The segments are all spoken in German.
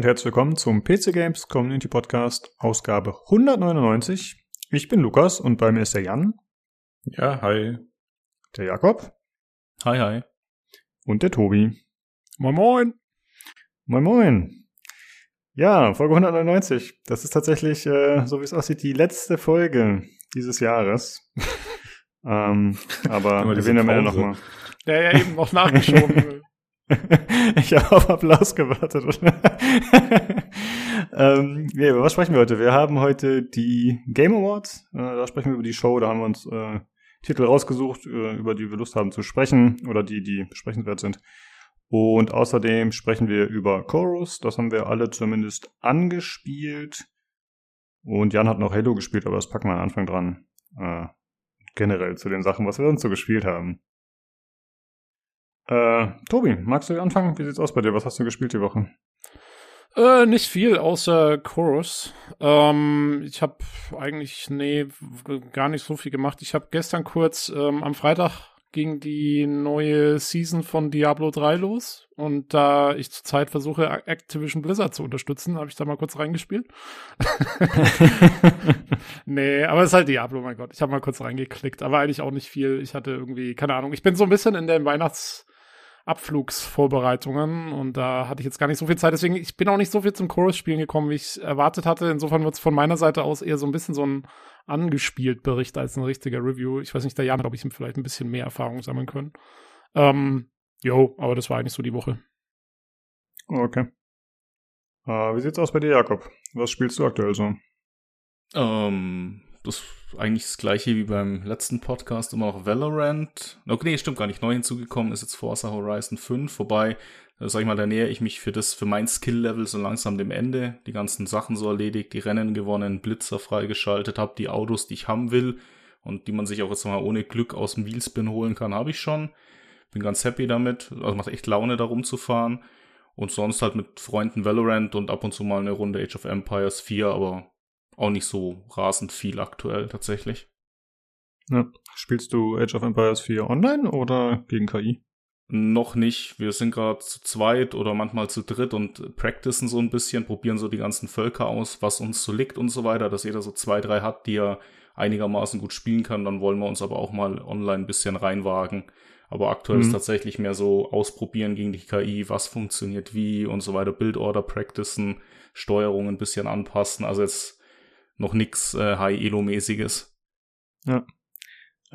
Und herzlich willkommen zum PC Games Community Podcast, Ausgabe 199. Ich bin Lukas und bei mir ist der Jan. Ja, hi. Der Jakob. Hi, hi. Und der Tobi. Moin, moin. Moin, moin. Ja, Folge 199. Das ist tatsächlich, äh, so wie es aussieht, die letzte Folge dieses Jahres. ähm, aber wir sehen am Ende nochmal. Der ja eben noch nachgeschoben ich habe auf Applaus gewartet. ähm, ja, über was sprechen wir heute? Wir haben heute die Game Awards. Äh, da sprechen wir über die Show. Da haben wir uns äh, Titel rausgesucht, äh, über die wir Lust haben zu sprechen oder die, die besprechenswert sind. Und außerdem sprechen wir über Chorus. Das haben wir alle zumindest angespielt. Und Jan hat noch Halo gespielt, aber das packen wir am Anfang dran. Äh, generell zu den Sachen, was wir uns so gespielt haben. Äh, Tobi, magst du anfangen? Wie sieht's aus bei dir? Was hast du gespielt die Woche? Äh, nicht viel, außer Chorus. Ähm, ich habe eigentlich, nee, gar nicht so viel gemacht. Ich habe gestern kurz, ähm, am Freitag ging die neue Season von Diablo 3 los. Und da ich zurzeit versuche, Activision Blizzard zu unterstützen, habe ich da mal kurz reingespielt. nee, aber es ist halt Diablo, mein Gott. Ich habe mal kurz reingeklickt, aber eigentlich auch nicht viel. Ich hatte irgendwie, keine Ahnung, ich bin so ein bisschen in der Weihnachts- Abflugsvorbereitungen und da hatte ich jetzt gar nicht so viel Zeit. Deswegen, ich bin auch nicht so viel zum Chorus-Spielen gekommen, wie ich erwartet hatte. Insofern wird es von meiner Seite aus eher so ein bisschen so ein angespielt Bericht als ein richtiger Review. Ich weiß nicht, der Jan, glaube ich, ihm vielleicht ein bisschen mehr Erfahrung sammeln können. Ähm, jo, aber das war eigentlich so die Woche. Okay. Uh, wie sieht's aus bei dir, Jakob? Was spielst du aktuell so? Ähm, das ist eigentlich das gleiche wie beim letzten Podcast, immer noch Valorant. Okay, nee, stimmt gar nicht. Neu hinzugekommen ist jetzt Forza Horizon 5, wobei, äh, sag ich mal, da näher ich mich für das, für mein Skill-Level so langsam dem Ende. Die ganzen Sachen so erledigt, die Rennen gewonnen, Blitzer freigeschaltet habe, die Autos, die ich haben will und die man sich auch jetzt mal ohne Glück aus dem Wheelspin holen kann, habe ich schon. Bin ganz happy damit. Also macht echt Laune, da rumzufahren. Und sonst halt mit Freunden Valorant und ab und zu mal eine Runde Age of Empires 4, aber auch nicht so rasend viel aktuell tatsächlich. Ja. Spielst du Age of Empires 4 online oder gegen KI? Noch nicht. Wir sind gerade zu zweit oder manchmal zu dritt und practicen so ein bisschen, probieren so die ganzen Völker aus, was uns so liegt und so weiter, dass jeder so zwei, drei hat, die er einigermaßen gut spielen kann. Dann wollen wir uns aber auch mal online ein bisschen reinwagen. Aber aktuell mhm. ist tatsächlich mehr so ausprobieren gegen die KI, was funktioniert wie und so weiter, Bildorder practicen, Steuerungen ein bisschen anpassen. Also jetzt noch nix äh, High-Elo-mäßiges. Ja.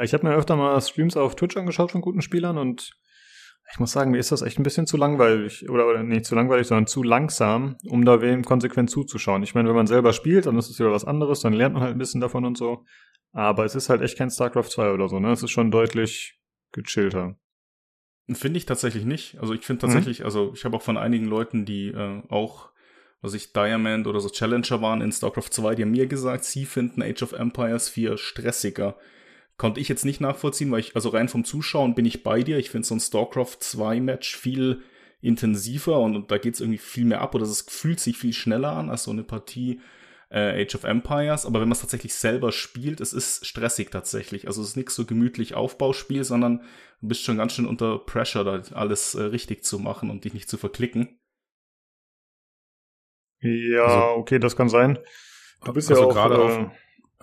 Ich habe mir öfter mal Streams auf Twitch angeschaut von guten Spielern und ich muss sagen, mir ist das echt ein bisschen zu langweilig. Oder, oder nicht zu langweilig, sondern zu langsam, um da wem konsequent zuzuschauen. Ich meine, wenn man selber spielt, dann ist es wieder was anderes, dann lernt man halt ein bisschen davon und so. Aber es ist halt echt kein StarCraft 2 oder so, ne? Es ist schon deutlich gechillter. Finde ich tatsächlich nicht. Also ich finde tatsächlich, mhm. also ich habe auch von einigen Leuten, die äh, auch was ich Diamond oder so Challenger waren in StarCraft 2, die haben mir gesagt, sie finden Age of Empires 4 stressiger. Konnte ich jetzt nicht nachvollziehen, weil ich, also rein vom Zuschauen bin ich bei dir. Ich finde so ein StarCraft 2 Match viel intensiver und, und da geht es irgendwie viel mehr ab oder es fühlt sich viel schneller an als so eine Partie äh, Age of Empires. Aber wenn man es tatsächlich selber spielt, es ist stressig tatsächlich. Also es ist nichts so gemütlich Aufbauspiel, sondern du bist schon ganz schön unter Pressure, da alles äh, richtig zu machen und dich nicht zu verklicken. Ja, also, okay, das kann sein. Du bist also ja auch gerade äh, auf,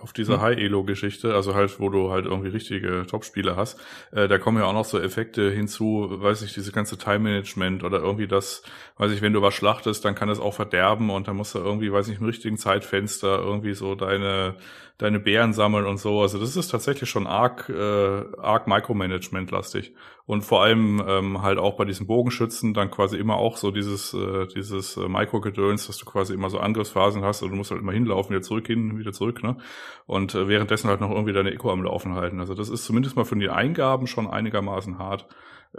auf dieser hm. High-Elo-Geschichte, also halt, wo du halt irgendwie richtige Top-Spiele hast, äh, da kommen ja auch noch so Effekte hinzu, weiß ich, diese ganze Time-Management oder irgendwie das, weiß ich, wenn du was schlachtest, dann kann es auch verderben und dann musst du irgendwie, weiß ich, im richtigen Zeitfenster irgendwie so deine deine Bären sammeln und so. Also das ist tatsächlich schon arg, äh, arg Micromanagement-lastig. Und vor allem ähm, halt auch bei diesen Bogenschützen dann quasi immer auch so dieses, äh, dieses äh, Micro-Gedöns, dass du quasi immer so Angriffsphasen hast und du musst halt immer hinlaufen, wieder zurück hin, wieder zurück, ne? Und äh, währenddessen halt noch irgendwie deine Eco am Laufen halten. Also das ist zumindest mal von den Eingaben schon einigermaßen hart.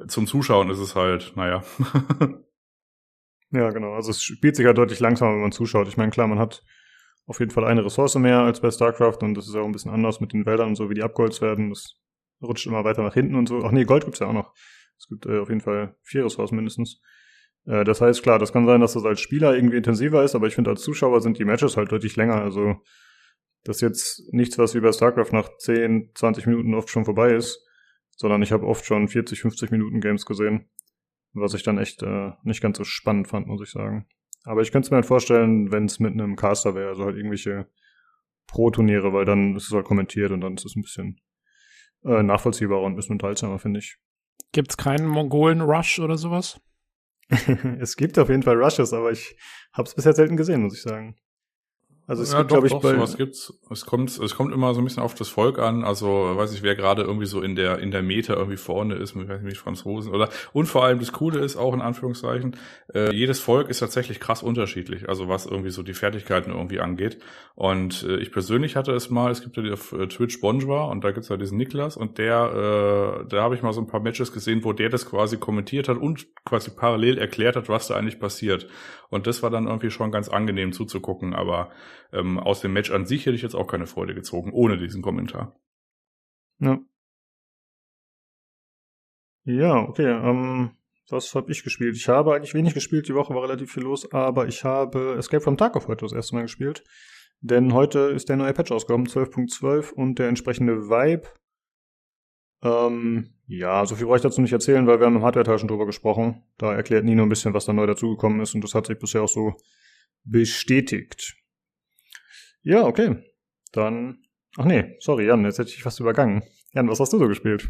Zum Zuschauen ist es halt, naja. ja, genau. Also es spielt sich halt deutlich langsamer, wenn man zuschaut. Ich meine, klar, man hat auf jeden Fall eine Ressource mehr als bei StarCraft und das ist auch ein bisschen anders mit den Wäldern und so, wie die abgeholzt werden. Das rutscht immer weiter nach hinten und so. Ach nee, Gold gibt's ja auch noch. Es gibt äh, auf jeden Fall vier Ressourcen mindestens. Äh, das heißt, klar, das kann sein, dass das als Spieler irgendwie intensiver ist, aber ich finde, als Zuschauer sind die Matches halt deutlich länger. Also das ist jetzt nichts, was wie bei StarCraft nach 10, 20 Minuten oft schon vorbei ist, sondern ich habe oft schon 40, 50 Minuten Games gesehen, was ich dann echt äh, nicht ganz so spannend fand, muss ich sagen. Aber ich könnte es mir halt vorstellen, wenn es mit einem Caster wäre, also halt irgendwelche Pro-Turniere, weil dann ist es halt kommentiert und dann ist es ein bisschen äh, nachvollziehbarer und ein bisschen unterhaltsamer, finde ich. Gibt's keinen Mongolen-Rush oder sowas? es gibt auf jeden Fall Rushes, aber ich habe es bisher selten gesehen, muss ich sagen. Also es ja, gibt, glaube ich, doch, bei sowas gibt's. Es kommt, es kommt immer so ein bisschen auf das Volk an. Also weiß ich, wer gerade irgendwie so in der in der Meta irgendwie vorne ist, mit, weiß nicht, Franzosen oder und vor allem das Coole ist auch in Anführungszeichen, äh, jedes Volk ist tatsächlich krass unterschiedlich. Also was irgendwie so die Fertigkeiten irgendwie angeht. Und äh, ich persönlich hatte es mal. Es gibt ja auf äh, Twitch Bonjour und da gibt's ja diesen Niklas und der, äh, da habe ich mal so ein paar Matches gesehen, wo der das quasi kommentiert hat und quasi parallel erklärt hat, was da eigentlich passiert. Und das war dann irgendwie schon ganz angenehm zuzugucken. Aber ähm, aus dem Match an sich hätte ich jetzt auch keine Freude gezogen, ohne diesen Kommentar. Ja. Ja, okay. Ähm, was habe ich gespielt? Ich habe eigentlich wenig gespielt, die Woche war relativ viel los, aber ich habe Escape from Tarkov heute das erste Mal gespielt. Denn heute ist der neue Patch rausgekommen, 12.12 und der entsprechende Vibe. Ähm, ja, so viel brauche ich dazu nicht erzählen, weil wir haben im Hardware-Teil schon drüber gesprochen. Da erklärt Nino ein bisschen, was da neu dazugekommen ist und das hat sich bisher auch so bestätigt. Ja, okay. Dann. Ach nee, sorry, Jan, jetzt hätte ich fast übergangen. Jan, was hast du so gespielt?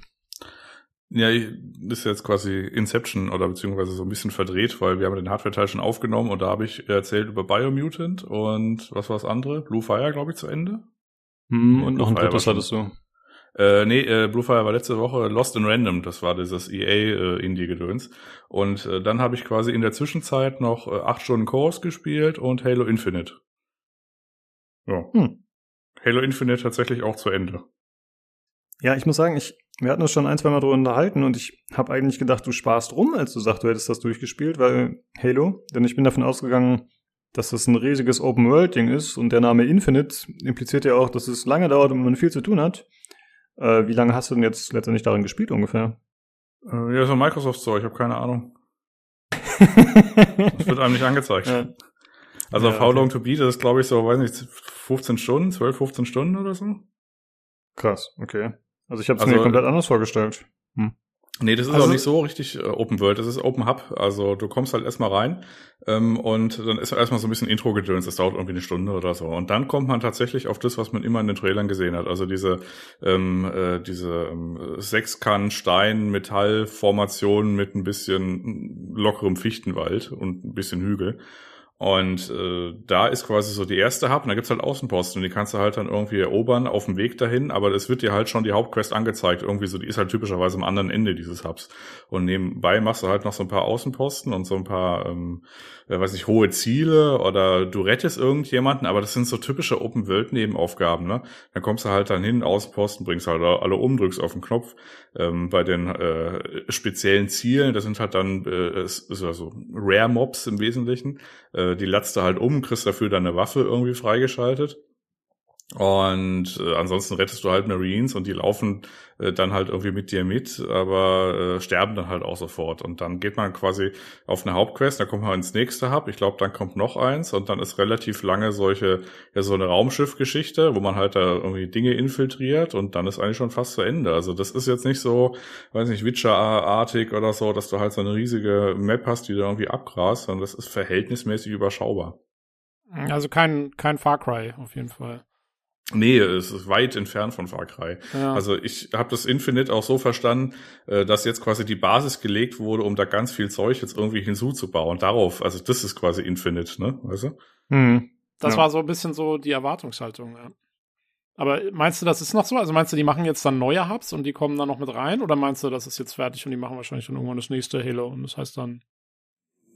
Ja, das ist jetzt quasi Inception oder beziehungsweise so ein bisschen verdreht, weil wir haben den Hardware-Teil schon aufgenommen und da habe ich erzählt über Biomutant und was war das andere? Blue Fire, glaube ich, zu Ende. Hm, und noch ein drittes hattest du. Äh, nee, äh, Bluefire war letzte Woche Lost in Random, das war dieses EA-Indie-Gedöns. Äh, und äh, dann habe ich quasi in der Zwischenzeit noch äh, acht Stunden Course gespielt und Halo Infinite. Ja. Hm. Halo Infinite tatsächlich auch zu Ende. Ja, ich muss sagen, ich, wir hatten uns schon ein, zwei Mal drüber unterhalten und ich habe eigentlich gedacht, du sparst rum, als du sagst, du hättest das durchgespielt, weil Halo, denn ich bin davon ausgegangen, dass das ein riesiges Open-World-Ding ist und der Name Infinite impliziert ja auch, dass es lange dauert und man viel zu tun hat. Äh, wie lange hast du denn jetzt letztendlich darin gespielt ungefähr? Äh, ja, so Microsoft-Zeug, ich habe keine Ahnung. das wird einem nicht angezeigt. Ja. Also ja, How. Long to Beat das ist, glaube ich, so, weiß nicht, 15 Stunden, 12, 15 Stunden oder so. Krass, okay. Also ich habe es also, mir komplett anders vorgestellt. Hm. Nee, das ist also, auch nicht so richtig äh, Open World, das ist Open Hub. Also du kommst halt erstmal rein ähm, und dann ist erstmal so ein bisschen Intro-Gedöns, das dauert irgendwie eine Stunde oder so. Und dann kommt man tatsächlich auf das, was man immer in den Trailern gesehen hat. Also diese, ähm, äh, diese ähm, Sechskant-Stein-Metall-Formation mit ein bisschen lockerem Fichtenwald und ein bisschen Hügel. Und äh, da ist quasi so die erste Hub und da gibt's halt Außenposten und die kannst du halt dann irgendwie erobern auf dem Weg dahin, aber es wird dir halt schon die Hauptquest angezeigt, irgendwie so, die ist halt typischerweise am anderen Ende dieses Hubs. Und nebenbei machst du halt noch so ein paar Außenposten und so ein paar ähm, äh, weiß nicht, hohe Ziele oder du rettest irgendjemanden, aber das sind so typische Open-World-Nebenaufgaben, ne? Dann kommst du halt dann hin, Außenposten, bringst halt alle um, drückst auf den Knopf. Ähm, bei den äh, speziellen Zielen, das sind halt dann äh, ist also Rare-Mobs im Wesentlichen, äh, die latzt du halt um, kriegst dafür deine Waffe irgendwie freigeschaltet. Und äh, ansonsten rettest du halt Marines und die laufen äh, dann halt irgendwie mit dir mit, aber äh, sterben dann halt auch sofort. Und dann geht man quasi auf eine Hauptquest, dann kommt man ins nächste Hub. Ich glaube, dann kommt noch eins und dann ist relativ lange solche, ja, so eine Raumschiffgeschichte, wo man halt da irgendwie Dinge infiltriert und dann ist eigentlich schon fast zu Ende. Also das ist jetzt nicht so, weiß nicht, Witcher-artig oder so, dass du halt so eine riesige Map hast, die du irgendwie abgrast, sondern das ist verhältnismäßig überschaubar. Also kein, kein Far Cry auf jeden Fall. Nee, es ist weit entfernt von Far Cry. Ja. Also ich habe das Infinite auch so verstanden, äh, dass jetzt quasi die Basis gelegt wurde, um da ganz viel Zeug jetzt irgendwie hinzuzubauen. Darauf, also das ist quasi Infinite, ne? Weißt du? Hm. Das ja. war so ein bisschen so die Erwartungshaltung, ja. Aber meinst du, das ist noch so? Also meinst du, die machen jetzt dann neue Hubs und die kommen dann noch mit rein? Oder meinst du, das ist jetzt fertig und die machen wahrscheinlich dann irgendwann das nächste Halo und das heißt dann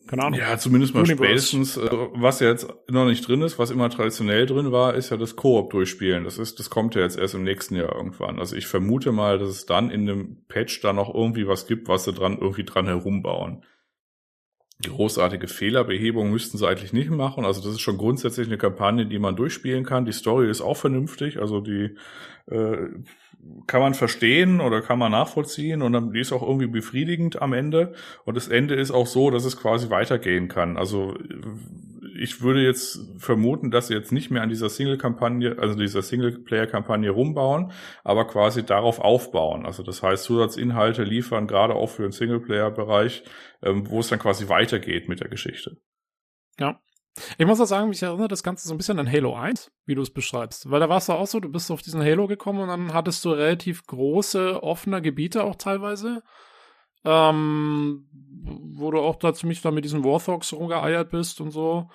keine Ahnung. Ja, zumindest mal Universe. spätestens, äh, was ja jetzt noch nicht drin ist, was immer traditionell drin war, ist ja das Koop durchspielen. Das ist, das kommt ja jetzt erst im nächsten Jahr irgendwann. Also ich vermute mal, dass es dann in dem Patch da noch irgendwie was gibt, was sie dran, irgendwie dran herumbauen. Großartige Fehlerbehebung müssten sie eigentlich nicht machen. Also das ist schon grundsätzlich eine Kampagne, die man durchspielen kann. Die Story ist auch vernünftig. Also die äh, kann man verstehen oder kann man nachvollziehen und dann ist auch irgendwie befriedigend am Ende und das Ende ist auch so, dass es quasi weitergehen kann. Also ich würde jetzt vermuten, dass sie jetzt nicht mehr an dieser Single-Kampagne, also dieser Singleplayer-Kampagne rumbauen, aber quasi darauf aufbauen. Also das heißt, Zusatzinhalte liefern, gerade auch für den Singleplayer-Bereich, ähm, wo es dann quasi weitergeht mit der Geschichte. Ja. Ich muss auch sagen, mich erinnert das Ganze so ein bisschen an Halo 1, wie du es beschreibst. Weil da war es auch so, du bist auf diesen Halo gekommen und dann hattest du relativ große, offene Gebiete auch teilweise. Ähm, wo du auch da ziemlich da mit diesen Warthogs rumgeeiert bist und so.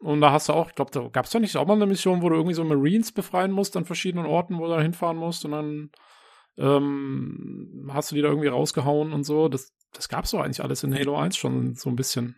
Und da hast du auch, ich glaube, da gab es doch nicht auch mal eine Mission, wo du irgendwie so Marines befreien musst an verschiedenen Orten, wo du da hinfahren musst und dann ähm, hast du die da irgendwie rausgehauen und so. Das, das gab es doch eigentlich alles in Halo 1 schon so ein bisschen.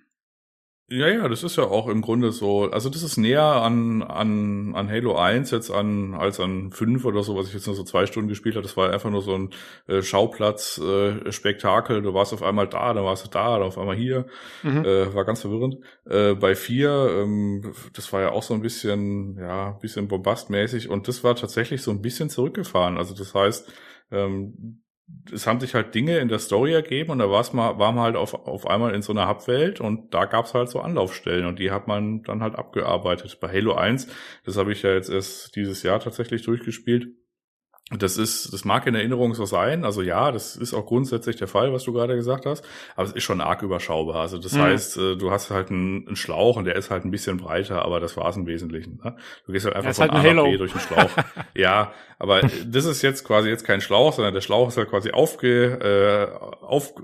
Ja, ja, das ist ja auch im Grunde so, also das ist näher an, an, an Halo 1 jetzt an, als an 5 oder so, was ich jetzt nur so zwei Stunden gespielt habe. Das war einfach nur so ein äh, Schauplatz, äh, Spektakel. Du warst auf einmal da, dann warst du da, dann auf einmal hier. Mhm. Äh, war ganz verwirrend. Äh, bei 4, ähm, das war ja auch so ein bisschen, ja, ein bisschen bombastmäßig und das war tatsächlich so ein bisschen zurückgefahren. Also das heißt, ähm, es haben sich halt Dinge in der Story ergeben und da war's mal, war man halt auf, auf einmal in so einer Hubwelt und da gab's halt so Anlaufstellen und die hat man dann halt abgearbeitet. Bei Halo 1, das habe ich ja jetzt erst dieses Jahr tatsächlich durchgespielt, das ist, das mag in Erinnerung so sein. Also ja, das ist auch grundsätzlich der Fall, was du gerade gesagt hast. Aber es ist schon arg überschaubar. Also das mhm. heißt, äh, du hast halt einen, einen, Schlauch und der ist halt ein bisschen breiter, aber das war es im Wesentlichen. Ne? Du gehst halt einfach von halt A nach B durch den Schlauch. ja, aber das ist jetzt quasi jetzt kein Schlauch, sondern der Schlauch ist halt quasi aufge, äh, auf,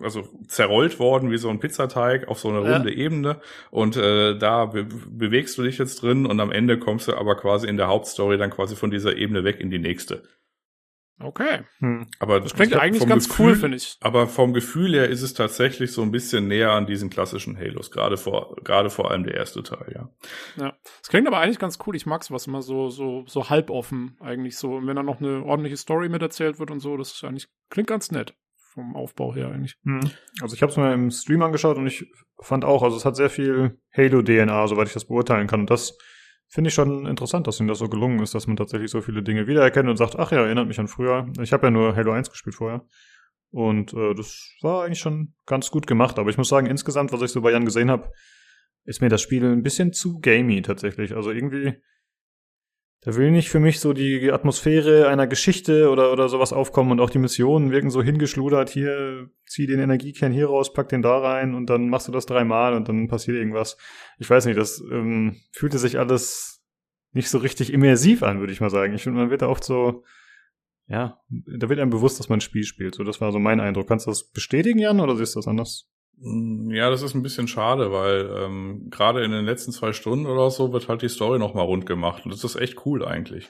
also zerrollt worden wie so ein Pizzateig auf so eine runde ja. Ebene. Und äh, da be bewegst du dich jetzt drin und am Ende kommst du aber quasi in der Hauptstory dann quasi von dieser Ebene weg in die nächste. Okay. Hm. Aber das klingt eigentlich ganz Gefühl, cool, finde ich. Aber vom Gefühl her ist es tatsächlich so ein bisschen näher an diesen klassischen Halos, gerade vor, gerade vor allem der erste Teil, ja. Ja. Das klingt aber eigentlich ganz cool. Ich mag sowas immer so, so, so halboffen eigentlich so. Und wenn da noch eine ordentliche Story mit erzählt wird und so, das ist eigentlich, klingt ganz nett. Vom Aufbau her eigentlich. Hm. Also ich habe es mir im Stream angeschaut und ich fand auch, also es hat sehr viel Halo-DNA, soweit ich das beurteilen kann. Und das finde ich schon interessant, dass ihnen das so gelungen ist, dass man tatsächlich so viele Dinge wiedererkennt und sagt, ach ja, erinnert mich an früher. Ich habe ja nur Halo 1 gespielt vorher. Und äh, das war eigentlich schon ganz gut gemacht. Aber ich muss sagen, insgesamt, was ich so bei Jan gesehen habe, ist mir das Spiel ein bisschen zu gamey tatsächlich. Also irgendwie da will nicht für mich so die Atmosphäre einer Geschichte oder, oder sowas aufkommen und auch die Missionen wirken so hingeschludert. Hier, zieh den Energiekern hier raus, pack den da rein und dann machst du das dreimal und dann passiert irgendwas. Ich weiß nicht, das ähm, fühlte sich alles nicht so richtig immersiv an, würde ich mal sagen. Ich finde, man wird da oft so, ja, da wird einem bewusst, dass man ein Spiel spielt. So, das war so mein Eindruck. Kannst du das bestätigen, Jan, oder siehst du das anders? Mm, ja, das ist ein bisschen schade, weil ähm, gerade in den letzten zwei Stunden oder so wird halt die Story nochmal rund gemacht. Und das ist echt cool eigentlich.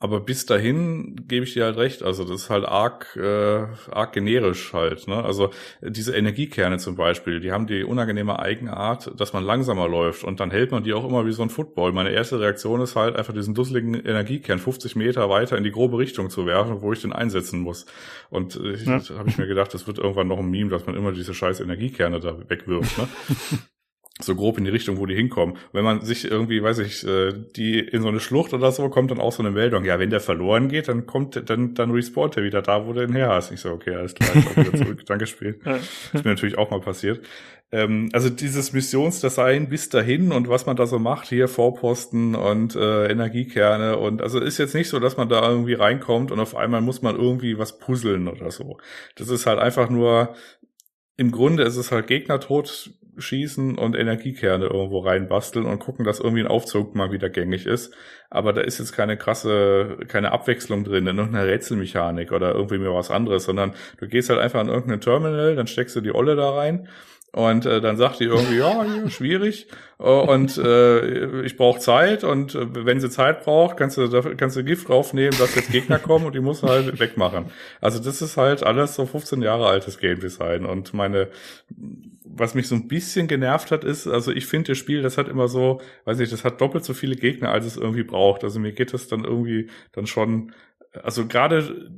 Aber bis dahin gebe ich dir halt recht. Also das ist halt arg, äh, arg generisch halt. Ne? Also diese Energiekerne zum Beispiel, die haben die unangenehme Eigenart, dass man langsamer läuft und dann hält man die auch immer wie so ein Football. Meine erste Reaktion ist halt einfach diesen dusseligen Energiekern 50 Meter weiter in die grobe Richtung zu werfen, wo ich den einsetzen muss. Und äh, ja. habe ich mir gedacht, das wird irgendwann noch ein Meme, dass man immer diese scheiß Energiekerne da wegwirft. Ne? so grob in die Richtung, wo die hinkommen. Wenn man sich irgendwie, weiß ich, äh, die in so eine Schlucht oder so, kommt dann auch so eine Meldung, ja, wenn der verloren geht, dann kommt, dann, dann respawnt er wieder da, wo du den her hast. Ich so, okay, alles klar, ich wieder zurück, danke Spiel. Ist mir natürlich auch mal passiert. Ähm, also dieses Missionsdesign bis dahin und was man da so macht, hier Vorposten und äh, Energiekerne und also ist jetzt nicht so, dass man da irgendwie reinkommt und auf einmal muss man irgendwie was puzzeln oder so. Das ist halt einfach nur, im Grunde ist es halt Gegner tot schießen und Energiekerne irgendwo reinbasteln und gucken, dass irgendwie ein Aufzug mal wieder gängig ist. Aber da ist jetzt keine krasse, keine Abwechslung drin, in irgendeiner Rätselmechanik oder irgendwie mir was anderes, sondern du gehst halt einfach an irgendein Terminal, dann steckst du die Olle da rein und äh, dann sagt die irgendwie, ja, schwierig. Äh, und äh, ich brauche Zeit. Und äh, wenn sie Zeit braucht, kannst du, kannst du Gift draufnehmen, dass jetzt Gegner kommen und die muss halt wegmachen. Also das ist halt alles so 15 Jahre altes Game Design. Und meine, was mich so ein bisschen genervt hat, ist, also ich finde das Spiel, das hat immer so, weiß ich, das hat doppelt so viele Gegner, als es irgendwie braucht. Also mir geht das dann irgendwie dann schon, also gerade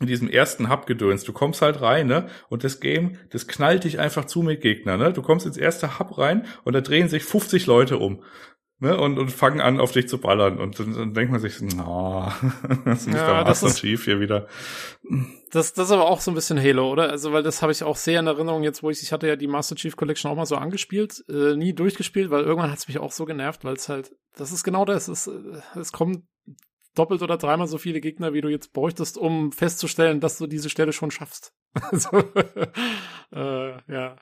in diesem ersten Hub-Gedöns. Du kommst halt rein, ne? Und das Game, das knallt dich einfach zu mit Gegnern, ne? Du kommst ins erste Hub rein und da drehen sich 50 Leute um. Ne, und, und fangen an, auf dich zu ballern. Und dann, dann denkt man sich, na, das ist ja, das ist schief hier wieder. Das, das ist aber auch so ein bisschen Halo, oder? Also, weil das habe ich auch sehr in Erinnerung jetzt, wo ich, ich hatte ja die Master Chief Collection auch mal so angespielt, äh, nie durchgespielt, weil irgendwann hat es mich auch so genervt, weil es halt, das ist genau das, es, äh, es kommt doppelt oder dreimal so viele Gegner, wie du jetzt bräuchtest, um festzustellen, dass du diese Stelle schon schaffst. also, äh, ja.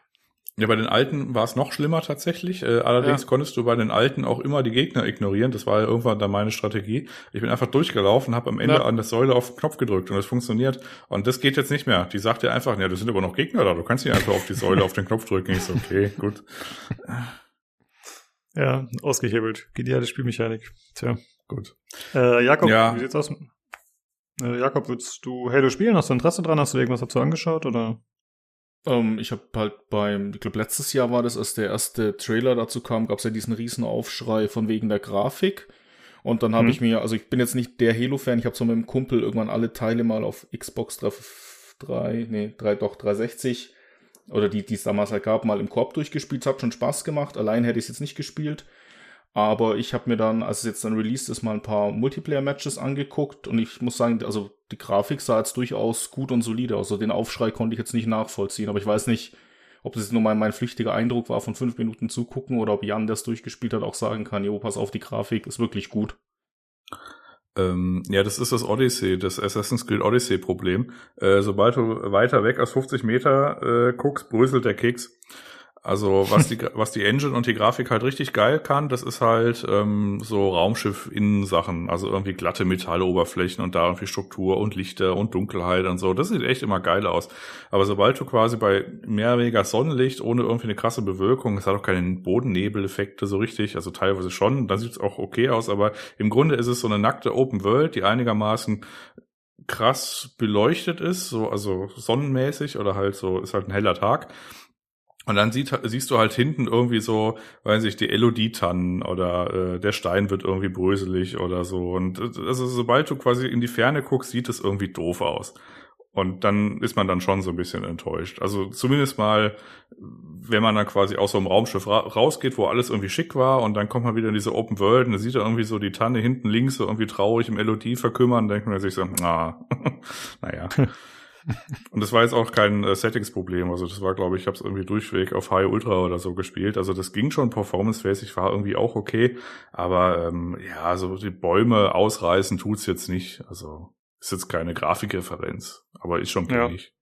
Ja, bei den alten war es noch schlimmer tatsächlich. Äh, allerdings ja. konntest du bei den alten auch immer die Gegner ignorieren. Das war ja irgendwann dann meine Strategie. Ich bin einfach durchgelaufen, habe am Ende ja. an der Säule auf den Knopf gedrückt und es funktioniert. Und das geht jetzt nicht mehr. Die sagt dir einfach, ja, da sind aber noch Gegner da. Du kannst nicht einfach auf die Säule auf den Knopf drücken. Ich so, okay, gut. Ja, ausgehebelt. Geniale Spielmechanik. Tja, gut. Äh, Jakob, ja. wie sieht's aus? Äh, Jakob, würdest du Halo spielen? Hast du Interesse dran? Hast du irgendwas dazu angeschaut oder? Ähm, ich habe halt beim, ich glaube letztes Jahr war das, als der erste Trailer dazu kam, gab es ja diesen riesen Aufschrei von wegen der Grafik. Und dann habe mhm. ich mir, also ich bin jetzt nicht der Halo-Fan, ich habe so mit dem Kumpel irgendwann alle Teile mal auf Xbox 3, 3 nee, 3, doch 360 oder die, die es damals halt gab, mal im Korb durchgespielt. Hat schon Spaß gemacht. Allein hätte ich es jetzt nicht gespielt. Aber ich habe mir dann, als es jetzt dann released ist, mal ein paar Multiplayer-Matches angeguckt und ich muss sagen, also die Grafik sah jetzt durchaus gut und solide aus. Also den Aufschrei konnte ich jetzt nicht nachvollziehen, aber ich weiß nicht, ob das nur mein, mein flüchtiger Eindruck war von fünf Minuten zugucken oder ob Jan, der es durchgespielt hat, auch sagen kann, jo, pass auf, die Grafik ist wirklich gut. Ähm, ja, das ist das Odyssey, das Assassin's Creed Odyssey Problem. Äh, sobald du weiter weg als 50 Meter äh, guckst, bröselt der Keks. Also was die, was die Engine und die Grafik halt richtig geil kann, das ist halt ähm, so Raumschiff-Innensachen, also irgendwie glatte Metalloberflächen und da irgendwie Struktur und Lichter und Dunkelheit und so. Das sieht echt immer geil aus. Aber sobald du quasi bei mehr oder weniger Sonnenlicht ohne irgendwie eine krasse Bewölkung, es hat auch keine Bodennebeleffekte so richtig, also teilweise schon, dann sieht es auch okay aus, aber im Grunde ist es so eine nackte Open World, die einigermaßen krass beleuchtet ist, so also sonnenmäßig oder halt so ist halt ein heller Tag und dann sieht, siehst du halt hinten irgendwie so, weiß ich, die Elodie-Tannen oder äh, der Stein wird irgendwie bröselig oder so. Und also sobald du quasi in die Ferne guckst, sieht es irgendwie doof aus. Und dann ist man dann schon so ein bisschen enttäuscht. Also zumindest mal, wenn man dann quasi aus so einem Raumschiff ra rausgeht, wo alles irgendwie schick war und dann kommt man wieder in diese Open World und da sieht er irgendwie so die Tanne hinten links so irgendwie traurig im Elodie verkümmern, denkt man sich so, na, naja. Und das war jetzt auch kein äh, Settings-Problem. Also das war, glaube ich, ich habe es irgendwie durchweg auf High Ultra oder so gespielt. Also das ging schon performance-mäßig, war irgendwie auch okay. Aber ähm, ja, also die Bäume ausreißen tut's jetzt nicht. Also ist jetzt keine Grafikreferenz, aber ist schon gängig. Ja.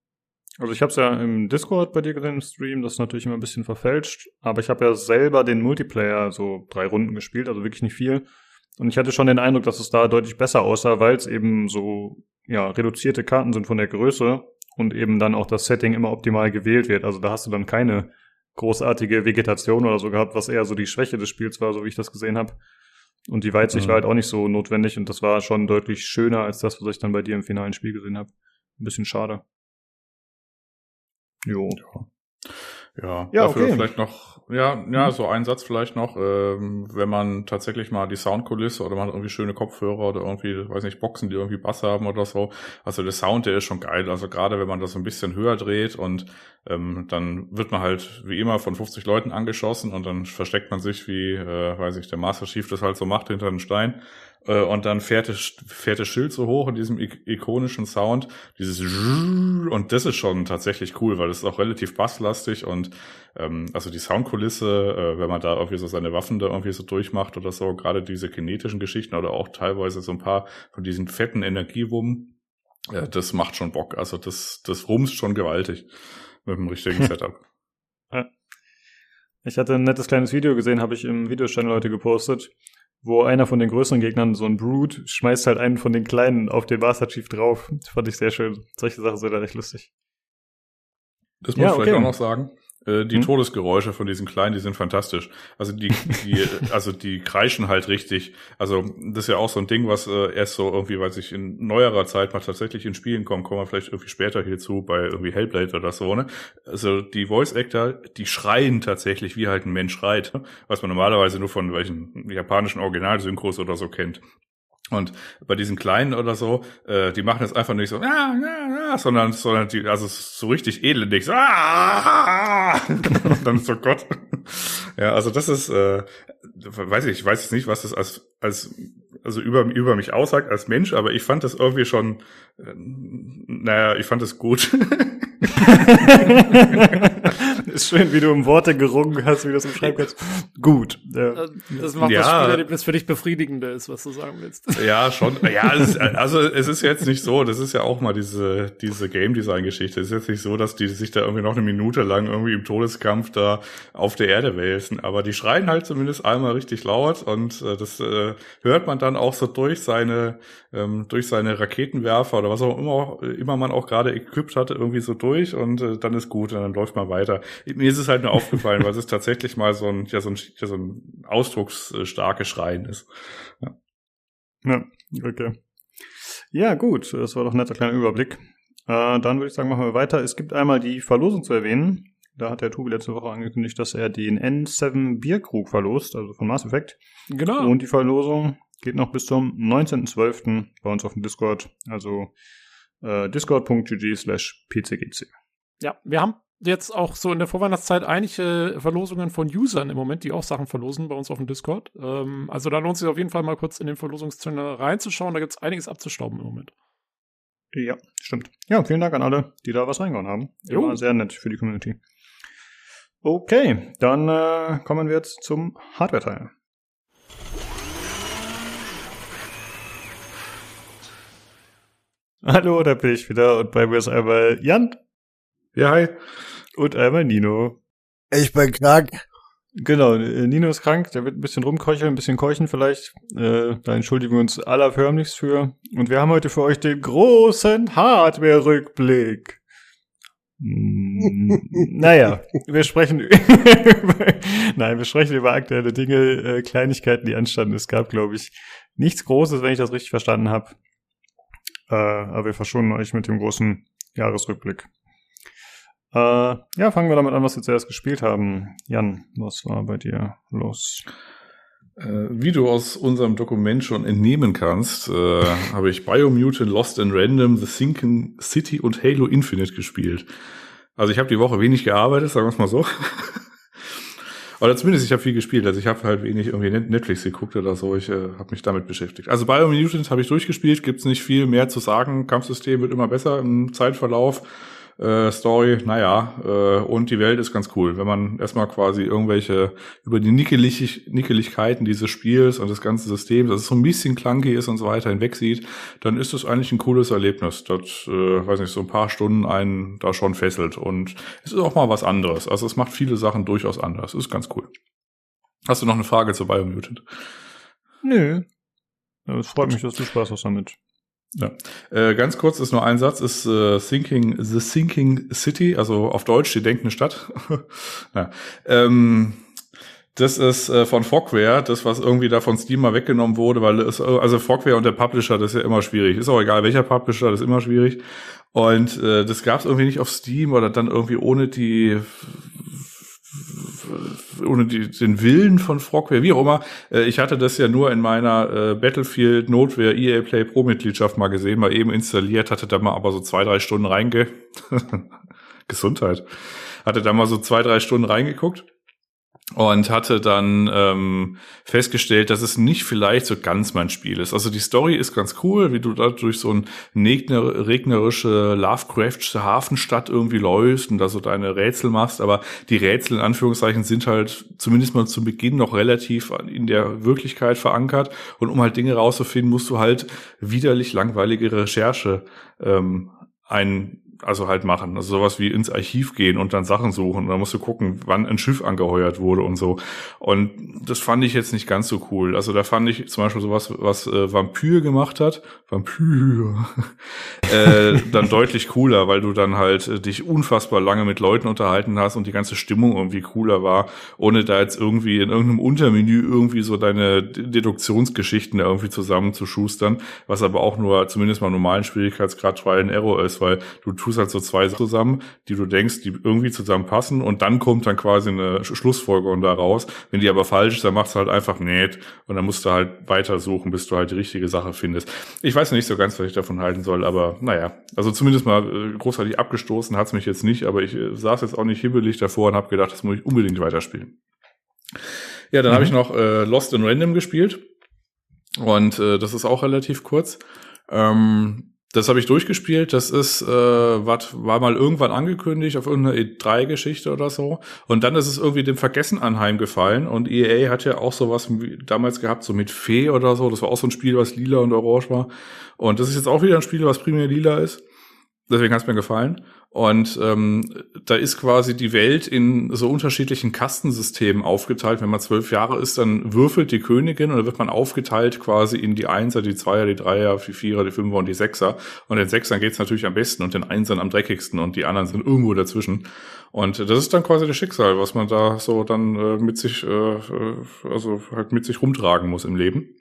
Also ich habe es ja im Discord bei dir gesehen im Stream, das ist natürlich immer ein bisschen verfälscht, aber ich habe ja selber den Multiplayer so drei Runden gespielt, also wirklich nicht viel. Und ich hatte schon den Eindruck, dass es da deutlich besser aussah, weil es eben so ja, reduzierte Karten sind von der Größe und eben dann auch das Setting immer optimal gewählt wird. Also da hast du dann keine großartige Vegetation oder so gehabt, was eher so die Schwäche des Spiels war, so wie ich das gesehen habe. Und die Weitsicht mhm. war halt auch nicht so notwendig und das war schon deutlich schöner als das, was ich dann bei dir im finalen Spiel gesehen habe. Ein bisschen schade. Jo. Ja. Ja, ja dafür okay. vielleicht noch, ja, ja, mhm. so ein Satz vielleicht noch, ähm, wenn man tatsächlich mal die Soundkulisse oder man hat irgendwie schöne Kopfhörer oder irgendwie, weiß nicht, Boxen, die irgendwie Bass haben oder so. Also der Sound, der ist schon geil. Also gerade wenn man das so ein bisschen höher dreht und ähm, dann wird man halt wie immer von 50 Leuten angeschossen und dann versteckt man sich wie, äh, weiß ich, der Master Chief das halt so macht hinter einem Stein und dann fährt das, fährt das Schild so hoch in diesem ikonischen Sound, dieses und das ist schon tatsächlich cool, weil das ist auch relativ basslastig und ähm, also die Soundkulisse, äh, wenn man da irgendwie so seine Waffen da irgendwie so durchmacht oder so, gerade diese kinetischen Geschichten oder auch teilweise so ein paar von diesen fetten Energiewummen, äh, das macht schon Bock. Also das, das rumst schon gewaltig mit dem richtigen Setup. Ich hatte ein nettes kleines Video gesehen, habe ich im Videochannel heute gepostet wo einer von den größeren Gegnern, so ein Brood, schmeißt halt einen von den kleinen auf den Master Chief drauf. Das fand ich sehr schön. Solche Sachen sind da recht lustig. Das muss ja, ich vielleicht okay. auch noch sagen. Äh, die hm? Todesgeräusche von diesen Kleinen, die sind fantastisch. Also die, die, also die kreischen halt richtig. Also das ist ja auch so ein Ding, was äh, erst so irgendwie, weiß ich, in neuerer Zeit mal tatsächlich in Spielen kommt, kommen wir vielleicht irgendwie später hierzu bei irgendwie Hellblade oder so, ne? Also die Voice Actor, die schreien tatsächlich, wie halt ein Mensch schreit, was man normalerweise nur von welchen japanischen Originalsynchros oder so kennt. Und bei diesen Kleinen oder so, äh, die machen das einfach nicht so, ah, ah, ah, sondern, sondern die, also so richtig elendig, so, ah, und dann so Gott. ja, also das ist, äh, weiß ich, ich weiß jetzt nicht, was das als, als, also über, über mich aussagt als Mensch, aber ich fand das irgendwie schon, äh, naja, ich fand es gut. ist schön, wie du um Worte gerungen hast, wie du das umschreiben kannst. Gut. Ja. Das macht ja. das Spielerlebnis für dich befriedigender ist, was du sagen willst. Ja, schon. Ja, ist, also es ist jetzt nicht so, das ist ja auch mal diese, diese Game Design Geschichte. Es ist jetzt nicht so, dass die sich da irgendwie noch eine Minute lang irgendwie im Todeskampf da auf der Erde wälzen. Aber die schreien halt zumindest einmal richtig laut und äh, das äh, hört man dann auch so durch seine, ähm, durch seine Raketenwerfer oder was auch immer, immer man auch gerade equipped hatte, irgendwie so durch und äh, dann ist gut und dann läuft man weiter. Mir ist es halt nur aufgefallen, weil es tatsächlich mal so ein, ja, so ein, ja, so ein ausdrucksstarkes Schreien ist. Ja. ja, okay. Ja, gut, das war doch ein netter kleiner Überblick. Äh, dann würde ich sagen, machen wir weiter. Es gibt einmal die Verlosung zu erwähnen. Da hat der Tobi letzte Woche angekündigt, dass er den N7 Bierkrug verlost, also von Mass Effect. Genau. Und die Verlosung geht noch bis zum 19.12. bei uns auf dem Discord. Also äh, discord.gg slash pcgc. Ja, wir haben jetzt auch so in der Vorweihnachtszeit einige Verlosungen von Usern im Moment, die auch Sachen verlosen bei uns auf dem Discord. Ähm, also da lohnt es sich auf jeden Fall mal kurz in den Verlosungschannel reinzuschauen. Da gibt es einiges abzustauben im Moment. Ja, stimmt. Ja, vielen Dank an alle, die da was reingehauen haben. Jo. War sehr nett für die Community. Okay, dann äh, kommen wir jetzt zum Hardware-Teil. Hallo, da bin ich wieder und bei mir ist einmal Jan. Ja, hi. Und einmal Nino. Ich bin krank. Genau, äh, Nino ist krank, der wird ein bisschen rumkeucheln, ein bisschen keuchen vielleicht. Äh, da entschuldigen wir uns allerförmlichst für. Und wir haben heute für euch den großen Hardware-Rückblick. Hm, naja, wir sprechen über, nein, wir sprechen über aktuelle Dinge, äh, Kleinigkeiten, die anstanden. Es gab, glaube ich, nichts Großes, wenn ich das richtig verstanden habe. Äh, aber wir verschonen euch mit dem großen Jahresrückblick. Äh, ja, fangen wir damit an, was wir zuerst gespielt haben. Jan, was war bei dir los? Äh, wie du aus unserem Dokument schon entnehmen kannst, äh, habe ich Biomutant, Lost in Random, The Sinking City und Halo Infinite gespielt. Also ich habe die Woche wenig gearbeitet, sagen wir es mal so. Oder zumindest ich habe viel gespielt. Also ich habe halt wenig irgendwie Netflix geguckt oder so. Ich äh, habe mich damit beschäftigt. Also Biomutant habe ich durchgespielt. Gibt's nicht viel mehr zu sagen. Kampfsystem wird immer besser im Zeitverlauf äh, Story, naja, äh, und die Welt ist ganz cool. Wenn man erstmal quasi irgendwelche über die Nickelig Nickeligkeiten dieses Spiels und des ganzen Systems, dass es so ein bisschen clunky ist und so weiter hinweg sieht, dann ist es eigentlich ein cooles Erlebnis, das, äh, weiß nicht, so ein paar Stunden einen da schon fesselt. Und es ist auch mal was anderes. Also es macht viele Sachen durchaus anders. ist ganz cool. Hast du noch eine Frage zu Biomutant? Nö. Es freut mich, dass du Spaß hast damit. Ja. Äh, ganz kurz ist nur ein Satz, ist äh, Thinking, The Thinking City, also auf Deutsch die denkende Stadt. ja. ähm, das ist äh, von Fogware, das, was irgendwie da von Steam mal weggenommen wurde, weil es, also Fogware und der Publisher, das ist ja immer schwierig. Ist auch egal, welcher Publisher, das ist immer schwierig. Und äh, das gab es irgendwie nicht auf Steam oder dann irgendwie ohne die ohne die, den Willen von Frogware, wie auch immer. Äh, ich hatte das ja nur in meiner äh, Battlefield Notwehr EA Play Pro Mitgliedschaft mal gesehen, mal eben installiert, hatte da mal aber so zwei, drei Stunden reinge... Gesundheit. Hatte da mal so zwei, drei Stunden reingeguckt und hatte dann ähm, festgestellt, dass es nicht vielleicht so ganz mein Spiel ist. Also die Story ist ganz cool, wie du da durch so ein regnerische Lovecraftsche Hafenstadt irgendwie läufst und da so deine Rätsel machst, aber die Rätsel in Anführungszeichen sind halt zumindest mal zu Beginn noch relativ in der Wirklichkeit verankert und um halt Dinge rauszufinden, musst du halt widerlich langweilige Recherche ähm, ein also halt machen. Also sowas wie ins Archiv gehen und dann Sachen suchen. Und dann musst du gucken, wann ein Schiff angeheuert wurde und so. Und das fand ich jetzt nicht ganz so cool. Also da fand ich zum Beispiel sowas, was äh, Vampyr gemacht hat, Vampyr, äh, dann deutlich cooler, weil du dann halt äh, dich unfassbar lange mit Leuten unterhalten hast und die ganze Stimmung irgendwie cooler war, ohne da jetzt irgendwie in irgendeinem Untermenü irgendwie so deine Deduktionsgeschichten irgendwie zusammenzuschustern, was aber auch nur zumindest mal normalen Schwierigkeitsgrad Trial and Error ist, weil du tust halt so zwei zusammen, die du denkst, die irgendwie zusammenpassen und dann kommt dann quasi eine Schlussfolgerung daraus. Wenn die aber falsch ist, dann machst du halt einfach nett und dann musst du halt weitersuchen, bis du halt die richtige Sache findest. Ich weiß nicht so ganz, was ich davon halten soll, aber naja, also zumindest mal äh, großartig abgestoßen hat's mich jetzt nicht, aber ich äh, saß jetzt auch nicht hibbelig davor und habe gedacht, das muss ich unbedingt weiterspielen. Ja, dann mhm. habe ich noch äh, Lost in Random gespielt und äh, das ist auch relativ kurz. Ähm, Das habe ich durchgespielt. Das ist, äh, wat, war mal irgendwann angekündigt auf irgendeiner E3-Geschichte oder so. Und dann ist es irgendwie dem Vergessen anheimgefallen. Und EA hat ja auch sowas damals gehabt, so mit Fee oder so. Das war auch so ein Spiel, was lila und orange war. Und das ist jetzt auch wieder ein Spiel, was primär lila ist. Deswegen hat es mir gefallen. Und ähm, da ist quasi die Welt in so unterschiedlichen Kastensystemen aufgeteilt. Wenn man zwölf Jahre ist, dann würfelt die Königin und dann wird man aufgeteilt quasi in die Einser, die Zweier, die Dreier, die Vierer, die Fünfer und die Sechser. Und den Sechsern geht's natürlich am besten und den Einsern am dreckigsten und die anderen sind irgendwo dazwischen. Und das ist dann quasi das Schicksal, was man da so dann äh, mit sich, äh, äh also halt mit sich rumtragen muss im Leben.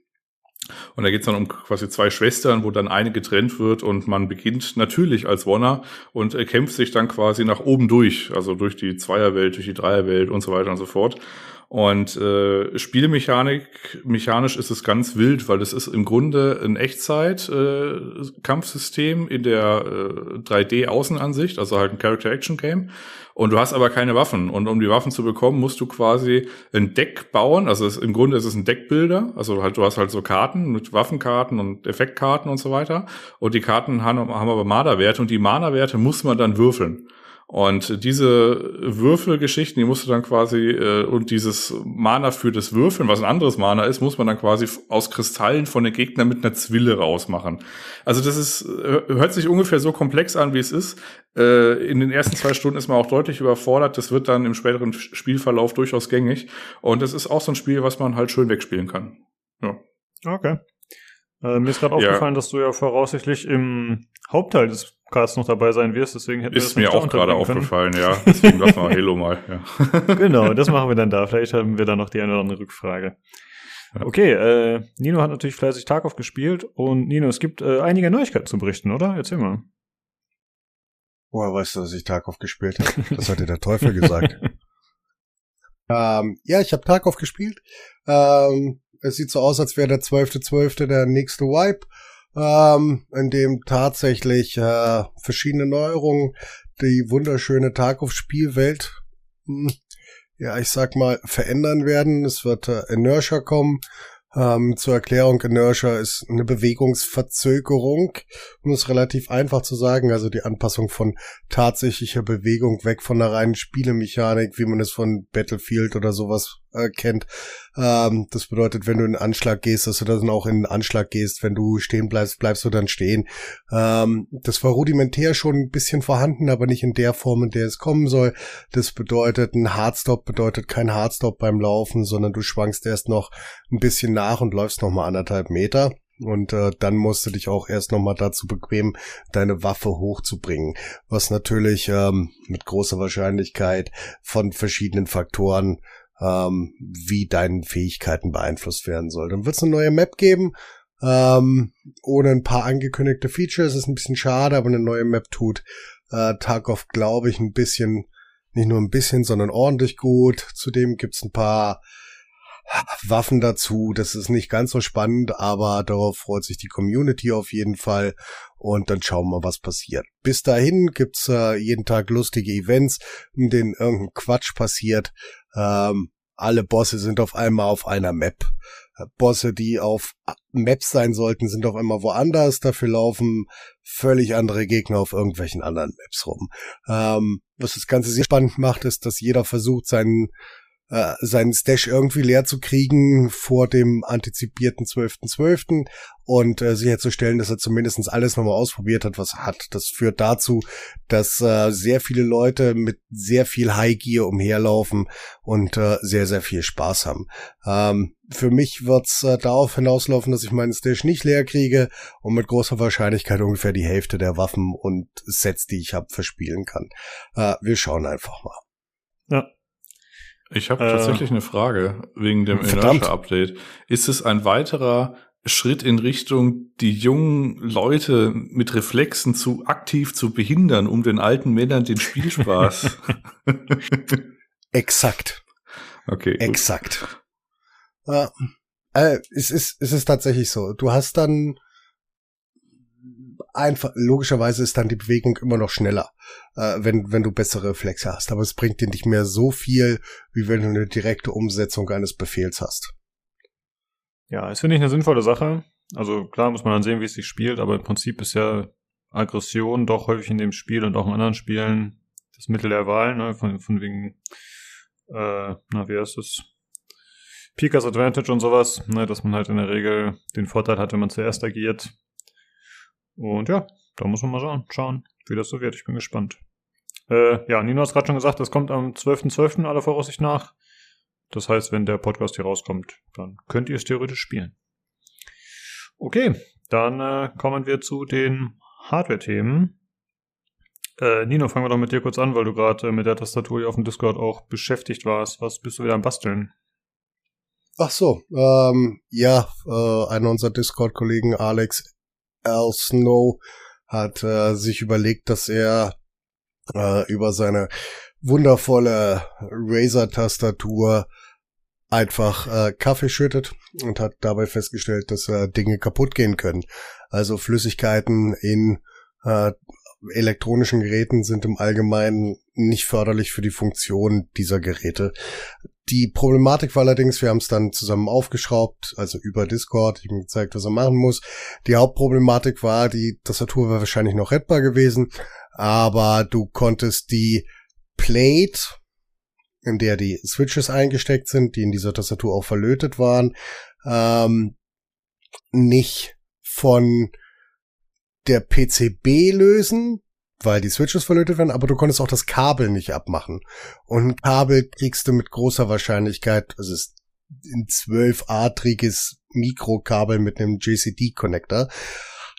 Und da geht es dann um quasi zwei Schwestern, wo dann eine getrennt wird und man beginnt natürlich als Wonner und äh, kämpft sich dann quasi nach oben durch, also durch die Zweierwelt, durch die Dreierwelt und so weiter und so fort. Und äh, Spielmechanik, mechanisch ist es ganz wild, weil es ist im Grunde ein Echtzeit-Kampfsystem äh, in der äh, 3D-Außenansicht, also halt ein Character-Action-Game. Und du hast aber keine Waffen. Und um die Waffen zu bekommen, musst du quasi ein Deck bauen. Also es, im Grunde ist es ein Deckbilder. Also halt, du hast halt so Karten mit Waffenkarten und Effektkarten und so weiter. Und die Karten haben, haben aber Mana-Werte und die Mana-Werte muss man dann würfeln. Und diese Würfelgeschichten, die musst du dann quasi, äh, und dieses Mana für das Würfeln, was ein anderes Mana ist, muss man dann quasi aus Kristallen von den Gegnern mit einer Zwille rausmachen. Also das ist, hört sich ungefähr so komplex an, wie es ist. Äh, in den ersten zwei Stunden ist man auch deutlich überfordert. Das wird dann im späteren Spielverlauf durchaus gängig. Und es ist auch so ein Spiel, was man halt schön wegspielen kann. Ja. Okay. Äh, mir ist gerade aufgefallen, ja. dass du ja voraussichtlich im Hauptteil des Casts noch dabei sein wirst, deswegen hätte Ist mir auch gerade aufgefallen, ja. Deswegen lassen wir Halo mal. Ja. genau, das machen wir dann da. Vielleicht haben wir da noch die eine oder andere Rückfrage. Okay, äh, Nino hat natürlich fleißig Tarkov gespielt und Nino, es gibt äh, einige Neuigkeiten zu berichten, oder? Erzähl mal. Woher weißt du, dass ich Tarkov gespielt habe? Das hat dir der Teufel gesagt. ähm, ja, ich habe Tarkov gespielt. Ähm, es sieht so aus, als wäre der 12.12. .12. der nächste Wipe ähm, in dem tatsächlich äh, verschiedene Neuerungen die wunderschöne Tarkov-Spielwelt, hm, ja, ich sag mal, verändern werden. Es wird äh, Inertia kommen. Ähm, zur Erklärung, Inertia ist eine Bewegungsverzögerung, um es relativ einfach zu sagen, also die Anpassung von tatsächlicher Bewegung weg von der reinen Spielemechanik, wie man es von Battlefield oder sowas äh, kennt. Ähm, das bedeutet, wenn du in den Anschlag gehst, dass du dann auch in den Anschlag gehst. Wenn du stehen bleibst, bleibst du dann stehen. Ähm, das war rudimentär schon ein bisschen vorhanden, aber nicht in der Form, in der es kommen soll. Das bedeutet, ein Hardstop bedeutet kein Hardstop beim Laufen, sondern du schwankst erst noch ein bisschen nach und läufst noch mal anderthalb Meter. Und äh, dann musst du dich auch erst nochmal dazu bequemen, deine Waffe hochzubringen. Was natürlich ähm, mit großer Wahrscheinlichkeit von verschiedenen Faktoren ähm, wie deine Fähigkeiten beeinflusst werden soll. Dann wird es eine neue Map geben, ähm, ohne ein paar angekündigte Features. Ist ein bisschen schade, aber eine neue Map tut äh, Tarkov, glaube ich, ein bisschen, nicht nur ein bisschen, sondern ordentlich gut. Zudem gibt's ein paar Waffen dazu. Das ist nicht ganz so spannend, aber darauf freut sich die Community auf jeden Fall. Und dann schauen wir, was passiert. Bis dahin gibt's äh, jeden Tag lustige Events, in denen irgendein Quatsch passiert. Ähm, alle Bosse sind auf einmal auf einer Map. Bosse, die auf Maps sein sollten, sind auf einmal woanders. Dafür laufen völlig andere Gegner auf irgendwelchen anderen Maps rum. Ähm, was das Ganze sehr spannend macht, ist, dass jeder versucht, seinen äh, seinen Stash irgendwie leer zu kriegen vor dem antizipierten 12.12. .12. und äh, sicherzustellen, dass er zumindest alles nochmal ausprobiert hat, was er hat. Das führt dazu, dass äh, sehr viele Leute mit sehr viel High Gear umherlaufen und äh, sehr, sehr viel Spaß haben. Ähm, für mich wird's äh, darauf hinauslaufen, dass ich meinen Stash nicht leer kriege und mit großer Wahrscheinlichkeit ungefähr die Hälfte der Waffen und Sets, die ich habe, verspielen kann. Äh, wir schauen einfach mal. Ja, ich habe äh, tatsächlich eine Frage wegen dem Inertia-Update. Ist es ein weiterer Schritt in Richtung, die jungen Leute mit Reflexen zu aktiv zu behindern, um den alten Männern den Spielspaß? Exakt. Okay. Exakt. Äh, äh, es ist, es ist tatsächlich so. Du hast dann einfach, logischerweise ist dann die Bewegung immer noch schneller, äh, wenn, wenn du bessere Reflexe hast. Aber es bringt dir nicht mehr so viel, wie wenn du eine direkte Umsetzung eines Befehls hast. Ja, es finde ich eine sinnvolle Sache. Also klar muss man dann sehen, wie es sich spielt, aber im Prinzip ist ja Aggression doch häufig in dem Spiel und auch in anderen Spielen das Mittel der Wahl, ne, von, von wegen, äh, na, wie heißt das? Pikas Advantage und sowas, ne, dass man halt in der Regel den Vorteil hat, wenn man zuerst agiert. Und ja, da muss man mal schauen, schauen wie das so wird. Ich bin gespannt. Äh, ja, Nino hat gerade schon gesagt, das kommt am 12.12. .12. aller Voraussicht nach. Das heißt, wenn der Podcast hier rauskommt, dann könnt ihr es theoretisch spielen. Okay, dann äh, kommen wir zu den Hardware-Themen. Äh, Nino, fangen wir doch mit dir kurz an, weil du gerade äh, mit der Tastatur hier auf dem Discord auch beschäftigt warst. Was bist du wieder am Basteln? Ach so, ähm, ja, äh, einer unserer Discord-Kollegen, Alex L. Snow, hat äh, sich überlegt, dass er äh, über seine wundervolle Razer-Tastatur einfach äh, Kaffee schüttet und hat dabei festgestellt, dass äh, Dinge kaputt gehen können. Also Flüssigkeiten in äh, elektronischen Geräten sind im Allgemeinen nicht förderlich für die Funktion dieser Geräte. Die Problematik war allerdings, wir haben es dann zusammen aufgeschraubt, also über Discord, ich habe ihm gezeigt, was er machen muss. Die Hauptproblematik war, die Tastatur wäre wahrscheinlich noch rettbar gewesen, aber du konntest die Plate, in der die Switches eingesteckt sind, die in dieser Tastatur auch verlötet waren, ähm, nicht von der PCB lösen, weil die Switches verlötet werden, aber du konntest auch das Kabel nicht abmachen. Und ein Kabel kriegst du mit großer Wahrscheinlichkeit, also es ist ein 12-adriges Mikrokabel mit einem JCD-Connector.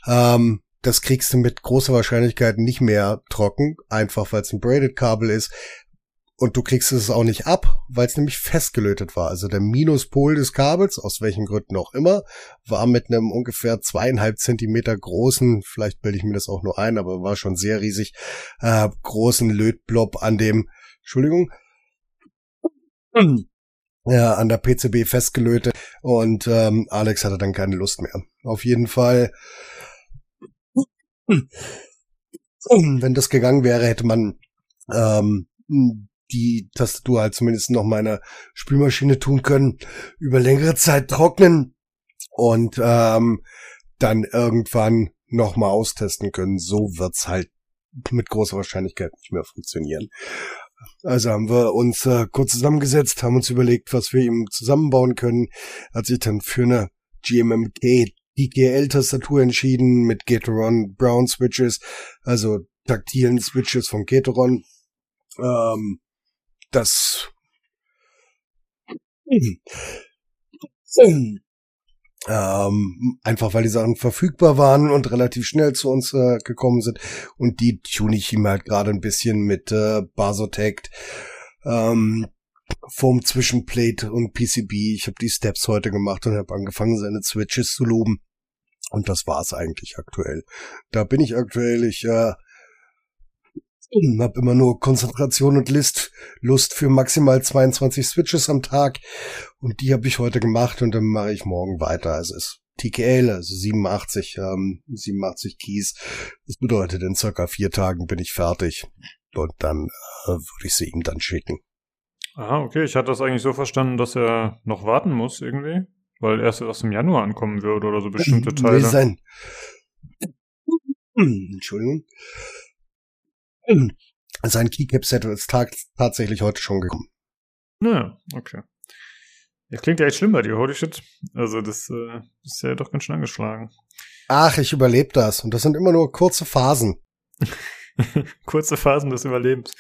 Ähm, das kriegst du mit großer Wahrscheinlichkeit nicht mehr trocken, einfach weil es ein Braided-Kabel ist. Und du kriegst es auch nicht ab, weil es nämlich festgelötet war. Also der Minuspol des Kabels, aus welchen Gründen auch immer, war mit einem ungefähr zweieinhalb Zentimeter großen, vielleicht bilde ich mir das auch nur ein, aber war schon sehr riesig, äh, großen Lötblob an dem, Entschuldigung, ja, an der PCB festgelötet und ähm, Alex hatte dann keine Lust mehr. Auf jeden Fall, wenn das gegangen wäre, hätte man ähm, die Tastatur halt zumindest noch meiner Spülmaschine tun können, über längere Zeit trocknen und ähm, dann irgendwann nochmal austesten können. So wird's halt mit großer Wahrscheinlichkeit nicht mehr funktionieren. Also haben wir uns äh, kurz zusammengesetzt, haben uns überlegt, was wir ihm zusammenbauen können, hat sich dann für eine GMMK DGL-Tastatur entschieden mit Gateron Brown Switches, also taktilen Switches von Gateron. Ähm, das ähm, einfach weil die Sachen verfügbar waren und relativ schnell zu uns äh, gekommen sind. Und die tune ich ihm halt gerade ein bisschen mit äh, Basotect, ähm, Foam Zwischenplate und PCB. Ich habe die Steps heute gemacht und habe angefangen, seine Switches zu loben. Und das war's eigentlich aktuell. Da bin ich aktuell. Ich äh, hab immer nur Konzentration und List, Lust für maximal 22 Switches am Tag. Und die habe ich heute gemacht und dann mache ich morgen weiter. Es ist TKL, also 87, ähm, 87 Keys. Das bedeutet, in circa vier Tagen bin ich fertig. Und dann äh, würde ich sie ihm dann schicken. Ah, okay. Ich hatte das eigentlich so verstanden, dass er noch warten muss irgendwie. Weil erst erst im Januar ankommen würde oder so bestimmte Teile. Will sein. Entschuldigung. Sein Keycap-Set ist tatsächlich heute schon gekommen. Ja, okay. Ja, klingt ja echt schlimm bei dir, holy shit. Also das äh, ist ja doch ganz schön angeschlagen. Ach, ich überlebe das. Und das sind immer nur kurze Phasen. Kurze Phasen des Überlebens.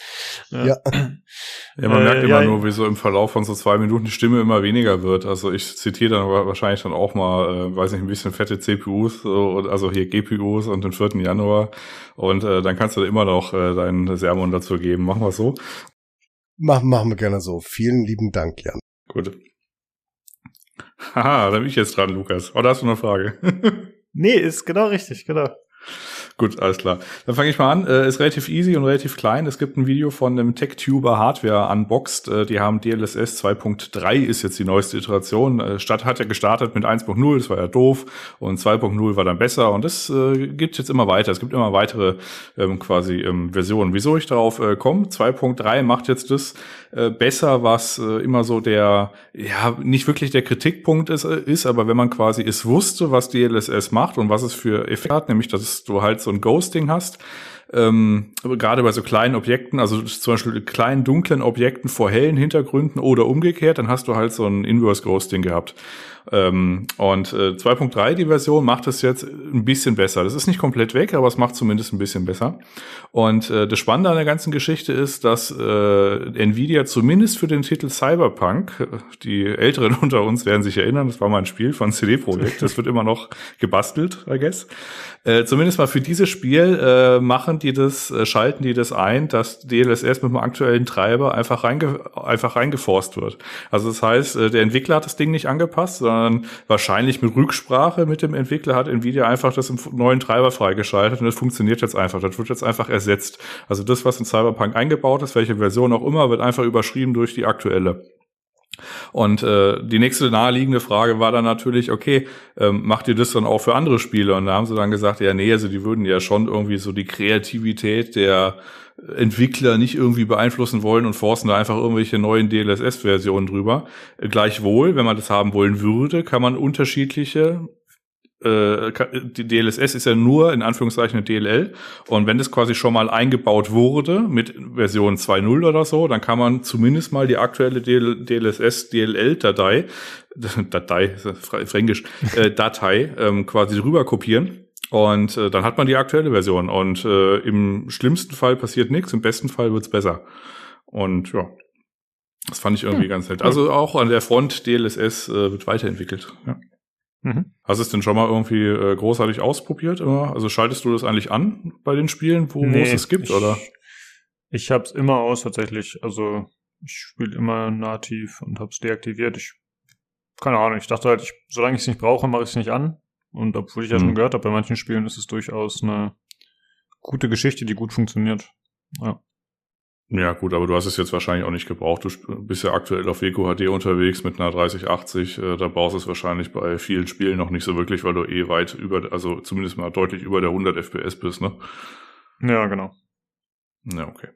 Ja. Ja, man äh, merkt immer ja, nur, wie so im Verlauf von so zwei Minuten die Stimme immer weniger wird. Also ich zitiere dann wahrscheinlich dann auch mal, äh, weiß nicht, ein bisschen fette CPUs, so, also hier GPUs und den 4. Januar. Und äh, dann kannst du immer noch äh, deinen Sermon dazu geben. Machen wir so. Machen, machen wir gerne so. Vielen lieben Dank, Jan. Gut. Haha, da bin ich jetzt dran, Lukas. Oder hast du eine Frage? nee, ist genau richtig, genau. Gut, alles klar. Dann fange ich mal an. Äh, ist relativ easy und relativ klein. Es gibt ein Video von einem TechTuber Hardware unboxed. Äh, die haben DLSS 2.3 ist jetzt die neueste Iteration. Äh, Stadt hat ja gestartet mit 1.0, das war ja doof. Und 2.0 war dann besser. Und das äh, gibt jetzt immer weiter. Es gibt immer weitere ähm, quasi ähm, Versionen. Wieso ich darauf äh, komme? 2.3 macht jetzt das äh, besser, was äh, immer so der, ja, nicht wirklich der Kritikpunkt ist, äh, ist, aber wenn man quasi es wusste, was DLSS macht und was es für Effekte hat, nämlich dass du halt so ein Ghosting hast. Ähm, gerade bei so kleinen Objekten, also zum Beispiel kleinen dunklen Objekten vor hellen Hintergründen oder umgekehrt, dann hast du halt so ein Inverse Ghosting gehabt. Ähm, und äh, 2.3, die Version, macht es jetzt ein bisschen besser. Das ist nicht komplett weg, aber es macht zumindest ein bisschen besser. Und äh, das Spannende an der ganzen Geschichte ist, dass äh, Nvidia zumindest für den Titel Cyberpunk, die Älteren unter uns werden sich erinnern, das war mal ein Spiel von CD Projekt, das wird immer noch gebastelt, I guess. Äh, zumindest mal für dieses Spiel äh, machen die das, äh, schalten die das ein, dass DLSS mit dem aktuellen Treiber einfach, reinge einfach reingeforst wird. Also das heißt, äh, der Entwickler hat das Ding nicht angepasst, sondern wahrscheinlich mit Rücksprache mit dem Entwickler hat Nvidia einfach das im neuen Treiber freigeschaltet und das funktioniert jetzt einfach. Das wird jetzt einfach ersetzt. Also das, was in Cyberpunk eingebaut ist, welche Version auch immer, wird einfach überschrieben durch die aktuelle. Und äh, die nächste naheliegende Frage war dann natürlich, okay, ähm, macht ihr das dann auch für andere Spiele? Und da haben sie dann gesagt, ja, nee, also die würden ja schon irgendwie so die Kreativität der Entwickler nicht irgendwie beeinflussen wollen und forcen da einfach irgendwelche neuen DLSS-Versionen drüber. Gleichwohl, wenn man das haben wollen würde, kann man unterschiedliche äh, die DLSS ist ja nur in Anführungszeichen eine DLL und wenn das quasi schon mal eingebaut wurde mit Version 2.0 oder so, dann kann man zumindest mal die aktuelle DLSS DLL Datei Datei fränkisch äh, Datei ähm, quasi rüber kopieren und äh, dann hat man die aktuelle Version. Und äh, im schlimmsten Fall passiert nichts, im besten Fall wird's besser. Und ja, das fand ich irgendwie hm. ganz nett. Also auch an der Front DLSS äh, wird weiterentwickelt. Ja. Mhm. Hast du es denn schon mal irgendwie äh, großartig ausprobiert? Immer? Also schaltest du das eigentlich an bei den Spielen, wo, nee, es es gibt, ich, oder? Ich hab's immer aus tatsächlich. Also ich spiele immer nativ und hab's deaktiviert. Ich keine Ahnung, ich dachte halt, ich, solange ich es nicht brauche, mache ich es nicht an. Und obwohl ich ja schon mhm. gehört habe, bei manchen Spielen ist es durchaus eine gute Geschichte, die gut funktioniert. Ja. Ja, gut, aber du hast es jetzt wahrscheinlich auch nicht gebraucht. Du bist ja aktuell auf Weco HD unterwegs mit einer 3080. Äh, da brauchst du es wahrscheinlich bei vielen Spielen noch nicht so wirklich, weil du eh weit über, also zumindest mal deutlich über der 100 FPS bist, ne? Ja, genau. Ja, okay.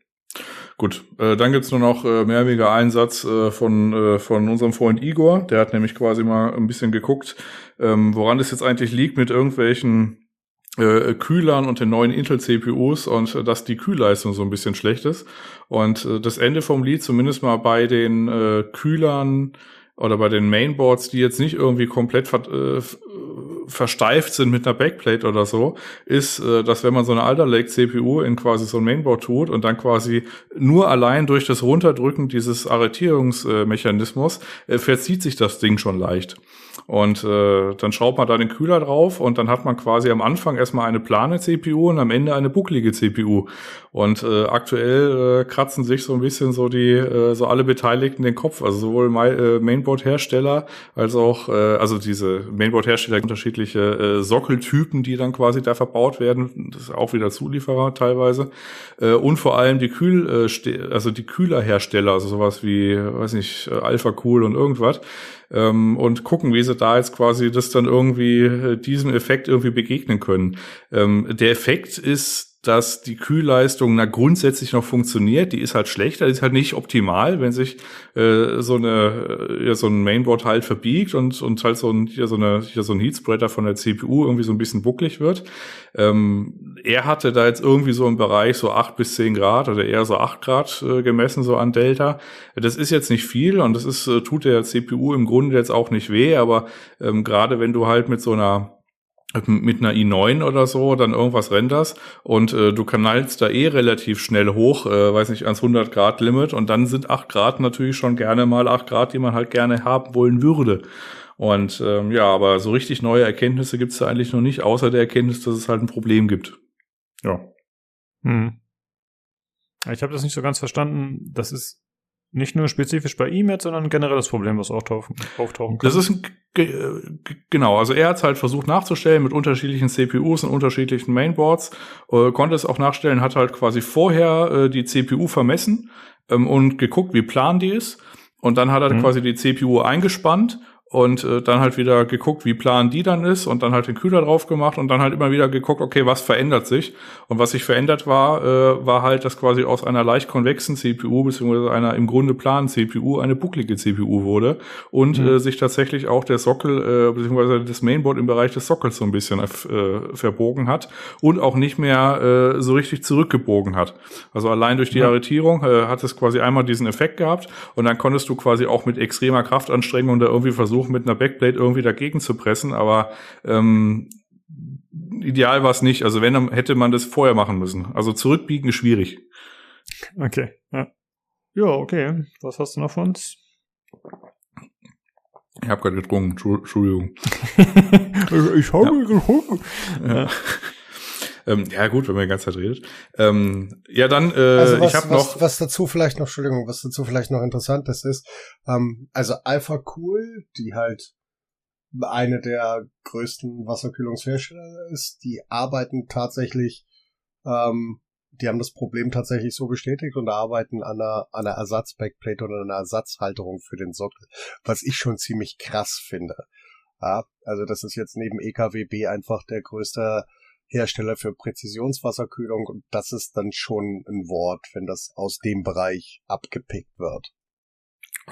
Gut, äh, dann gibt's nur noch äh, mehrwiger Einsatz äh, von, äh, von unserem Freund Igor. Der hat nämlich quasi mal ein bisschen geguckt, ähm, woran das jetzt eigentlich liegt mit irgendwelchen äh, Kühlern und den neuen Intel-CPUs und äh, dass die Kühlleistung so ein bisschen schlecht ist. Und äh, das Ende vom Lied, zumindest mal bei den äh, Kühlern oder bei den Mainboards, die jetzt nicht irgendwie komplett äh, versteift sind mit einer Backplate oder so, ist, äh, dass wenn man so eine Alder Lake CPU in quasi so ein Mainboard tut und dann quasi nur allein durch das Runterdrücken dieses Arretierungsmechanismus äh, verzieht sich das Ding schon leicht. Und äh, dann schraubt man da den Kühler drauf und dann hat man quasi am Anfang erstmal eine plane CPU und am Ende eine bucklige CPU. Und äh, aktuell äh, kratzen sich so ein bisschen so die, äh, so alle Beteiligten den Kopf, also sowohl äh, Mainboard-Hersteller als auch, äh, also diese Mainboard-Hersteller unterschiedliche äh, Sockeltypen, die dann quasi da verbaut werden, das ist auch wieder Zulieferer teilweise. Äh, und vor allem die Kühl, äh, also die Kühlerhersteller, also sowas wie, weiß nicht, Alpha Cool und irgendwas ähm, und gucken, wie sie da jetzt quasi das dann irgendwie äh, diesem Effekt irgendwie begegnen können. Ähm, der Effekt ist dass die Kühlleistung na grundsätzlich noch funktioniert. Die ist halt schlechter, die ist halt nicht optimal, wenn sich äh, so eine äh, ja, so ein Mainboard halt verbiegt und und halt so ein hier so eine hier so ein Heatspreader von der CPU irgendwie so ein bisschen bucklig wird. Ähm, er hatte da jetzt irgendwie so im Bereich so acht bis zehn Grad oder eher so acht Grad äh, gemessen so an Delta. Das ist jetzt nicht viel und das ist äh, tut der CPU im Grunde jetzt auch nicht weh, aber ähm, gerade wenn du halt mit so einer mit einer i9 oder so dann irgendwas renderst und äh, du knallst da eh relativ schnell hoch, äh, weiß nicht, ans 100 Grad Limit und dann sind 8 Grad natürlich schon gerne mal 8 Grad, die man halt gerne haben wollen würde. Und ähm, ja, aber so richtig neue Erkenntnisse gibt's da eigentlich noch nicht, außer der Erkenntnis, dass es halt ein Problem gibt. Ja. Hm. Ich habe das nicht so ganz verstanden. Das ist nicht nur spezifisch bei ihm jetzt, sondern generell das Problem, was auftauchen, auftauchen kann. Das ist ein, genau, also er hat es halt versucht nachzustellen mit unterschiedlichen CPUs und unterschiedlichen Mainboards, äh, konnte es auch nachstellen, hat halt quasi vorher äh, die CPU vermessen ähm, und geguckt, wie plan die ist. Und dann hat er mhm. quasi die CPU eingespannt und äh, dann halt wieder geguckt, wie plan die dann ist und dann halt den Kühler drauf gemacht und dann halt immer wieder geguckt, okay, was verändert sich? Und was sich verändert war, äh, war halt, dass quasi aus einer leicht konvexen CPU beziehungsweise einer im Grunde planen CPU eine bucklige CPU wurde und mhm. äh, sich tatsächlich auch der Sockel äh, beziehungsweise das Mainboard im Bereich des Sockels so ein bisschen äh, verbogen hat und auch nicht mehr äh, so richtig zurückgebogen hat. Also allein durch die ja. Arretierung äh, hat es quasi einmal diesen Effekt gehabt und dann konntest du quasi auch mit extremer Kraftanstrengung da irgendwie versuchen, versuchen, mit einer Backblade irgendwie dagegen zu pressen, aber ähm, ideal war es nicht. Also wenn, dann hätte man das vorher machen müssen. Also zurückbiegen ist schwierig. Okay, ja. Ja, okay. Was hast du noch für uns? Ich habe gerade getrunken, Entschuldigung. ich habe ja. getrunken. Ja. Ähm, ja gut, wenn man die ganze Zeit redet. Ähm, ja, dann, äh, also was, ich habe noch... Was dazu vielleicht noch, Entschuldigung, was dazu vielleicht noch interessantes ist, ähm, also Alpha Cool, die halt eine der größten Wasserkühlungshersteller ist, die arbeiten tatsächlich, ähm, die haben das Problem tatsächlich so bestätigt und arbeiten an einer, an einer Ersatz-Backplate oder einer Ersatzhalterung für den Sockel, was ich schon ziemlich krass finde. Ja, also das ist jetzt neben EKWB einfach der größte Hersteller für Präzisionswasserkühlung und das ist dann schon ein Wort, wenn das aus dem Bereich abgepickt wird.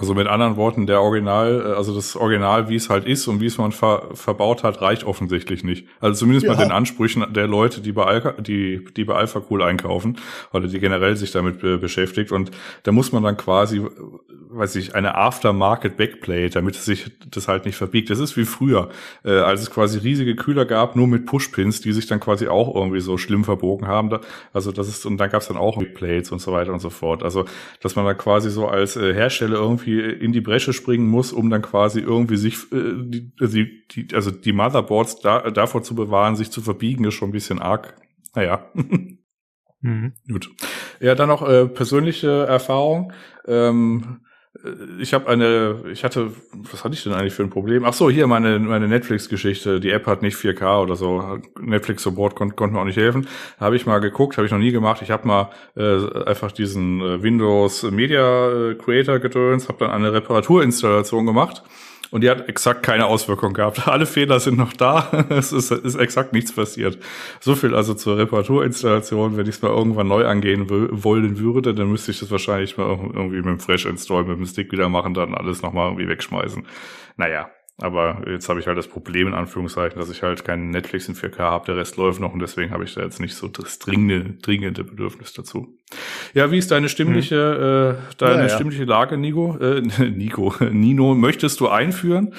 Also mit anderen Worten, der Original, äh, also das Original, wie es halt ist und wie es man ver verbaut hat, reicht offensichtlich nicht. Also zumindest ja. bei den Ansprüchen der Leute, die bei, Alka die, die bei Alpha Cool einkaufen oder die generell sich damit be beschäftigt. Und da muss man dann quasi, weiß ich, eine Aftermarket Backplate, damit es sich das halt nicht verbiegt. Das ist wie früher, äh, als es quasi riesige Kühler gab, nur mit Pushpins, die sich dann quasi auch irgendwie so schlimm verbogen haben. Also das ist, und dann gab es dann auch Backplates und so weiter und so fort. Also, dass man da quasi so als äh, Hersteller irgendwie irgendwie in die Bresche springen muss, um dann quasi irgendwie sich äh, die, die, also die Motherboards da, davor zu bewahren, sich zu verbiegen, ist schon ein bisschen arg. Naja. mhm. Gut. Ja, dann noch äh, persönliche Erfahrung. Ähm, äh, ich habe eine, ich hatte, was hatte ich denn eigentlich für ein Problem? Ach so, hier meine meine Netflix-Geschichte. Die App hat nicht 4K oder so. Netflix Support kon konnte mir auch nicht helfen. Habe ich mal geguckt, habe ich noch nie gemacht. Ich habe mal äh, einfach diesen äh, Windows Media Creator gedöns, habe dann eine Reparaturinstallation gemacht und die hat exakt keine Auswirkung gehabt. Alle Fehler sind noch da. es ist, ist exakt nichts passiert. So viel also zur Reparaturinstallation. Wenn ich es mal irgendwann neu angehen wollen würde, dann müsste ich das wahrscheinlich mal irgendwie mit dem Fresh Install, mit dem Stick wieder machen, dann alles nochmal irgendwie wegschmeißen. Naja, aber jetzt habe ich halt das Problem in Anführungszeichen, dass ich halt keinen Netflix in 4K habe, der Rest läuft noch und deswegen habe ich da jetzt nicht so das dringende, dringende Bedürfnis dazu. Ja, wie ist deine stimmliche, hm. äh, deine ja, ja. stimmliche Lage, Nico? Äh, Nico, Nino, möchtest du einführen?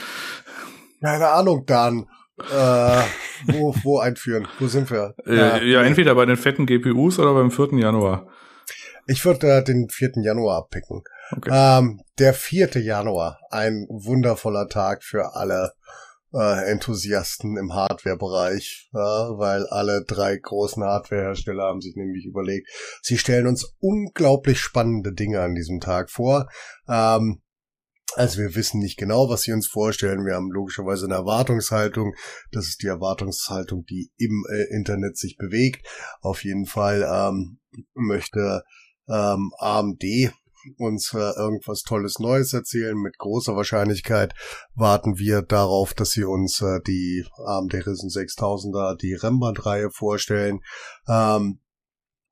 Keine Ahnung, Dan. Äh, wo, wo einführen? Wo sind wir? Äh, ja, ja, entweder bei den fetten GPUs oder beim 4. Januar. Ich würde äh, den 4. Januar abpicken. Okay. Ähm, der 4. Januar, ein wundervoller Tag für alle äh, Enthusiasten im Hardware-Bereich, ja, weil alle drei großen Hardware-Hersteller haben sich nämlich überlegt, sie stellen uns unglaublich spannende Dinge an diesem Tag vor. Ähm, also wir wissen nicht genau, was sie uns vorstellen. Wir haben logischerweise eine Erwartungshaltung. Das ist die Erwartungshaltung, die im äh, Internet sich bewegt. Auf jeden Fall ähm, möchte ähm, AMD uns äh, irgendwas Tolles Neues erzählen. Mit großer Wahrscheinlichkeit warten wir darauf, dass sie uns äh, die AMD Risen 6000er, die Rembrandt-Reihe vorstellen ähm,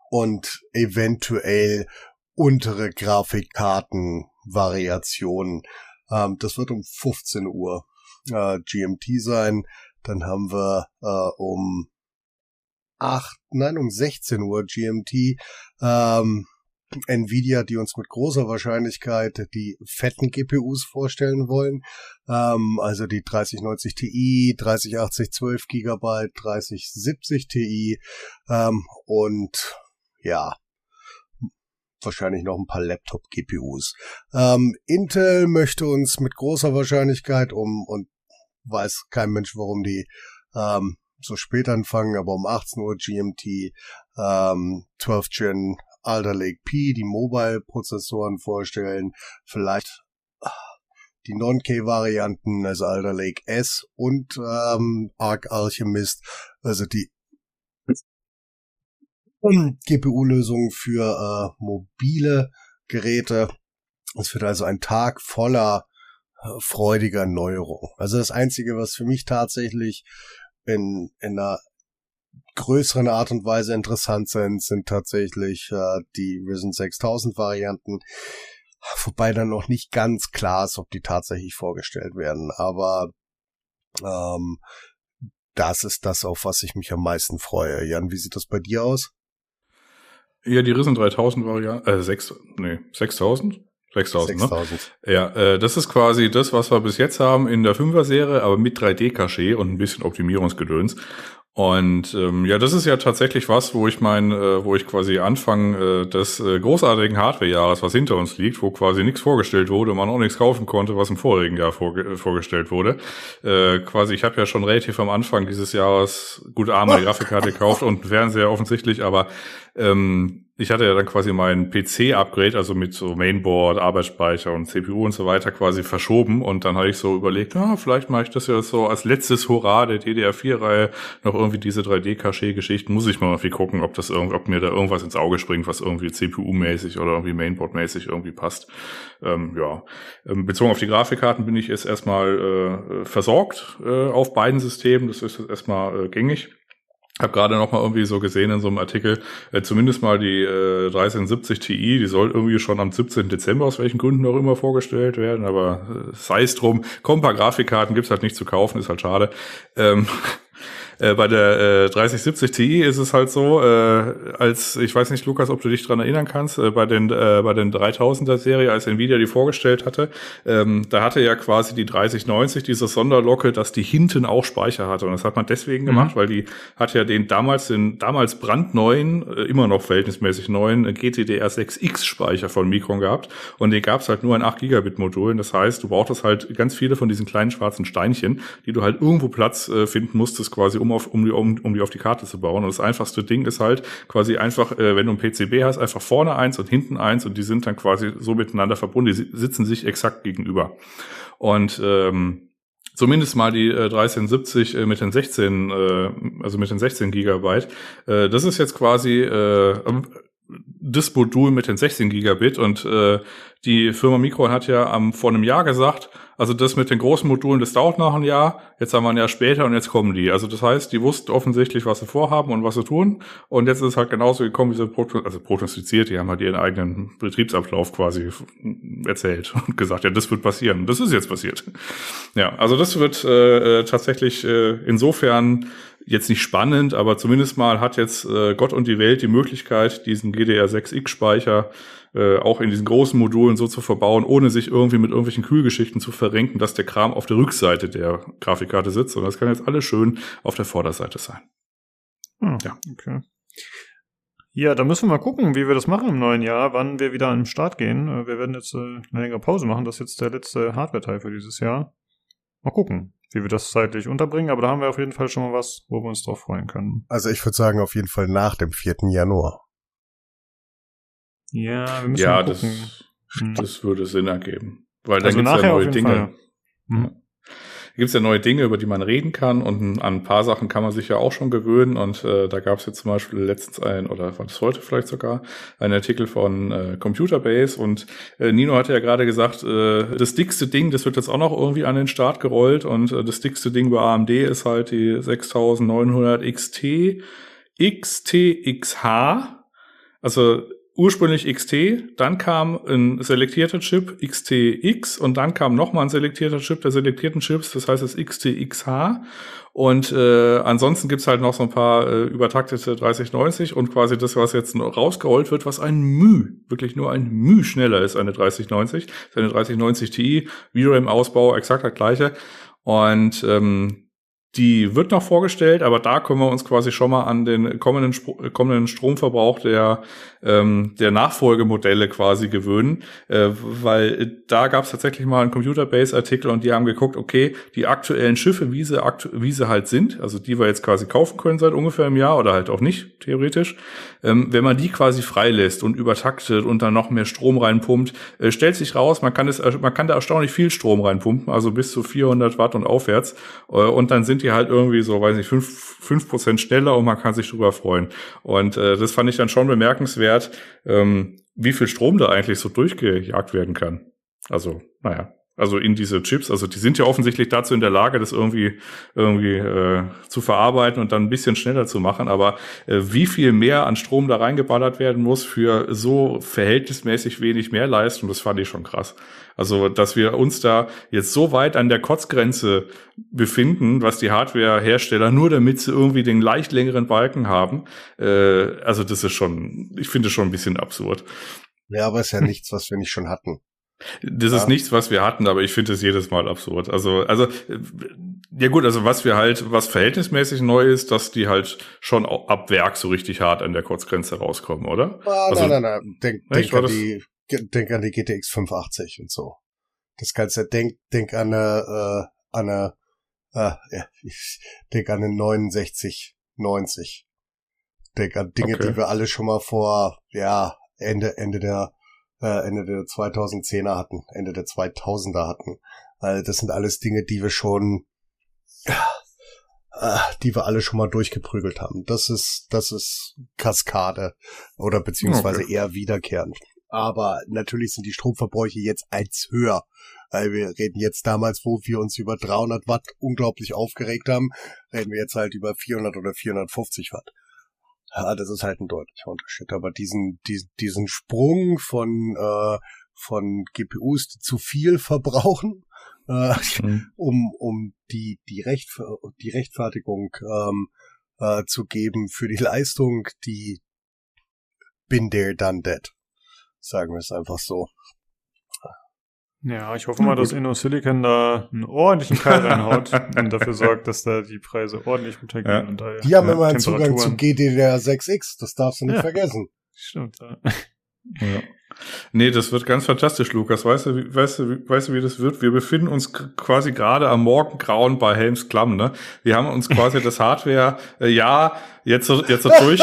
und eventuell untere Grafikkarten-Variationen. Ähm, das wird um 15 Uhr äh, GMT sein. Dann haben wir äh, um 8, nein, um 16 Uhr GMT ähm, Nvidia, die uns mit großer Wahrscheinlichkeit die fetten GPUs vorstellen wollen. Ähm, also die 3090 Ti, 3080 12 GB, 3070 Ti ähm, und ja, wahrscheinlich noch ein paar Laptop-GPUs. Ähm, Intel möchte uns mit großer Wahrscheinlichkeit um und weiß kein Mensch, warum die ähm, so spät anfangen, aber um 18 Uhr GMT ähm, 12 Gen Alder Lake P, die Mobile-Prozessoren vorstellen, vielleicht ah, die Non-K-Varianten, also Alder Lake S und ähm, Arc Alchemist, also die GPU-Lösungen für äh, mobile Geräte. Es wird also ein Tag voller freudige Erneuerung. Also das Einzige, was für mich tatsächlich in, in einer größeren Art und Weise interessant sind, sind tatsächlich äh, die Risen 6000 Varianten. Wobei dann noch nicht ganz klar ist, ob die tatsächlich vorgestellt werden. Aber ähm, das ist das, auf was ich mich am meisten freue. Jan, wie sieht das bei dir aus? Ja, die Risen 3000 Variante, äh, 6, nee, 6000? 6000, 6000. ne? Ja, äh, das ist quasi das, was wir bis jetzt haben in der 5er-Serie, aber mit 3D-Caché und ein bisschen Optimierungsgedöns. Und ähm, ja, das ist ja tatsächlich was, wo ich mein, äh, wo ich quasi Anfang äh, des äh, großartigen Hardware-Jahres, was hinter uns liegt, wo quasi nichts vorgestellt wurde, man auch nichts kaufen konnte, was im vorigen Jahr vorge äh, vorgestellt wurde. Äh, quasi, ich habe ja schon relativ am Anfang dieses Jahres gut arme Grafikkarte gekauft und einen Fernseher offensichtlich, aber ähm, ich hatte ja dann quasi mein PC-Upgrade, also mit so Mainboard, Arbeitsspeicher und CPU und so weiter quasi verschoben und dann habe ich so überlegt, ja, vielleicht mache ich das ja so als letztes Hurra der DDR4-Reihe noch irgendwie diese 3D-Caché-Geschichten, muss ich mal irgendwie gucken, ob das irgendwie, ob mir da irgendwas ins Auge springt, was irgendwie CPU-mäßig oder irgendwie Mainboard-mäßig irgendwie passt. Ähm, ja, ähm, bezogen auf die Grafikkarten bin ich jetzt erstmal äh, versorgt äh, auf beiden Systemen, das ist jetzt erstmal äh, gängig. Hab gerade noch mal irgendwie so gesehen in so einem Artikel, äh, zumindest mal die äh, 1370 Ti, die soll irgendwie schon am 17. Dezember aus welchen Gründen auch immer vorgestellt werden, aber äh, sei es drum, ein paar Grafikkarten, gibt's halt nicht zu kaufen, ist halt schade. Ähm, Äh, bei der äh, 3070 Ti ist es halt so, äh, als ich weiß nicht, Lukas, ob du dich dran erinnern kannst, äh, bei den äh, bei den 3000er Serie, als Nvidia die vorgestellt hatte, ähm, da hatte ja quasi die 3090 diese Sonderlocke, dass die hinten auch Speicher hatte und das hat man deswegen mhm. gemacht, weil die hat ja den damals den damals brandneuen, äh, immer noch verhältnismäßig neuen äh, GTDR6X Speicher von Micron gehabt und den gab's halt nur in 8 Gigabit Modulen. Das heißt, du brauchtest halt ganz viele von diesen kleinen schwarzen Steinchen, die du halt irgendwo Platz äh, finden musstest, quasi um um, auf, um, die, um, um die auf die Karte zu bauen. Und das einfachste Ding ist halt quasi einfach, äh, wenn du ein PCB hast, einfach vorne eins und hinten eins und die sind dann quasi so miteinander verbunden, die sitzen sich exakt gegenüber. Und ähm, zumindest mal die äh, 1370 äh, mit den 16, äh, also mit den 16 Gigabyte. Äh, das ist jetzt quasi äh, das Modul mit den 16 Gigabit und äh, die Firma Micron hat ja am, vor einem Jahr gesagt, also das mit den großen Modulen, das dauert noch ein Jahr, jetzt haben wir ein Jahr später und jetzt kommen die. Also das heißt, die wussten offensichtlich, was sie vorhaben und was sie tun und jetzt ist es halt genauso gekommen, wie sie prognostiziert, also prognostiziert, die haben halt ihren eigenen Betriebsablauf quasi erzählt und gesagt, ja, das wird passieren. Das ist jetzt passiert. Ja, also das wird äh, äh tatsächlich äh, insofern jetzt nicht spannend, aber zumindest mal hat jetzt äh, Gott und die Welt die Möglichkeit, diesen GDR6X-Speicher äh, auch in diesen großen Modulen so zu verbauen, ohne sich irgendwie mit irgendwelchen Kühlgeschichten zu verrenken, dass der Kram auf der Rückseite der Grafikkarte sitzt. Und das kann jetzt alles schön auf der Vorderseite sein. Hm, ja. Okay. Ja, da müssen wir mal gucken, wie wir das machen im neuen Jahr, wann wir wieder an den Start gehen. Äh, wir werden jetzt äh, eine längere Pause machen. Das ist jetzt der letzte Hardware-Teil für dieses Jahr. Mal gucken wie wir das zeitlich unterbringen, aber da haben wir auf jeden Fall schon mal was, wo wir uns drauf freuen können. Also ich würde sagen, auf jeden Fall nach dem 4. Januar. Ja, wir müssen ja, mal gucken. Das, hm. das würde Sinn ergeben. Weil also da gibt es ja neue Dinge. Hm gibt es ja neue Dinge, über die man reden kann und an ein paar Sachen kann man sich ja auch schon gewöhnen und äh, da gab es jetzt zum Beispiel letztens ein, oder war das heute vielleicht sogar, ein Artikel von äh, Computerbase und äh, Nino hatte ja gerade gesagt, äh, das dickste Ding, das wird jetzt auch noch irgendwie an den Start gerollt und äh, das dickste Ding bei AMD ist halt die 6900 XT XTXH, also ursprünglich XT, dann kam ein selektierter Chip XTX und dann kam nochmal ein selektierter Chip der selektierten Chips, das heißt das XTXH. Und äh, ansonsten gibt's halt noch so ein paar äh, übertaktete 3090 und quasi das, was jetzt noch rausgerollt wird, was ein Müh, wirklich nur ein Müh schneller ist, eine 3090. Das ist eine 3090 Ti, VRAM-Ausbau exakt der gleiche. Und ähm, die wird noch vorgestellt, aber da können wir uns quasi schon mal an den kommenden, kommenden Stromverbrauch der, ähm, der Nachfolgemodelle quasi gewöhnen, äh, weil da gab es tatsächlich mal einen Computerbase-Artikel und die haben geguckt, okay, die aktuellen Schiffe, wie sie, aktu wie sie halt sind, also die wir jetzt quasi kaufen können seit ungefähr einem Jahr oder halt auch nicht, theoretisch, ähm, wenn man die quasi freilässt und übertaktet und dann noch mehr Strom reinpumpt, äh, stellt sich raus, man kann, es, man kann da erstaunlich viel Strom reinpumpen, also bis zu 400 Watt und aufwärts äh, und dann sind die halt irgendwie so, weiß nicht, fünf fünf Prozent schneller und man kann sich drüber freuen. Und äh, das fand ich dann schon bemerkenswert, ähm, wie viel Strom da eigentlich so durchgejagt werden kann. Also, naja, Also in diese Chips. Also die sind ja offensichtlich dazu in der Lage, das irgendwie irgendwie äh, zu verarbeiten und dann ein bisschen schneller zu machen. Aber äh, wie viel mehr an Strom da reingeballert werden muss für so verhältnismäßig wenig Mehrleistung, das fand ich schon krass. Also, dass wir uns da jetzt so weit an der Kotzgrenze befinden, was die Hardware-Hersteller nur damit sie irgendwie den leicht längeren Balken haben. Äh, also, das ist schon, ich finde schon ein bisschen absurd. Ja, aber ist ja nichts, was wir nicht schon hatten. Das ja. ist nichts, was wir hatten, aber ich finde es jedes Mal absurd. Also, also, ja gut, also was wir halt, was verhältnismäßig neu ist, dass die halt schon ab Werk so richtig hart an der Kurzgrenze rauskommen, oder? Ah, also, nein, nein, nein. Denk, denk an die, denk an die GTX 580 und so. Das Ganze, denk, denk an eine, äh, an eine, äh, ja, ich denk an eine 6990. Denk an Dinge, okay. die wir alle schon mal vor, ja, Ende, Ende der, äh, Ende der 2010er hatten, Ende der 2000er hatten. Weil das sind alles Dinge, die wir schon, äh, die wir alle schon mal durchgeprügelt haben. Das ist, das ist Kaskade oder beziehungsweise okay. eher wiederkehrend. Aber natürlich sind die Stromverbräuche jetzt eins höher. Weil wir reden jetzt damals, wo wir uns über 300 Watt unglaublich aufgeregt haben, reden wir jetzt halt über 400 oder 450 Watt. Ja, das ist halt ein deutlicher Unterschied. Aber diesen, diesen, diesen Sprung von, äh, von GPUs, die zu viel verbrauchen, äh, mhm. um, um die, die, Recht, die Rechtfertigung ähm, äh, zu geben für die Leistung, die bin there, done that. Sagen wir es einfach so. Ja, ich hoffe mal, dass InnoSilicon da einen ordentlichen Keil reinhaut und dafür sorgt, dass da die Preise ordentlich runtergehen. Ja. Und da, die haben immer einen Zugang zu GDDR6X, das darfst du nicht ja. vergessen. Stimmt, ja. Ja. Nee, das wird ganz fantastisch, Lukas. Weißt du, wie, weißt du, weißt du, wie das wird? Wir befinden uns quasi gerade am Morgengrauen bei Helms Klamm, ne? Wir haben uns quasi das Hardware, äh, ja, jetzt so, jetzt so durch,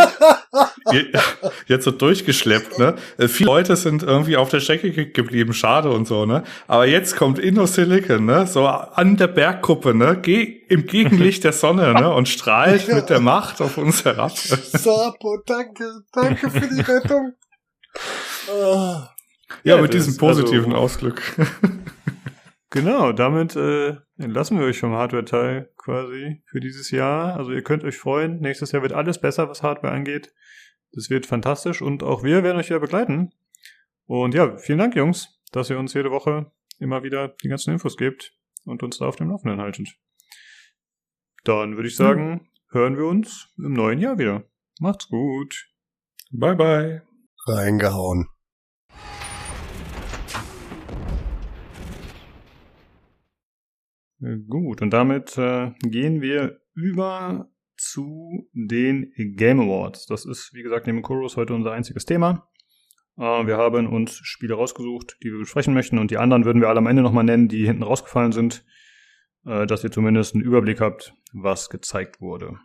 jetzt so durchgeschleppt, ne? Äh, viele Leute sind irgendwie auf der Strecke geblieben, schade und so, ne? Aber jetzt kommt InnoSilicon, ne? So an der Bergkuppe, ne? Geh im Gegenlicht der Sonne, ne? Und strahlt mit der Macht auf uns herab. Sapo, danke, danke für die Rettung. Oh. Ja, ja, mit diesem positiven also, Ausglück. genau, damit äh, entlassen wir euch vom Hardware-Teil quasi für dieses Jahr. Also ihr könnt euch freuen. Nächstes Jahr wird alles besser, was Hardware angeht. Das wird fantastisch und auch wir werden euch wieder begleiten. Und ja, vielen Dank, Jungs, dass ihr uns jede Woche immer wieder die ganzen Infos gebt und uns da auf dem Laufenden haltet. Dann würde ich sagen, hm. hören wir uns im neuen Jahr wieder. Macht's gut. Bye bye. Reingehauen. Gut, und damit äh, gehen wir über zu den Game Awards. Das ist, wie gesagt, neben Chorus heute unser einziges Thema. Äh, wir haben uns Spiele rausgesucht, die wir besprechen möchten, und die anderen würden wir alle am Ende nochmal nennen, die hinten rausgefallen sind, äh, dass ihr zumindest einen Überblick habt, was gezeigt wurde.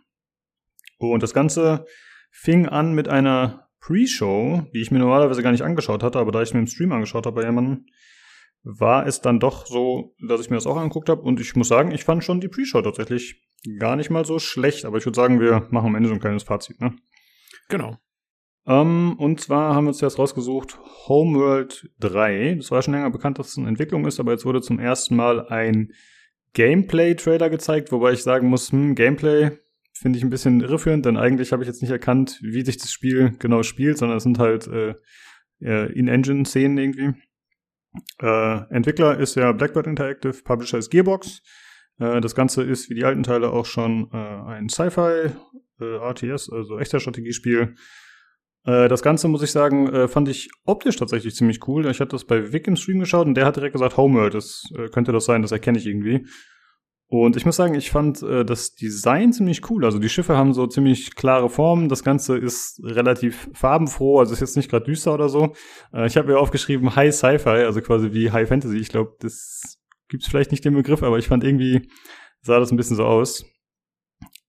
Und das Ganze fing an mit einer Pre-Show, die ich mir normalerweise gar nicht angeschaut hatte, aber da ich mir im Stream angeschaut habe bei jemandem, war es dann doch so, dass ich mir das auch angeguckt habe. Und ich muss sagen, ich fand schon die Pre-Show tatsächlich gar nicht mal so schlecht. Aber ich würde sagen, wir machen am Ende so ein kleines Fazit, ne? Genau. Ähm, und zwar haben wir uns jetzt rausgesucht Homeworld 3. Das war schon länger bekannt, dass es eine Entwicklung ist, aber jetzt wurde zum ersten Mal ein Gameplay-Trailer gezeigt, wobei ich sagen muss, hm, Gameplay finde ich ein bisschen irreführend, denn eigentlich habe ich jetzt nicht erkannt, wie sich das Spiel genau spielt, sondern es sind halt äh, In-Engine-Szenen irgendwie. Äh, Entwickler ist ja Blackbird Interactive, Publisher ist Gearbox. Äh, das Ganze ist wie die alten Teile auch schon äh, ein Sci-Fi äh, RTS, also echter Strategiespiel. Äh, das Ganze, muss ich sagen, fand ich optisch tatsächlich ziemlich cool. Ich hatte das bei Vic im Stream geschaut und der hat direkt gesagt, Homeworld, das könnte das sein, das erkenne ich irgendwie. Und ich muss sagen, ich fand äh, das Design ziemlich cool. Also die Schiffe haben so ziemlich klare Formen. Das Ganze ist relativ farbenfroh, also ist jetzt nicht gerade düster oder so. Äh, ich habe mir aufgeschrieben High Sci-Fi, also quasi wie High Fantasy. Ich glaube, das gibt's vielleicht nicht den Begriff, aber ich fand irgendwie sah das ein bisschen so aus.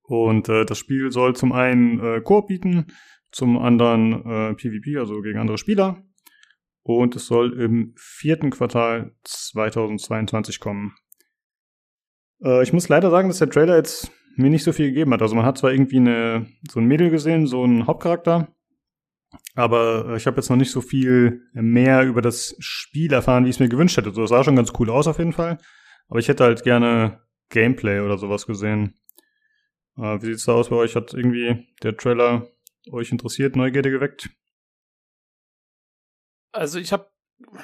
Und äh, das Spiel soll zum einen äh, Koop bieten, zum anderen äh, PvP, also gegen andere Spieler. Und es soll im vierten Quartal 2022 kommen. Äh, ich muss leider sagen, dass der Trailer jetzt mir nicht so viel gegeben hat. Also man hat zwar irgendwie eine, so ein Mädel gesehen, so einen Hauptcharakter. Aber äh, ich habe jetzt noch nicht so viel mehr über das Spiel erfahren, wie ich es mir gewünscht hätte. So, das sah schon ganz cool aus auf jeden Fall. Aber ich hätte halt gerne Gameplay oder sowas gesehen. Äh, wie sieht's da aus bei euch? Hat irgendwie der Trailer euch interessiert, Neugierde geweckt? Also ich habe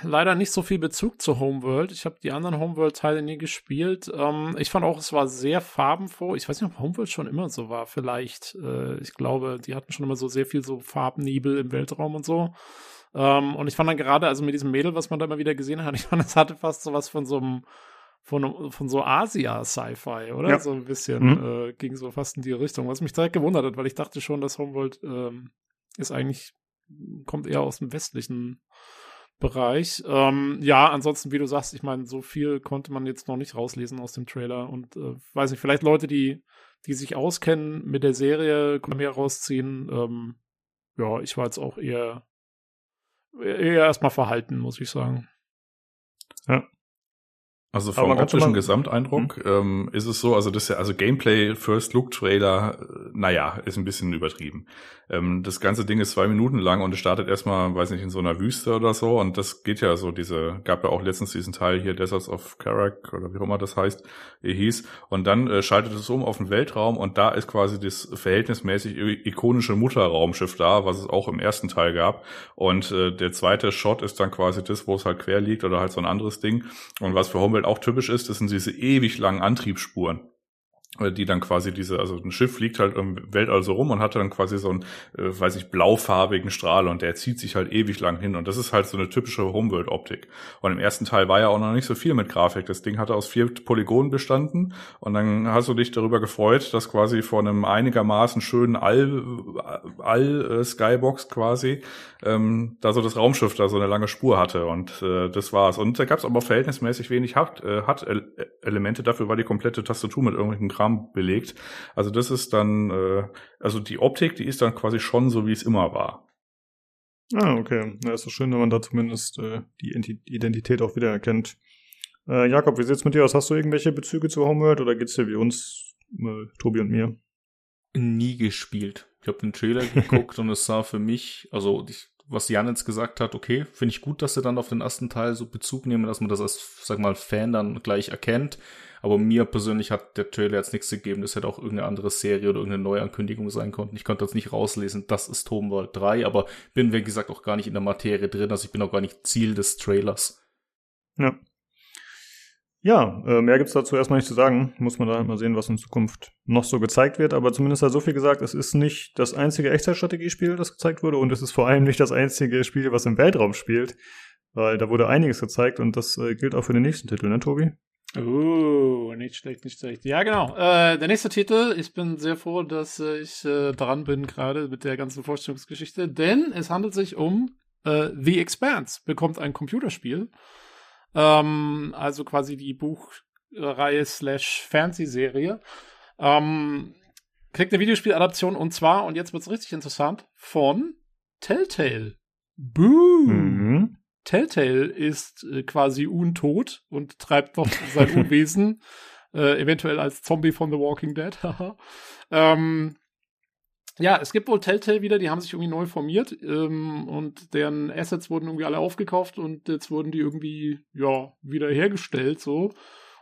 leider nicht so viel Bezug zu Homeworld. Ich habe die anderen Homeworld-Teile nie gespielt. Ähm, ich fand auch, es war sehr farbenfroh. Ich weiß nicht, ob Homeworld schon immer so war. Vielleicht. Äh, ich glaube, die hatten schon immer so sehr viel so Farbnebel im Weltraum und so. Ähm, und ich fand dann gerade, also mit diesem Mädel, was man da immer wieder gesehen hat, ich fand, es hatte fast so was von so einem von, von so Asia-Sci-Fi, oder? Ja. So ein bisschen mhm. äh, ging so fast in die Richtung, was mich direkt gewundert hat, weil ich dachte schon, dass Homeworld ähm, ist eigentlich, kommt eher aus dem westlichen Bereich. Ähm, ja, ansonsten, wie du sagst, ich meine, so viel konnte man jetzt noch nicht rauslesen aus dem Trailer und äh, weiß nicht, vielleicht Leute, die, die sich auskennen mit der Serie, können mehr rausziehen. Ähm, ja, ich war jetzt auch eher, eher erstmal verhalten, muss ich sagen. Ja. Also vom optischen Gesamteindruck hm? ähm, ist es so, also das ist ja, also Gameplay, First Look Trailer, äh, naja, ist ein bisschen übertrieben. Ähm, das ganze Ding ist zwei Minuten lang und es startet erstmal, weiß nicht, in so einer Wüste oder so und das geht ja so, diese, gab ja auch letztens diesen Teil hier, Deserts of Karak oder wie auch immer das heißt, hieß und dann äh, schaltet es um auf den Weltraum und da ist quasi das verhältnismäßig ikonische Mutterraumschiff da, was es auch im ersten Teil gab und äh, der zweite Shot ist dann quasi das, wo es halt quer liegt oder halt so ein anderes Ding und was für Homeworld auch typisch ist, das sind diese ewig langen Antriebsspuren die dann quasi diese, also ein Schiff fliegt halt im Weltall so rum und hat dann quasi so einen, äh, weiß ich, blaufarbigen Strahl und der zieht sich halt ewig lang hin und das ist halt so eine typische Homeworld-Optik. Und im ersten Teil war ja auch noch nicht so viel mit Grafik. Das Ding hatte aus vier Polygonen bestanden und dann hast du dich darüber gefreut, dass quasi vor einem einigermaßen schönen All, All äh, quasi ähm, da so das Raumschiff da so eine lange Spur hatte und äh, das war's. Und da gab es aber verhältnismäßig wenig Hat, äh, Hat Elemente. Dafür war die komplette Tastatur mit irgendwelchen Kram belegt. Also das ist dann, äh, also die Optik, die ist dann quasi schon so, wie es immer war. Ah, okay. Ja, ist doch schön, wenn man da zumindest äh, die Identität auch wieder erkennt. Äh, Jakob, wie sieht's mit dir aus? Hast du irgendwelche Bezüge zu Homeworld oder geht's dir wie uns, äh, Tobi und mir? Nie gespielt. Ich habe den Trailer geguckt und es sah für mich, also ich, was Jan jetzt gesagt hat, okay, finde ich gut, dass sie dann auf den ersten Teil so Bezug nehmen, dass man das als, sag mal, Fan dann gleich erkennt. Aber mir persönlich hat der Trailer jetzt nichts gegeben. Das hätte auch irgendeine andere Serie oder irgendeine Neuankündigung sein können. Ich konnte das nicht rauslesen, das ist Homeworld 3, aber bin, wie gesagt, auch gar nicht in der Materie drin. Also ich bin auch gar nicht Ziel des Trailers. Ja. Ja, äh, mehr gibt's dazu erstmal nicht zu sagen. Muss man da halt mal sehen, was in Zukunft noch so gezeigt wird. Aber zumindest hat so viel gesagt, es ist nicht das einzige Echtzeitstrategiespiel, das gezeigt wurde. Und es ist vor allem nicht das einzige Spiel, was im Weltraum spielt. Weil da wurde einiges gezeigt und das äh, gilt auch für den nächsten Titel, ne, Tobi? Oh, nicht schlecht, nicht schlecht. Ja, genau. Äh, der nächste Titel, ich bin sehr froh, dass äh, ich äh, dran bin gerade mit der ganzen Vorstellungsgeschichte, denn es handelt sich um äh, The Expanse, bekommt ein Computerspiel. Ähm, also quasi die Buchreihe slash Fantasy-Serie. Ähm, kriegt eine Videospieladaption und zwar, und jetzt wird's richtig interessant, von Telltale. Boom! Mhm. Telltale ist äh, quasi untot und treibt noch sein Unwesen, äh, eventuell als Zombie von The Walking Dead. ähm, ja, es gibt wohl Telltale wieder, die haben sich irgendwie neu formiert ähm, und deren Assets wurden irgendwie alle aufgekauft und jetzt wurden die irgendwie, ja, wieder hergestellt so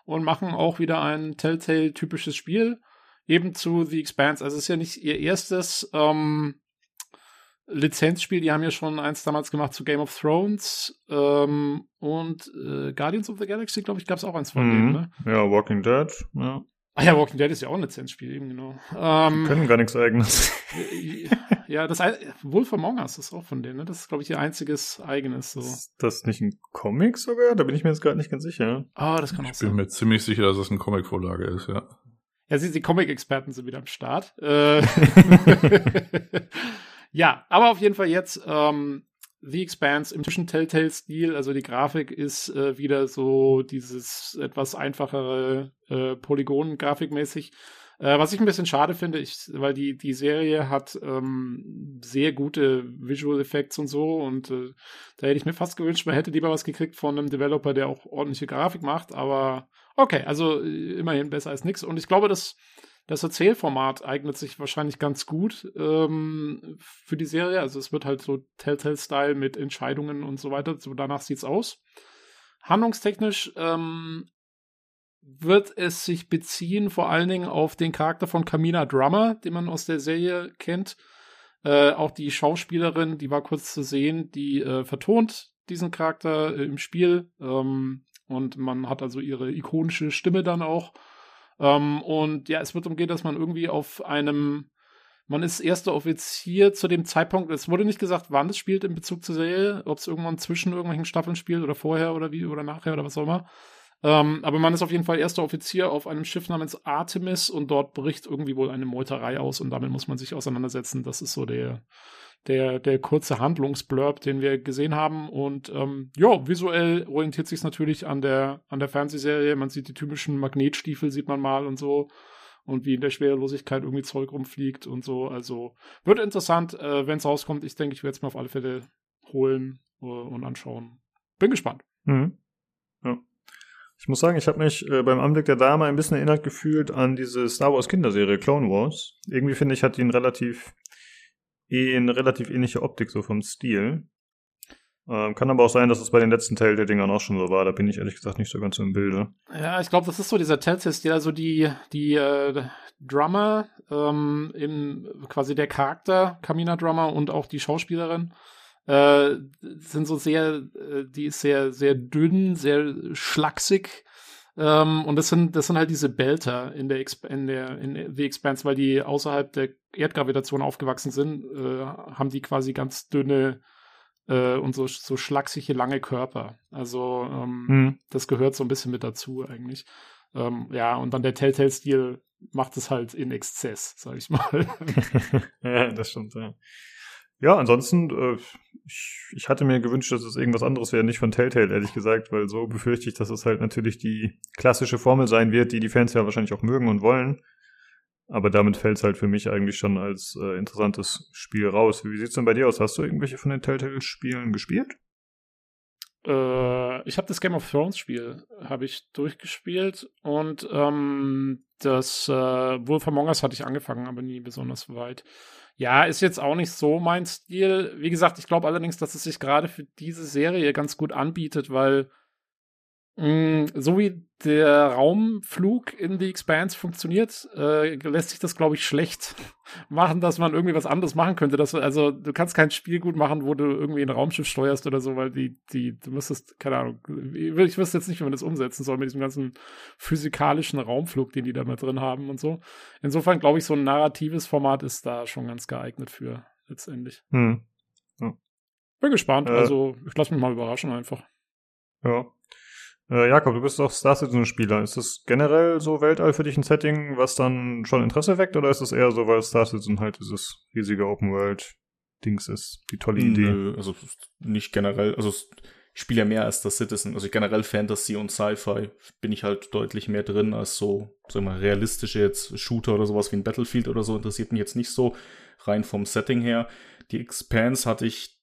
und machen auch wieder ein Telltale-typisches Spiel, eben zu The Expanse. Also es ist ja nicht ihr erstes ähm, Lizenzspiel, die haben ja schon eins damals gemacht zu Game of Thrones ähm, und äh, Guardians of the Galaxy, glaube ich, gab es auch eins von mhm. denen, ne? Ja, Walking Dead, ja. Ah ja, Walking Dead ist ja auch ein Lizenzspiel, eben genau. Ähm, die können gar nichts eigenes. ja, das Wolf Among Us ist auch von denen, ne? Das ist, glaube ich, ihr einziges eigenes. So. Ist das nicht ein Comic sogar? Da bin ich mir jetzt gerade nicht ganz sicher. Ah, das kann ich auch sein. Ich bin mir ziemlich sicher, dass es das eine Comic-Vorlage ist, ja. Ja, sie, die Comic-Experten sind wieder am Start. Äh, Ja, aber auf jeden Fall jetzt ähm, The Expanse im typischen Telltale-Stil. Also die Grafik ist äh, wieder so dieses etwas einfachere äh, Polygon-Grafikmäßig. Äh, was ich ein bisschen schade finde, ich, weil die, die Serie hat ähm, sehr gute Visual Effects und so und äh, da hätte ich mir fast gewünscht, man hätte lieber was gekriegt von einem Developer, der auch ordentliche Grafik macht, aber okay, also äh, immerhin besser als nichts und ich glaube, dass das Erzählformat eignet sich wahrscheinlich ganz gut ähm, für die Serie. Also es wird halt so Telltale-Style mit Entscheidungen und so weiter. So danach sieht's aus. Handlungstechnisch ähm, wird es sich beziehen vor allen Dingen auf den Charakter von Kamina Drummer, den man aus der Serie kennt. Äh, auch die Schauspielerin, die war kurz zu sehen, die äh, vertont diesen Charakter äh, im Spiel. Ähm, und man hat also ihre ikonische Stimme dann auch. Ähm, und ja, es wird umgehen, dass man irgendwie auf einem, man ist erster Offizier zu dem Zeitpunkt, es wurde nicht gesagt, wann es spielt in Bezug zur Serie, ob es irgendwann zwischen irgendwelchen Staffeln spielt oder vorher oder wie oder nachher oder was auch immer. Ähm, aber man ist auf jeden Fall erster Offizier auf einem Schiff namens Artemis und dort bricht irgendwie wohl eine Meuterei aus und damit muss man sich auseinandersetzen. Das ist so der, der, der kurze Handlungsblurb, den wir gesehen haben. Und ähm, ja, visuell orientiert sich natürlich an der, an der Fernsehserie. Man sieht die typischen Magnetstiefel, sieht man mal und so. Und wie in der Schwerelosigkeit irgendwie Zeug rumfliegt und so. Also wird interessant, äh, wenn es rauskommt. Ich denke, ich werde es mir auf alle Fälle holen äh, und anschauen. Bin gespannt. Mhm. Ja. Ich muss sagen, ich habe mich äh, beim Anblick der Dame ein bisschen erinnert gefühlt an diese Star Wars Kinderserie Clone Wars. Irgendwie finde ich, hat die einen relativ, eh eine relativ ähnliche Optik so vom Stil. Ähm, kann aber auch sein, dass es bei den letzten Teil der Dingern auch schon so war. Da bin ich ehrlich gesagt nicht so ganz im Bilde. Ja, ich glaube, das ist so dieser Telltale-Stil. Also die, die äh, Drummer, ähm, in, quasi der Charakter, Kamina Drummer und auch die Schauspielerin äh, sind so sehr, äh, die ist sehr, sehr dünn, sehr schlaksig. Ähm, und das sind, das sind halt diese Belter in der, Exp in der, in The Expanse, weil die außerhalb der Erdgravitation aufgewachsen sind, äh, haben die quasi ganz dünne äh, und so, so schlaksige, lange Körper. Also, ähm, hm. das gehört so ein bisschen mit dazu eigentlich. Ähm, ja, und dann der Telltale-Stil macht es halt in Exzess, sag ich mal. ja, das stimmt, ja. Ja, ansonsten, äh, ich, ich hatte mir gewünscht, dass es irgendwas anderes wäre, nicht von Telltale, ehrlich gesagt, weil so befürchte ich, dass es halt natürlich die klassische Formel sein wird, die die Fans ja wahrscheinlich auch mögen und wollen. Aber damit fällt es halt für mich eigentlich schon als äh, interessantes Spiel raus. Wie sieht's denn bei dir aus? Hast du irgendwelche von den Telltale-Spielen gespielt? Äh, ich habe das Game of Thrones Spiel habe ich durchgespielt und ähm, das äh, Wolf Among Us hatte ich angefangen, aber nie besonders weit. Ja, ist jetzt auch nicht so mein Stil. Wie gesagt, ich glaube allerdings, dass es sich gerade für diese Serie ganz gut anbietet, weil so wie der Raumflug in The Expanse funktioniert, äh, lässt sich das, glaube ich, schlecht machen, dass man irgendwie was anderes machen könnte. Dass, also du kannst kein Spiel gut machen, wo du irgendwie ein Raumschiff steuerst oder so, weil die, die, du müsstest, keine Ahnung, ich wüsste jetzt nicht, wie man das umsetzen soll mit diesem ganzen physikalischen Raumflug, den die da mal drin haben und so. Insofern glaube ich, so ein narratives Format ist da schon ganz geeignet für letztendlich. Hm. Ja. Bin gespannt, äh, also ich lasse mich mal überraschen einfach. Ja. Äh, Jakob, du bist doch Star Citizen-Spieler. Ist das generell so Weltall für dich ein Setting, was dann schon Interesse weckt, oder ist es eher so, weil Star Citizen halt dieses riesige Open World-Dings ist? Die tolle Idee. Nö, also nicht generell, also ich spiele ja mehr als das Citizen. Also generell Fantasy und Sci-Fi bin ich halt deutlich mehr drin als so, sag mal, realistische jetzt Shooter oder sowas wie ein Battlefield oder so interessiert mich jetzt nicht so rein vom Setting her. Die Expanse hatte ich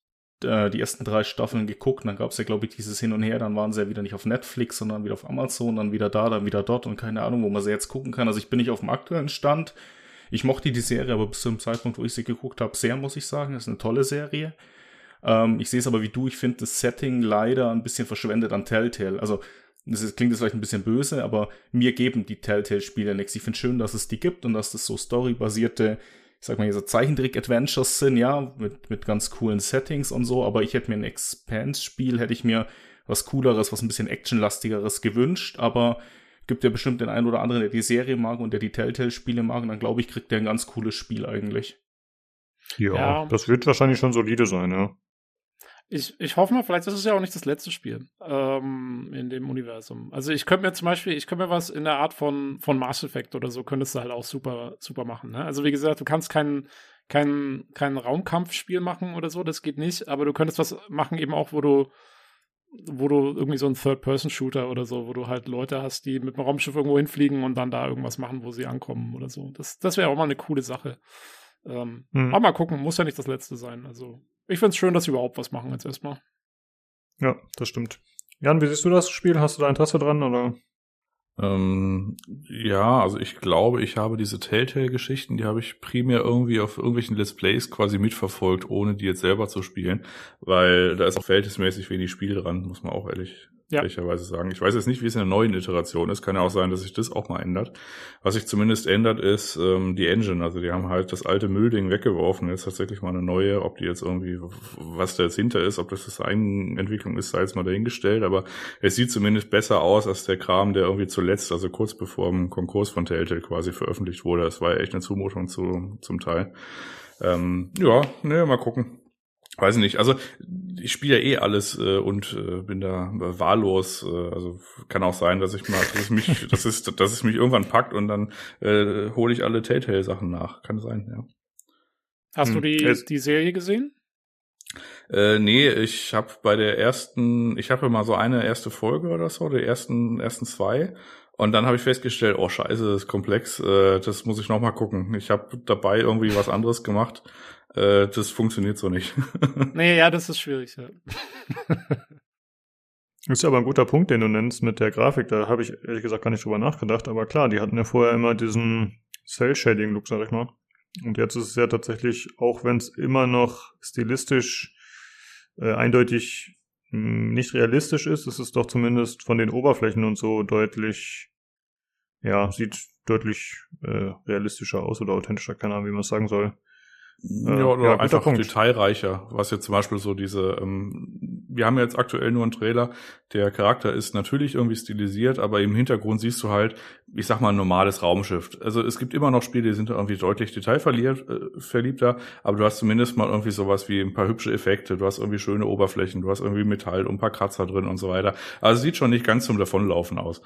äh, die ersten drei Staffeln geguckt. Dann gab es ja, glaube ich, dieses Hin und Her. Dann waren sie ja wieder nicht auf Netflix, sondern wieder auf Amazon, dann wieder da, dann wieder dort und keine Ahnung, wo man sie jetzt gucken kann. Also ich bin nicht auf dem aktuellen Stand. Ich mochte die Serie aber bis zum Zeitpunkt, wo ich sie geguckt habe, sehr, muss ich sagen. Das ist eine tolle Serie. Ähm, ich sehe es aber wie du. Ich finde das Setting leider ein bisschen verschwendet an Telltale. Also das ist, klingt jetzt vielleicht ein bisschen böse, aber mir geben die Telltale-Spiele nichts. Ich finde schön, dass es die gibt und dass das so storybasierte ich sag mal, hier so Zeichentrick-Adventures sind, ja, mit, mit ganz coolen Settings und so, aber ich hätte mir ein Expanse-Spiel, hätte ich mir was cooleres, was ein bisschen actionlastigeres gewünscht, aber gibt ja bestimmt den einen oder anderen, der die Serie mag und der die Telltale-Spiele mag, und dann glaube ich, kriegt der ein ganz cooles Spiel eigentlich. Ja, ja, das wird wahrscheinlich schon solide sein, ja. Ich, ich hoffe mal, vielleicht ist es ja auch nicht das letzte Spiel ähm, in dem Universum. Also ich könnte mir zum Beispiel, ich könnte mir was in der Art von, von Mass Effect oder so, könntest du halt auch super, super machen. Ne? Also wie gesagt, du kannst kein, kein, kein Raumkampfspiel machen oder so, das geht nicht, aber du könntest was machen eben auch, wo du wo du irgendwie so ein Third-Person-Shooter oder so, wo du halt Leute hast, die mit dem Raumschiff irgendwo hinfliegen und dann da irgendwas machen, wo sie ankommen oder so. Das, das wäre auch mal eine coole Sache. Ähm, hm. Aber mal gucken, muss ja nicht das letzte sein. Also ich finde es schön, dass sie überhaupt was machen jetzt erstmal. Ja, das stimmt. Jan, wie siehst du das Spiel? Hast du da Interesse dran oder? Ähm, ja, also ich glaube, ich habe diese Telltale-Geschichten, die habe ich primär irgendwie auf irgendwelchen Let's Plays quasi mitverfolgt, ohne die jetzt selber zu spielen, weil da ist auch verhältnismäßig wenig Spiel dran, muss man auch ehrlich ja. ehrlicherweise sagen. Ich weiß jetzt nicht, wie es in der neuen Iteration ist. Kann ja auch sein, dass sich das auch mal ändert. Was sich zumindest ändert, ist ähm, die Engine. Also die haben halt das alte Müllding weggeworfen. Jetzt tatsächlich mal eine neue. Ob die jetzt irgendwie, was da jetzt hinter ist, ob das das Eigenentwicklung ist, sei jetzt mal dahingestellt. Aber es sieht zumindest besser aus als der Kram, der irgendwie zuletzt, also kurz bevor dem Konkurs von Telltale quasi veröffentlicht wurde. Das war ja echt eine Zumutung zu, zum Teil. Ähm, ja, ne, mal gucken. Weiß nicht, also ich spiele ja eh alles äh, und äh, bin da wahllos. Äh, also kann auch sein, dass ich mal, dass es mich, dass es, dass es mich irgendwann packt und dann äh, hole ich alle Telltale-Sachen nach. Kann sein, ja. Hast hm. du die, die Serie gesehen? Äh, nee, ich habe bei der ersten, ich habe mal so eine erste Folge oder so, die ersten ersten zwei. Und dann habe ich festgestellt, oh scheiße, das ist komplex, äh, das muss ich noch mal gucken. Ich habe dabei irgendwie was anderes gemacht äh, das funktioniert so nicht. nee, ja, das ist schwierig, ja. Ist aber ein guter Punkt, den du nennst mit der Grafik. Da habe ich ehrlich gesagt gar nicht drüber nachgedacht. Aber klar, die hatten ja vorher immer diesen Cell-Shading-Look, sag ich mal. Und jetzt ist es ja tatsächlich, auch wenn es immer noch stilistisch äh, eindeutig mh, hm, nicht realistisch ist, ist es doch zumindest von den Oberflächen und so deutlich, ja, sieht deutlich äh, realistischer aus oder authentischer, keine Ahnung, wie man es sagen soll. Ja, äh, oder ja, einfach Punkt. detailreicher, was jetzt zum Beispiel so diese, ähm, wir haben jetzt aktuell nur einen Trailer, der Charakter ist natürlich irgendwie stilisiert, aber im Hintergrund siehst du halt, ich sag mal, ein normales Raumschiff. Also es gibt immer noch Spiele, die sind irgendwie deutlich detailverliebter, äh, aber du hast zumindest mal irgendwie sowas wie ein paar hübsche Effekte, du hast irgendwie schöne Oberflächen, du hast irgendwie Metall und ein paar Kratzer drin und so weiter. Also sieht schon nicht ganz zum Davonlaufen aus.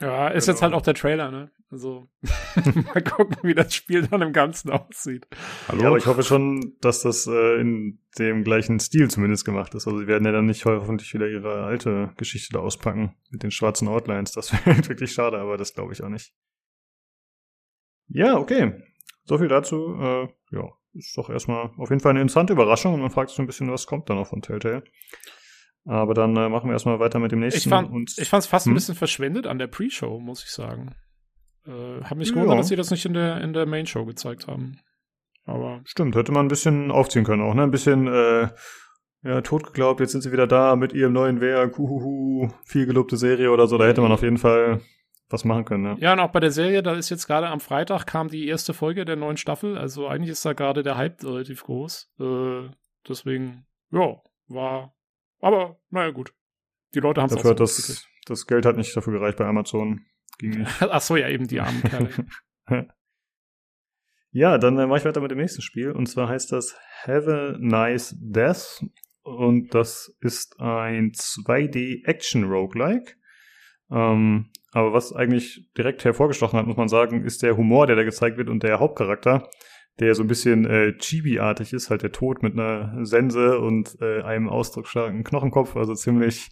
Ja, ist genau. jetzt halt auch der Trailer, ne? Also mal gucken, wie das Spiel dann im Ganzen aussieht. Hallo? Ja, aber ich hoffe schon, dass das äh, in dem gleichen Stil zumindest gemacht ist. Also sie werden ja dann nicht hoffentlich wieder ihre alte Geschichte da auspacken mit den schwarzen Outlines. Das wäre wirklich schade, aber das glaube ich auch nicht. Ja, okay. So viel dazu. Äh, ja, ist doch erstmal auf jeden Fall eine interessante Überraschung und man fragt sich ein bisschen, was kommt da noch von Telltale. Aber dann äh, machen wir erstmal weiter mit dem nächsten. Ich fand ich fand's fast hm? ein bisschen verschwendet an der Pre-Show, muss ich sagen. Äh, hab mich gewundert, ja. dass sie das nicht in der in der Main-Show gezeigt haben. Aber stimmt, hätte man ein bisschen aufziehen können auch, ne? Ein bisschen äh, ja, tot geglaubt, jetzt sind sie wieder da mit ihrem neuen Werk, huhuhu, viel gelobte Serie oder so, da hätte man auf jeden Fall was machen können, ja. Ja, und auch bei der Serie, da ist jetzt gerade am Freitag kam die erste Folge der neuen Staffel, also eigentlich ist da gerade der Hype relativ groß. Äh, deswegen, ja, war aber, naja, gut. Die Leute haben es Dafür hat das, das Geld hat nicht dafür gereicht bei Amazon. Ging nicht. Ach so, ja, eben die armen Kerle. ja, dann äh, mache ich weiter mit dem nächsten Spiel. Und zwar heißt das Have a Nice Death. Und das ist ein 2D-Action-Roguelike. Ähm, aber was eigentlich direkt hervorgestochen hat, muss man sagen, ist der Humor, der da gezeigt wird und der Hauptcharakter der so ein bisschen äh, Chibi-artig ist, halt der Tod mit einer Sense und äh, einem ausdrucksstarken Knochenkopf, also ziemlich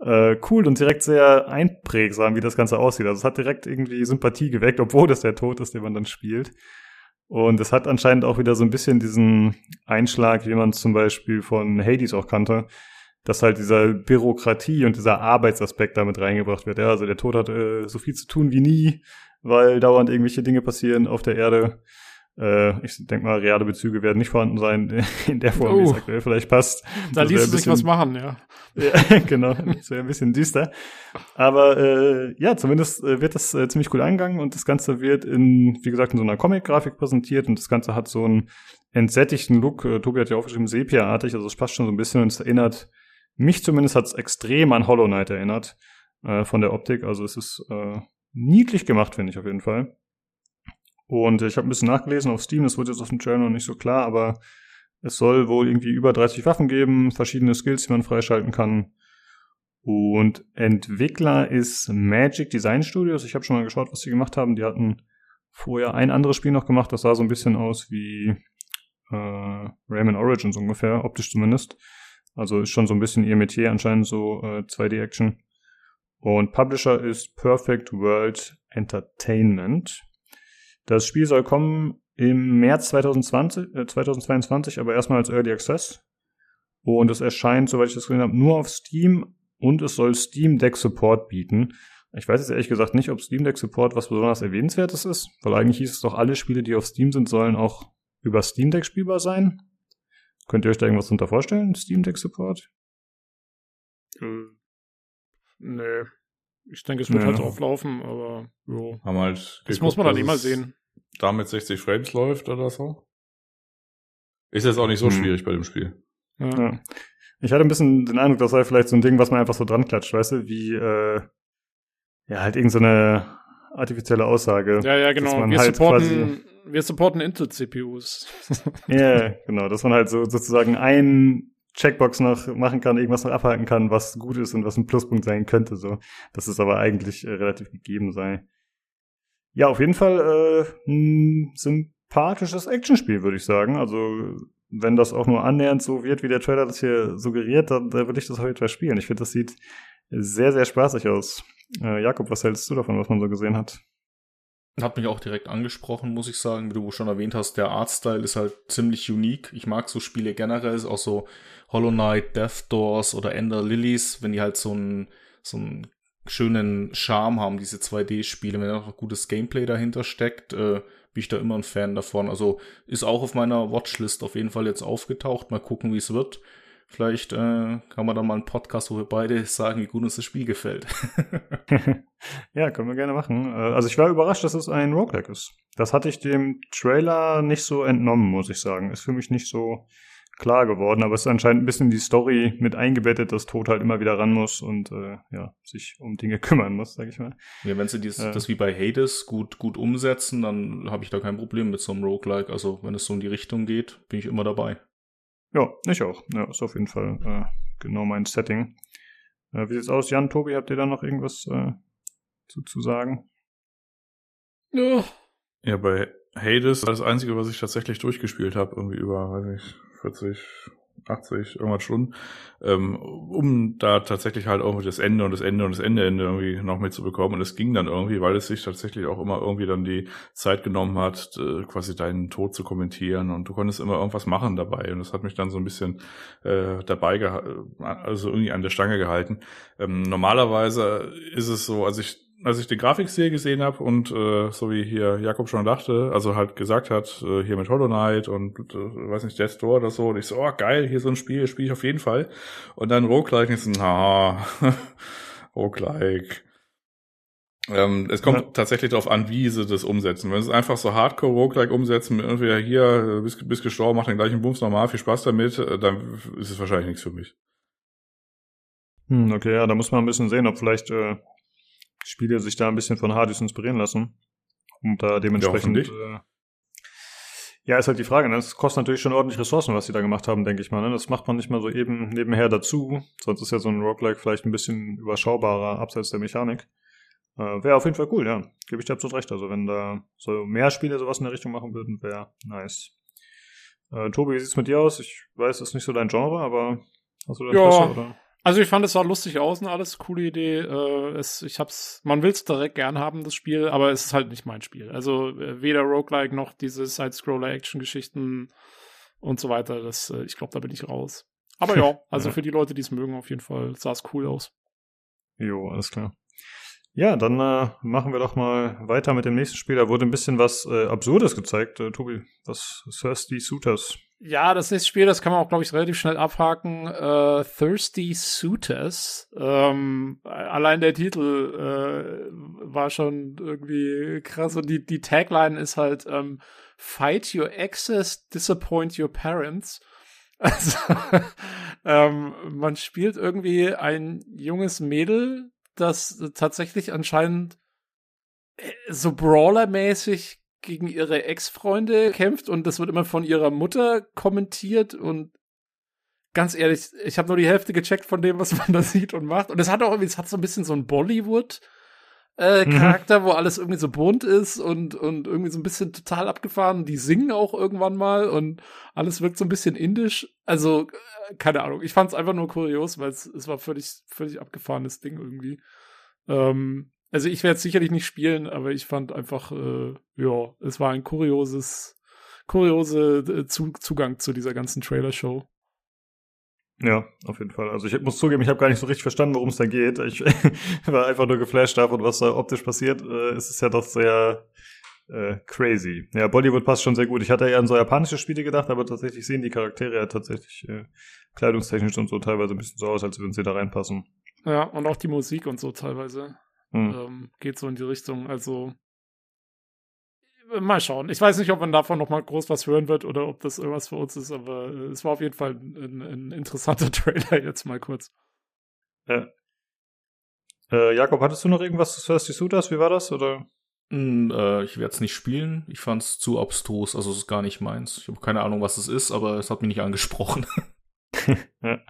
äh, cool und direkt sehr einprägsam, wie das Ganze aussieht. Also es hat direkt irgendwie Sympathie geweckt, obwohl das der Tod ist, den man dann spielt. Und es hat anscheinend auch wieder so ein bisschen diesen Einschlag, wie man zum Beispiel von Hades auch kannte, dass halt dieser Bürokratie und dieser Arbeitsaspekt damit reingebracht wird. Ja, also der Tod hat äh, so viel zu tun wie nie, weil dauernd irgendwelche Dinge passieren auf der Erde. Äh, ich denke mal, reale Bezüge werden nicht vorhanden sein in der Form, uh, wie es oh. aktuell vielleicht passt. Da ließ sich was machen, ja. ja genau, das wäre ein bisschen düster. Aber äh, ja, zumindest äh, wird das äh, ziemlich cool angegangen und das Ganze wird in, wie gesagt, in so einer Comic-Grafik präsentiert und das Ganze hat so einen entsättigten Look. Äh, Tobi hat ja auch aufgeschrieben, Sepia-artig, also es passt schon so ein bisschen und es erinnert, mich zumindest hat es extrem an Hollow Knight erinnert, äh, von der Optik. Also es ist äh, niedlich gemacht, finde ich auf jeden Fall. Und ich habe ein bisschen nachgelesen auf Steam, das wurde jetzt auf dem Channel noch nicht so klar, aber es soll wohl irgendwie über 30 Waffen geben, verschiedene Skills, die man freischalten kann. Und Entwickler ist Magic Design Studios. Ich habe schon mal geschaut, was sie gemacht haben. Die hatten vorher ein anderes Spiel noch gemacht, das sah so ein bisschen aus wie äh, Rayman Origins ungefähr, optisch zumindest. Also ist schon so ein bisschen ihr Metier anscheinend so äh, 2D-Action. Und Publisher ist Perfect World Entertainment. Das Spiel soll kommen im März 2020, äh, 2022, aber erstmal als Early Access. Und es erscheint, soweit ich das gesehen habe, nur auf Steam und es soll Steam Deck Support bieten. Ich weiß jetzt ehrlich gesagt nicht, ob Steam Deck Support was besonders erwähnenswertes ist, weil eigentlich hieß es doch, alle Spiele, die auf Steam sind, sollen auch über Steam Deck spielbar sein. Könnt ihr euch da irgendwas drunter vorstellen, Steam Deck Support? Äh, nee. Ich denke, es wird ja. halt drauf laufen, aber jo. Haben halt das muss man dann immer sehen. Damit 60 Frames läuft oder so. Ist jetzt auch nicht so hm. schwierig bei dem Spiel. Ja. ja. Ich hatte ein bisschen den Eindruck, das sei vielleicht so ein Ding, was man einfach so dran klatscht, weißt du, wie äh, ja halt irgendeine so artifizielle Aussage. Ja, ja, genau. Wir, halt supporten, wir supporten Intel-CPUs. Ja, yeah, genau. Dass man halt so sozusagen ein Checkbox noch machen kann, irgendwas noch abhalten kann, was gut ist und was ein Pluspunkt sein könnte. So, dass es aber eigentlich äh, relativ gegeben sei. Ja, auf jeden Fall äh, ein sympathisches Actionspiel, würde ich sagen. Also wenn das auch nur annähernd so wird, wie der Trailer das hier suggeriert, dann, dann würde ich das auf jeden Fall spielen. Ich finde, das sieht sehr, sehr spaßig aus. Äh, Jakob, was hältst du davon, was man so gesehen hat? Hat mich auch direkt angesprochen, muss ich sagen. Wie du schon erwähnt hast, der Artstyle ist halt ziemlich unique. Ich mag so Spiele generell, auch so Hollow Knight, Death Doors oder Ender Lilies, wenn die halt so einen, so einen schönen Charme haben, diese 2D-Spiele, wenn da gutes Gameplay dahinter steckt, äh, bin ich da immer ein Fan davon. Also ist auch auf meiner Watchlist auf jeden Fall jetzt aufgetaucht. Mal gucken, wie es wird. Vielleicht äh, kann man da mal einen Podcast, wo wir beide sagen, wie gut uns das Spiel gefällt. ja, können wir gerne machen. Äh, also ich war überrascht, dass es ein Roguelike ist. Das hatte ich dem Trailer nicht so entnommen, muss ich sagen. Ist für mich nicht so klar geworden, aber es ist anscheinend ein bisschen die Story mit eingebettet, dass Tod halt immer wieder ran muss und äh, ja, sich um Dinge kümmern muss, sag ich mal. Ja, wenn sie dies, äh, das wie bei Hades gut, gut umsetzen, dann habe ich da kein Problem mit so einem Roguelike. Also wenn es so in die Richtung geht, bin ich immer dabei. Ja, ich auch. Ja, ist auf jeden Fall äh, genau mein Setting. Äh, wie sieht's aus, Jan, Tobi, habt ihr da noch irgendwas äh, zu, zu sagen? Ja. Ja, bei Hades war das Einzige, was ich tatsächlich durchgespielt habe, irgendwie über, weiß ich, 40, 80, irgendwas Stunden, ähm, um da tatsächlich halt irgendwie das Ende und das Ende und das Ende, Ende irgendwie noch mitzubekommen. Und es ging dann irgendwie, weil es sich tatsächlich auch immer irgendwie dann die Zeit genommen hat, äh, quasi deinen Tod zu kommentieren und du konntest immer irgendwas machen dabei. Und das hat mich dann so ein bisschen äh, dabei, also irgendwie an der Stange gehalten. Ähm, normalerweise ist es so, als ich als ich den Grafikstil gesehen habe und äh, so wie hier Jakob schon dachte, also halt gesagt hat, äh, hier mit Hollow Knight und äh, weiß nicht, Death Door oder so, und ich so, oh geil, hier so ein Spiel, spiele ich auf jeden Fall. Und dann Roguelike ist ein, na, Roguelike. Ähm, es kommt ja. tatsächlich darauf an, wie sie das umsetzen. Wenn sie es einfach so Hardcore Roguelike umsetzen, mit irgendwie hier, bist, bist gestorben, mach den gleichen Bums normal, viel Spaß damit, äh, dann ist es wahrscheinlich nichts für mich. Hm, okay, ja, da muss man ein bisschen sehen, ob vielleicht äh, Spiele sich da ein bisschen von Hades inspirieren lassen. Und da dementsprechend. Ja, äh, ja, ist halt die Frage, ne? Das kostet natürlich schon ordentlich Ressourcen, was sie da gemacht haben, denke ich mal. Ne? Das macht man nicht mal so eben nebenher dazu. Sonst ist ja so ein Roguelike vielleicht ein bisschen überschaubarer abseits der Mechanik. Äh, wäre auf jeden Fall cool, ja. Gebe ich dir absolut recht. Also wenn da so mehr Spiele sowas in der Richtung machen würden, wäre nice. Äh, Tobi, wie sieht's mit dir aus? Ich weiß, das ist nicht so dein Genre, aber hast du da Interesse, ja. oder? Also ich fand es sah lustig aus und alles, coole Idee. Äh, es, ich hab's, man will's direkt gern haben, das Spiel, aber es ist halt nicht mein Spiel. Also weder Roguelike noch diese Side-Scroller-Action-Geschichten und so weiter. Das, äh, ich glaube, da bin ich raus. Aber ja, also ja. für die Leute, die es mögen, auf jeden Fall sah es cool aus. Jo, alles klar. Ja, dann äh, machen wir doch mal weiter mit dem nächsten Spiel. Da wurde ein bisschen was äh, Absurdes gezeigt. Äh, Tobi, was Thirsty Suitors? Ja, das nächste Spiel, das kann man auch, glaube ich, relativ schnell abhaken. Äh, Thirsty Suitors. Ähm, allein der Titel äh, war schon irgendwie krass. Und die, die Tagline ist halt ähm, Fight your exes, disappoint your parents. Also, ähm, man spielt irgendwie ein junges Mädel, das tatsächlich anscheinend äh, so Brawler-mäßig gegen ihre Ex-Freunde kämpft und das wird immer von ihrer Mutter kommentiert und ganz ehrlich, ich habe nur die Hälfte gecheckt von dem, was man da sieht und macht. Und es hat auch irgendwie, es hat so ein bisschen so ein Bollywood äh, mhm. Charakter, mhm. wo alles irgendwie so bunt ist und, und irgendwie so ein bisschen total abgefahren. Die singen auch irgendwann mal und alles wirkt so ein bisschen indisch. Also, äh, keine Ahnung. Ich fand es einfach nur kurios, weil es, es war völlig, völlig abgefahrenes Ding irgendwie. Ähm, also ich werde es sicherlich nicht spielen, aber ich fand einfach, äh, ja, es war ein kurioses, kuriose äh, zu Zugang zu dieser ganzen Trailer-Show. Ja, auf jeden Fall. Also ich muss zugeben, ich habe gar nicht so richtig verstanden, worum es da geht. Ich war einfach nur geflasht davon, was da optisch passiert. Äh, es ist ja doch sehr äh, crazy. Ja, Bollywood passt schon sehr gut. Ich hatte eher an so japanische Spiele gedacht, aber tatsächlich sehen die Charaktere ja tatsächlich äh, kleidungstechnisch und so teilweise ein bisschen so aus, als würden sie da reinpassen. Ja, und auch die Musik und so teilweise hm. ähm, geht so in die Richtung. Also mal schauen. Ich weiß nicht, ob man davon noch mal groß was hören wird oder ob das irgendwas für uns ist, aber es war auf jeden Fall ein, ein interessanter Trailer jetzt mal kurz. Ja. Äh, Jakob, hattest du noch irgendwas zu Thirsty Suitors? Wie war das? Oder? Mm, äh, ich werde es nicht spielen. Ich fand es zu abstrus, also es ist gar nicht meins. Ich habe keine Ahnung, was es ist, aber es hat mich nicht angesprochen. ja.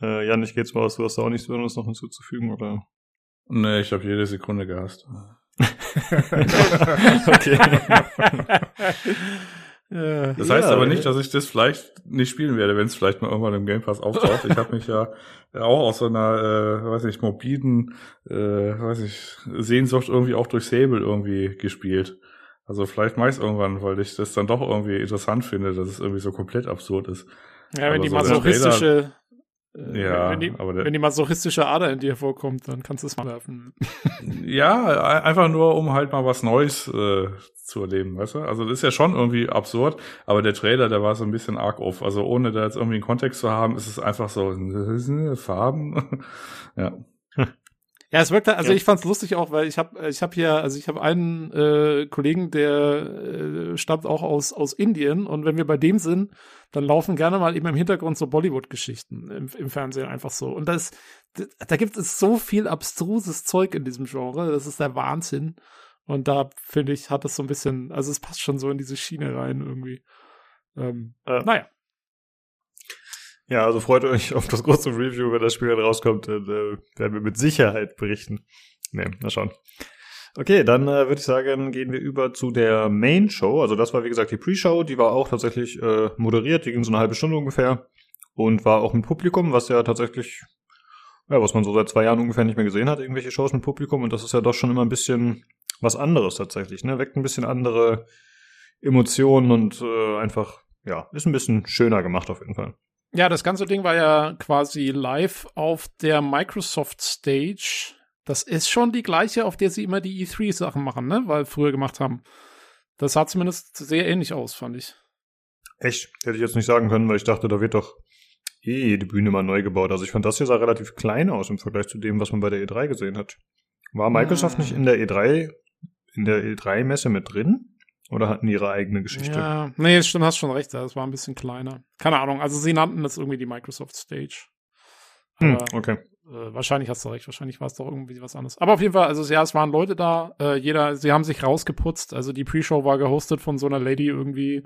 Äh, Jan, ich gehe jetzt mal aus, du hast da auch nichts Besonderes noch hinzuzufügen, oder? Nee, ich habe jede Sekunde gehasst. okay. Das heißt ja, aber nicht, dass ich das vielleicht nicht spielen werde, wenn es vielleicht mal irgendwann im Game Pass auftaucht. Ich habe mich ja auch aus so einer, äh, weiß ich, morbiden, äh, weiß ich, Sehnsucht irgendwie auch durch Sable irgendwie gespielt. Also vielleicht meist irgendwann, weil ich das dann doch irgendwie interessant finde, dass es irgendwie so komplett absurd ist. Ja, wenn aber die so masochistische äh, ja, wenn die, aber wenn die masochistische Ader in dir vorkommt, dann kannst du es mal werfen. ja, einfach nur, um halt mal was Neues äh, zu erleben, weißt du? Also das ist ja schon irgendwie absurd, aber der Trailer, der war so ein bisschen arg off. Also ohne da jetzt irgendwie einen Kontext zu haben, ist es einfach so Farben. ja. Ja, es wirkt, also ja. ich fand's lustig auch, weil ich habe ich hab hier, also ich habe einen äh, Kollegen, der äh, stammt auch aus aus Indien und wenn wir bei dem sind, dann laufen gerne mal eben im Hintergrund so Bollywood-Geschichten im, im Fernsehen einfach so. Und das, da gibt es so viel abstruses Zeug in diesem Genre, das ist der Wahnsinn. Und da finde ich, hat das so ein bisschen, also es passt schon so in diese Schiene rein irgendwie. Ähm, äh, naja. Ja, also freut euch auf das große Review, wenn das Spiel dann rauskommt. Dann, äh, werden wir mit Sicherheit berichten. Ne, mal schauen. Okay, dann äh, würde ich sagen, gehen wir über zu der Main Show. Also das war wie gesagt die Pre-Show, die war auch tatsächlich äh, moderiert, die ging so eine halbe Stunde ungefähr und war auch mit Publikum, was ja tatsächlich, ja, was man so seit zwei Jahren ungefähr nicht mehr gesehen hat, irgendwelche Shows mit Publikum und das ist ja doch schon immer ein bisschen was anderes tatsächlich, ne? Weckt ein bisschen andere Emotionen und äh, einfach, ja, ist ein bisschen schöner gemacht auf jeden Fall. Ja, das ganze Ding war ja quasi live auf der Microsoft Stage. Das ist schon die gleiche, auf der sie immer die E3-Sachen machen, ne? Weil früher gemacht haben. Das sah zumindest sehr ähnlich aus, fand ich. Echt? Hätte ich jetzt nicht sagen können, weil ich dachte, da wird doch eh die Bühne mal neu gebaut. Also ich fand das hier sah relativ klein aus im Vergleich zu dem, was man bei der E3 gesehen hat. War Microsoft ah. nicht in der E3, in der E3-Messe mit drin? Oder hatten ihre eigene Geschichte? Ja, nee, stimmt, hast schon recht. Das war ein bisschen kleiner. Keine Ahnung. Also sie nannten das irgendwie die Microsoft Stage. Hm, okay. Äh, wahrscheinlich hast du recht. Wahrscheinlich war es doch irgendwie was anderes. Aber auf jeden Fall, also ja, es waren Leute da. Äh, jeder, sie haben sich rausgeputzt. Also die Pre-Show war gehostet von so einer Lady irgendwie.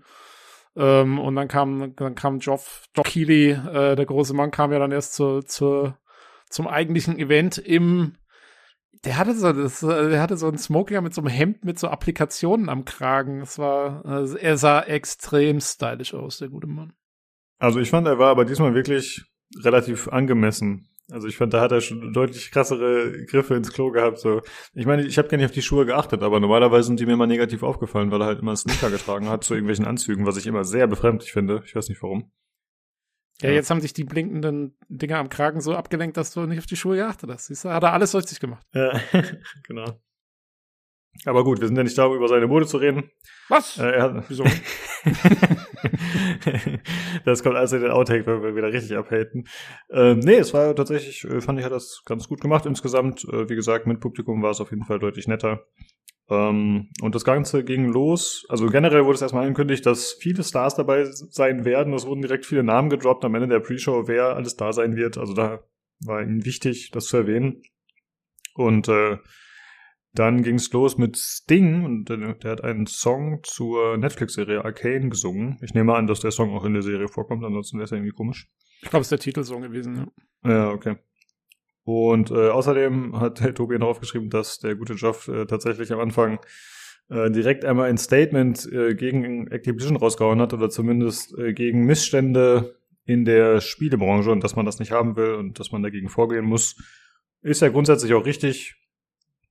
Ähm, und dann kam, dann kam Geoff, Geoff Keighley, äh, der große Mann, kam ja dann erst zur, zur, zum eigentlichen Event im der hatte so, das, der hatte so ein Smokinger mit so einem Hemd mit so Applikationen am Kragen. Es war, also er sah extrem stylisch aus, der gute Mann. Also ich fand, er war aber diesmal wirklich relativ angemessen. Also ich fand, da hat er schon deutlich krassere Griffe ins Klo gehabt. So, ich meine, ich habe gar nicht auf die Schuhe geachtet, aber normalerweise sind die mir immer negativ aufgefallen, weil er halt immer Sneaker getragen hat zu irgendwelchen Anzügen, was ich immer sehr befremdlich finde. Ich weiß nicht warum. Ja, jetzt haben sich die blinkenden Dinger am Kragen so abgelenkt, dass du nicht auf die Schuhe geachtet hast. Siehst du, hat er alles richtig gemacht. Ja, genau. Aber gut, wir sind ja nicht da, um über seine Mode zu reden. Was? Äh, er Wieso? das kommt also in den Outtake, wenn wir wieder richtig abhaten. Ähm, nee, es war tatsächlich, äh, fand ich, hat das ganz gut gemacht insgesamt. Äh, wie gesagt, mit Publikum war es auf jeden Fall deutlich netter. Ähm, und das Ganze ging los. Also generell wurde es erstmal angekündigt, dass viele Stars dabei sein werden. Es wurden direkt viele Namen gedroppt am Ende der Pre-Show, wer alles da sein wird. Also da war ihnen wichtig, das zu erwähnen. Und äh, dann ging es los mit Sting und der, der hat einen Song zur Netflix-Serie Arcane gesungen. Ich nehme an, dass der Song auch in der Serie vorkommt, ansonsten wäre es ja irgendwie komisch. Ich glaube, es ist der Titelsong gewesen, ja. Ja, okay. Und äh, außerdem hat der Tobi noch aufgeschrieben, dass der gute Joff äh, tatsächlich am Anfang äh, direkt einmal ein Statement äh, gegen Activision rausgehauen hat oder zumindest äh, gegen Missstände in der Spielebranche und dass man das nicht haben will und dass man dagegen vorgehen muss. Ist ja grundsätzlich auch richtig.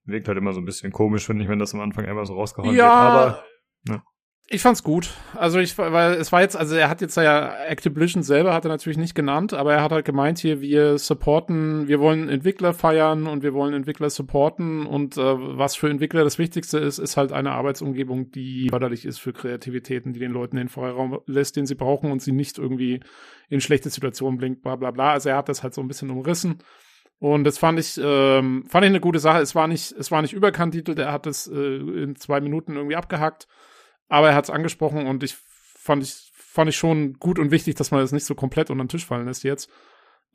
Wirkt halt immer so ein bisschen komisch, finde ich, wenn das am Anfang einmal so rausgehauen ja, wird. Aber ja. Ich fand's gut. Also ich, weil es war jetzt, also er hat jetzt ja Activision selber hat er natürlich nicht genannt, aber er hat halt gemeint hier, wir supporten, wir wollen Entwickler feiern und wir wollen Entwickler supporten und äh, was für Entwickler das Wichtigste ist, ist halt eine Arbeitsumgebung, die förderlich ist für Kreativitäten, die den Leuten den Freiraum lässt, den sie brauchen und sie nicht irgendwie in schlechte Situationen blinkt, bla bla bla. Also er hat das halt so ein bisschen umrissen. Und das fand ich, ähm, fand ich eine gute Sache. Es war nicht, es war nicht überkantitelt, er hat es äh, in zwei Minuten irgendwie abgehackt aber er hat es angesprochen und ich fand ich fand ich schon gut und wichtig, dass man das nicht so komplett unter den Tisch fallen lässt jetzt.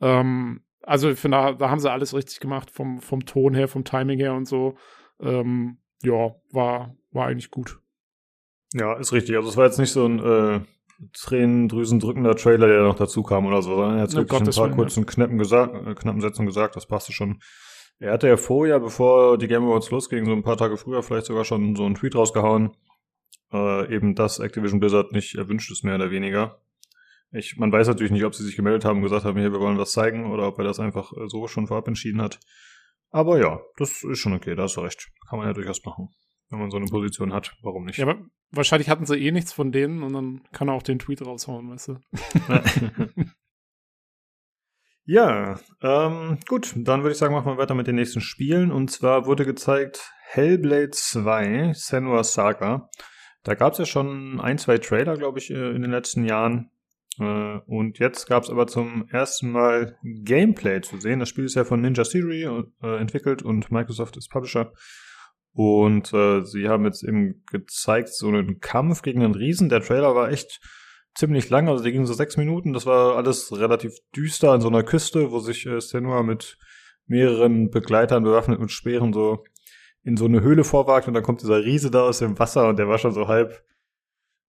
Ähm, also ich finde, da, da, haben sie alles richtig gemacht vom vom Ton her, vom Timing her und so. Ähm, ja, war war eigentlich gut. Ja, ist richtig. Also es war jetzt nicht so ein äh, tränendrüsendrückender Trailer, der noch dazu kam oder so, sondern er hat ja, wirklich Gottes ein paar kurzen knappen, gesagt, äh, knappen Sätzen gesagt, das passte schon. Er hatte ja vorher, bevor die Game Awards losging, so ein paar Tage früher vielleicht sogar schon so einen Tweet rausgehauen, äh, eben dass Activision Blizzard nicht erwünscht ist, mehr oder weniger. Ich, man weiß natürlich nicht, ob sie sich gemeldet haben und gesagt haben, hier, wir wollen was zeigen, oder ob er das einfach äh, so schon vorab entschieden hat. Aber ja, das ist schon okay, da hast du recht. Kann man ja durchaus machen. Wenn man so eine Position hat, warum nicht? Ja, aber wahrscheinlich hatten sie eh nichts von denen und dann kann er auch den Tweet raushauen, weißt du. ja, ähm, gut, dann würde ich sagen, machen wir weiter mit den nächsten Spielen. Und zwar wurde gezeigt Hellblade 2, Senua Saga. Da gab es ja schon ein, zwei Trailer, glaube ich, äh, in den letzten Jahren. Äh, und jetzt gab es aber zum ersten Mal Gameplay zu sehen. Das Spiel ist ja von Ninja Theory äh, entwickelt und Microsoft ist Publisher. Und sie haben jetzt eben gezeigt, so einen Kampf gegen einen Riesen. Der Trailer war echt ziemlich lang, also der ging so sechs Minuten. Das war alles relativ düster an so einer Küste, wo sich äh, Senua mit mehreren Begleitern bewaffnet mit Speeren so in so eine Höhle vorwagt und dann kommt dieser Riese da aus dem Wasser und der war schon so halb,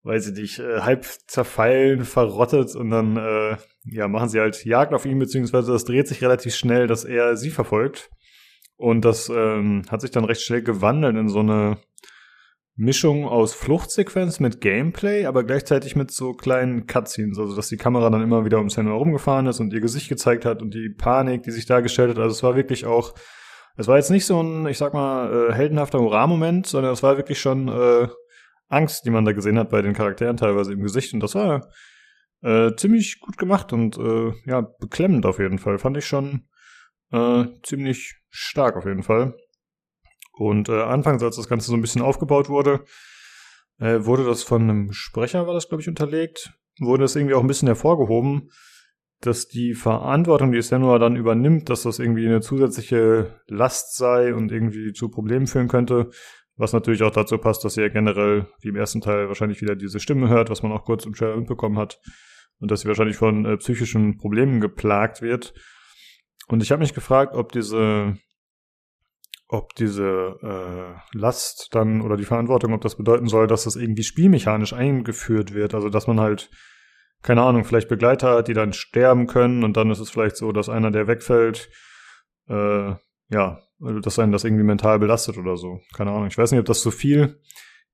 weiß ich nicht, äh, halb zerfallen, verrottet und dann äh, ja machen sie halt Jagd auf ihn, beziehungsweise das dreht sich relativ schnell, dass er sie verfolgt. Und das ähm, hat sich dann recht schnell gewandelt in so eine Mischung aus Fluchtsequenz mit Gameplay, aber gleichzeitig mit so kleinen Cutscenes, also dass die Kamera dann immer wieder ums Handy herumgefahren ist und ihr Gesicht gezeigt hat und die Panik, die sich dargestellt hat. Also es war wirklich auch es war jetzt nicht so ein, ich sag mal, äh, heldenhafter Hurra-Moment, sondern es war wirklich schon äh, Angst, die man da gesehen hat bei den Charakteren teilweise im Gesicht. Und das war äh, ziemlich gut gemacht und äh, ja, beklemmend auf jeden Fall. Fand ich schon äh, ziemlich stark auf jeden Fall. Und äh, anfangs, als das Ganze so ein bisschen aufgebaut wurde, äh, wurde das von einem Sprecher, war das, glaube ich, unterlegt, wurde das irgendwie auch ein bisschen hervorgehoben, dass die Verantwortung, die Senua dann übernimmt, dass das irgendwie eine zusätzliche Last sei und irgendwie zu Problemen führen könnte. Was natürlich auch dazu passt, dass sie ja generell, wie im ersten Teil, wahrscheinlich wieder diese Stimme hört, was man auch kurz im Trailer mitbekommen hat. Und dass sie wahrscheinlich von äh, psychischen Problemen geplagt wird. Und ich habe mich gefragt, ob diese, ob diese äh, Last dann oder die Verantwortung, ob das bedeuten soll, dass das irgendwie spielmechanisch eingeführt wird. Also dass man halt keine Ahnung, vielleicht Begleiter hat, die dann sterben können und dann ist es vielleicht so, dass einer, der wegfällt, äh, ja, dass einen das irgendwie mental belastet oder so. Keine Ahnung. Ich weiß nicht, ob das zu so viel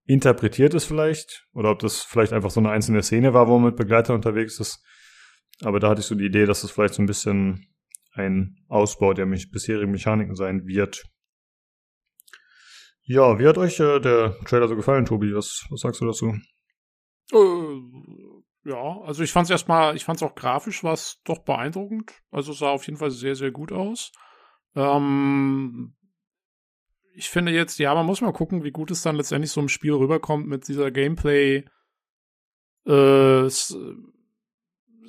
interpretiert ist vielleicht oder ob das vielleicht einfach so eine einzelne Szene war, wo man mit Begleitern unterwegs ist. Aber da hatte ich so die Idee, dass das vielleicht so ein bisschen ein Ausbau der bisherigen Mechaniken sein wird. Ja, wie hat euch äh, der Trailer so gefallen, Tobi? Was, was sagst du dazu? Ja, also ich fand es erstmal, ich fand es auch grafisch was doch beeindruckend. Also sah auf jeden Fall sehr, sehr gut aus. Ähm, ich finde jetzt, ja, man muss mal gucken, wie gut es dann letztendlich so im Spiel rüberkommt mit dieser Gameplay äh,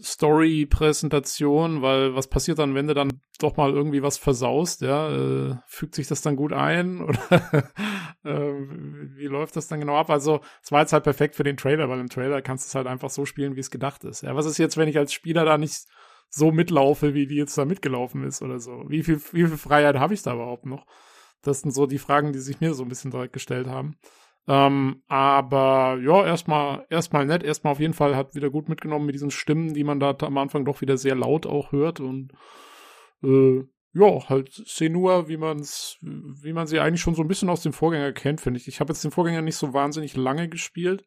Story-Präsentation, weil was passiert dann, wenn du dann doch mal irgendwie was versaust, ja? Äh, fügt sich das dann gut ein oder äh, wie läuft das dann genau ab? Also, es war jetzt halt perfekt für den Trailer, weil im Trailer kannst du es halt einfach so spielen, wie es gedacht ist. Ja, was ist jetzt, wenn ich als Spieler da nicht so mitlaufe, wie die jetzt da mitgelaufen ist oder so? Wie viel, wie viel Freiheit habe ich da überhaupt noch? Das sind so die Fragen, die sich mir so ein bisschen direkt gestellt haben. Ähm, aber ja, erstmal erstmal nett, erstmal auf jeden Fall hat wieder gut mitgenommen mit diesen Stimmen, die man da am Anfang doch wieder sehr laut auch hört und äh, ja, halt Senua, wie man's, wie man sie eigentlich schon so ein bisschen aus dem Vorgänger kennt, finde ich. Ich habe jetzt den Vorgänger nicht so wahnsinnig lange gespielt,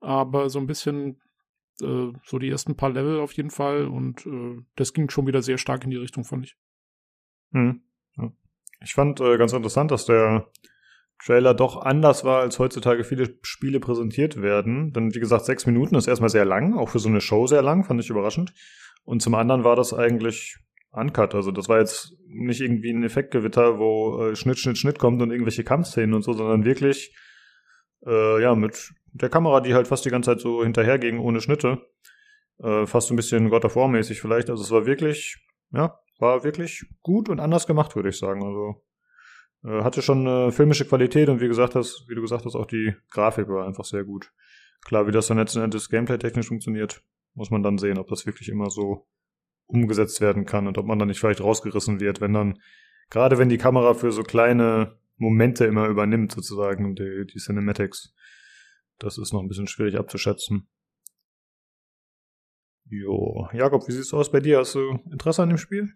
aber so ein bisschen äh, so die ersten paar Level auf jeden Fall und äh, das ging schon wieder sehr stark in die Richtung, fand ich. Hm. Ich fand äh, ganz interessant, dass der Trailer doch anders war, als heutzutage viele Spiele präsentiert werden. Dann, wie gesagt, sechs Minuten ist erstmal sehr lang, auch für so eine Show sehr lang, fand ich überraschend. Und zum anderen war das eigentlich uncut. Also das war jetzt nicht irgendwie ein Effektgewitter, wo äh, Schnitt, Schnitt, Schnitt kommt und irgendwelche Kampfszenen und so, sondern wirklich äh, ja mit der Kamera, die halt fast die ganze Zeit so hinterherging ohne Schnitte. Äh, fast ein bisschen God of War mäßig vielleicht. Also es war wirklich, ja, war wirklich gut und anders gemacht, würde ich sagen. Also äh, hatte schon eine filmische Qualität und wie gesagt hast, wie du gesagt hast, auch die Grafik war einfach sehr gut. Klar, wie das dann letzten Endes gameplay-technisch funktioniert, muss man dann sehen, ob das wirklich immer so umgesetzt werden kann und ob man dann nicht vielleicht rausgerissen wird, wenn dann, gerade wenn die Kamera für so kleine Momente immer übernimmt, sozusagen, die, die Cinematics. Das ist noch ein bisschen schwierig abzuschätzen. Jo. Jakob, wie sieht's aus bei dir? Hast du Interesse an dem Spiel?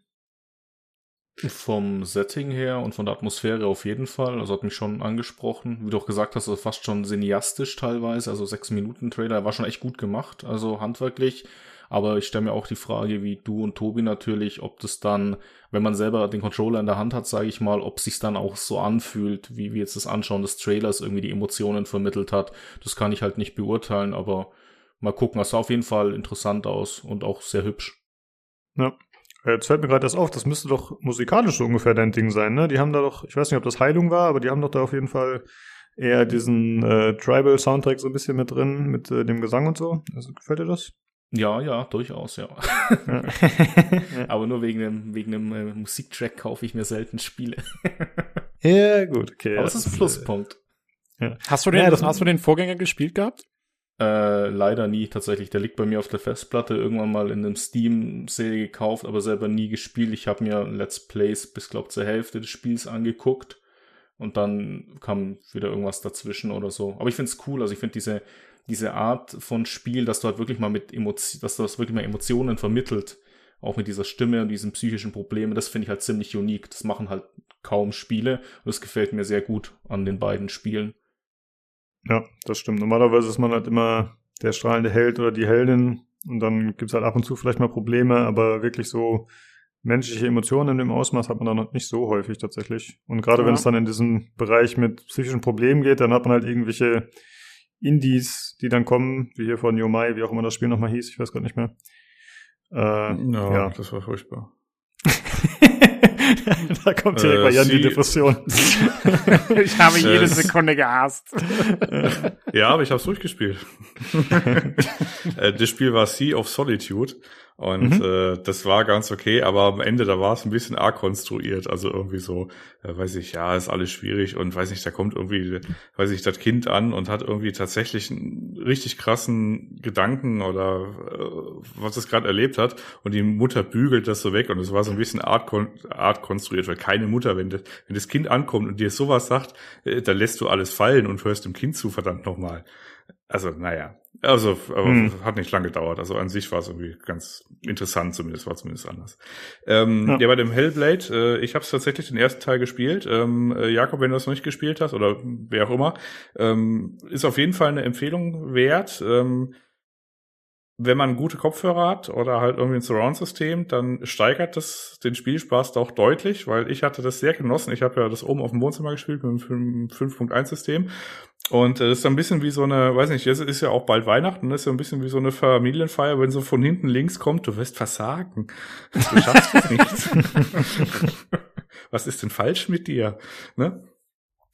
Vom Setting her und von der Atmosphäre auf jeden Fall. Also hat mich schon angesprochen. Wie du auch gesagt hast, also fast schon cineastisch teilweise. Also sechs Minuten Trailer war schon echt gut gemacht. Also handwerklich. Aber ich stelle mir auch die Frage, wie du und Tobi natürlich, ob das dann, wenn man selber den Controller in der Hand hat, sage ich mal, ob sich dann auch so anfühlt, wie wir jetzt das Anschauen des Trailers irgendwie die Emotionen vermittelt hat. Das kann ich halt nicht beurteilen, aber mal gucken. Es sah auf jeden Fall interessant aus und auch sehr hübsch. Ja. Jetzt fällt mir gerade das auf, das müsste doch musikalisch so ungefähr dein Ding sein, ne? Die haben da doch, ich weiß nicht, ob das Heilung war, aber die haben doch da auf jeden Fall eher diesen äh, Tribal-Soundtrack so ein bisschen mit drin, mit äh, dem Gesang und so. Also gefällt dir das? Ja, ja, durchaus, ja. aber nur wegen dem, wegen dem äh, Musiktrack kaufe ich mir selten Spiele. ja, gut, okay. Aber es ist ein Pluspunkt. Ja. Hast, du den, ja, hast du den Vorgänger gespielt gehabt? Äh, leider nie tatsächlich. Der liegt bei mir auf der Festplatte irgendwann mal in einem Steam-Sale gekauft, aber selber nie gespielt. Ich habe mir Let's Plays bis, glaub, zur Hälfte des Spiels angeguckt und dann kam wieder irgendwas dazwischen oder so. Aber ich find's cool. Also ich finde diese, diese Art von Spiel, dass du halt wirklich mal mit Emotionen, dass das wirklich mal Emotionen vermittelt. Auch mit dieser Stimme und diesen psychischen Problemen. Das finde ich halt ziemlich unique. Das machen halt kaum Spiele und das gefällt mir sehr gut an den beiden Spielen. Ja, das stimmt. Normalerweise ist man halt immer der strahlende Held oder die Heldin und dann gibt's halt ab und zu vielleicht mal Probleme, aber wirklich so menschliche Emotionen in dem Ausmaß hat man dann noch nicht so häufig tatsächlich. Und gerade ja. wenn es dann in diesen Bereich mit psychischen Problemen geht, dann hat man halt irgendwelche Indies, die dann kommen, wie hier von Yomai, wie auch immer das Spiel nochmal hieß, ich weiß gerade nicht mehr. Äh, ja, ja, das war furchtbar. da kommt direkt äh, bei Jan die Depression. ich habe jede Sekunde gehasst. ja, aber ich habe es durchgespielt. Äh, das Spiel war Sea of Solitude und mhm. äh, das war ganz okay, aber am Ende, da war es ein bisschen arg konstruiert. Also irgendwie so, äh, weiß ich, ja, ist alles schwierig und weiß nicht, da kommt irgendwie, weiß ich, das Kind an und hat irgendwie tatsächlich einen richtig krassen Gedanken oder äh, was es gerade erlebt hat und die Mutter bügelt das so weg und es war so ein bisschen art, art konstruiert, weil keine Mutter, wenn das, wenn das Kind ankommt und dir sowas sagt, äh, dann lässt du alles fallen und hörst dem Kind zu, verdammt nochmal. Also, naja. Also, aber hm. hat nicht lange gedauert. Also an sich war es irgendwie ganz interessant, zumindest war zumindest anders. Ähm, ja. ja bei dem Hellblade, äh, ich habe es tatsächlich den ersten Teil gespielt. Ähm, äh, Jakob, wenn du das noch nicht gespielt hast oder wer auch immer, ähm, ist auf jeden Fall eine Empfehlung wert. Ähm, wenn man gute Kopfhörer hat oder halt irgendwie ein Surround-System, dann steigert das den Spielspaß doch deutlich, weil ich hatte das sehr genossen. Ich habe ja das oben auf dem Wohnzimmer gespielt mit dem 5.1-System und das ist ein bisschen wie so eine, weiß nicht, jetzt ist ja auch bald Weihnachten, das ist ja ein bisschen wie so eine Familienfeier, wenn so von hinten links kommt, du wirst versagen. Du schaffst es nicht. Was ist denn falsch mit dir? Ne?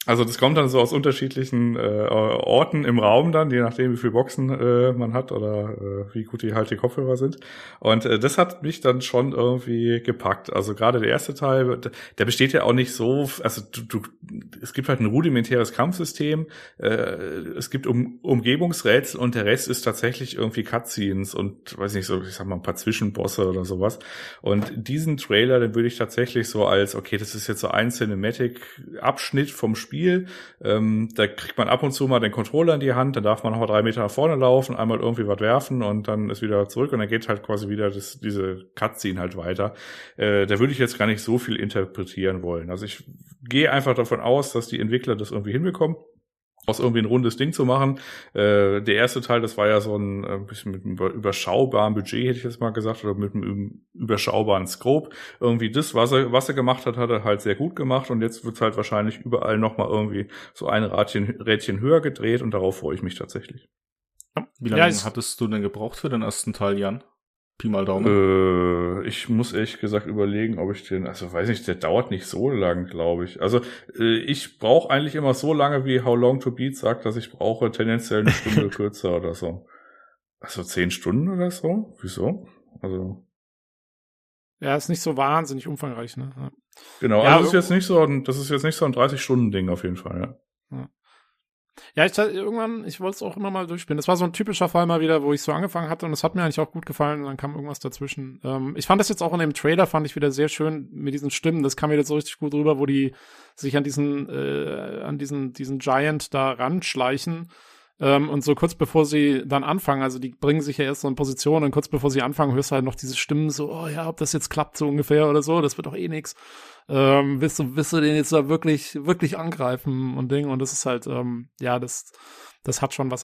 Also das kommt dann so aus unterschiedlichen äh, Orten im Raum dann, je nachdem wie viele Boxen äh, man hat oder äh, wie gut die halt die Kopfhörer sind. Und äh, das hat mich dann schon irgendwie gepackt. Also gerade der erste Teil, der besteht ja auch nicht so, also du, du, es gibt halt ein rudimentäres Kampfsystem, äh, es gibt um, Umgebungsrätsel und der Rest ist tatsächlich irgendwie Cutscenes und weiß nicht so, ich sag mal ein paar Zwischenbosse oder sowas. Und diesen Trailer, den würde ich tatsächlich so als, okay, das ist jetzt so ein Cinematic-Abschnitt vom Spiel Spiel. Ähm, da kriegt man ab und zu mal den Controller in die Hand, dann darf man noch mal drei Meter nach vorne laufen, einmal irgendwie was werfen und dann ist wieder zurück und dann geht halt quasi wieder das, diese Cutscene halt weiter. Äh, da würde ich jetzt gar nicht so viel interpretieren wollen. Also ich gehe einfach davon aus, dass die Entwickler das irgendwie hinbekommen. Aus irgendwie ein rundes Ding zu machen. Äh, der erste Teil, das war ja so ein äh, bisschen mit einem überschaubaren Budget, hätte ich jetzt mal gesagt, oder mit einem überschaubaren Scope. Irgendwie das, was er, was er gemacht hat, hat er halt sehr gut gemacht und jetzt wird's halt wahrscheinlich überall nochmal irgendwie so ein Rädchen, Rädchen höher gedreht und darauf freue ich mich tatsächlich. Wie lange ja, hattest du denn gebraucht für den ersten Teil, Jan? Pi mal Daumen. Äh, ich muss ehrlich gesagt überlegen, ob ich den, also weiß nicht, der dauert nicht so lang, glaube ich. Also äh, ich brauche eigentlich immer so lange, wie How Long to Beat sagt, dass ich brauche tendenziell eine Stunde kürzer oder so. Also zehn Stunden oder so? Wieso? Also. Ja, ist nicht so wahnsinnig umfangreich, ne? Ja. Genau, ja, also das ist jetzt nicht so ein, das ist jetzt nicht so ein 30-Stunden-Ding auf jeden Fall, ja. ja. Ja, ich irgendwann, ich wollte es auch immer mal durchspielen. Das war so ein typischer Fall mal wieder, wo ich so angefangen hatte und es hat mir eigentlich auch gut gefallen und dann kam irgendwas dazwischen. Ähm, ich fand das jetzt auch in dem Trailer, fand ich wieder sehr schön mit diesen Stimmen. Das kam wieder so richtig gut rüber, wo die sich an diesen, äh, an diesen, diesen Giant da ranschleichen. Ähm, und so kurz bevor sie dann anfangen, also die bringen sich ja erst so in Position und kurz bevor sie anfangen, hörst du halt noch diese Stimmen so, oh ja, ob das jetzt klappt so ungefähr oder so, das wird doch eh nix ähm, willst du, willst du den jetzt da wirklich, wirklich angreifen und Ding und das ist halt, ähm, ja, das, das hat schon was.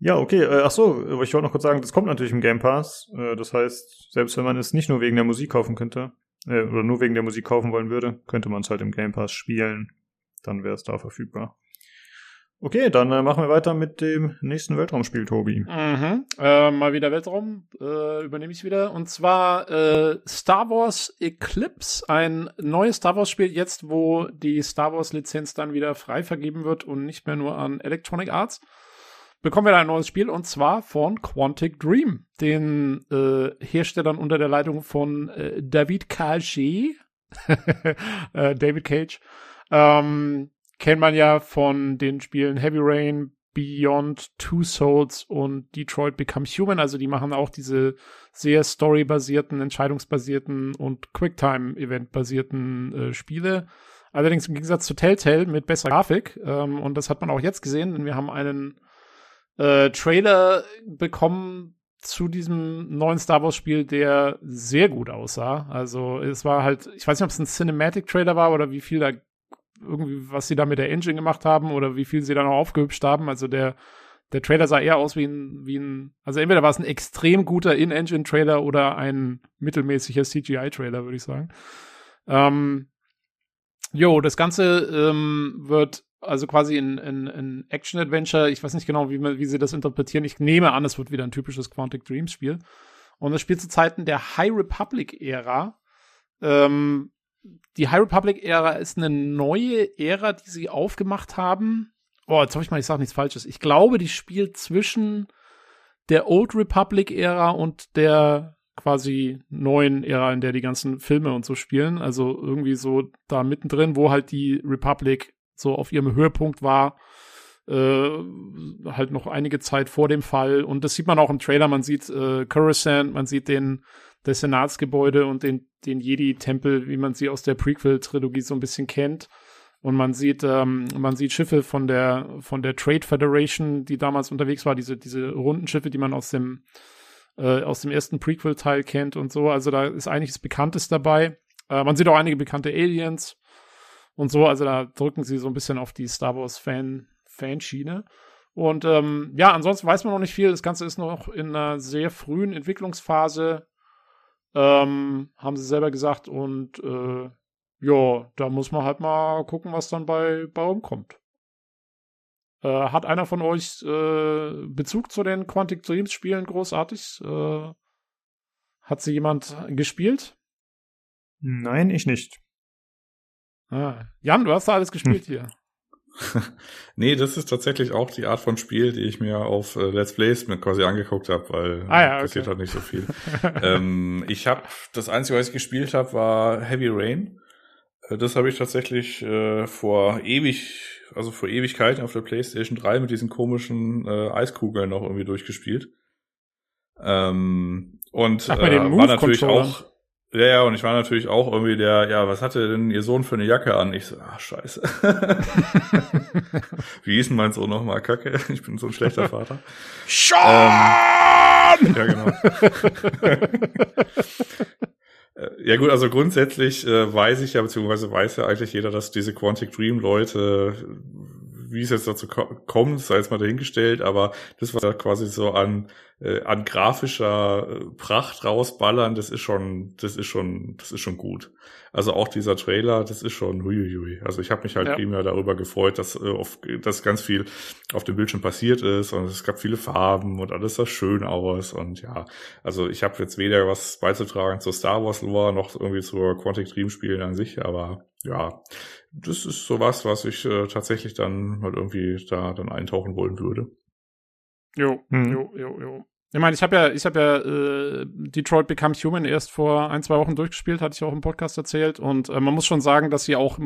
Ja, okay. Äh, ach so, ich wollte noch kurz sagen, das kommt natürlich im Game Pass. Äh, das heißt, selbst wenn man es nicht nur wegen der Musik kaufen könnte, äh, oder nur wegen der Musik kaufen wollen würde, könnte man es halt im Game Pass spielen. Dann wäre es da verfügbar. Okay, dann äh, machen wir weiter mit dem nächsten Weltraumspiel, Tobi. Mhm. Äh, mal wieder Weltraum, äh, übernehme ich wieder. Und zwar äh, Star Wars Eclipse, ein neues Star Wars Spiel jetzt, wo die Star Wars Lizenz dann wieder frei vergeben wird und nicht mehr nur an Electronic Arts. Bekommen wir da ein neues Spiel und zwar von Quantic Dream, den äh, Herstellern unter der Leitung von äh, David Cage, äh, David Cage. Ähm, kennt man ja von den Spielen Heavy Rain, Beyond Two Souls und Detroit Become Human. Also die machen auch diese sehr storybasierten, entscheidungsbasierten und Quicktime-Event-basierten äh, Spiele. Allerdings im Gegensatz zu Telltale mit besserer Grafik. Ähm, und das hat man auch jetzt gesehen, denn wir haben einen äh, Trailer bekommen zu diesem neuen Star Wars Spiel, der sehr gut aussah. Also es war halt, ich weiß nicht, ob es ein Cinematic Trailer war oder wie viel da irgendwie, was sie da mit der Engine gemacht haben oder wie viel sie da noch aufgehübscht haben. Also der, der Trailer sah eher aus wie ein, wie ein, also entweder war es ein extrem guter In-Engine-Trailer oder ein mittelmäßiger CGI-Trailer, würde ich sagen. Ähm, jo, das Ganze ähm, wird also quasi ein, ein, ein Action-Adventure. Ich weiß nicht genau, wie, wie sie das interpretieren. Ich nehme an, es wird wieder ein typisches Quantic Dreams-Spiel. Und es spielt zu Zeiten der High Republic-Ära. Ähm, die High Republic-Ära ist eine neue Ära, die sie aufgemacht haben. Oh, jetzt hoffe ich mal, ich sage nichts Falsches. Ich glaube, die spielt zwischen der Old Republic-Ära und der quasi neuen Ära, in der die ganzen Filme und so spielen. Also irgendwie so da mittendrin, wo halt die Republic so auf ihrem Höhepunkt war. Äh, halt noch einige Zeit vor dem Fall. Und das sieht man auch im Trailer. Man sieht äh, Coruscant, man sieht den das Senatsgebäude und den, den Jedi-Tempel, wie man sie aus der Prequel-Trilogie so ein bisschen kennt. Und man sieht, ähm, man sieht Schiffe von der, von der Trade Federation, die damals unterwegs war, diese, diese runden Schiffe, die man aus dem, äh, aus dem ersten Prequel-Teil kennt und so. Also da ist einiges Bekanntes dabei. Äh, man sieht auch einige bekannte Aliens und so. Also da drücken sie so ein bisschen auf die Star Wars-Fan, Fanschiene. Und ähm, ja, ansonsten weiß man noch nicht viel. Das Ganze ist noch in einer sehr frühen Entwicklungsphase. Ähm, haben sie selber gesagt. Und äh, ja, da muss man halt mal gucken, was dann bei, bei rumkommt. Äh, hat einer von euch äh, Bezug zu den Quantic Dreams Spielen großartig? Äh, hat sie jemand gespielt? Nein, ich nicht. Ah. Jan, du hast da alles gespielt hm. hier. nee, das ist tatsächlich auch die Art von Spiel, die ich mir auf äh, Let's Plays mir quasi angeguckt habe, weil ah, ja, okay. passiert halt nicht so viel. ähm, ich habe das einzige, was ich gespielt habe, war Heavy Rain. Äh, das habe ich tatsächlich äh, vor ewig, also vor Ewigkeiten auf der PlayStation 3 mit diesen komischen äh, Eiskugeln noch irgendwie durchgespielt. Ähm, und Ach, äh, war natürlich auch ja, ja, und ich war natürlich auch irgendwie der, ja, was hatte denn ihr Sohn für eine Jacke an? Ich so, ah, scheiße. Wie hieß denn mein Sohn nochmal? Kacke, ich bin so ein schlechter Vater. Sean! Ähm, ja, genau. Äh, ja gut, also grundsätzlich äh, weiß ich ja, beziehungsweise weiß ja eigentlich jeder, dass diese Quantic Dream Leute wie es jetzt dazu kommt, sei jetzt mal dahingestellt, aber das, was da quasi so an, äh, an grafischer äh, Pracht rausballern, das ist schon, das ist schon, das ist schon gut. Also auch dieser Trailer, das ist schon huiuiui. Also ich habe mich halt ja. primär darüber gefreut, dass, äh, auf, dass ganz viel auf dem Bildschirm passiert ist und es gab viele Farben und alles sah schön aus und ja, also ich habe jetzt weder was beizutragen zur Star Wars Lore noch irgendwie zur Quantic Dream Spielen an sich, aber ja, das ist sowas, was ich äh, tatsächlich dann halt irgendwie da dann eintauchen wollen würde. Jo, hm. jo, jo, jo. Ich meine, ich habe ja, ich habe ja äh, Detroit Become Human erst vor ein, zwei Wochen durchgespielt, hatte ich auch im Podcast erzählt. Und äh, man muss schon sagen, dass sie auch,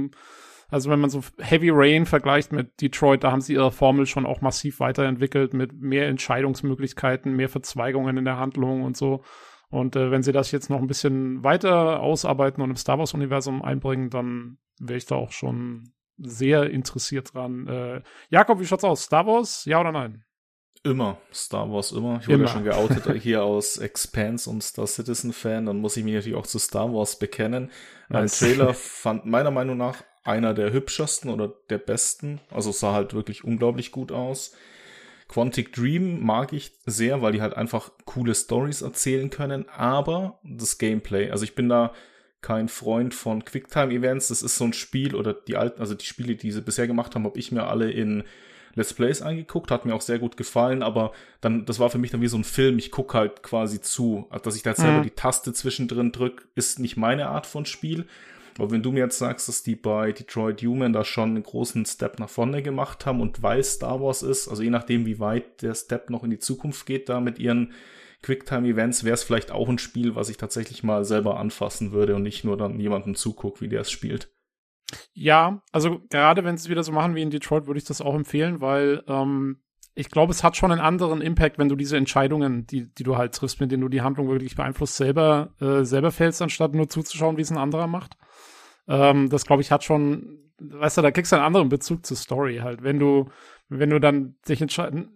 also wenn man so Heavy Rain vergleicht mit Detroit, da haben sie ihre Formel schon auch massiv weiterentwickelt mit mehr Entscheidungsmöglichkeiten, mehr Verzweigungen in der Handlung und so. Und äh, wenn sie das jetzt noch ein bisschen weiter ausarbeiten und im Star Wars-Universum einbringen, dann wäre ich da auch schon sehr interessiert dran. Äh, Jakob, wie schaut's aus? Star Wars, ja oder nein? Immer. Star Wars immer. Ich wurde ja schon geoutet hier aus Expanse und Star Citizen Fan. Dann muss ich mich natürlich auch zu Star Wars bekennen. Ein Trailer fand meiner Meinung nach einer der hübschesten oder der besten. Also sah halt wirklich unglaublich gut aus. Quantic Dream mag ich sehr, weil die halt einfach coole Stories erzählen können, aber das Gameplay, also ich bin da kein Freund von Quicktime-Events. Das ist so ein Spiel oder die alten, also die Spiele, die sie bisher gemacht haben, habe ich mir alle in Let's Plays angeguckt, hat mir auch sehr gut gefallen, aber dann, das war für mich dann wie so ein Film, ich gucke halt quasi zu. Also, dass ich da jetzt mhm. selber die Taste zwischendrin drück, ist nicht meine Art von Spiel. Aber wenn du mir jetzt sagst, dass die bei Detroit Human da schon einen großen Step nach vorne gemacht haben und weil Star Wars ist, also je nachdem, wie weit der Step noch in die Zukunft geht, da mit ihren Quicktime-Events, wäre es vielleicht auch ein Spiel, was ich tatsächlich mal selber anfassen würde und nicht nur dann jemandem zuguckt, wie der es spielt. Ja, also gerade wenn sie es wieder so machen wie in Detroit, würde ich das auch empfehlen, weil ähm, ich glaube, es hat schon einen anderen Impact, wenn du diese Entscheidungen, die, die du halt triffst, mit denen du die Handlung wirklich beeinflusst, selber, äh, selber fällst, anstatt nur zuzuschauen, wie es ein anderer macht. Ähm, das, glaube ich, hat schon, weißt du, da kriegst du einen anderen Bezug zur Story halt. Wenn du, wenn du dann dich entscheiden,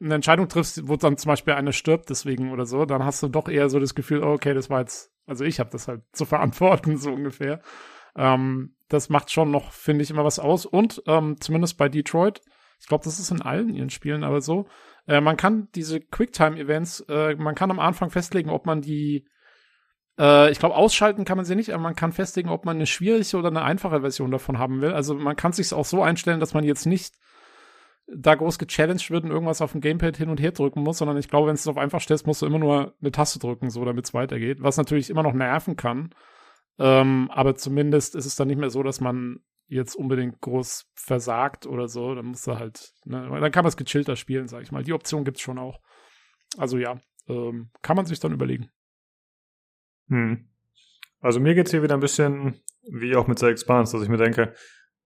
eine Entscheidung triffst, wo dann zum Beispiel einer stirbt deswegen oder so, dann hast du doch eher so das Gefühl, oh, okay, das war jetzt, also ich habe das halt zu verantworten, so ungefähr. Ähm, das macht schon noch, finde ich, immer was aus. Und ähm, zumindest bei Detroit, ich glaube, das ist in allen ihren Spielen aber so, äh, man kann diese Quicktime-Events, äh, man kann am Anfang festlegen, ob man die, äh, ich glaube, ausschalten kann man sie nicht, aber man kann festlegen, ob man eine schwierige oder eine einfache Version davon haben will. Also man kann sich auch so einstellen, dass man jetzt nicht da groß gechallenged wird und irgendwas auf dem Gamepad hin und her drücken muss, sondern ich glaube, wenn es auf einfach stellst, musst du immer nur eine Taste drücken, so damit es weitergeht, was natürlich immer noch nerven kann. Ähm, aber zumindest ist es dann nicht mehr so, dass man jetzt unbedingt groß versagt oder so. Dann musst du halt, ne, dann kann man es gechillter spielen, sag ich mal. Die Option gibt's schon auch. Also ja, ähm, kann man sich dann überlegen. Hm. Also mir geht's hier wieder ein bisschen wie auch mit der Expanse, dass ich mir denke,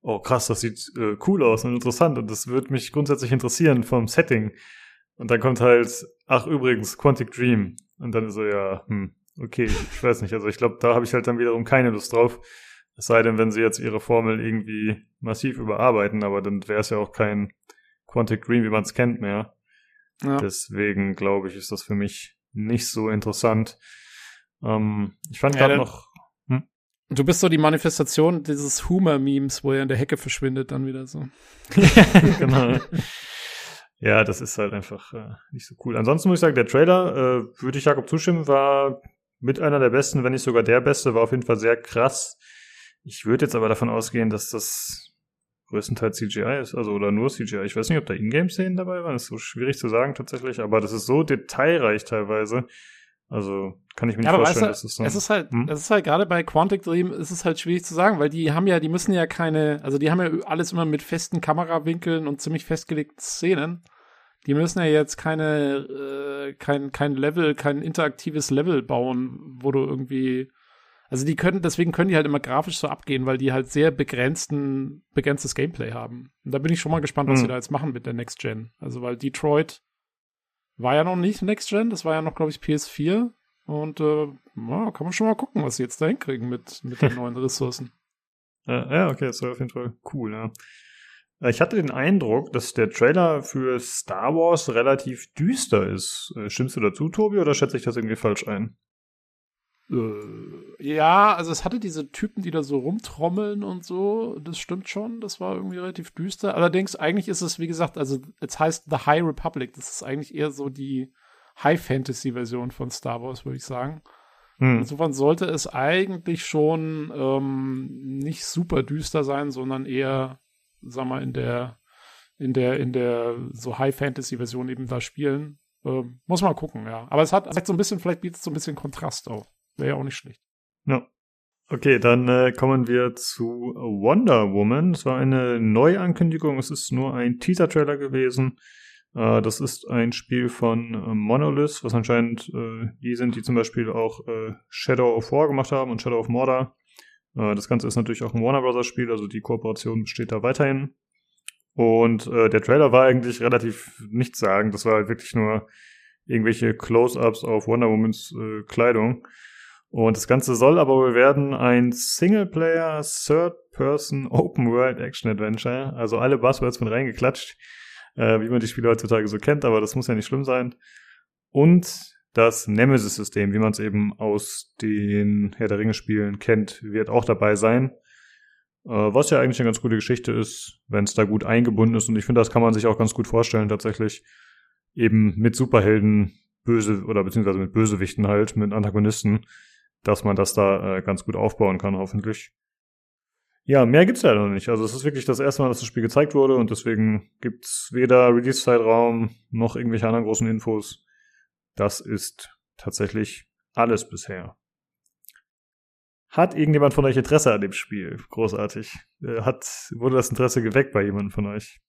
oh krass, das sieht äh, cool aus und interessant und das würde mich grundsätzlich interessieren vom Setting. Und dann kommt halt, ach übrigens, Quantic Dream. Und dann ist so, ja, hm, okay, ich weiß nicht. Also ich glaube, da habe ich halt dann wiederum keine Lust drauf. Es sei denn, wenn sie jetzt ihre Formel irgendwie massiv überarbeiten, aber dann wäre es ja auch kein Quantic Green, wie man es kennt mehr. Ja. Deswegen glaube ich, ist das für mich nicht so interessant. Ähm, ich fand ja, gerade noch. Hm? Du bist so die Manifestation dieses Humor-Memes, wo er in der Hecke verschwindet, dann wieder so. genau. Ja, das ist halt einfach äh, nicht so cool. Ansonsten muss ich sagen, der Trailer, äh, würde ich Jakob zustimmen, war mit einer der besten, wenn nicht sogar der beste, war auf jeden Fall sehr krass. Ich würde jetzt aber davon ausgehen, dass das größtenteils CGI ist, also oder nur CGI. Ich weiß nicht, ob da Ingame-Szenen dabei waren. Das ist so schwierig zu sagen tatsächlich, aber das ist so detailreich teilweise. Also kann ich mir nicht ja, vorstellen, weißt du, dass das so. Es ist halt, hm? es ist halt gerade bei Quantic Dream ist es halt schwierig zu sagen, weil die haben ja, die müssen ja keine, also die haben ja alles immer mit festen Kamerawinkeln und ziemlich festgelegten Szenen die müssen ja jetzt keine, äh, kein, kein Level, kein interaktives Level bauen, wo du irgendwie, also die können, deswegen können die halt immer grafisch so abgehen, weil die halt sehr begrenzten, begrenztes Gameplay haben. Und da bin ich schon mal gespannt, was mhm. sie da jetzt machen mit der Next Gen. Also, weil Detroit war ja noch nicht Next Gen, das war ja noch, glaube ich, PS4. Und äh, ja, kann man schon mal gucken, was sie jetzt da hinkriegen mit, mit den neuen Ressourcen. Ja, ja, okay, das wäre auf jeden Fall cool, ja. Äh, ich hatte den Eindruck, dass der Trailer für Star Wars relativ düster ist. Äh, stimmst du dazu, Tobi, oder schätze ich das irgendwie falsch ein? Äh, ja, also es hatte diese Typen, die da so rumtrommeln und so. Das stimmt schon. Das war irgendwie relativ düster. Allerdings, eigentlich ist es, wie gesagt, also es heißt The High Republic. Das ist eigentlich eher so die High Fantasy Version von Star Wars, würde ich sagen. Hm. Insofern sollte es eigentlich schon ähm, nicht super düster sein, sondern eher, sag mal, in der, in der, in der so High Fantasy Version eben da spielen. Ähm, muss man gucken, ja. Aber es hat vielleicht so ein bisschen, vielleicht bietet es so ein bisschen Kontrast auf. Wäre ja auch nicht schlecht. Ja. Okay, dann äh, kommen wir zu Wonder Woman. Es war eine Neuankündigung. Es ist nur ein Teaser-Trailer gewesen. Äh, das ist ein Spiel von äh, Monolith, was anscheinend äh, die sind, die zum Beispiel auch äh, Shadow of War gemacht haben und Shadow of Mordor. Äh, das Ganze ist natürlich auch ein Warner Bros. Spiel, also die Kooperation besteht da weiterhin. Und der Trailer war eigentlich relativ nichtssagend. Das war halt wirklich nur irgendwelche Close-ups auf Wonder Womans Kleidung. Und das Ganze soll aber wohl werden ein Singleplayer Third-Person Open-World Action-Adventure. Also alle Buzzwords mit reingeklatscht, äh, wie man die Spiele heutzutage so kennt, aber das muss ja nicht schlimm sein. Und das Nemesis-System, wie man es eben aus den Herr der Ringe-Spielen kennt, wird auch dabei sein. Äh, was ja eigentlich eine ganz gute Geschichte ist, wenn es da gut eingebunden ist. Und ich finde, das kann man sich auch ganz gut vorstellen, tatsächlich eben mit Superhelden böse oder beziehungsweise mit Bösewichten halt, mit Antagonisten, dass man das da äh, ganz gut aufbauen kann, hoffentlich. Ja, mehr gibt's leider noch nicht. Also es ist wirklich das erste Mal, dass das Spiel gezeigt wurde und deswegen gibt's weder Release-Zeitraum noch irgendwelche anderen großen Infos. Das ist tatsächlich alles bisher. Hat irgendjemand von euch Interesse an dem Spiel? Großartig. Äh, hat, wurde das Interesse geweckt bei jemandem von euch?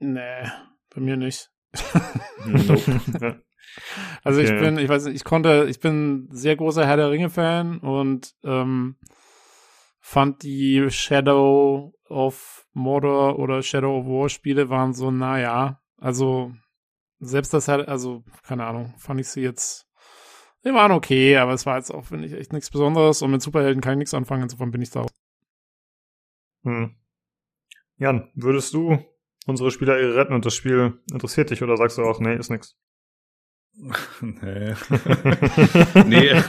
Nee, bei mir nicht. nope. Also okay. ich bin, ich weiß nicht, ich konnte, ich bin sehr großer Herr der Ringe-Fan und ähm, fand die Shadow of Mordor oder Shadow of War Spiele waren so, naja, also selbst das hat, also keine Ahnung, fand ich sie jetzt, die waren okay, aber es war jetzt auch, finde ich, echt nichts Besonderes und mit Superhelden kann ich nichts anfangen, insofern bin ich da. Hm. Jan, würdest du unsere Spieler retten und das Spiel interessiert dich oder sagst du auch, nee, ist nix? nee. nee,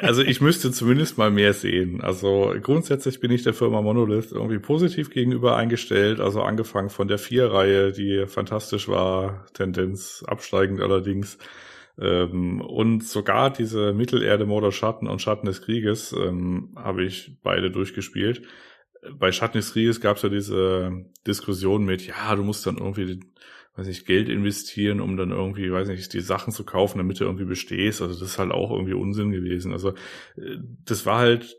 also ich müsste zumindest mal mehr sehen. Also grundsätzlich bin ich der Firma Monolith irgendwie positiv gegenüber eingestellt. Also angefangen von der Vier-Reihe, die fantastisch war, Tendenz absteigend allerdings. Ähm, und sogar diese Mittelerde Mordor Schatten und Schatten des Krieges ähm, habe ich beide durchgespielt. Bei Schatten des Krieges gab es ja diese Diskussion mit, ja, du musst dann irgendwie weiß ich, Geld investieren, um dann irgendwie, weiß nicht, die Sachen zu kaufen, damit du irgendwie bestehst. Also das ist halt auch irgendwie Unsinn gewesen. Also äh, das war halt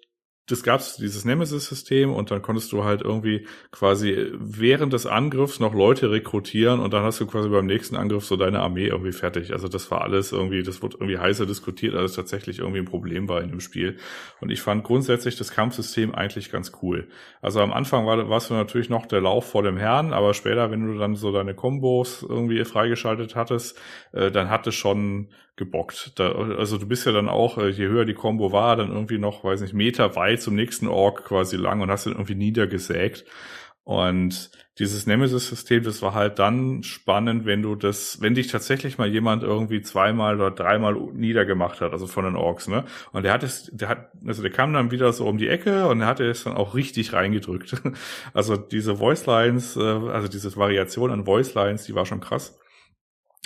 das gab's dieses Nemesis-System und dann konntest du halt irgendwie quasi während des Angriffs noch Leute rekrutieren und dann hast du quasi beim nächsten Angriff so deine Armee irgendwie fertig. Also das war alles irgendwie, das wurde irgendwie heißer diskutiert, als es tatsächlich irgendwie ein Problem war in dem Spiel. Und ich fand grundsätzlich das Kampfsystem eigentlich ganz cool. Also am Anfang war, warst du natürlich noch der Lauf vor dem Herrn, aber später, wenn du dann so deine Kombos irgendwie freigeschaltet hattest, äh, dann hat es schon gebockt. Da, also du bist ja dann auch, äh, je höher die Combo war, dann irgendwie noch, weiß nicht, Meter weit zum nächsten Ork quasi lang und hast dann irgendwie niedergesägt. Und dieses Nemesis-System, das war halt dann spannend, wenn du das, wenn dich tatsächlich mal jemand irgendwie zweimal oder dreimal niedergemacht hat, also von den Orks, ne? Und der hat es, der hat, also der kam dann wieder so um die Ecke und er hatte es dann auch richtig reingedrückt. Also diese Voice Lines, äh, also diese Variation an Voice Lines, die war schon krass.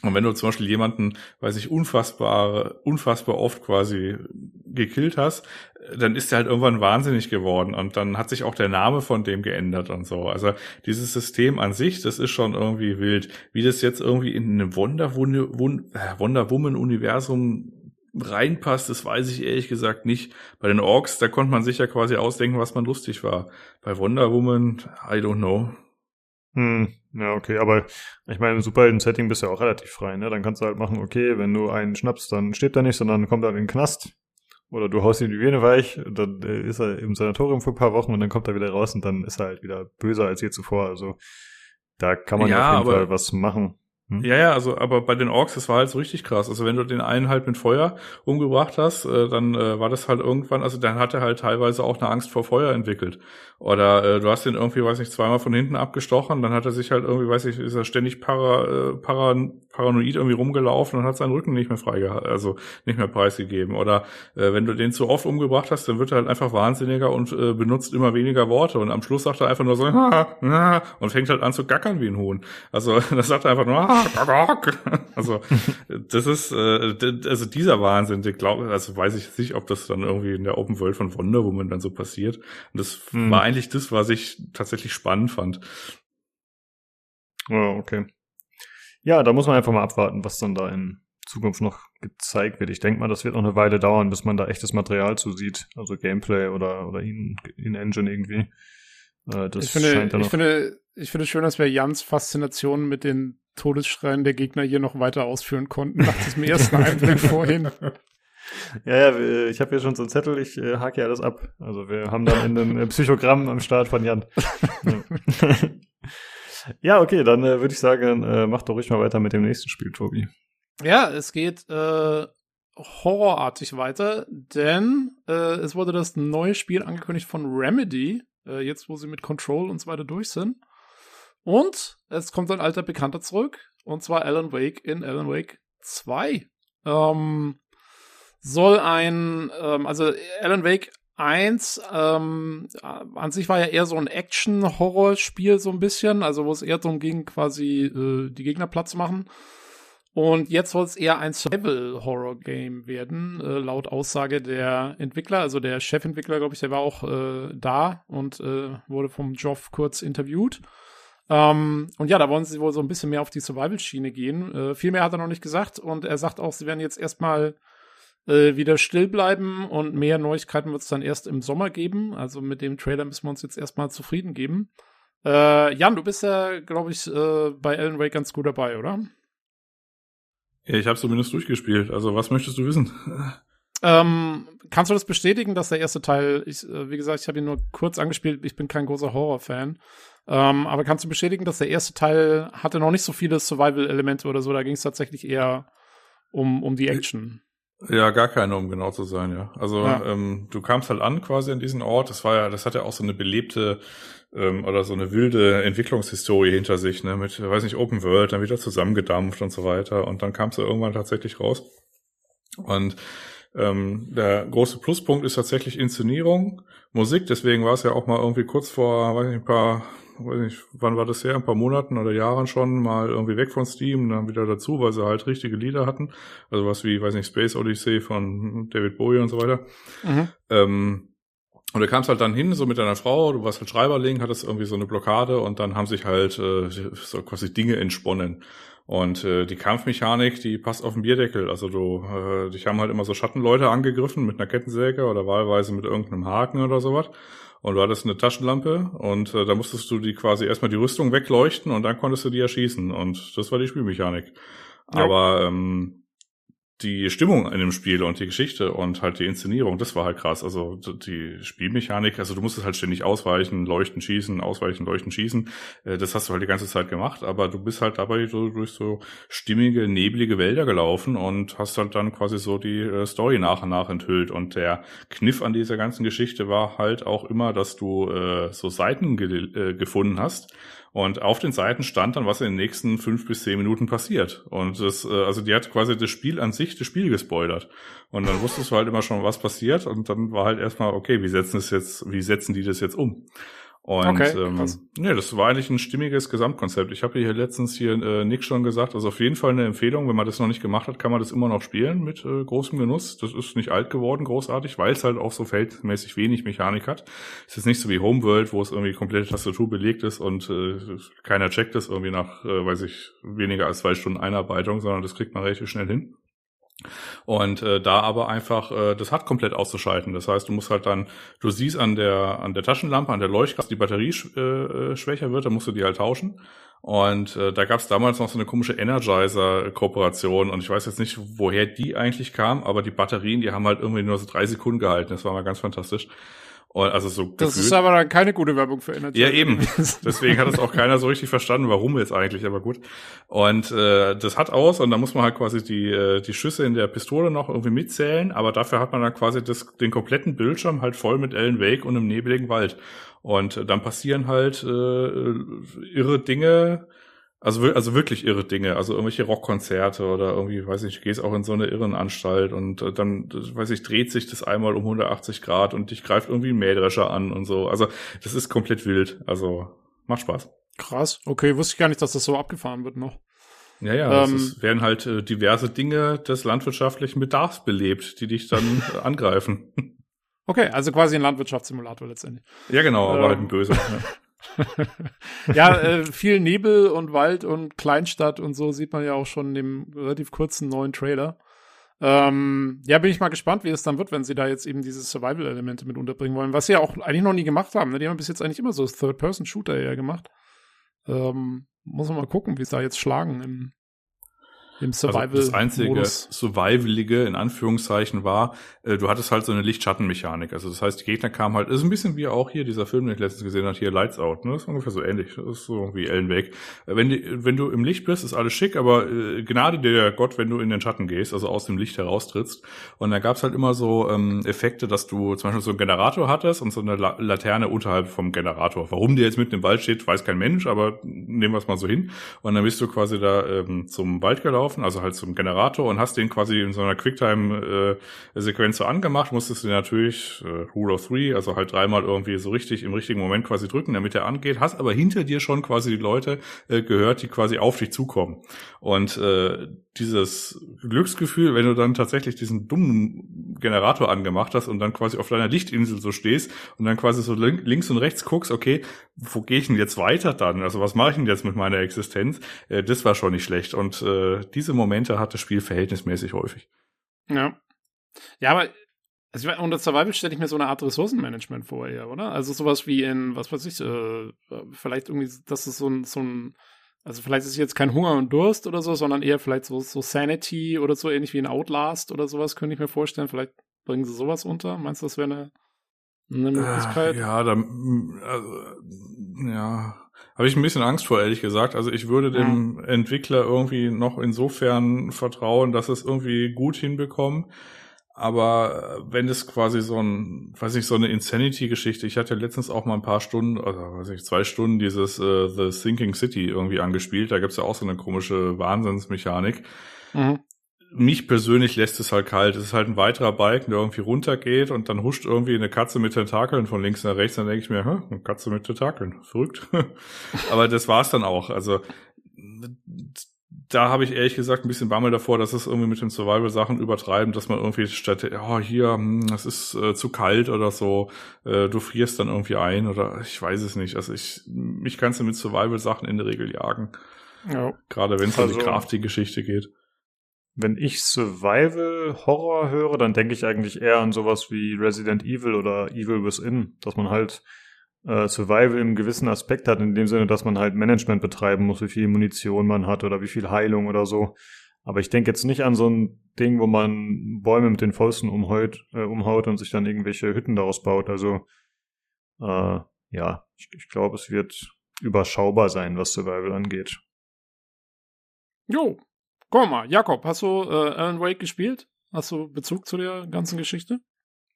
Und wenn du zum Beispiel jemanden, weiß ich, unfassbar, unfassbar oft quasi gekillt hast, dann ist er halt irgendwann wahnsinnig geworden und dann hat sich auch der Name von dem geändert und so. Also dieses System an sich, das ist schon irgendwie wild. Wie das jetzt irgendwie in einem Wonder, äh, Wonder Woman Universum reinpasst, das weiß ich ehrlich gesagt nicht. Bei den Orks, da konnte man sich ja quasi ausdenken, was man lustig war. Bei Wonder Woman, I don't know. Hm, ja, okay, aber ich meine, im Superhelden-Setting bist du ja auch relativ frei, ne? Dann kannst du halt machen, okay, wenn du einen schnappst, dann stirbt er nicht, sondern kommt er in den Knast. Oder du haust ihm die Vene weich, dann äh, ist er im Sanatorium für ein paar Wochen und dann kommt er wieder raus und dann ist er halt wieder böser als je zuvor. Also da kann man ja, auf jeden Fall was machen. Hm? Ja, ja, also aber bei den Orks, das war halt so richtig krass. Also wenn du den einen halt mit Feuer umgebracht hast, äh, dann äh, war das halt irgendwann, also dann hat er halt teilweise auch eine Angst vor Feuer entwickelt. Oder äh, du hast den irgendwie, weiß nicht, zweimal von hinten abgestochen, dann hat er sich halt irgendwie, weiß ich, ist er ständig para, äh, para, paranoid irgendwie rumgelaufen und hat seinen Rücken nicht mehr frei gehabt, also nicht mehr preisgegeben. Oder äh, wenn du den zu oft umgebracht hast, dann wird er halt einfach wahnsinniger und äh, benutzt immer weniger Worte. Und am Schluss sagt er einfach nur so und fängt halt an zu gackern wie ein Huhn. Also das sagt er einfach nur also das ist äh, also dieser Wahnsinn, ich glaube, also weiß ich nicht, ob das dann irgendwie in der Open World von Wonder Woman dann so passiert. Und das hm. war eigentlich das, was ich tatsächlich spannend fand. Oh, okay. Ja, da muss man einfach mal abwarten, was dann da in Zukunft noch gezeigt wird. Ich denke mal, das wird noch eine Weile dauern, bis man da echtes Material zusieht, also Gameplay oder oder in, in Engine irgendwie. Äh, das ich finde, ich finde, ich finde schön, dass wir Jans Faszination mit den Todesschreien der Gegner hier noch weiter ausführen konnten, nach diesem ersten Einblick vorhin. Ja, ja, ich habe hier schon so einen Zettel, ich äh, hake ja alles ab. Also wir haben dann ein äh, Psychogramm am Start von Jan. ja, okay, dann äh, würde ich sagen, äh, mach doch ruhig mal weiter mit dem nächsten Spiel, Tobi. Ja, es geht äh, horrorartig weiter, denn äh, es wurde das neue Spiel angekündigt von Remedy, äh, jetzt wo sie mit Control und so weiter durch sind. Und es kommt ein alter Bekannter zurück, und zwar Alan Wake in Alan Wake 2. Ähm, soll ein, ähm, also Alan Wake 1 ähm, an sich war ja eher so ein Action-Horror-Spiel so ein bisschen, also wo es eher darum ging, quasi äh, die Gegner Platz machen. Und jetzt soll es eher ein Survival-Horror-Game werden, äh, laut Aussage der Entwickler. Also der Chefentwickler, glaube ich, der war auch äh, da und äh, wurde vom Joff kurz interviewt. Ähm, und ja, da wollen sie wohl so ein bisschen mehr auf die Survival-Schiene gehen. Äh, viel mehr hat er noch nicht gesagt und er sagt auch, sie werden jetzt erstmal äh, wieder still bleiben und mehr Neuigkeiten wird es dann erst im Sommer geben. Also mit dem Trailer müssen wir uns jetzt erstmal zufrieden geben. Äh, Jan, du bist ja, glaube ich, äh, bei Alan Wake ganz gut dabei, oder? Ja, ich habe zumindest durchgespielt. Also was möchtest du wissen? Ähm, kannst du das bestätigen, dass der erste Teil, ich, äh, wie gesagt, ich habe ihn nur kurz angespielt, ich bin kein großer Horror-Fan, ähm, aber kannst du bestätigen, dass der erste Teil hatte noch nicht so viele Survival-Elemente oder so, da ging es tatsächlich eher um, um die Action? Ja, gar keine, um genau zu sein, ja. Also ja. Ähm, du kamst halt an quasi an diesen Ort, das war ja, das hat ja auch so eine belebte ähm, oder so eine wilde Entwicklungshistorie hinter sich, ne, mit, weiß nicht, Open World, dann wieder zusammengedampft und so weiter und dann kamst du irgendwann tatsächlich raus. Und ähm, der große Pluspunkt ist tatsächlich Inszenierung, Musik, deswegen war es ja auch mal irgendwie kurz vor, weiß nicht, ein paar, weiß nicht, wann war das her, ein paar Monaten oder Jahren schon mal irgendwie weg von Steam, dann wieder dazu, weil sie halt richtige Lieder hatten. Also was wie, weiß nicht, Space Odyssey von David Bowie und so weiter. Mhm. Ähm, und du kamst halt dann hin, so mit deiner Frau, du warst halt Schreiberling, hattest irgendwie so eine Blockade und dann haben sich halt äh, so quasi Dinge entsponnen. Und äh, die Kampfmechanik, die passt auf den Bierdeckel. Also du, äh, dich haben halt immer so Schattenleute angegriffen mit einer Kettensäge oder wahlweise mit irgendeinem Haken oder sowas. Und du hattest eine Taschenlampe und äh, da musstest du die quasi erstmal die Rüstung wegleuchten und dann konntest du die erschießen. Und das war die Spielmechanik. Ja. Aber ähm, die Stimmung in dem Spiel und die Geschichte und halt die Inszenierung, das war halt krass. Also die Spielmechanik, also du musstest halt ständig ausweichen, leuchten, schießen, ausweichen, leuchten, schießen. Äh, das hast du halt die ganze Zeit gemacht, aber du bist halt dabei so durch so stimmige, neblige Wälder gelaufen und hast halt dann quasi so die äh, Story nach und nach enthüllt. Und der Kniff an dieser ganzen Geschichte war halt auch immer, dass du äh, so Seiten ge gefunden hast, und auf den Seiten stand dann, was in den nächsten fünf bis zehn Minuten passiert. Und das, äh, also die hat quasi das Spiel an sich, das Spiel gespoilert. Und dann wusstest du halt immer schon, was passiert. Und dann war halt erstmal, okay, wie setzen es jetzt, wie setzen die das jetzt um? Und okay, ähm, nee, das war eigentlich ein stimmiges Gesamtkonzept. Ich habe hier letztens hier äh, Nick schon gesagt, also auf jeden Fall eine Empfehlung, wenn man das noch nicht gemacht hat, kann man das immer noch spielen mit äh, großem Genuss. Das ist nicht alt geworden, großartig, weil es halt auch so feldmäßig wenig Mechanik hat. Es ist nicht so wie Homeworld, wo es irgendwie komplette Tastatur belegt ist und äh, keiner checkt es irgendwie nach, äh, weiß ich, weniger als zwei Stunden Einarbeitung, sondern das kriegt man relativ schnell hin. Und äh, da aber einfach äh, das hat komplett auszuschalten. Das heißt, du musst halt dann, du siehst an der an der Taschenlampe, an der Leuchtkraft, die Batterie äh, äh, schwächer wird, dann musst du die halt tauschen. Und äh, da gab es damals noch so eine komische Energizer-Kooperation und ich weiß jetzt nicht, woher die eigentlich kam, aber die Batterien, die haben halt irgendwie nur so drei Sekunden gehalten. Das war mal ganz fantastisch. Und also so das gefühlt. ist aber dann keine gute Werbung für Energy. Ja, eben. Deswegen hat es auch keiner so richtig verstanden, warum jetzt eigentlich, aber gut. Und äh, das hat aus und da muss man halt quasi die, äh, die Schüsse in der Pistole noch irgendwie mitzählen, aber dafür hat man dann quasi das, den kompletten Bildschirm halt voll mit Alan Wake und einem nebligen Wald. Und äh, dann passieren halt äh, irre Dinge, also, also wirklich irre Dinge, also irgendwelche Rockkonzerte oder irgendwie, weiß ich, gehst auch in so eine Irrenanstalt und äh, dann, weiß ich, dreht sich das einmal um 180 Grad und dich greift irgendwie ein Mähdrescher an und so. Also das ist komplett wild. Also macht Spaß. Krass. Okay, wusste ich gar nicht, dass das so abgefahren wird noch. Ja, ja, ähm, es werden halt äh, diverse Dinge des landwirtschaftlichen Bedarfs belebt, die dich dann äh, angreifen. Okay, also quasi ein Landwirtschaftssimulator letztendlich. Ja, genau, aber ähm, halt ein böser. Ja. äh, viel Nebel und Wald und Kleinstadt und so sieht man ja auch schon in dem relativ kurzen neuen Trailer. Ähm, ja, bin ich mal gespannt, wie es dann wird, wenn sie da jetzt eben diese Survival-Elemente mit unterbringen wollen, was sie ja auch eigentlich noch nie gemacht haben. Ne? Die haben bis jetzt eigentlich immer so Third-Person-Shooter eher gemacht. Ähm, muss man mal gucken, wie es da jetzt schlagen im, im Survival. Also das einzige Survivalige in Anführungszeichen war, äh, du hattest halt so eine Lichtschattenmechanik. Also das heißt, die Gegner kamen halt, ist ein bisschen wie auch hier dieser Film, den ich letztens gesehen habe, hier Lights Out. Ne? Das ist ungefähr so ähnlich. Das ist so wie Ellen Wake. Äh, wenn, die, wenn du im Licht bist, ist alles schick, aber äh, Gnade dir Gott, wenn du in den Schatten gehst, also aus dem Licht heraustrittst. Und da gab's halt immer so ähm, Effekte, dass du zum Beispiel so einen Generator hattest und so eine La Laterne unterhalb vom Generator. Warum der jetzt mitten im Wald steht, weiß kein Mensch, aber nehmen wir es mal so hin. Und dann bist du quasi da ähm, zum Wald gelaufen laufen, also halt zum Generator und hast den quasi in so einer Quicktime-Sequenz so angemacht, musstest du natürlich äh, Rule of Three, also halt dreimal irgendwie so richtig im richtigen Moment quasi drücken, damit er angeht, hast aber hinter dir schon quasi die Leute äh, gehört, die quasi auf dich zukommen. Und äh, dieses Glücksgefühl, wenn du dann tatsächlich diesen dummen Generator angemacht hast und dann quasi auf deiner Lichtinsel so stehst und dann quasi so links und rechts guckst, okay, wo gehe ich denn jetzt weiter dann? Also was mache ich denn jetzt mit meiner Existenz? Äh, das war schon nicht schlecht. Und äh, diese Momente hat das Spiel verhältnismäßig häufig. Ja. Ja, aber also unter Survival stelle ich mir so eine Art Ressourcenmanagement vor, eher, oder? Also sowas wie in, was weiß ich, äh, vielleicht irgendwie, das ist so ein, so ein also vielleicht ist es jetzt kein Hunger und Durst oder so, sondern eher vielleicht so, so Sanity oder so ähnlich wie ein Outlast oder sowas, könnte ich mir vorstellen. Vielleicht bringen sie sowas unter. Meinst du, das wäre eine, eine Möglichkeit? Äh, ja, da, also, ja, habe ich ein bisschen Angst vor, ehrlich gesagt. Also ich würde dem mhm. Entwickler irgendwie noch insofern vertrauen, dass es irgendwie gut hinbekommen. Aber äh, wenn es quasi so ein, weiß ich, so eine Insanity-Geschichte, ich hatte letztens auch mal ein paar Stunden, also weiß ich, zwei Stunden dieses uh, The Sinking City irgendwie angespielt. Da gibt's ja auch so eine komische Wahnsinnsmechanik. Mhm. Mich persönlich lässt es halt kalt. Es ist halt ein weiterer Balken, der irgendwie runtergeht und dann huscht irgendwie eine Katze mit Tentakeln von links nach rechts. Dann denke ich mir, Hä, eine Katze mit Tentakeln, verrückt. Aber das war's dann auch. Also da habe ich ehrlich gesagt ein bisschen Bammel davor, dass es irgendwie mit den Survival-Sachen übertreiben, dass man irgendwie statt, oh, hier, hm, es ist äh, zu kalt oder so, äh, du frierst dann irgendwie ein oder ich weiß es nicht. Also ich, mich kannst du mit Survival-Sachen in der Regel jagen. Ja. Gerade wenn es also, um die Crafting-Geschichte geht. Wenn ich Survival-Horror höre, dann denke ich eigentlich eher an sowas wie Resident Evil oder Evil Within, dass man halt äh, Survival im gewissen Aspekt hat, in dem Sinne, dass man halt Management betreiben muss, wie viel Munition man hat oder wie viel Heilung oder so. Aber ich denke jetzt nicht an so ein Ding, wo man Bäume mit den Fäusten umhaut, äh, umhaut und sich dann irgendwelche Hütten daraus baut. Also äh, ja, ich, ich glaube, es wird überschaubar sein, was Survival angeht. Jo, komm mal, Jakob, hast du äh, Alan Wake gespielt? Hast du Bezug zu der ganzen Geschichte?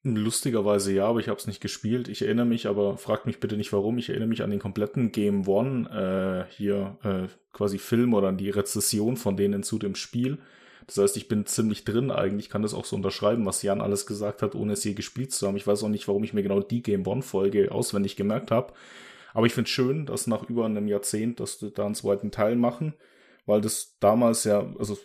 Lustigerweise ja, aber ich habe es nicht gespielt. Ich erinnere mich, aber fragt mich bitte nicht warum. Ich erinnere mich an den kompletten Game One äh, hier äh, quasi Film oder an die Rezession von denen zu dem Spiel. Das heißt, ich bin ziemlich drin eigentlich, kann das auch so unterschreiben, was Jan alles gesagt hat, ohne es je gespielt zu haben. Ich weiß auch nicht, warum ich mir genau die Game One-Folge auswendig gemerkt habe. Aber ich finde schön, dass nach über einem Jahrzehnt, dass wir da einen zweiten Teil machen, weil das damals ja, also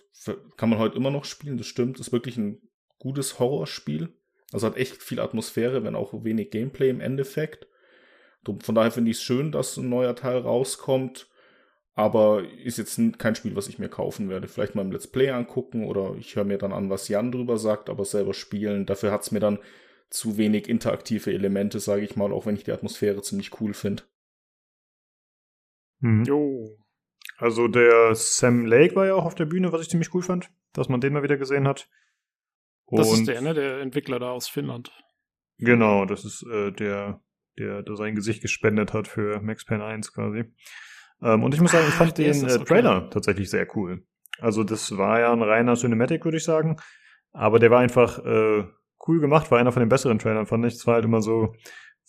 kann man heute immer noch spielen, das stimmt, ist wirklich ein gutes Horrorspiel also hat echt viel Atmosphäre, wenn auch wenig Gameplay im Endeffekt. Von daher finde ich es schön, dass ein neuer Teil rauskommt. Aber ist jetzt kein Spiel, was ich mir kaufen werde. Vielleicht mal im Let's Play angucken oder ich höre mir dann an, was Jan drüber sagt, aber selber spielen. Dafür hat es mir dann zu wenig interaktive Elemente, sage ich mal, auch wenn ich die Atmosphäre ziemlich cool finde. Mhm. Jo. Also der Sam Lake war ja auch auf der Bühne, was ich ziemlich cool fand, dass man den mal wieder gesehen hat. Das ist der, ne? Der Entwickler da aus Finnland. Genau, das ist äh, der, der, der sein Gesicht gespendet hat für Max Payne 1 quasi. Ähm, und ich muss sagen, ich fand den äh, Trailer okay. tatsächlich sehr cool. Also das war ja ein reiner Cinematic, würde ich sagen. Aber der war einfach äh, cool gemacht, war einer von den besseren Trailern, fand ich. Es war halt immer so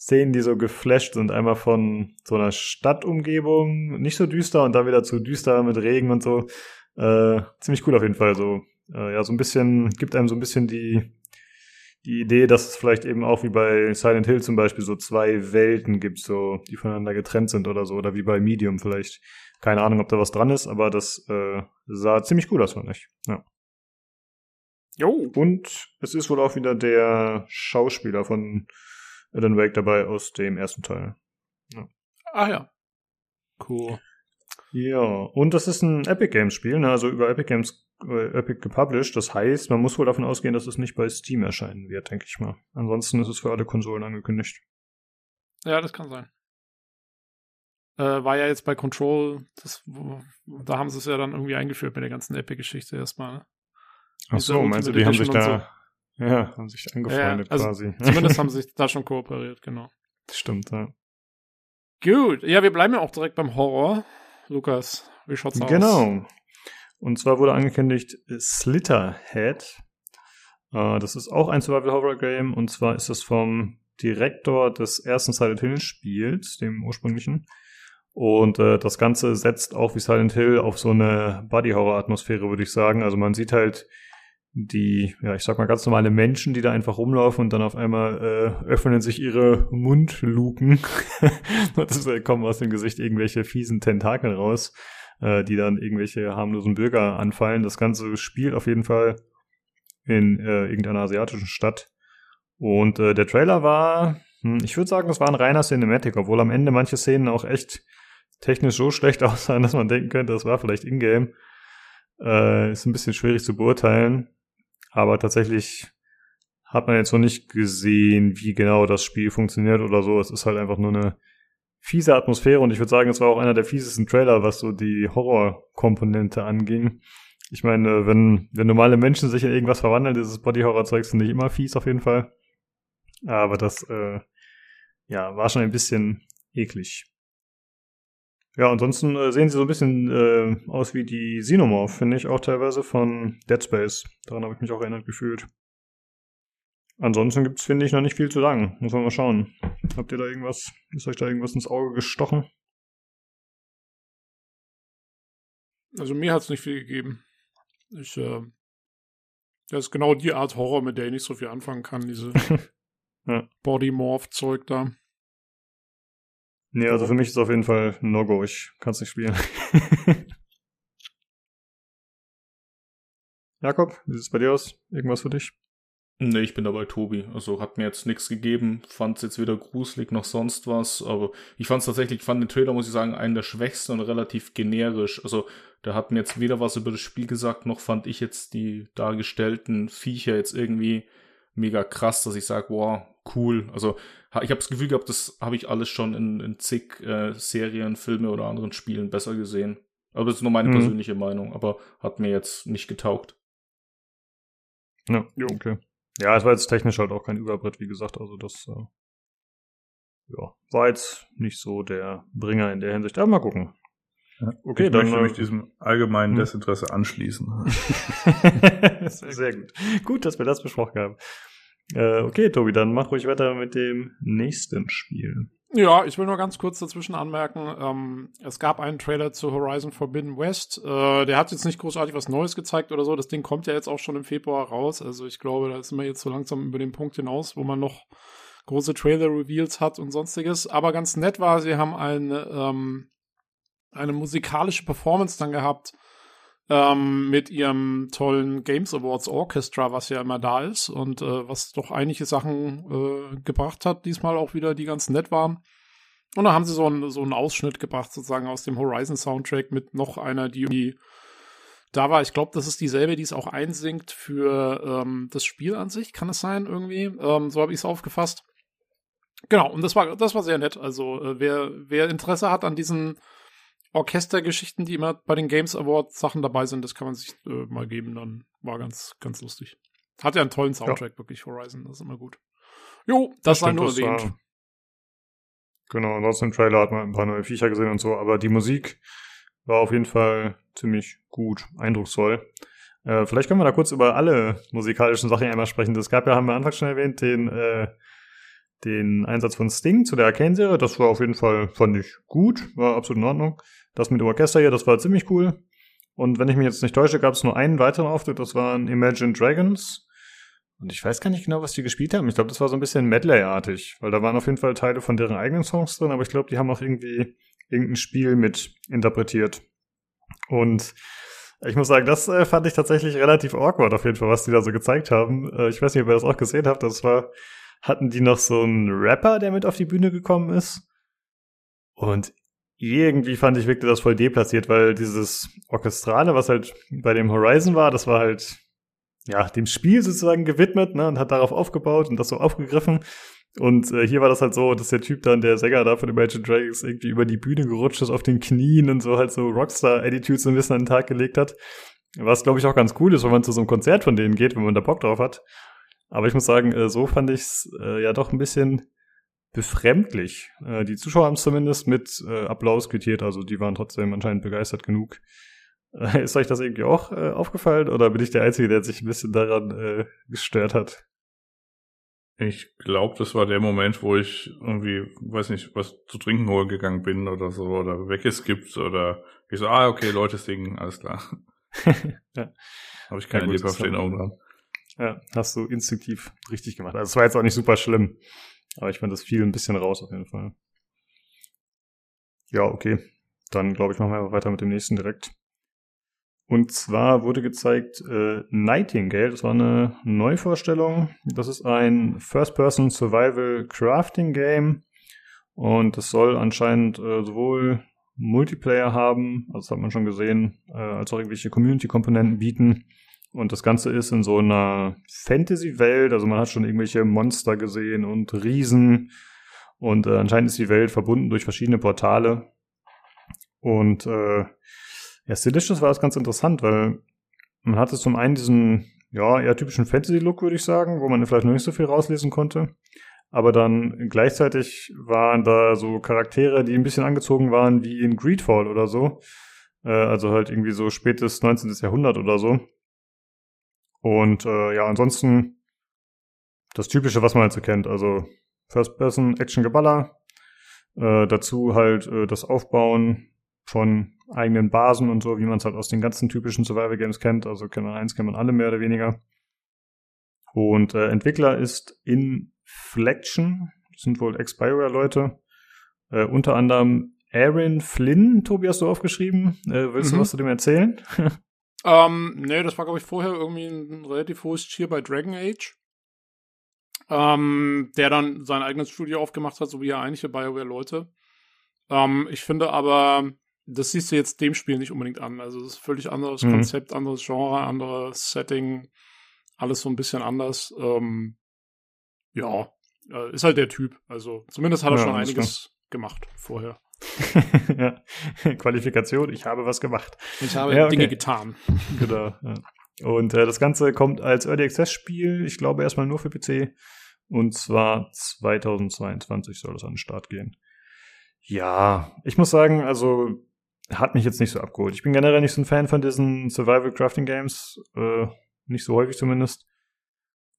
Szenen, die so geflasht sind. Einmal von so einer Stadtumgebung, nicht so düster und dann wieder zu düster mit Regen und so. Äh, ziemlich cool auf jeden Fall. So, äh, ja, so ein bisschen, gibt einem so ein bisschen die, die Idee, dass es vielleicht eben auch wie bei Silent Hill zum Beispiel so zwei Welten gibt, so, die voneinander getrennt sind oder so, oder wie bei Medium vielleicht. Keine Ahnung, ob da was dran ist, aber das äh, sah ziemlich cool aus, fand ich. Ja. Jo. Und es ist wohl auch wieder der Schauspieler von Alan Wake dabei aus dem ersten Teil. Ja. Ah ja. Cool. Ja, und das ist ein Epic Games Spiel, ne? also über Epic Games äh, Epic gepublished. Das heißt, man muss wohl davon ausgehen, dass es nicht bei Steam erscheinen wird, denke ich mal. Ansonsten ist es für alle Konsolen angekündigt. Ja, das kann sein. Äh, war ja jetzt bei Control, das, da haben sie es ja dann irgendwie eingeführt mit der ganzen Epic-Geschichte erstmal. Ne? Ach so, meinst du, die haben sich da, so. Ja, haben sich angefreundet ja, also quasi. Zumindest haben sie sich da schon kooperiert, genau. Stimmt, ja. Gut, ja, wir bleiben ja auch direkt beim Horror. Lukas, wie schaut's aus? Genau. Und zwar wurde angekündigt Slitterhead. Uh, das ist auch ein Survival Horror Game und zwar ist es vom Direktor des ersten Silent Hill Spiels, dem ursprünglichen. Und äh, das Ganze setzt auch wie Silent Hill auf so eine Body-Horror-Atmosphäre, würde ich sagen. Also man sieht halt die, ja, ich sag mal ganz normale Menschen, die da einfach rumlaufen und dann auf einmal äh, öffnen sich ihre Mundluken und es äh, kommen aus dem Gesicht irgendwelche fiesen Tentakel raus, äh, die dann irgendwelche harmlosen Bürger anfallen. Das Ganze spielt auf jeden Fall in äh, irgendeiner asiatischen Stadt. Und äh, der Trailer war, hm, ich würde sagen, das war ein reiner Cinematic, obwohl am Ende manche Szenen auch echt technisch so schlecht aussahen, dass man denken könnte, das war vielleicht Ingame. Äh, ist ein bisschen schwierig zu beurteilen. Aber tatsächlich hat man jetzt noch nicht gesehen, wie genau das Spiel funktioniert oder so. Es ist halt einfach nur eine fiese Atmosphäre und ich würde sagen, es war auch einer der fiesesten Trailer, was so die Horrorkomponente anging. Ich meine, wenn, wenn normale Menschen sich in irgendwas verwandeln, dieses Body-Horror-Zeug ist nicht immer fies auf jeden Fall. Aber das, äh, ja, war schon ein bisschen eklig. Ja, ansonsten äh, sehen sie so ein bisschen äh, aus wie die Xenomorph, finde ich, auch teilweise von Dead Space. Daran habe ich mich auch erinnert gefühlt. Ansonsten gibt's, finde ich, noch nicht viel zu sagen. Muss man mal schauen. Habt ihr da irgendwas, ist euch da irgendwas ins Auge gestochen? Also mir hat's nicht viel gegeben. Ich, äh, das ist genau die Art Horror, mit der ich nicht so viel anfangen kann, diese ja. Body-Morph-Zeug da. Nee, also für mich ist es auf jeden Fall ein No-Go. Ich kann es nicht spielen. Jakob, wie sieht es bei dir aus? Irgendwas für dich? Nee, ich bin dabei Tobi. Also hat mir jetzt nichts gegeben, fand es jetzt weder gruselig noch sonst was, aber ich fand es tatsächlich, fand den Trailer, muss ich sagen, einen der schwächsten und relativ generisch. Also der hat mir jetzt weder was über das Spiel gesagt, noch fand ich jetzt die dargestellten Viecher jetzt irgendwie mega krass, dass ich sage, wow, cool. Also ich habe das Gefühl gehabt, das habe ich alles schon in, in zig äh, Serien, Filme oder anderen Spielen besser gesehen. Aber das ist nur meine mhm. persönliche Meinung, aber hat mir jetzt nicht getaugt. Ja, okay. Ja, es war jetzt technisch halt auch kein Überbrett, wie gesagt, also das äh, ja, war jetzt nicht so der Bringer in der Hinsicht. Aber mal gucken. Okay, ich dann möchte mich äh, diesem allgemeinen hm. Desinteresse anschließen. Sehr gut. Gut, dass wir das besprochen haben. Äh, okay, Tobi, dann mach ruhig weiter mit dem nächsten Spiel. Ja, ich will nur ganz kurz dazwischen anmerken, ähm, es gab einen Trailer zu Horizon Forbidden West. Äh, der hat jetzt nicht großartig was Neues gezeigt oder so. Das Ding kommt ja jetzt auch schon im Februar raus. Also ich glaube, da sind wir jetzt so langsam über den Punkt hinaus, wo man noch große Trailer-Reveals hat und sonstiges. Aber ganz nett war, sie haben eine, ähm, eine musikalische Performance dann gehabt ähm, mit ihrem tollen Games Awards Orchestra, was ja immer da ist und äh, was doch einige Sachen äh, gebracht hat, diesmal auch wieder, die ganz nett waren. Und da haben sie so einen, so einen Ausschnitt gebracht, sozusagen aus dem Horizon Soundtrack mit noch einer, die da war. Ich glaube, das ist dieselbe, die es auch einsingt für ähm, das Spiel an sich, kann es sein, irgendwie. Ähm, so habe ich es aufgefasst. Genau, und das war, das war sehr nett. Also, äh, wer, wer Interesse hat an diesen Orchestergeschichten, die immer bei den Games Awards Sachen dabei sind, das kann man sich äh, mal geben, dann war ganz, ganz lustig. Hat ja einen tollen Soundtrack, ja. wirklich, Horizon, das ist immer gut. Jo, das, das war nur erwähnt. War, genau, ansonsten im Trailer hat man ein paar neue Viecher gesehen und so, aber die Musik war auf jeden Fall ziemlich gut, eindrucksvoll. Äh, vielleicht können wir da kurz über alle musikalischen Sachen einmal sprechen. Das gab ja, haben wir Anfang schon erwähnt, den, äh, den Einsatz von Sting zu der Arcane-Serie. Das war auf jeden Fall, fand ich gut, war absolut in Ordnung. Das mit dem Orchester hier, das war ziemlich cool. Und wenn ich mich jetzt nicht täusche, gab es nur einen weiteren Auftritt, das waren Imagine Dragons. Und ich weiß gar nicht genau, was die gespielt haben. Ich glaube, das war so ein bisschen Medley-artig, weil da waren auf jeden Fall Teile von deren eigenen Songs drin, aber ich glaube, die haben auch irgendwie irgendein Spiel mit interpretiert. Und ich muss sagen, das äh, fand ich tatsächlich relativ awkward auf jeden Fall, was die da so gezeigt haben. Äh, ich weiß nicht, ob ihr das auch gesehen habt. Das war, hatten die noch so einen Rapper, der mit auf die Bühne gekommen ist. Und irgendwie fand ich, wirkte das voll deplatziert, weil dieses Orchestrale, was halt bei dem Horizon war, das war halt, ja, dem Spiel sozusagen gewidmet, ne, und hat darauf aufgebaut und das so aufgegriffen. Und äh, hier war das halt so, dass der Typ dann, der Sänger da von Imagine Dragons, irgendwie über die Bühne gerutscht ist auf den Knien und so halt so Rockstar-Attitude so ein bisschen an den Tag gelegt hat. Was, glaube ich, auch ganz cool ist, wenn man zu so einem Konzert von denen geht, wenn man da Bock drauf hat. Aber ich muss sagen, äh, so fand ich's äh, ja doch ein bisschen befremdlich. Äh, die Zuschauer haben es zumindest mit Applaus quittiert, also die waren trotzdem anscheinend begeistert genug. Ist euch das irgendwie auch aufgefallen oder bin ich der Einzige, der sich ein bisschen daran gestört hat? Ich glaube, das war der Moment, wo ich irgendwie, weiß nicht, was zu trinken holen gegangen bin oder so, oder weggeskippt oder ich so, ah, okay, Leute singen, alles klar. ja. Habe ich keine ja, Liebe auf den Augen dran. Ja, hast du instinktiv richtig gemacht. Also es war jetzt auch nicht super schlimm, aber ich fand das fiel ein bisschen raus auf jeden Fall. Ja, okay. Dann glaube ich, machen wir weiter mit dem nächsten direkt. Und zwar wurde gezeigt äh, Nightingale, das war eine Neuvorstellung. Das ist ein First-Person Survival Crafting Game und das soll anscheinend äh, sowohl Multiplayer haben, also das hat man schon gesehen, äh, als auch irgendwelche Community-Komponenten bieten. Und das Ganze ist in so einer Fantasy-Welt, also man hat schon irgendwelche Monster gesehen und Riesen. Und äh, anscheinend ist die Welt verbunden durch verschiedene Portale. Und äh, ja, stilistisch war das ganz interessant, weil man hatte zum einen diesen, ja, eher typischen Fantasy-Look, würde ich sagen, wo man vielleicht noch nicht so viel rauslesen konnte. Aber dann gleichzeitig waren da so Charaktere, die ein bisschen angezogen waren wie in Greedfall oder so. Äh, also halt irgendwie so spätes 19. Jahrhundert oder so. Und äh, ja, ansonsten das Typische, was man halt so kennt. Also First-Person, Action-Geballer. Äh, dazu halt äh, das Aufbauen von eigenen Basen und so, wie man es halt aus den ganzen typischen Survival Games kennt. Also kennt man eins, kennt man alle mehr oder weniger. Und äh, Entwickler ist Inflection. Das sind wohl Ex-Bioware-Leute. Äh, unter anderem Aaron Flynn, Tobi, hast du aufgeschrieben. Äh, willst mhm. du was zu dem erzählen? ähm, nee, das war, glaube ich, vorher irgendwie ein relativ hohes Cheer bei Dragon Age. Ähm, der dann sein eigenes Studio aufgemacht hat, so wie ja einige Bioware-Leute. Ähm, ich finde aber, das siehst du jetzt dem Spiel nicht unbedingt an. Also es ist völlig anderes mhm. Konzept, anderes Genre, anderes Setting, alles so ein bisschen anders. Ähm, ja, äh, ist halt der Typ. Also zumindest hat er ja, schon einiges gemacht vorher. ja. Qualifikation, ich habe was gemacht. Ich habe ja, okay. Dinge getan. genau. Ja. Und äh, das Ganze kommt als Early Access Spiel, ich glaube erstmal nur für PC. Und zwar 2022 soll es an den Start gehen. Ja, ich muss sagen, also hat mich jetzt nicht so abgeholt. Ich bin generell nicht so ein Fan von diesen Survival Crafting Games, äh, nicht so häufig zumindest.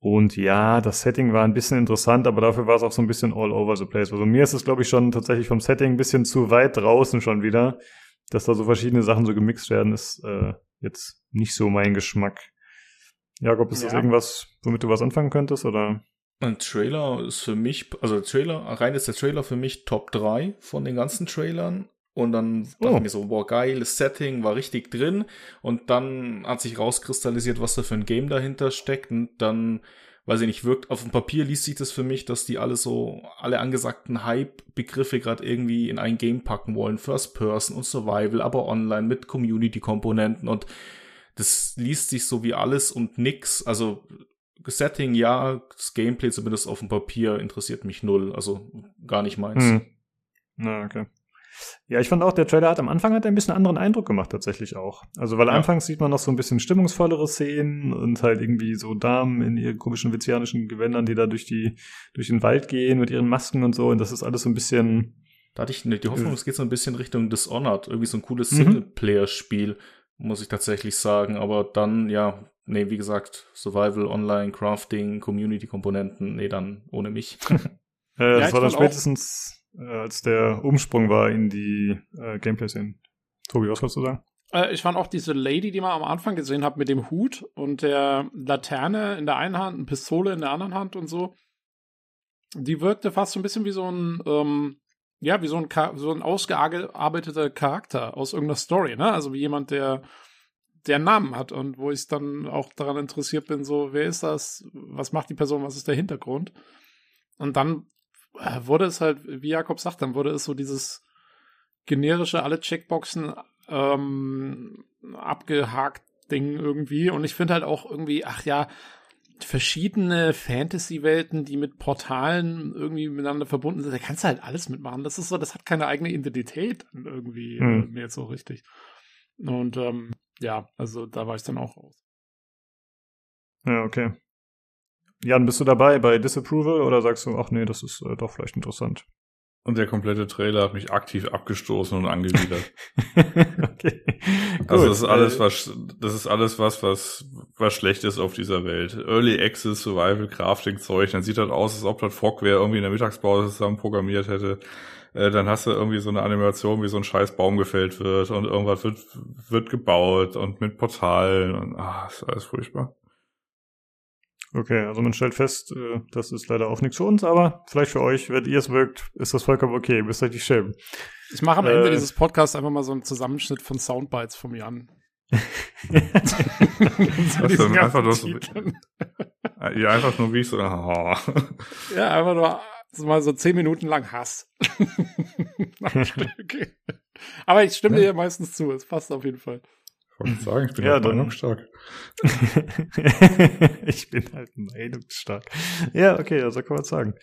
Und ja, das Setting war ein bisschen interessant, aber dafür war es auch so ein bisschen all over the place. Also mir ist es, glaube ich, schon tatsächlich vom Setting ein bisschen zu weit draußen schon wieder, dass da so verschiedene Sachen so gemixt werden, ist äh, jetzt nicht so mein Geschmack. Jakob, ist ja. das irgendwas, womit du was anfangen könntest, oder? Ein Trailer ist für mich, also Trailer, rein ist der Trailer für mich Top 3 von den ganzen Trailern. Und dann oh. dachte ich mir so, boah, geiles Setting, war richtig drin. Und dann hat sich rauskristallisiert, was da für ein Game dahinter steckt. Und dann, weiß ich nicht, wirkt, auf dem Papier liest sich das für mich, dass die alle so, alle angesagten Hype-Begriffe gerade irgendwie in ein Game packen wollen. First Person und Survival, aber online mit Community-Komponenten. Und das liest sich so wie alles und nix. Also, Setting, ja, das Gameplay zumindest auf dem Papier interessiert mich null. Also, gar nicht meins. Hm. Na, okay. Ja, ich fand auch, der Trailer hat am Anfang hat er ein bisschen anderen Eindruck gemacht, tatsächlich auch. Also, weil ja. anfangs sieht man noch so ein bisschen stimmungsvollere Szenen und halt irgendwie so Damen in ihren komischen vizianischen Gewändern, die da durch die, durch den Wald gehen mit ihren Masken und so. Und das ist alles so ein bisschen. Da hatte ich die Hoffnung, es geht so ein bisschen Richtung Dishonored, irgendwie so ein cooles mhm. Singleplayer-Spiel, muss ich tatsächlich sagen. Aber dann, ja, nee, wie gesagt, Survival, Online, Crafting, Community-Komponenten, nee, dann ohne mich. äh, das ja, war dann spätestens äh, als der Umsprung war in die äh, Gameplay-Szenen. Tobi, was wolltest du sagen? Äh, ich fand auch diese Lady, die man am Anfang gesehen hat, mit dem Hut und der Laterne in der einen Hand, eine Pistole in der anderen Hand und so. Die wirkte fast so ein bisschen wie so ein, ähm, ja, wie so ein, so ein ausgearbeiteter Charakter aus irgendeiner Story, ne? Also wie jemand, der der Namen hat und wo ich dann auch daran interessiert bin, so, wer ist das? Was macht die Person? Was ist der Hintergrund? Und dann äh, wurde es halt, wie Jakob sagt, dann wurde es so dieses generische, alle Checkboxen ähm, abgehakt Ding irgendwie. Und ich finde halt auch irgendwie, ach ja, verschiedene Fantasy-Welten, die mit Portalen irgendwie miteinander verbunden sind, da kannst du halt alles mitmachen. Das ist so, das hat keine eigene Identität irgendwie hm. äh, mehr so richtig. Und ähm, ja, also da war ich dann auch raus. Ja, okay. Jan, bist du dabei bei Disapproval oder sagst du, ach nee, das ist äh, doch vielleicht interessant? Und der komplette Trailer hat mich aktiv abgestoßen und angewidert. okay. Also das ist alles, äh, was das ist alles was, was, was schlecht ist auf dieser Welt. Early Access, Survival, Crafting Zeug, dann sieht das aus, als ob das Fogware irgendwie in der Mittagspause zusammen programmiert hätte. Äh, dann hast du irgendwie so eine Animation, wie so ein scheiß Baum gefällt wird und irgendwas wird, wird gebaut und mit Portalen und ah, ist alles furchtbar. Okay, also man stellt fest, äh, das ist leider auch nichts für uns, aber vielleicht für euch, wenn ihr es wirkt, ist das vollkommen okay, müsst ihr euch schämen. Ich mache am Ende äh, dieses Podcasts einfach mal so einen Zusammenschnitt von Soundbites von mir an. Was denn? Einfach nur so, ja, einfach nur wie ich so, oh. Ja, einfach nur so mal so zehn Minuten lang Hass. okay. Aber ich stimme ja. dir meistens zu, es passt auf jeden Fall wollte sagen, ich bin ja, halt meinungsstark. ich bin halt meinungsstark. Ja, okay, also kann man sagen.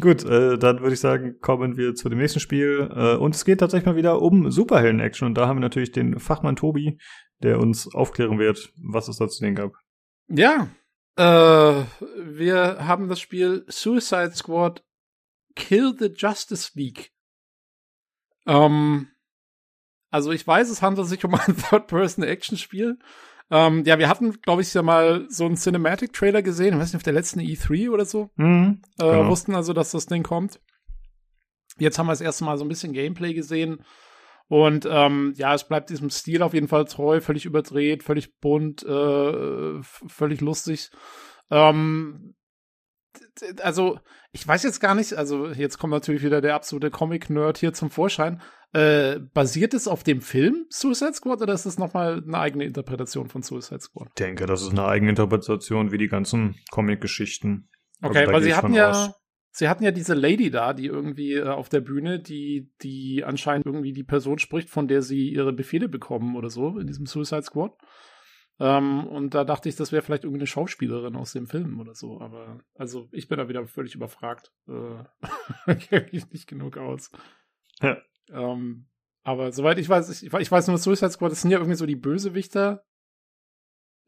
Gut, äh, dann würde ich sagen, kommen wir zu dem nächsten Spiel. Äh, und es geht tatsächlich mal wieder um Superhelden-Action. Und da haben wir natürlich den Fachmann Tobi, der uns aufklären wird, was es da zu sehen gab. Ja, äh, wir haben das Spiel Suicide Squad Kill the Justice League. Ähm, also ich weiß, es handelt sich um ein Third-Person-Action-Spiel. Ähm, ja, wir hatten, glaube ich, ja mal so einen Cinematic-Trailer gesehen, ich weiß nicht, auf der letzten E3 oder so. Mhm, äh, genau. Wussten also, dass das Ding kommt. Jetzt haben wir das erste Mal so ein bisschen Gameplay gesehen. Und ähm, ja, es bleibt diesem Stil auf jeden Fall treu, völlig überdreht, völlig bunt, äh, völlig lustig. Ähm, also, ich weiß jetzt gar nicht, also jetzt kommt natürlich wieder der absolute Comic-Nerd hier zum Vorschein. Äh, basiert es auf dem Film Suicide Squad oder ist es nochmal eine eigene Interpretation von Suicide Squad? Ich denke, das ist eine eigene Interpretation wie die ganzen Comic-Geschichten. Okay, also, weil sie hatten ja, aus. sie hatten ja diese Lady da, die irgendwie äh, auf der Bühne, die, die anscheinend irgendwie die Person spricht, von der sie ihre Befehle bekommen oder so in diesem Suicide Squad. Ähm, und da dachte ich, das wäre vielleicht irgendwie eine Schauspielerin aus dem Film oder so. Aber also ich bin da wieder völlig überfragt. Äh, Kenne ich nicht genug aus. Ja. Ähm, aber soweit ich weiß, ich, ich weiß nur, Suicide Squad, das sind ja irgendwie so die Bösewichter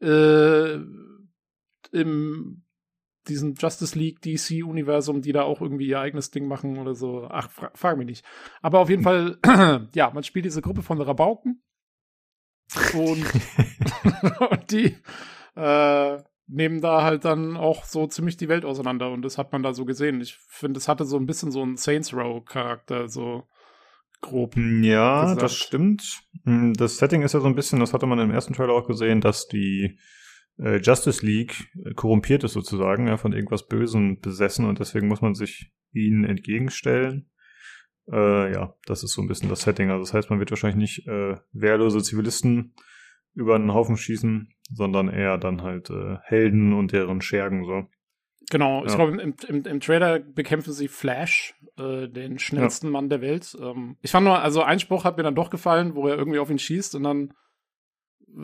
äh, im diesem Justice League DC Universum, die da auch irgendwie ihr eigenes Ding machen oder so. Ach, fra frag mich nicht. Aber auf jeden Fall, ja, man spielt diese Gruppe von Rabauken und, und die äh, nehmen da halt dann auch so ziemlich die Welt auseinander und das hat man da so gesehen. Ich finde, es hatte so ein bisschen so einen Saints Row Charakter, so grob. Ja, gesagt. das stimmt. Hm, das Setting ist ja so ein bisschen, das hatte man im ersten Trailer auch gesehen, dass die äh, Justice League äh, korrumpiert ist sozusagen, ja, von irgendwas Bösen besessen und deswegen muss man sich ihnen entgegenstellen. Äh, ja, das ist so ein bisschen das Setting. Also das heißt, man wird wahrscheinlich nicht äh, wehrlose Zivilisten über einen Haufen schießen, sondern eher dann halt äh, Helden und deren Schergen so. Genau, ich glaube, im, im, im Trailer bekämpfen sie Flash, äh, den schnellsten ja. Mann der Welt. Ähm, ich fand nur, also ein Spruch hat mir dann doch gefallen, wo er irgendwie auf ihn schießt und dann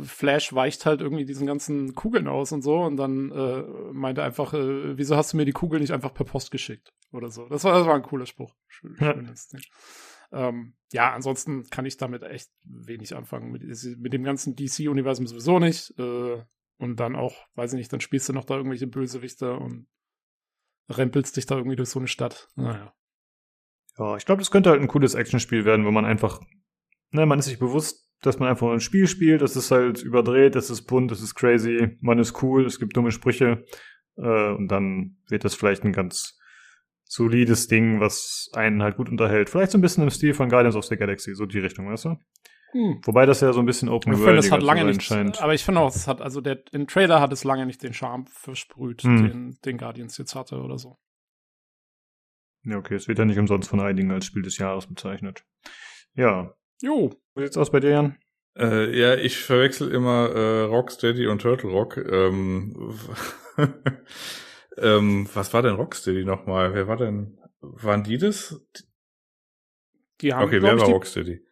Flash weicht halt irgendwie diesen ganzen Kugeln aus und so und dann äh, meinte einfach, äh, wieso hast du mir die Kugel nicht einfach per Post geschickt oder so. Das war, das war ein cooler Spruch. Schön, ja. Schönes Ding. Ähm, ja, ansonsten kann ich damit echt wenig anfangen. Mit, mit dem ganzen DC-Universum sowieso nicht. Äh, und dann auch, weiß ich nicht, dann spielst du noch da irgendwelche Bösewichter und rempelst dich da irgendwie durch so eine Stadt. Naja. Ja, ich glaube, das könnte halt ein cooles Actionspiel werden, wo man einfach, ne, man ist sich bewusst, dass man einfach ein Spiel spielt, das ist halt überdreht, das ist bunt, das ist crazy, man ist cool, es gibt dumme Sprüche äh, und dann wird das vielleicht ein ganz solides Ding, was einen halt gut unterhält. Vielleicht so ein bisschen im Stil von Guardians of the Galaxy, so die Richtung, weißt du? Hm. Wobei das ja so ein bisschen Open ich World lange nicht, scheint. Aber ich finde auch, es hat, also der, im Trailer hat es lange nicht den Charme versprüht, hm. den, den Guardians jetzt hatte oder so. Ja, okay, es wird ja nicht umsonst von einigen als Spiel des Jahres bezeichnet. Ja. Jo. Wie sieht's aus bei dir, Jan? Äh, ja, ich verwechsel immer äh, Rocksteady und Turtle Rock. Ähm, ähm, was war denn Rocksteady nochmal? Wer war denn? Waren die das? Die haben, okay, wer war Rocksteady?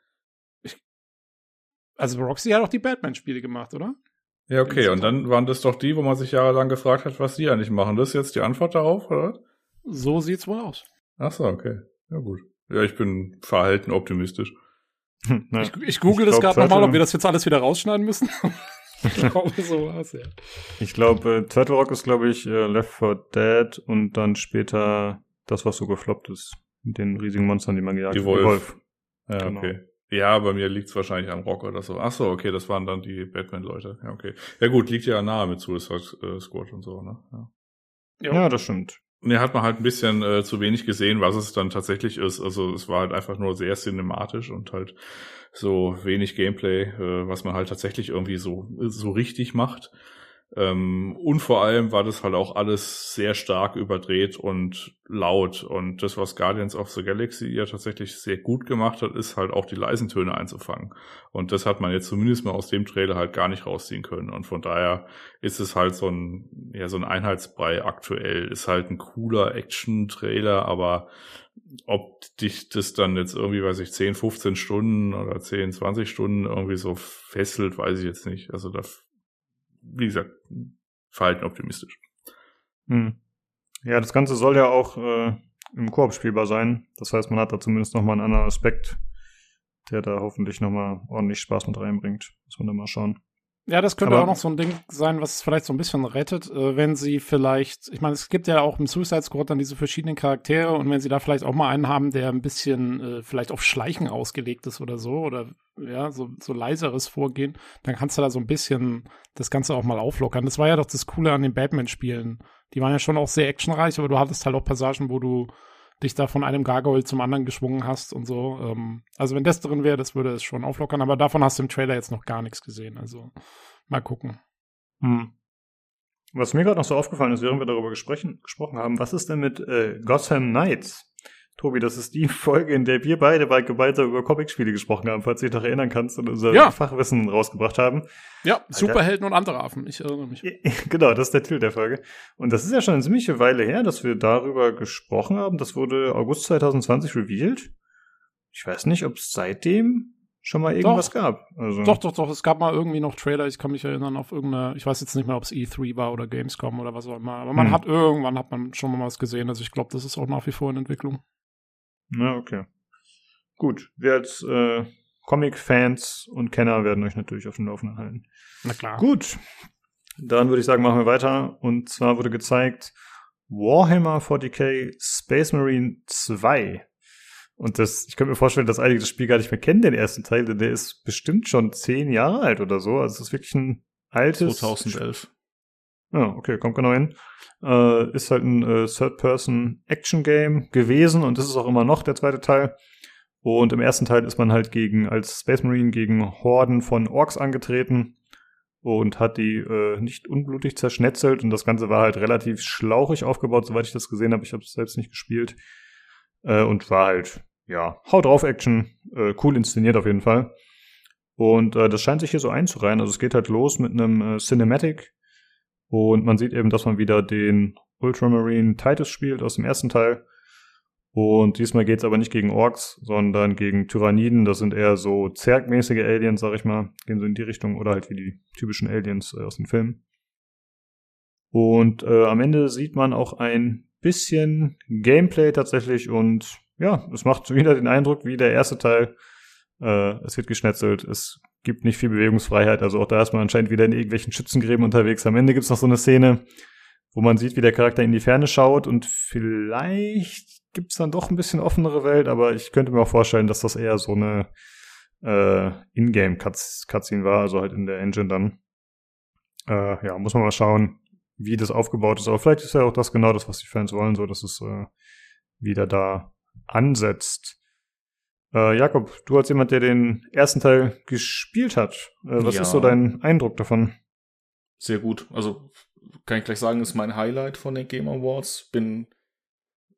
Also Roxy hat auch die Batman-Spiele gemacht, oder? Ja, okay, und dann waren das doch die, wo man sich jahrelang gefragt hat, was die eigentlich machen. Das ist jetzt die Antwort darauf, oder? So sieht's wohl aus. Ach so, okay. Ja, gut. Ja, ich bin verhalten optimistisch. Na, ich, ich google ich das gerade nochmal, ob wir das jetzt alles wieder rausschneiden müssen. ich glaube, so war's, ja. Ich glaube, äh, Turtle Rock ist, glaube ich, äh, Left 4 Dead und dann später das, was so gefloppt ist. Mit den riesigen Monstern, die man gejagt hat. Die Wolf. Wolf. Ja, genau. okay. Ja, bei mir liegt's wahrscheinlich am Rock oder so. Ach so, okay, das waren dann die Batman-Leute. Ja, okay. Ja gut, liegt ja nahe mit Suicide Squad und so, ne? Ja, ja das stimmt. Ne, hat man halt ein bisschen äh, zu wenig gesehen, was es dann tatsächlich ist. Also es war halt einfach nur sehr cinematisch und halt so wenig Gameplay, äh, was man halt tatsächlich irgendwie so so richtig macht. Ähm, und vor allem war das halt auch alles sehr stark überdreht und laut. Und das, was Guardians of the Galaxy ja tatsächlich sehr gut gemacht hat, ist halt auch die leisen Töne einzufangen. Und das hat man jetzt zumindest mal aus dem Trailer halt gar nicht rausziehen können. Und von daher ist es halt so ein, ja, so ein Einheitsbrei aktuell. Ist halt ein cooler Action-Trailer, aber ob dich das dann jetzt irgendwie, weiß ich, 10, 15 Stunden oder 10, 20 Stunden irgendwie so fesselt, weiß ich jetzt nicht. Also da wie gesagt, verhalten optimistisch. Hm. Ja, das Ganze soll ja auch äh, im Koop spielbar sein. Das heißt, man hat da zumindest nochmal einen anderen Aspekt, der da hoffentlich nochmal ordentlich Spaß mit reinbringt. Muss man da mal schauen. Ja, das könnte Aber, auch noch so ein Ding sein, was es vielleicht so ein bisschen rettet, äh, wenn sie vielleicht, ich meine, es gibt ja auch im Suicide Squad dann diese verschiedenen Charaktere und wenn sie da vielleicht auch mal einen haben, der ein bisschen äh, vielleicht auf Schleichen ausgelegt ist oder so oder ja, so, so leiseres Vorgehen, dann kannst du da so ein bisschen das Ganze auch mal auflockern. Das war ja doch das Coole an den Batman-Spielen. Die waren ja schon auch sehr actionreich, aber du hattest halt auch Passagen, wo du dich da von einem Gargoyle zum anderen geschwungen hast und so. Ähm, also wenn das drin wäre, das würde es schon auflockern, aber davon hast du im Trailer jetzt noch gar nichts gesehen. Also mal gucken. Hm. Was mir gerade noch so aufgefallen ist, während wir darüber gesprochen, haben, was ist denn mit äh, Gotham Knights? Tobi, das ist die Folge, in der wir beide bei gemeinsam über Comicspiele gesprochen haben, falls du dich noch erinnern kannst und unser ja. Fachwissen rausgebracht haben. Ja, Alter. Superhelden und andere Affen, ich erinnere mich. genau, das ist der Titel der Folge. Und das ist ja schon eine ziemliche Weile her, dass wir darüber gesprochen haben. Das wurde August 2020 revealed. Ich weiß nicht, ob es seitdem schon mal irgendwas doch. gab. Also. Doch, doch, doch. Es gab mal irgendwie noch Trailer. Ich kann mich erinnern auf irgendeine, ich weiß jetzt nicht mehr, ob es E3 war oder Gamescom oder was auch immer. Aber man hm. hat irgendwann hat man schon mal was gesehen. Also ich glaube, das ist auch nach wie vor in Entwicklung. Na, okay. Gut. Wir als äh, Comic-Fans und Kenner werden euch natürlich auf dem Laufenden halten. Na klar. Gut. Dann würde ich sagen, machen wir weiter. Und zwar wurde gezeigt Warhammer 40k Space Marine 2. Und das, ich könnte mir vorstellen, dass einige das Spiel gar nicht mehr kennen, den ersten Teil, denn der ist bestimmt schon zehn Jahre alt oder so. Also es ist wirklich ein altes. 2011. Ja, okay, kommt genau hin. Äh, ist halt ein äh, Third-Person-Action-Game gewesen und das ist auch immer noch der zweite Teil. Und im ersten Teil ist man halt gegen, als Space Marine gegen Horden von Orks angetreten und hat die äh, nicht unblutig zerschnetzelt und das Ganze war halt relativ schlauchig aufgebaut, soweit ich das gesehen habe. Ich habe es selbst nicht gespielt. Äh, und war halt, ja, haut drauf Action, äh, cool inszeniert auf jeden Fall. Und äh, das scheint sich hier so einzureihen. Also es geht halt los mit einem Cinematic und man sieht eben, dass man wieder den Ultramarine Titus spielt aus dem ersten Teil. Und diesmal geht's aber nicht gegen Orks, sondern gegen Tyranniden. Das sind eher so zergmäßige Aliens, sag ich mal. Gehen so in die Richtung oder halt wie die typischen Aliens äh, aus den Filmen. Und äh, am Ende sieht man auch ein bisschen Gameplay tatsächlich und ja, es macht wieder den Eindruck wie der erste Teil. Äh, es wird geschnetzelt, es gibt nicht viel Bewegungsfreiheit, also auch da ist man anscheinend wieder in irgendwelchen Schützengräben unterwegs. Am Ende gibt's noch so eine Szene, wo man sieht, wie der Charakter in die Ferne schaut und vielleicht gibt's dann doch ein bisschen offenere Welt, aber ich könnte mir auch vorstellen, dass das eher so eine äh, Ingame-Cutscene war, also halt in der Engine dann. Äh, ja, muss man mal schauen, wie das aufgebaut ist. Aber vielleicht ist ja auch das genau das, was die Fans wollen, so dass es äh, wieder da ansetzt. Äh, Jakob, du als jemand, der den ersten Teil gespielt hat, äh, was ja. ist so dein Eindruck davon? Sehr gut. Also kann ich gleich sagen, ist mein Highlight von den Game Awards. Bin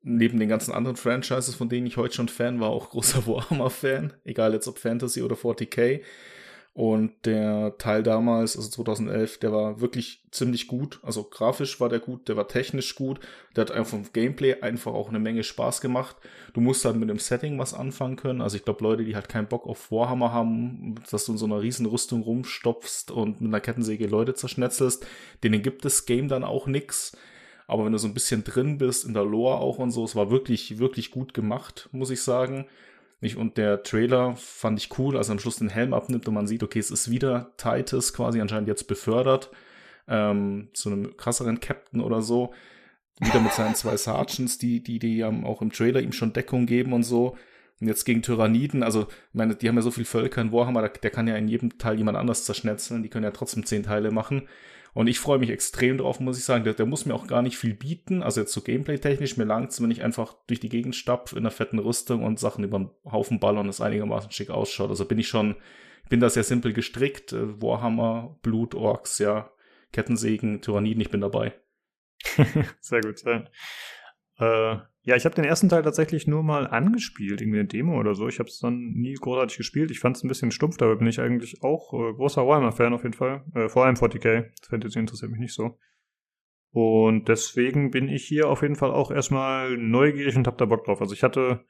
neben den ganzen anderen Franchises, von denen ich heute schon Fan war, auch großer Warhammer-Fan. Egal jetzt ob Fantasy oder 40k. Und der Teil damals, also 2011, der war wirklich ziemlich gut. Also grafisch war der gut, der war technisch gut. Der hat einfach vom Gameplay einfach auch eine Menge Spaß gemacht. Du musst halt mit dem Setting was anfangen können. Also ich glaube, Leute, die halt keinen Bock auf Warhammer haben, dass du in so einer riesen Rüstung rumstopfst und mit einer Kettensäge Leute zerschnetzelst, denen gibt das Game dann auch nix. Aber wenn du so ein bisschen drin bist, in der Lore auch und so, es war wirklich, wirklich gut gemacht, muss ich sagen. Nicht? Und der Trailer fand ich cool, als er am Schluss den Helm abnimmt und man sieht, okay, es ist wieder Titus quasi anscheinend jetzt befördert ähm, zu einem krasseren Captain oder so. Wieder mit seinen zwei Sergeants, die, die, die ähm, auch im Trailer ihm schon Deckung geben und so. Und jetzt gegen Tyranniden, also, meine, die haben ja so viel Völker in Warhammer, der, der kann ja in jedem Teil jemand anders zerschnetzeln, die können ja trotzdem zehn Teile machen. Und ich freue mich extrem drauf, muss ich sagen. Der, der muss mir auch gar nicht viel bieten. Also jetzt so gameplay-technisch, mir langt wenn ich einfach durch die Gegend stapf in einer fetten Rüstung und Sachen über den Haufen ballern und es einigermaßen schick ausschaut. Also bin ich schon, bin da sehr simpel gestrickt. Äh, Warhammer, Blut, Orks, ja, Kettensägen, Tyranniden, ich bin dabei. sehr gut, sehr. Äh, ja, ich habe den ersten Teil tatsächlich nur mal angespielt, irgendwie eine Demo oder so. Ich habe es dann nie großartig gespielt. Ich fand es ein bisschen stumpf, dabei bin ich eigentlich auch äh, großer Warhammer-Fan auf jeden Fall. Äh, vor allem 40k. Fantasy interessiert mich nicht so. Und deswegen bin ich hier auf jeden Fall auch erstmal neugierig und hab da Bock drauf. Also ich hatte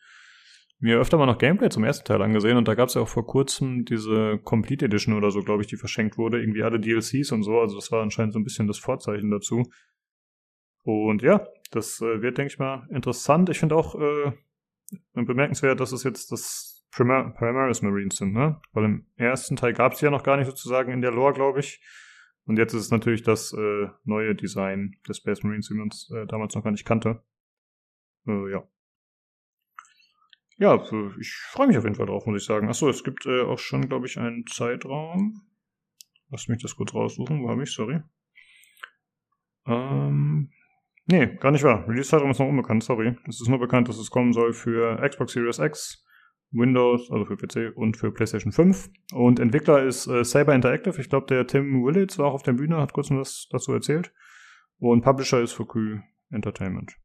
mir öfter mal noch Gameplay zum ersten Teil angesehen und da gab es ja auch vor kurzem diese Complete Edition oder so, glaube ich, die verschenkt wurde. Irgendwie alle DLCs und so. Also das war anscheinend so ein bisschen das Vorzeichen dazu. Und ja, das äh, wird, denke ich mal, interessant. Ich finde auch äh, bemerkenswert, dass es jetzt das Primar Primaris Marines sind, ne? Weil im ersten Teil gab es ja noch gar nicht sozusagen in der Lore, glaube ich. Und jetzt ist es natürlich das äh, neue Design des Space Marines, wie man es äh, damals noch gar nicht kannte. Äh, ja. Ja, ich freue mich auf jeden Fall drauf, muss ich sagen. Achso, es gibt äh, auch schon, glaube ich, einen Zeitraum. Lass mich das kurz raussuchen. Wo habe ich? Sorry. Ähm, Nee, gar nicht wahr. Release-Zeitraum ist noch unbekannt, sorry. Es ist nur bekannt, dass es kommen soll für Xbox Series X, Windows, also für PC und für PlayStation 5. Und Entwickler ist äh, Saber Interactive. Ich glaube, der Tim Willits war auch auf der Bühne, hat kurz was dazu erzählt. Und Publisher ist Fukui Entertainment.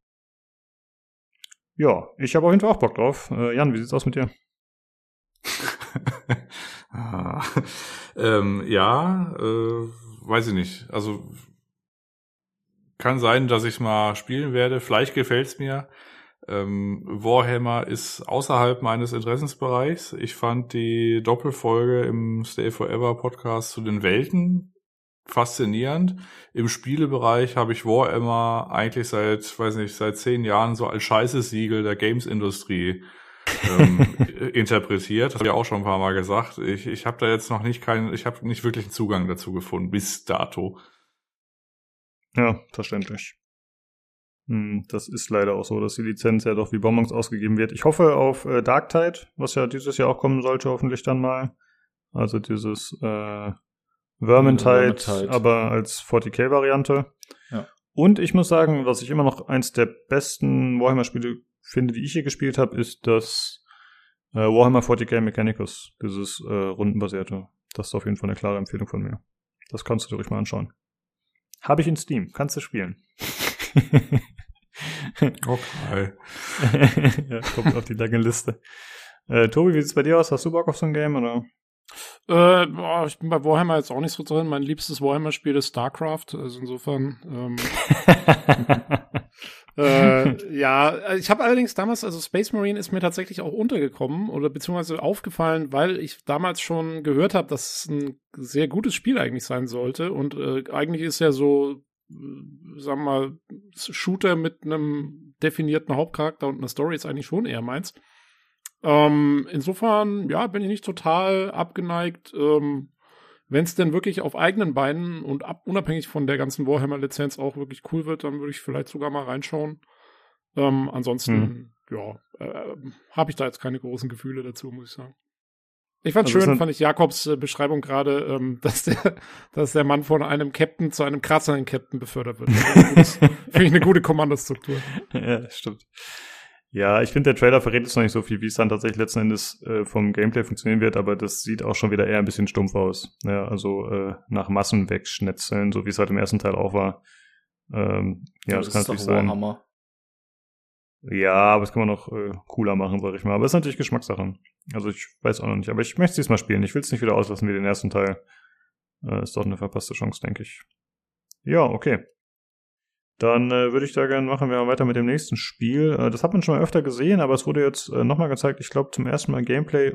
Ja, ich habe auf jeden Fall auch Bock drauf. Äh, Jan, wie sieht's aus mit dir? ah, ähm, ja, äh, weiß ich nicht. Also kann sein, dass ich mal spielen werde. Vielleicht gefällt's mir. Ähm, Warhammer ist außerhalb meines Interessensbereichs. Ich fand die Doppelfolge im Stay Forever Podcast zu den Welten faszinierend. Im Spielebereich habe ich Warhammer eigentlich seit, weiß nicht, seit zehn Jahren so als Scheißesiegel der Games-Industrie ähm, interpretiert. Das habe ich auch schon ein paar Mal gesagt. Ich, ich habe da jetzt noch nicht keinen, ich habe nicht wirklich einen Zugang dazu gefunden, bis dato. Ja, verständlich. Hm, das ist leider auch so, dass die Lizenz ja doch wie Bonbons ausgegeben wird. Ich hoffe auf äh, Darktide, was ja dieses Jahr auch kommen sollte, hoffentlich dann mal. Also dieses äh, Vermintide, Vermintide. aber als 40k-Variante. Ja. Und ich muss sagen, was ich immer noch eins der besten Warhammer-Spiele finde, die ich hier gespielt habe, ist das äh, Warhammer 40k Mechanicus, dieses äh, rundenbasierte. Das ist auf jeden Fall eine klare Empfehlung von mir. Das kannst du dir ruhig mal anschauen. Habe ich in Steam. Kannst du spielen. okay. ja, kommt auf die lange Liste. Äh, Tobi, wie sieht's bei dir aus? Hast du Bock auf so ein Game oder? Äh, boah, ich bin bei Warhammer jetzt auch nicht so drin. Mein liebstes Warhammer-Spiel ist StarCraft. Also insofern. Ähm, äh, ja, ich habe allerdings damals, also Space Marine ist mir tatsächlich auch untergekommen oder beziehungsweise aufgefallen, weil ich damals schon gehört habe, dass es ein sehr gutes Spiel eigentlich sein sollte. Und äh, eigentlich ist ja so sagen wir mal, Shooter mit einem definierten Hauptcharakter und einer Story ist eigentlich schon eher meins. Ähm, insofern, ja, bin ich nicht total abgeneigt. Ähm, Wenn es denn wirklich auf eigenen Beinen und ab, unabhängig von der ganzen Warhammer-Lizenz auch wirklich cool wird, dann würde ich vielleicht sogar mal reinschauen. Ähm, ansonsten, hm. ja, äh, habe ich da jetzt keine großen Gefühle dazu, muss ich sagen. Ich fand also schön, fand ich Jakobs äh, Beschreibung gerade, ähm, dass der, dass der Mann von einem Captain zu einem krasseren Captain befördert wird. Finde ich eine gute Kommandostruktur. Ja, stimmt. Ja, ich finde, der Trailer verrät jetzt noch nicht so viel, wie es dann tatsächlich letzten Endes äh, vom Gameplay funktionieren wird, aber das sieht auch schon wieder eher ein bisschen stumpf aus. Ja, also äh, nach Massen wegschnetzeln, so wie es halt im ersten Teil auch war. Ähm, ja, das, das kann natürlich sein. Warhammer. Ja, aber das kann man noch äh, cooler machen, sag ich mal. Aber es ist natürlich Geschmackssache. Also ich weiß auch noch nicht. Aber ich möchte es diesmal spielen. Ich will es nicht wieder auslassen wie den ersten Teil. Äh, ist doch eine verpasste Chance, denke ich. Ja, okay. Dann äh, würde ich da gerne machen wir mal weiter mit dem nächsten Spiel. Äh, das hat man schon mal öfter gesehen, aber es wurde jetzt äh, nochmal gezeigt. Ich glaube zum ersten Mal Gameplay.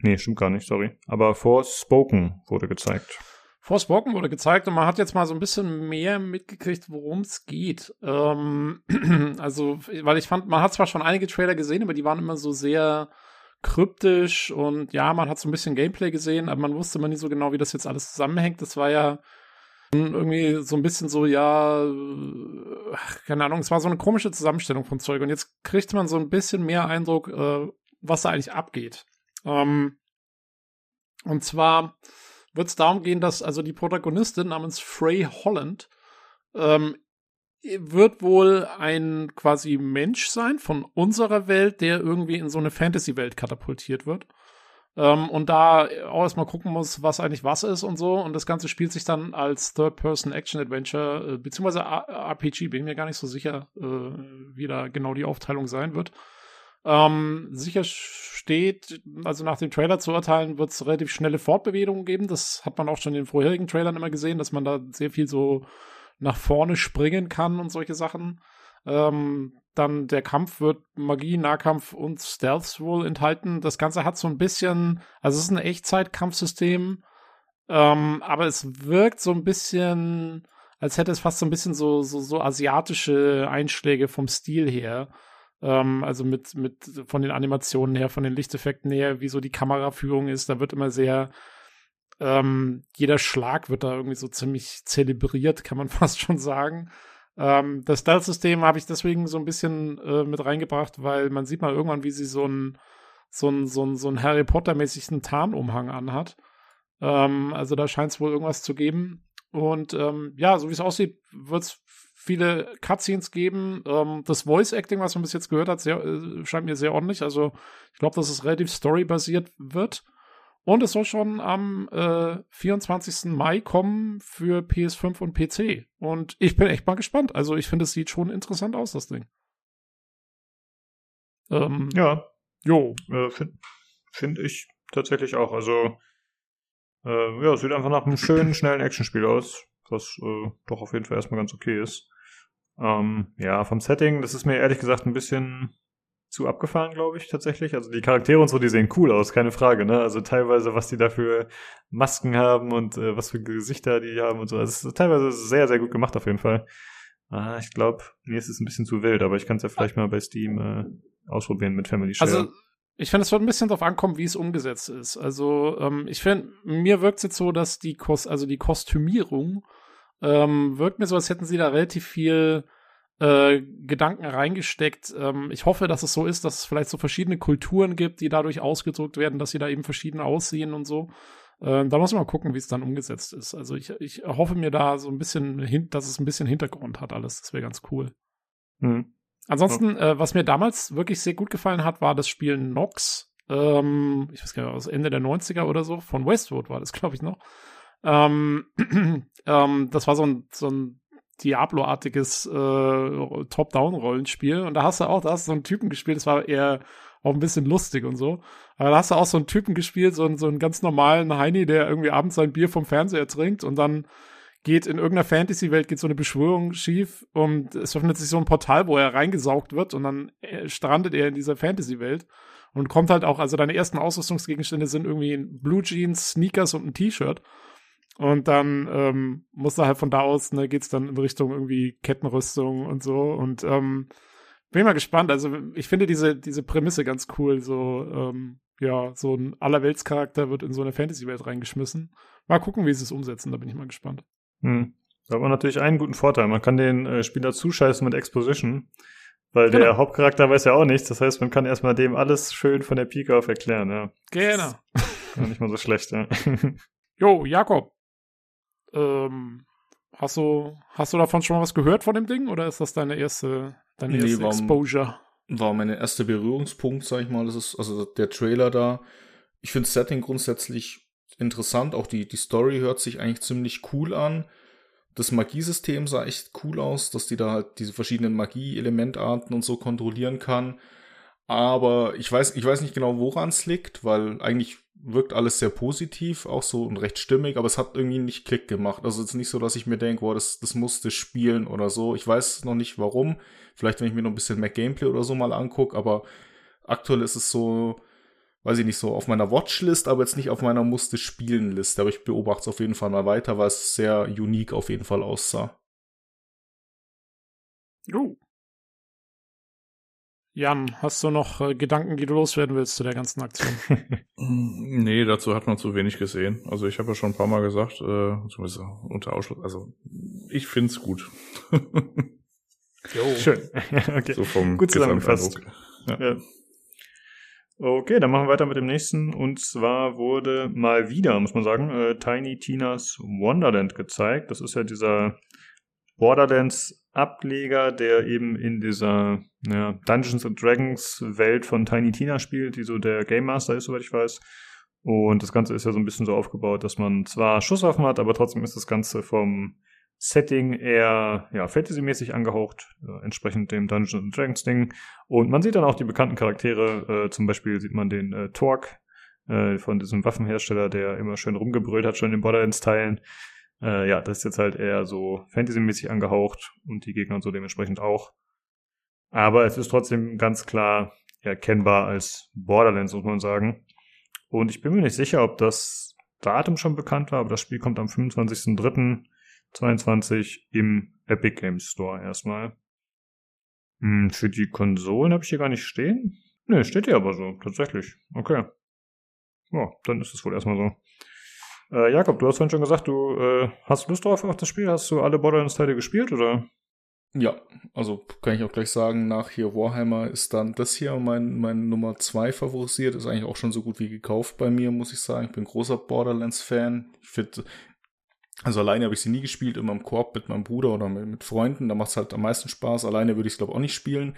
Nee, stimmt gar nicht, sorry. Aber Forspoken wurde gezeigt. Forspoken wurde gezeigt und man hat jetzt mal so ein bisschen mehr mitgekriegt, worum es geht. Ähm, also, weil ich fand, man hat zwar schon einige Trailer gesehen, aber die waren immer so sehr kryptisch und ja, man hat so ein bisschen Gameplay gesehen, aber man wusste immer nie so genau, wie das jetzt alles zusammenhängt. Das war ja irgendwie so ein bisschen so, ja, keine Ahnung, es war so eine komische Zusammenstellung von Zeug und jetzt kriegt man so ein bisschen mehr Eindruck, äh, was da eigentlich abgeht. Ähm, und zwar wird es darum gehen, dass also die Protagonistin namens Frey Holland ähm, wird wohl ein quasi Mensch sein von unserer Welt, der irgendwie in so eine Fantasy-Welt katapultiert wird. Ähm, und da auch erstmal gucken muss, was eigentlich was ist und so. Und das Ganze spielt sich dann als Third-Person-Action-Adventure, äh, beziehungsweise RPG, bin mir gar nicht so sicher, äh, wie da genau die Aufteilung sein wird. Ähm, sicher steht, also nach dem Trailer zu urteilen, wird es relativ schnelle Fortbewegungen geben. Das hat man auch schon in den vorherigen Trailern immer gesehen, dass man da sehr viel so nach vorne springen kann und solche Sachen. Ähm, dann der Kampf wird Magie, Nahkampf und Stealth wohl enthalten. Das Ganze hat so ein bisschen, also es ist ein Echtzeitkampfsystem, ähm, aber es wirkt so ein bisschen, als hätte es fast so ein bisschen so, so, so asiatische Einschläge vom Stil her. Ähm, also mit, mit von den Animationen her, von den Lichteffekten her, wie so die Kameraführung ist, da wird immer sehr, ähm, jeder Schlag wird da irgendwie so ziemlich zelebriert, kann man fast schon sagen. Ähm, das Stealth-System habe ich deswegen so ein bisschen äh, mit reingebracht, weil man sieht mal irgendwann, wie sie so ein so so so Harry Potter-mäßigen Tarnumhang anhat. Ähm, also da scheint es wohl irgendwas zu geben. Und ähm, ja, so wie es aussieht, wird es viele Cutscenes geben. Ähm, das Voice Acting, was man bis jetzt gehört hat, sehr, äh, scheint mir sehr ordentlich. Also ich glaube, dass es relativ storybasiert wird. Und es soll schon am äh, 24. Mai kommen für PS5 und PC. Und ich bin echt mal gespannt. Also ich finde, es sieht schon interessant aus, das Ding. Ähm, ja. Jo. Äh, Finde find ich tatsächlich auch. Also äh, ja, es sieht einfach nach einem schönen, schnellen Actionspiel aus, was äh, doch auf jeden Fall erstmal ganz okay ist. Ähm, ja, vom Setting, das ist mir ehrlich gesagt ein bisschen zu abgefahren, glaube ich, tatsächlich. Also die Charaktere und so, die sehen cool aus, keine Frage, ne? Also teilweise, was die da für Masken haben und äh, was für Gesichter die haben und so. Also teilweise sehr, sehr gut gemacht auf jeden Fall. Ah, ich glaube, mir ist es ein bisschen zu wild, aber ich kann es ja vielleicht mal bei Steam äh, ausprobieren mit Family Share. Also ich finde, es wird ein bisschen darauf ankommen, wie es umgesetzt ist. Also ähm, ich finde, mir wirkt es jetzt so, dass die Kost, also die Kostümierung ähm, wirkt mir so, als hätten sie da relativ viel äh, Gedanken reingesteckt. Ähm, ich hoffe, dass es so ist, dass es vielleicht so verschiedene Kulturen gibt, die dadurch ausgedrückt werden, dass sie da eben verschieden aussehen und so. Äh, da muss man mal gucken, wie es dann umgesetzt ist. Also ich, ich hoffe mir da so ein bisschen, hin, dass es ein bisschen Hintergrund hat alles. Das wäre ganz cool. Mhm. Ansonsten, ja. äh, was mir damals wirklich sehr gut gefallen hat, war das Spiel Nox. Ähm, ich weiß gar nicht, aus Ende der 90er oder so. Von Westwood war das, glaube ich, noch. Ähm, ähm, das war so ein, so ein Diablo-artiges äh, Top-Down-Rollenspiel. Und da hast du auch, da hast du so einen Typen gespielt, das war eher auch ein bisschen lustig und so. Aber da hast du auch so einen Typen gespielt, so einen, so einen ganz normalen Heini, der irgendwie abends sein Bier vom Fernseher trinkt und dann geht in irgendeiner Fantasy-Welt geht so eine Beschwörung schief und es öffnet sich so ein Portal, wo er reingesaugt wird und dann äh, strandet er in dieser Fantasy-Welt und kommt halt auch, also deine ersten Ausrüstungsgegenstände sind irgendwie Blue Jeans, Sneakers und ein T-Shirt. Und dann ähm, muss er halt von da aus, ne, geht's dann in Richtung irgendwie Kettenrüstung und so. Und ähm, bin mal gespannt. Also ich finde diese, diese Prämisse ganz cool. So, ähm, ja, so ein Allerweltscharakter wird in so eine Fantasy-Welt reingeschmissen. Mal gucken, wie sie es umsetzen, da bin ich mal gespannt. Hm. Da hat man natürlich einen guten Vorteil. Man kann den äh, Spieler zuscheißen mit Exposition, weil genau. der Hauptcharakter weiß ja auch nichts. Das heißt, man kann erstmal dem alles schön von der Pike auf erklären, ja. Genau. nicht mal so schlecht, ja. Jo, Jakob. Ähm, hast du, hast du davon schon mal was gehört von dem Ding oder ist das deine erste, deine nee, erste war, Exposure? War mein erster Berührungspunkt, sag ich mal. Das ist also der Trailer da. Ich finde Setting grundsätzlich interessant. Auch die, die Story hört sich eigentlich ziemlich cool an. Das Magiesystem sah echt cool aus, dass die da halt diese verschiedenen Magie-Elementarten und so kontrollieren kann. Aber ich weiß, ich weiß nicht genau, woran es liegt, weil eigentlich wirkt alles sehr positiv, auch so und recht stimmig, aber es hat irgendwie nicht Klick gemacht. Also es ist nicht so, dass ich mir denke, boah, das, das musste spielen oder so. Ich weiß noch nicht warum. Vielleicht, wenn ich mir noch ein bisschen mehr Gameplay oder so mal angucke, aber aktuell ist es so, weiß ich nicht, so auf meiner Watchlist, aber jetzt nicht auf meiner musste spielen Liste. Aber ich beobachte es auf jeden Fall mal weiter, weil es sehr unique auf jeden Fall aussah. Oh. Jan, hast du noch äh, Gedanken, die du loswerden willst zu der ganzen Aktion? nee, dazu hat man zu wenig gesehen. Also ich habe ja schon ein paar Mal gesagt, äh, zumindest unter Ausschluss, also ich find's gut. jo. Schön. okay. So vom gut zusammengefasst. Ja. ja. Okay, dann machen wir weiter mit dem nächsten. Und zwar wurde mal wieder, muss man sagen, äh, Tiny Tinas Wonderland gezeigt. Das ist ja dieser Borderlands Ableger, der eben in dieser ja, Dungeons and Dragons Welt von Tiny Tina spielt, die so der Game Master ist, soweit ich weiß. Und das Ganze ist ja so ein bisschen so aufgebaut, dass man zwar Schusswaffen hat, aber trotzdem ist das Ganze vom Setting eher ja, Fantasy-mäßig angehaucht, äh, entsprechend dem Dungeons and Dragons Ding. Und man sieht dann auch die bekannten Charaktere, äh, zum Beispiel sieht man den äh, Torque äh, von diesem Waffenhersteller, der immer schön rumgebrüllt hat, schon in den Borderlands-Teilen. Äh, ja, das ist jetzt halt eher so Fantasy-mäßig angehaucht und die Gegner und so dementsprechend auch. Aber es ist trotzdem ganz klar erkennbar als Borderlands, muss man sagen. Und ich bin mir nicht sicher, ob das Datum schon bekannt war, aber das Spiel kommt am 25.03.22 im Epic Games Store erstmal. Hm, für die Konsolen habe ich hier gar nicht stehen. Ne, steht hier aber so, tatsächlich. Okay. Ja, dann ist es wohl erstmal so. Äh, Jakob, du hast vorhin schon gesagt, du äh, hast Lust drauf auf das Spiel? Hast du alle Borderlands-Teile gespielt, oder? Ja, also kann ich auch gleich sagen, nach hier Warhammer ist dann das hier mein, mein Nummer zwei favorisiert. Ist eigentlich auch schon so gut wie gekauft bei mir, muss ich sagen. Ich bin großer Borderlands-Fan. Ich finde, also alleine habe ich sie nie gespielt, immer im Korb mit meinem Bruder oder mit, mit Freunden. Da macht es halt am meisten Spaß. Alleine würde ich es, glaube auch nicht spielen.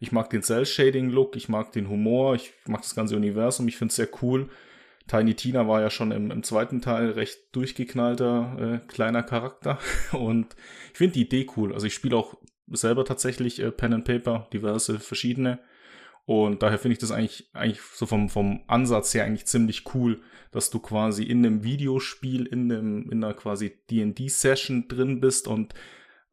Ich mag den Cell-Shading-Look, ich mag den Humor, ich mag das ganze Universum, ich finde es sehr cool. Tiny Tina war ja schon im, im zweiten Teil recht durchgeknallter äh, kleiner Charakter und ich finde die Idee cool. Also ich spiele auch selber tatsächlich äh, Pen and Paper, diverse verschiedene und daher finde ich das eigentlich eigentlich so vom vom Ansatz her eigentlich ziemlich cool, dass du quasi in einem Videospiel in einem in einer quasi D&D Session drin bist und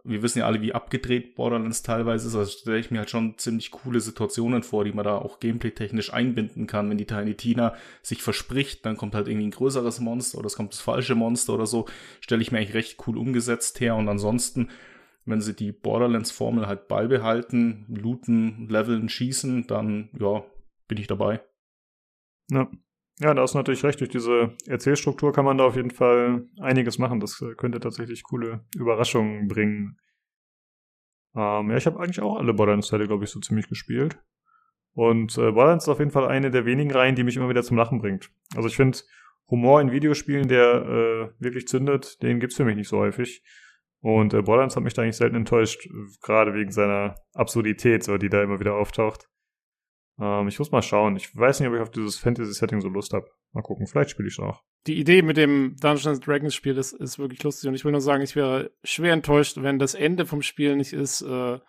wir wissen ja alle, wie abgedreht Borderlands teilweise ist. Also stelle ich mir halt schon ziemlich coole Situationen vor, die man da auch gameplay-technisch einbinden kann. Wenn die Tiny Tina sich verspricht, dann kommt halt irgendwie ein größeres Monster oder es kommt das falsche Monster oder so. Stelle ich mir eigentlich recht cool umgesetzt her. Und ansonsten, wenn sie die Borderlands-Formel halt beibehalten, looten, leveln, schießen, dann, ja, bin ich dabei. Ja. Ja, da ist natürlich recht. Durch diese Erzählstruktur kann man da auf jeden Fall einiges machen. Das äh, könnte tatsächlich coole Überraschungen bringen. Ähm, ja, ich habe eigentlich auch alle Borderlands-Teile, glaube ich, so ziemlich gespielt. Und äh, Borderlands ist auf jeden Fall eine der wenigen Reihen, die mich immer wieder zum Lachen bringt. Also ich finde, Humor in Videospielen, der äh, wirklich zündet, den gibt's für mich nicht so häufig. Und äh, Borderlands hat mich da eigentlich selten enttäuscht, gerade wegen seiner Absurdität, so, die da immer wieder auftaucht. Ähm, ich muss mal schauen. Ich weiß nicht, ob ich auf dieses Fantasy-Setting so Lust habe. Mal gucken, vielleicht spiele ich es auch. Die Idee mit dem Dungeons Dragons Spiel ist, ist wirklich lustig und ich will nur sagen, ich wäre schwer enttäuscht, wenn das Ende vom Spiel nicht ist, äh,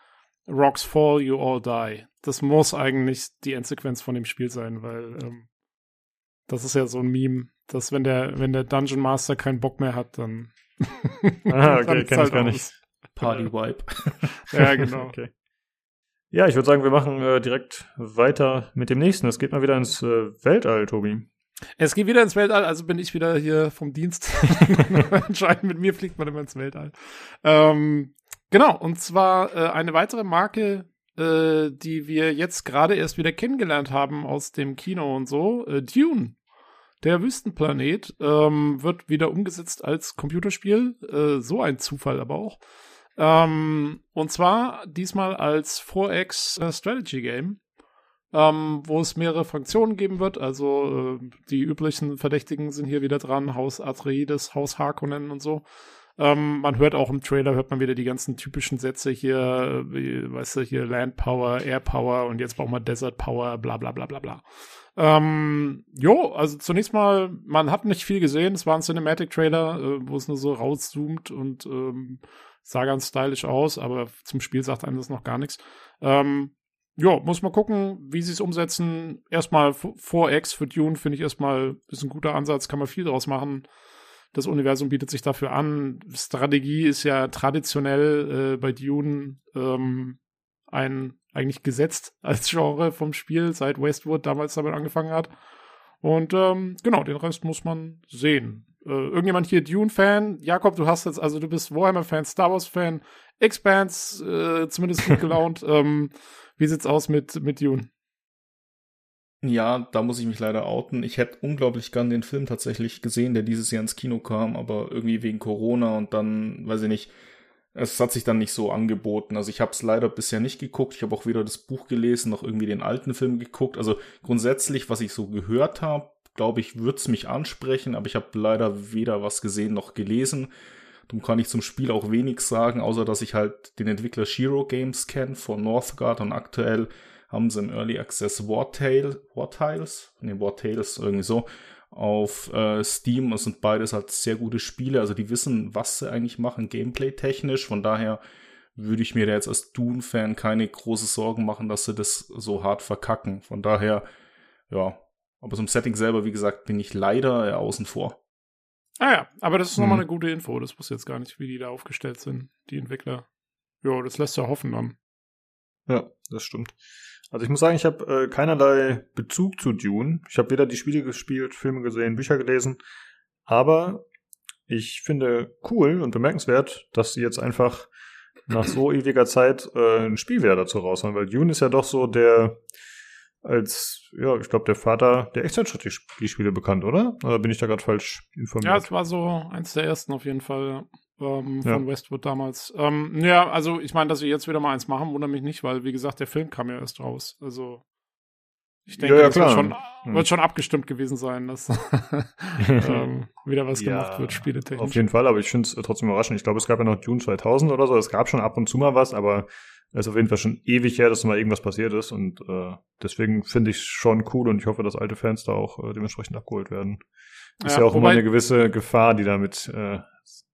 Rocks fall, you all die. Das muss eigentlich die Endsequenz von dem Spiel sein, weil ähm, das ist ja so ein Meme, dass wenn der, wenn der Dungeon Master keinen Bock mehr hat, dann. ah, okay, kenne halt ich gar nicht. Party Wipe. ja, genau. okay. Ja, ich würde sagen, wir machen äh, direkt weiter mit dem nächsten. Es geht mal wieder ins äh, Weltall, Tobi. Es geht wieder ins Weltall, also bin ich wieder hier vom Dienst. Anscheinend mit mir fliegt man immer ins Weltall. Ähm, genau, und zwar äh, eine weitere Marke, äh, die wir jetzt gerade erst wieder kennengelernt haben aus dem Kino und so, äh, Dune. Der Wüstenplanet ähm, wird wieder umgesetzt als Computerspiel. Äh, so ein Zufall aber auch. Ähm, und zwar diesmal als 4X äh, Strategy Game ähm, wo es mehrere Fraktionen geben wird. Also äh, die üblichen Verdächtigen sind hier wieder dran, Haus Atreides, Haus Harkonnen und so. Ähm, man hört auch im Trailer, hört man wieder die ganzen typischen Sätze hier, wie, weißt du, hier Land Power, Air Power und jetzt brauchen wir Desert Power, bla bla bla bla bla. Ähm, jo, also zunächst mal, man hat nicht viel gesehen, es war ein Cinematic-Trailer, äh, wo es nur so rauszoomt und ähm, sah ganz stylisch aus, aber zum Spiel sagt einem das noch gar nichts. Ähm, ja, muss man gucken, wie sie es umsetzen. Erstmal 4X für Dune finde ich erstmal ist ein guter Ansatz, kann man viel draus machen. Das Universum bietet sich dafür an. Strategie ist ja traditionell äh, bei Dune ähm, ein eigentlich gesetzt als Genre vom Spiel, seit Westwood damals damit angefangen hat. Und ähm, genau, den Rest muss man sehen. Äh, irgendjemand hier Dune-Fan? Jakob, du hast jetzt, also du bist Warhammer-Fan, Star Wars-Fan, Expanse, äh, zumindest gut gelaunt. ähm, wie sieht's aus mit, mit Dune? Ja, da muss ich mich leider outen. Ich hätte unglaublich gern den Film tatsächlich gesehen, der dieses Jahr ins Kino kam, aber irgendwie wegen Corona und dann, weiß ich nicht, es hat sich dann nicht so angeboten. Also ich habe es leider bisher nicht geguckt. Ich habe auch weder das Buch gelesen noch irgendwie den alten Film geguckt. Also grundsätzlich, was ich so gehört habe, glaube ich, würde es mich ansprechen, aber ich habe leider weder was gesehen noch gelesen. Darum kann ich zum Spiel auch wenig sagen, außer dass ich halt den Entwickler Shiro Games kenne von Northgard und aktuell haben sie im Early Access Wartail, Wartails, nee, Wartails, irgendwie so, auf äh, Steam. Es sind beides halt sehr gute Spiele, also die wissen, was sie eigentlich machen, gameplay-technisch. Von daher würde ich mir da jetzt als Dune-Fan keine große Sorgen machen, dass sie das so hart verkacken. Von daher, ja. Aber zum Setting selber, wie gesagt, bin ich leider außen vor. Ah ja, aber das ist nochmal mhm. eine gute Info. Das wusste jetzt gar nicht, wie die da aufgestellt sind, die Entwickler. Ja, das lässt ja hoffen dann. Ja, das stimmt. Also ich muss sagen, ich habe äh, keinerlei Bezug zu Dune. Ich habe weder die Spiele gespielt, Filme gesehen, Bücher gelesen. Aber ich finde cool und bemerkenswert, dass sie jetzt einfach nach so ewiger Zeit äh, ein Spiel wieder dazu raushauen, weil Dune ist ja doch so der als, ja, ich glaube, der Vater der Echtzeitstrategiespiele bekannt, oder? Oder bin ich da gerade falsch informiert? Ja, es war so eins der ersten auf jeden Fall ähm, von ja. Westwood damals. Ähm, ja, also ich meine, dass wir jetzt wieder mal eins machen, wundert mich nicht, weil, wie gesagt, der Film kam ja erst raus. Also ich denke, ja, ja, das wird schon, hm. wird schon, abgestimmt gewesen sein, dass ähm, wieder was gemacht wird, spieletechnisch. Auf jeden Fall, aber ich finde es trotzdem überraschend. Ich glaube, es gab ja noch Dune 2000 oder so. Es gab schon ab und zu mal was, aber es ist auf jeden Fall schon ewig her, dass mal irgendwas passiert ist und äh, deswegen finde ich es schon cool und ich hoffe, dass alte Fans da auch äh, dementsprechend abgeholt werden. Ist ja, ja auch wobei, immer eine gewisse Gefahr, die damit äh,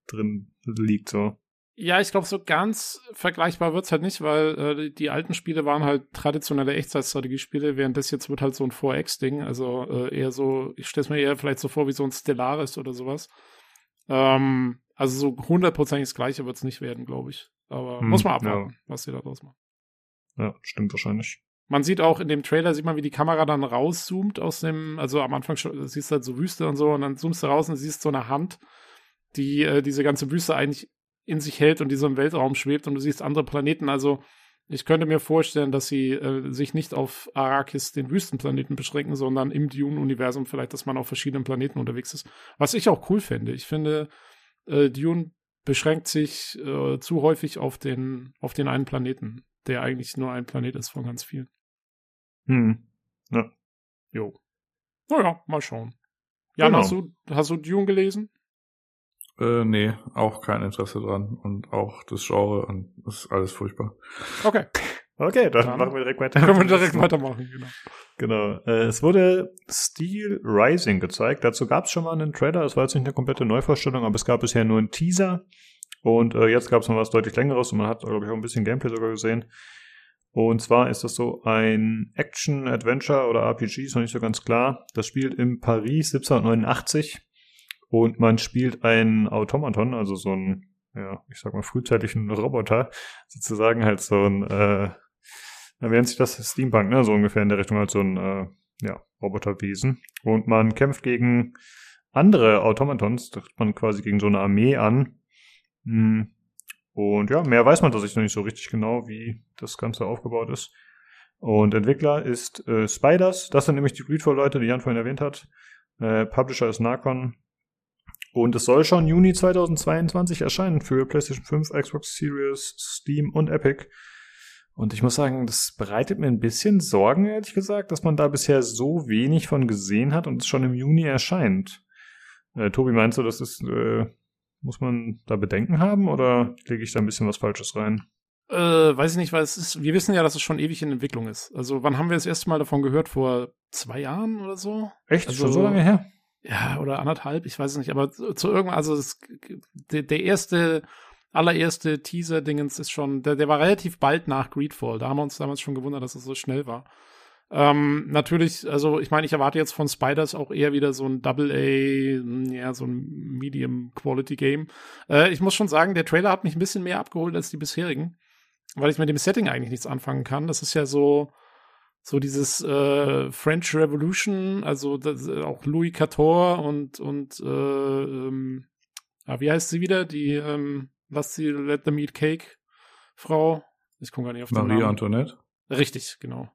drin liegt, so. Ja, ich glaube, so ganz vergleichbar wird's halt nicht, weil äh, die alten Spiele waren halt traditionelle Echtzeitstrategiespiele, während das jetzt wird halt so ein 4X-Ding, also äh, eher so, ich stelle es mir eher vielleicht so vor wie so ein Stellaris oder sowas. Ähm, also so hundertprozentig das gleiche wird's nicht werden, glaube ich. Aber hm, muss man abwarten, ja. was sie da draus machen. Ja, stimmt wahrscheinlich. Man sieht auch in dem Trailer, sieht man, wie die Kamera dann rauszoomt aus dem, also am Anfang siehst du halt so Wüste und so, und dann zoomst du raus und siehst so eine Hand, die äh, diese ganze Wüste eigentlich in sich hält und die so im Weltraum schwebt und du siehst andere Planeten. Also ich könnte mir vorstellen, dass sie äh, sich nicht auf Arrakis, den Wüstenplaneten, beschränken, sondern im Dune-Universum vielleicht, dass man auf verschiedenen Planeten unterwegs ist. Was ich auch cool finde. Ich finde, äh, Dune beschränkt sich äh, zu häufig auf den, auf den einen Planeten, der eigentlich nur ein Planet ist von ganz vielen. Hm. Ja. Jo. Naja, mal schauen. Jan, genau. hast, du, hast du Dune gelesen? Äh, nee, auch kein Interesse dran und auch das Genre und das ist alles furchtbar. Okay. Okay, dann, dann machen wir direkt weiter. Können wir direkt weitermachen, genau. Genau. Äh, es wurde Steel Rising gezeigt. Dazu gab es schon mal einen Trailer. Das war jetzt nicht eine komplette Neuvorstellung, aber es gab bisher nur einen Teaser. Und äh, jetzt gab es noch was deutlich längeres und man hat, glaube ich, auch ein bisschen Gameplay sogar gesehen. Und zwar ist das so ein Action-Adventure oder RPG, ist noch nicht so ganz klar. Das spielt in Paris 1789 und man spielt ein Automaton, also so ein, ja, ich sag mal, frühzeitlichen Roboter, sozusagen halt so ein, äh, wie nennt sich das? Steampunk, ne? So ungefähr in der Richtung halt so ein, äh, ja, Roboterwesen. Und man kämpft gegen andere Automatons, da tritt man quasi gegen so eine Armee an. Hm. Und ja, mehr weiß man tatsächlich noch nicht so richtig genau, wie das Ganze aufgebaut ist. Und Entwickler ist äh, Spiders, das sind nämlich die Greedfall-Leute, die Jan vorhin erwähnt hat. Äh, Publisher ist Narcon. Und es soll schon Juni 2022 erscheinen für PlayStation 5, Xbox Series, Steam und Epic. Und ich muss sagen, das bereitet mir ein bisschen Sorgen, ehrlich gesagt, dass man da bisher so wenig von gesehen hat und es schon im Juni erscheint. Äh, Tobi, meinst du, das ist, äh, muss man da Bedenken haben oder lege ich da ein bisschen was Falsches rein? Äh, weiß ich nicht, weil es ist, wir wissen ja, dass es schon ewig in Entwicklung ist. Also, wann haben wir das erste Mal davon gehört? Vor zwei Jahren oder so? Echt? Also, schon so lange her? Ja, oder anderthalb, ich weiß es nicht, aber zu, zu irgendwann, also das, der, der erste allererste Teaser-Dingens ist schon, der, der war relativ bald nach Greedfall. Da haben wir uns damals schon gewundert, dass es so schnell war. Ähm, natürlich, also ich meine, ich erwarte jetzt von Spiders auch eher wieder so ein Double A, ja, so ein Medium Quality Game. Äh, ich muss schon sagen, der Trailer hat mich ein bisschen mehr abgeholt als die bisherigen, weil ich mit dem Setting eigentlich nichts anfangen kann. Das ist ja so, so dieses äh, French Revolution, also das, auch Louis XIV und, und äh, ähm, ah, wie heißt sie wieder? Die ähm, Lass sie Let Them Eat Cake Frau. Ich komme gar nicht auf den Marie Namen. Antoinette. Richtig, genau.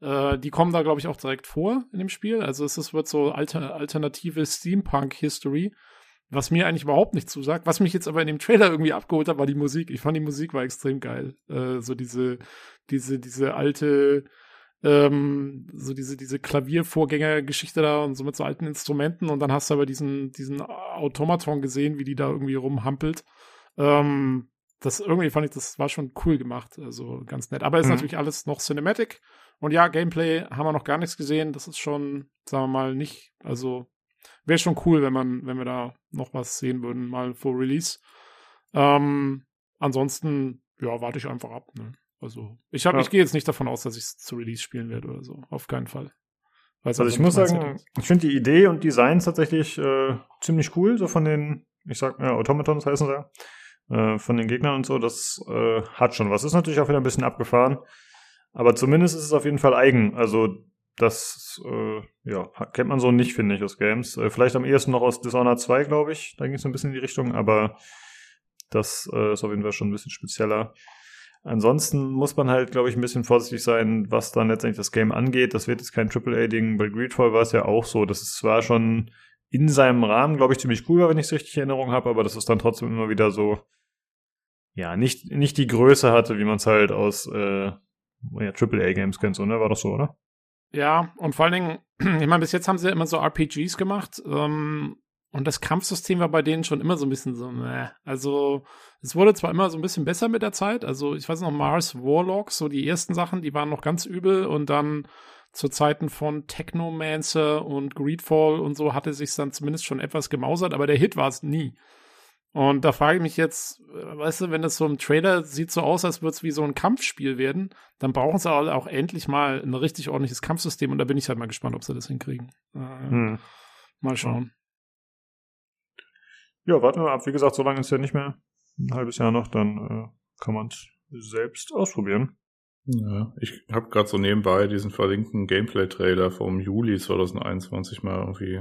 Äh, die kommen da, glaube ich, auch direkt vor in dem Spiel. Also es ist, wird so alter, alternative Steampunk-History, was mir eigentlich überhaupt nicht zusagt. Was mich jetzt aber in dem Trailer irgendwie abgeholt hat, war die Musik. Ich fand die Musik war extrem geil. Äh, so diese, diese, diese alte, ähm, so diese, diese Klaviervorgängergeschichte da und so mit so alten Instrumenten und dann hast du aber diesen, diesen Automaton gesehen, wie die da irgendwie rumhampelt. Ähm, das irgendwie fand ich, das war schon cool gemacht, also ganz nett. Aber ist mhm. natürlich alles noch Cinematic. Und ja, Gameplay haben wir noch gar nichts gesehen. Das ist schon, sagen wir mal, nicht, also wäre schon cool, wenn man, wenn wir da noch was sehen würden, mal vor Release. Ähm, ansonsten, ja, warte ich einfach ab. Ne? Also ich habe, ja. ich gehe jetzt nicht davon aus, dass ich es zu Release spielen werde oder so. Auf keinen Fall. also ich muss sagen, ich finde die Idee und Designs tatsächlich äh, ziemlich cool, so von den, ich sag ja, Automatons heißen sie ja äh, von den Gegnern und so, das äh, hat schon was. Ist natürlich auch wieder ein bisschen abgefahren, aber zumindest ist es auf jeden Fall eigen. Also das äh, ja, kennt man so nicht, finde ich, aus Games. Äh, vielleicht am ehesten noch aus Dishonored 2, glaube ich. Da ging es ein bisschen in die Richtung, aber das äh, ist auf jeden Fall schon ein bisschen spezieller. Ansonsten muss man halt, glaube ich, ein bisschen vorsichtig sein, was dann letztendlich das Game angeht. Das wird jetzt kein AAA-Ding. Bei Greedfall war es ja auch so. Das ist zwar schon in seinem Rahmen, glaube ich, ziemlich cool war, wenn ich es richtig in Erinnerung habe, aber das ist dann trotzdem immer wieder so, ja, nicht, nicht die Größe hatte, wie man es halt aus äh, ja, AAA-Games kennt, so, ne? War doch so, oder? Ja, und vor allen Dingen, ich meine, bis jetzt haben sie ja immer so RPGs gemacht, ähm, und das Kampfsystem war bei denen schon immer so ein bisschen so, ne. Also, es wurde zwar immer so ein bisschen besser mit der Zeit, also ich weiß noch, Mars Warlock, so die ersten Sachen, die waren noch ganz übel und dann zu Zeiten von Technomancer und Greedfall und so hatte sich dann zumindest schon etwas gemausert, aber der Hit war es nie. Und da frage ich mich jetzt, äh, weißt du, wenn das so im Trailer sieht so aus, als würde es wie so ein Kampfspiel werden, dann brauchen sie auch endlich mal ein richtig ordentliches Kampfsystem und da bin ich halt mal gespannt, ob sie das hinkriegen. Äh, hm. Mal schauen. Ja, warten wir ab. Wie gesagt, so lange ist ja nicht mehr. Ein halbes Jahr noch, dann äh, kann man es selbst ausprobieren. Ja, ich habe gerade so nebenbei diesen verlinkten Gameplay-Trailer vom Juli 2021 mal irgendwie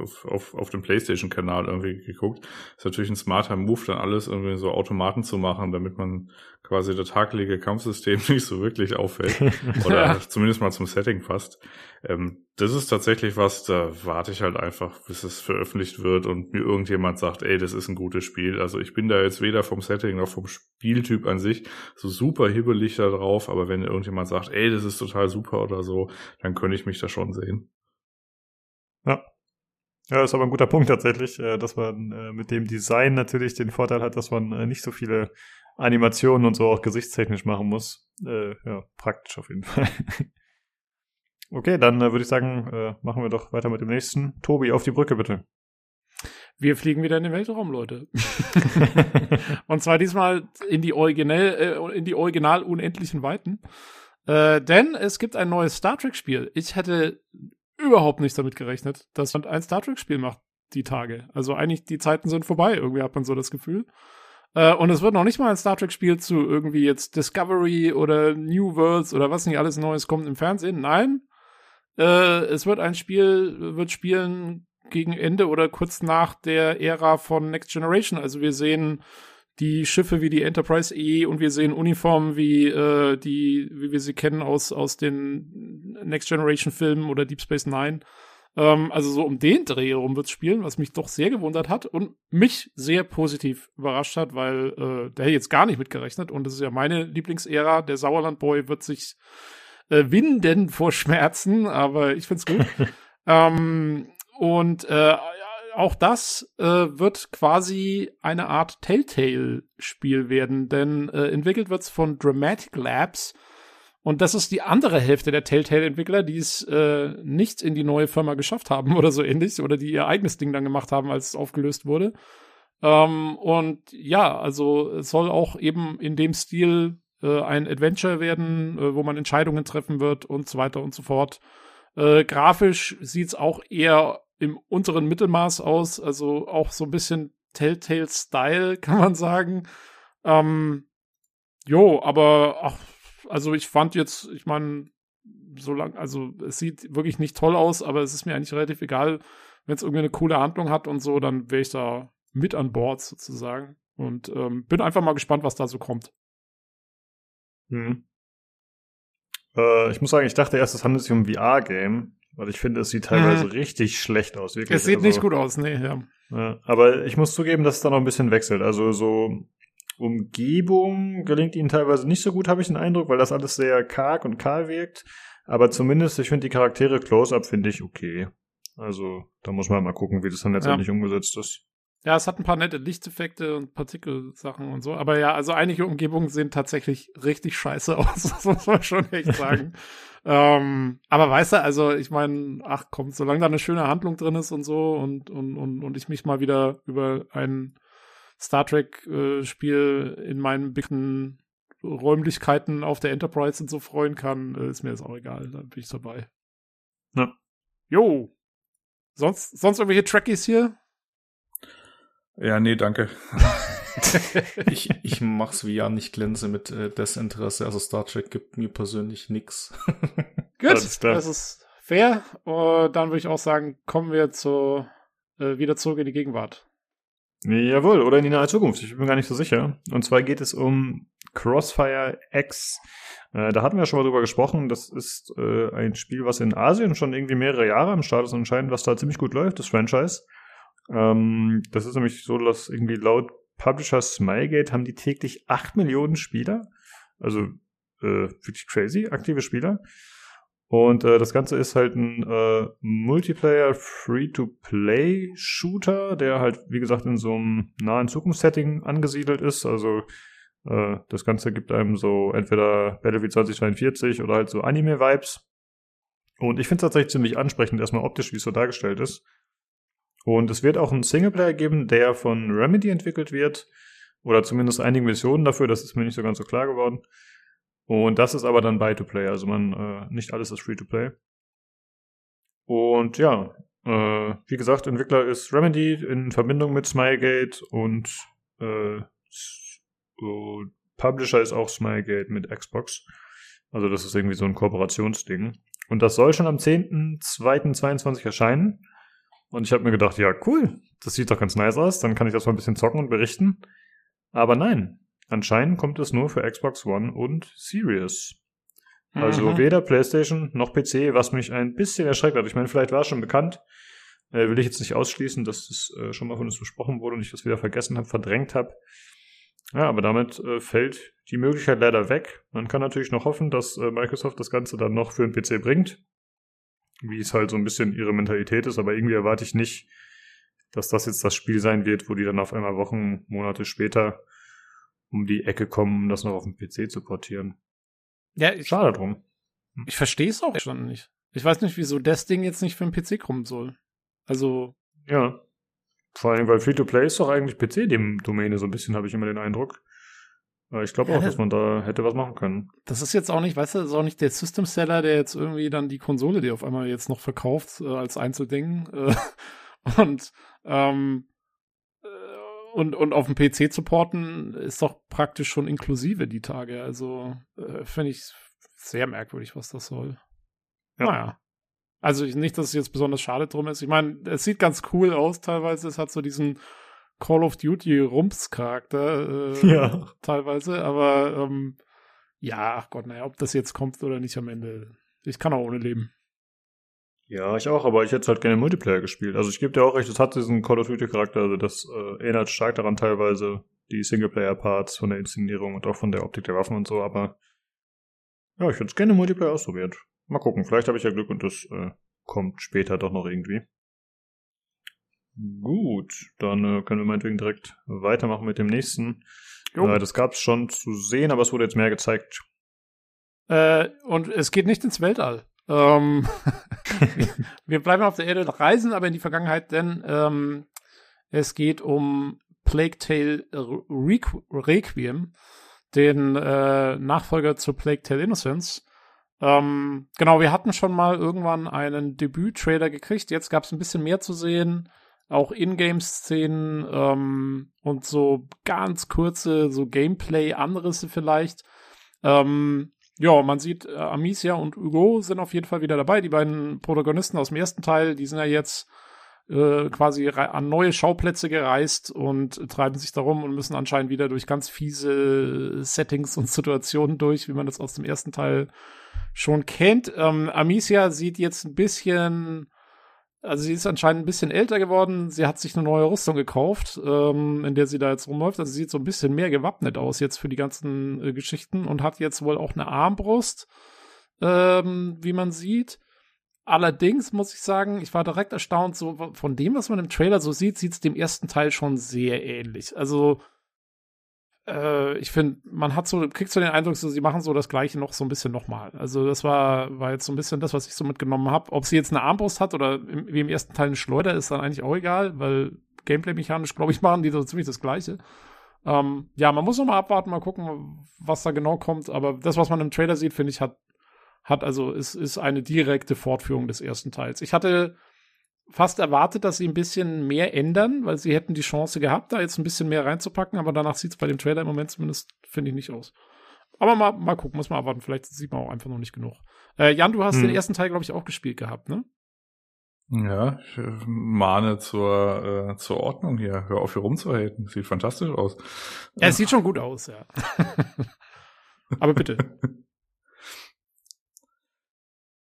auf, auf, auf dem PlayStation-Kanal irgendwie geguckt. Ist natürlich ein smarter Move, dann alles irgendwie so Automaten zu machen, damit man quasi das hakelige Kampfsystem nicht so wirklich auffällt. Oder zumindest mal zum Setting passt. Ähm, das ist tatsächlich was, da warte ich halt einfach, bis es veröffentlicht wird und mir irgendjemand sagt, ey, das ist ein gutes Spiel. Also ich bin da jetzt weder vom Setting noch vom Spieltyp an sich so super hibbelig da drauf, aber wenn irgendjemand sagt, ey, das ist total super oder so, dann könnte ich mich da schon sehen. Ja. Ja, ist aber ein guter Punkt tatsächlich, äh, dass man äh, mit dem Design natürlich den Vorteil hat, dass man äh, nicht so viele Animationen und so auch gesichtstechnisch machen muss. Ja, praktisch auf jeden Fall. Okay, dann würde ich sagen, machen wir doch weiter mit dem nächsten. Tobi, auf die Brücke bitte. Wir fliegen wieder in den Weltraum, Leute. und zwar diesmal in die originell, in die original unendlichen Weiten. Äh, denn es gibt ein neues Star Trek-Spiel. Ich hätte überhaupt nicht damit gerechnet, dass man ein Star Trek-Spiel macht, die Tage. Also eigentlich, die Zeiten sind vorbei, irgendwie hat man so das Gefühl. Äh, und es wird noch nicht mal ein Star Trek-Spiel zu irgendwie jetzt Discovery oder New Worlds oder was nicht alles Neues kommt im Fernsehen. Nein, Äh, es wird ein Spiel, wird spielen gegen Ende oder kurz nach der Ära von Next Generation. Also wir sehen die Schiffe wie die Enterprise E und wir sehen Uniformen wie äh, die, wie wir sie kennen aus aus den Next Generation Filmen oder Deep Space Nine. Ähm, also so um den Dreh herum wird's spielen, was mich doch sehr gewundert hat und mich sehr positiv überrascht hat, weil äh, der hätte jetzt gar nicht mitgerechnet und das ist ja meine Lieblingsära. Der Sauerland Boy wird sich äh, winden vor Schmerzen, aber ich find's gut. ähm, und äh, auch das äh, wird quasi eine Art Telltale-Spiel werden, denn äh, entwickelt wird's von Dramatic Labs. Und das ist die andere Hälfte der Telltale-Entwickler, die es äh, nicht in die neue Firma geschafft haben oder so ähnlich, oder die ihr eigenes Ding dann gemacht haben, als es aufgelöst wurde. Ähm, und ja, also es soll auch eben in dem Stil äh, ein Adventure werden, äh, wo man Entscheidungen treffen wird und so weiter und so fort. Äh, grafisch sieht's auch eher im unteren Mittelmaß aus, also auch so ein bisschen Telltale-Style, kann man sagen. Ähm, jo, aber ach, also ich fand jetzt, ich meine, so lang, also es sieht wirklich nicht toll aus, aber es ist mir eigentlich relativ egal, wenn es irgendwie eine coole Handlung hat und so, dann wäre ich da mit an Bord sozusagen. Und ähm, bin einfach mal gespannt, was da so kommt. Hm. Äh, ich muss sagen, ich dachte erst, es handelt sich um ein VR-Game. Weil ich finde, es sieht teilweise hm. richtig schlecht aus. Wirklich. Es sieht also, nicht gut aus, nee, ja. ja. Aber ich muss zugeben, dass es da noch ein bisschen wechselt. Also so Umgebung gelingt ihnen teilweise nicht so gut, habe ich den Eindruck, weil das alles sehr karg und kahl wirkt. Aber zumindest, ich finde die Charaktere Close-Up finde ich okay. Also da muss man mal gucken, wie das dann letztendlich ja. umgesetzt ist. Ja, es hat ein paar nette Lichteffekte und Partikelsachen und so. Aber ja, also einige Umgebungen sehen tatsächlich richtig scheiße aus. Das muss man schon echt sagen. ähm, aber weißt du, also ich meine, ach komm, solange da eine schöne Handlung drin ist und so und, und, und, und ich mich mal wieder über ein Star Trek-Spiel äh, in meinen bicken Räumlichkeiten auf der Enterprise und so freuen kann, äh, ist mir das auch egal. Da bin ich dabei. Ja. Jo. Sonst, sonst irgendwelche Trackies hier? Ja, nee, danke. ich, ich mach's wie Jan, ich glänze mit äh, Desinteresse. Also Star Trek gibt mir persönlich nix. Gut, das ist fair. Und dann würde ich auch sagen, kommen wir zu, äh, wieder zurück in die Gegenwart. Jawohl, oder in die nahe Zukunft. Ich bin mir gar nicht so sicher. Und zwar geht es um Crossfire X. Äh, da hatten wir schon mal drüber gesprochen. Das ist äh, ein Spiel, was in Asien schon irgendwie mehrere Jahre am Start ist und anscheinend, was da ziemlich gut läuft, das Franchise. Ähm, das ist nämlich so, dass irgendwie laut Publisher Smilegate haben die täglich 8 Millionen Spieler. Also äh, wirklich crazy, aktive Spieler. Und äh, das Ganze ist halt ein äh, Multiplayer Free-to-Play-Shooter, der halt, wie gesagt, in so einem nahen Zukunftssetting angesiedelt ist. Also äh, das Ganze gibt einem so entweder Battlefield 2042 oder halt so Anime-Vibes. Und ich finde es tatsächlich ziemlich ansprechend, erstmal optisch, wie es so dargestellt ist. Und es wird auch einen Singleplayer geben, der von Remedy entwickelt wird. Oder zumindest einige Missionen dafür, das ist mir nicht so ganz so klar geworden. Und das ist aber dann Buy-to-Play, also man, äh, nicht alles ist Free-to-Play. Und ja, äh, wie gesagt, Entwickler ist Remedy in Verbindung mit Smilegate und äh, Publisher ist auch Smilegate mit Xbox. Also das ist irgendwie so ein Kooperationsding. Und das soll schon am 10.02.22 erscheinen. Und ich habe mir gedacht, ja, cool, das sieht doch ganz nice aus, dann kann ich das mal ein bisschen zocken und berichten. Aber nein, anscheinend kommt es nur für Xbox One und Series. Also mhm. weder PlayStation noch PC, was mich ein bisschen erschreckt hat. Ich meine, vielleicht war es schon bekannt. Äh, will ich jetzt nicht ausschließen, dass es äh, schon mal von uns besprochen wurde und ich das wieder vergessen habe, verdrängt habe. Ja, aber damit äh, fällt die Möglichkeit leider weg. Man kann natürlich noch hoffen, dass äh, Microsoft das Ganze dann noch für den PC bringt wie es halt so ein bisschen ihre Mentalität ist, aber irgendwie erwarte ich nicht, dass das jetzt das Spiel sein wird, wo die dann auf einmal Wochen, Monate später um die Ecke kommen, um das noch auf dem PC zu portieren. Ja, ich, schade drum. Ich verstehe es auch schon nicht. Ich weiß nicht, wieso das Ding jetzt nicht für den PC kommen soll. Also. Ja. Vor allem, weil Free-to-Play ist doch eigentlich PC-Domäne, so ein bisschen habe ich immer den Eindruck. Ich glaube auch, dass man da hätte was machen können. Das ist jetzt auch nicht, weißt du, das ist auch nicht der System Seller, der jetzt irgendwie dann die Konsole, die auf einmal jetzt noch verkauft äh, als Einzelding äh, und ähm, äh, und und auf dem PC zu porten ist doch praktisch schon inklusive die Tage. Also äh, finde ich sehr merkwürdig, was das soll. Ja. Naja. Also nicht, dass es jetzt besonders schade drum ist. Ich meine, es sieht ganz cool aus teilweise. Es hat so diesen Call of Duty Rumps-Charakter äh, ja. teilweise, aber ähm, ja, ach Gott, naja, ob das jetzt kommt oder nicht am Ende. Ich kann auch ohne leben. Ja, ich auch, aber ich hätte halt gerne Multiplayer gespielt. Also ich gebe dir auch recht, es hat diesen Call of Duty Charakter, also das äh, erinnert stark daran teilweise, die Singleplayer-Parts von der Inszenierung und auch von der Optik der Waffen und so, aber ja, ich hätte es gerne Multiplayer ausprobiert. Mal gucken, vielleicht habe ich ja Glück und das äh, kommt später doch noch irgendwie. Gut, dann äh, können wir meinetwegen direkt weitermachen mit dem nächsten. Äh, das gab es schon zu sehen, aber es wurde jetzt mehr gezeigt. Äh, und es geht nicht ins Weltall. Ähm, wir bleiben auf der Erde reisen, aber in die Vergangenheit, denn ähm, es geht um Plague Tale Requ Requiem, den äh, Nachfolger zu Plague Tale Innocence. Ähm, genau, wir hatten schon mal irgendwann einen Debüt-Trailer gekriegt. Jetzt gab es ein bisschen mehr zu sehen. Auch Ingame-Szenen ähm, und so ganz kurze so Gameplay-Anrisse vielleicht. Ähm, ja, man sieht, äh, Amicia und Hugo sind auf jeden Fall wieder dabei. Die beiden Protagonisten aus dem ersten Teil, die sind ja jetzt äh, quasi an neue Schauplätze gereist und treiben sich darum und müssen anscheinend wieder durch ganz fiese Settings und Situationen durch, wie man das aus dem ersten Teil schon kennt. Ähm, Amicia sieht jetzt ein bisschen also sie ist anscheinend ein bisschen älter geworden. Sie hat sich eine neue Rüstung gekauft, ähm, in der sie da jetzt rumläuft. Also sie sieht so ein bisschen mehr gewappnet aus jetzt für die ganzen äh, Geschichten und hat jetzt wohl auch eine Armbrust, ähm, wie man sieht. Allerdings muss ich sagen, ich war direkt erstaunt, so von dem, was man im Trailer so sieht, sieht es dem ersten Teil schon sehr ähnlich. Also äh, ich finde, man hat so, kriegt so den Eindruck, so, sie machen so das Gleiche noch so ein bisschen nochmal. Also das war, war jetzt so ein bisschen das, was ich so mitgenommen habe. Ob sie jetzt eine Armbrust hat oder im, wie im ersten Teil eine Schleuder, ist dann eigentlich auch egal, weil Gameplay-mechanisch, glaube ich, machen die so ziemlich das Gleiche. Ähm, ja, man muss noch mal abwarten, mal gucken, was da genau kommt. Aber das, was man im Trailer sieht, finde ich, hat, hat also, ist, ist eine direkte Fortführung des ersten Teils. Ich hatte fast erwartet, dass sie ein bisschen mehr ändern, weil sie hätten die Chance gehabt, da jetzt ein bisschen mehr reinzupacken, aber danach sieht es bei dem Trailer im Moment zumindest, finde ich, nicht aus. Aber mal, mal gucken, muss man abwarten. Vielleicht sieht man auch einfach noch nicht genug. Äh, Jan, du hast hm. den ersten Teil, glaube ich, auch gespielt gehabt, ne? Ja, ich äh, mahne zur, äh, zur Ordnung hier. Hör auf, hier rumzuhalten. Sieht fantastisch aus. Ja, es sieht schon gut aus, ja. Aber bitte.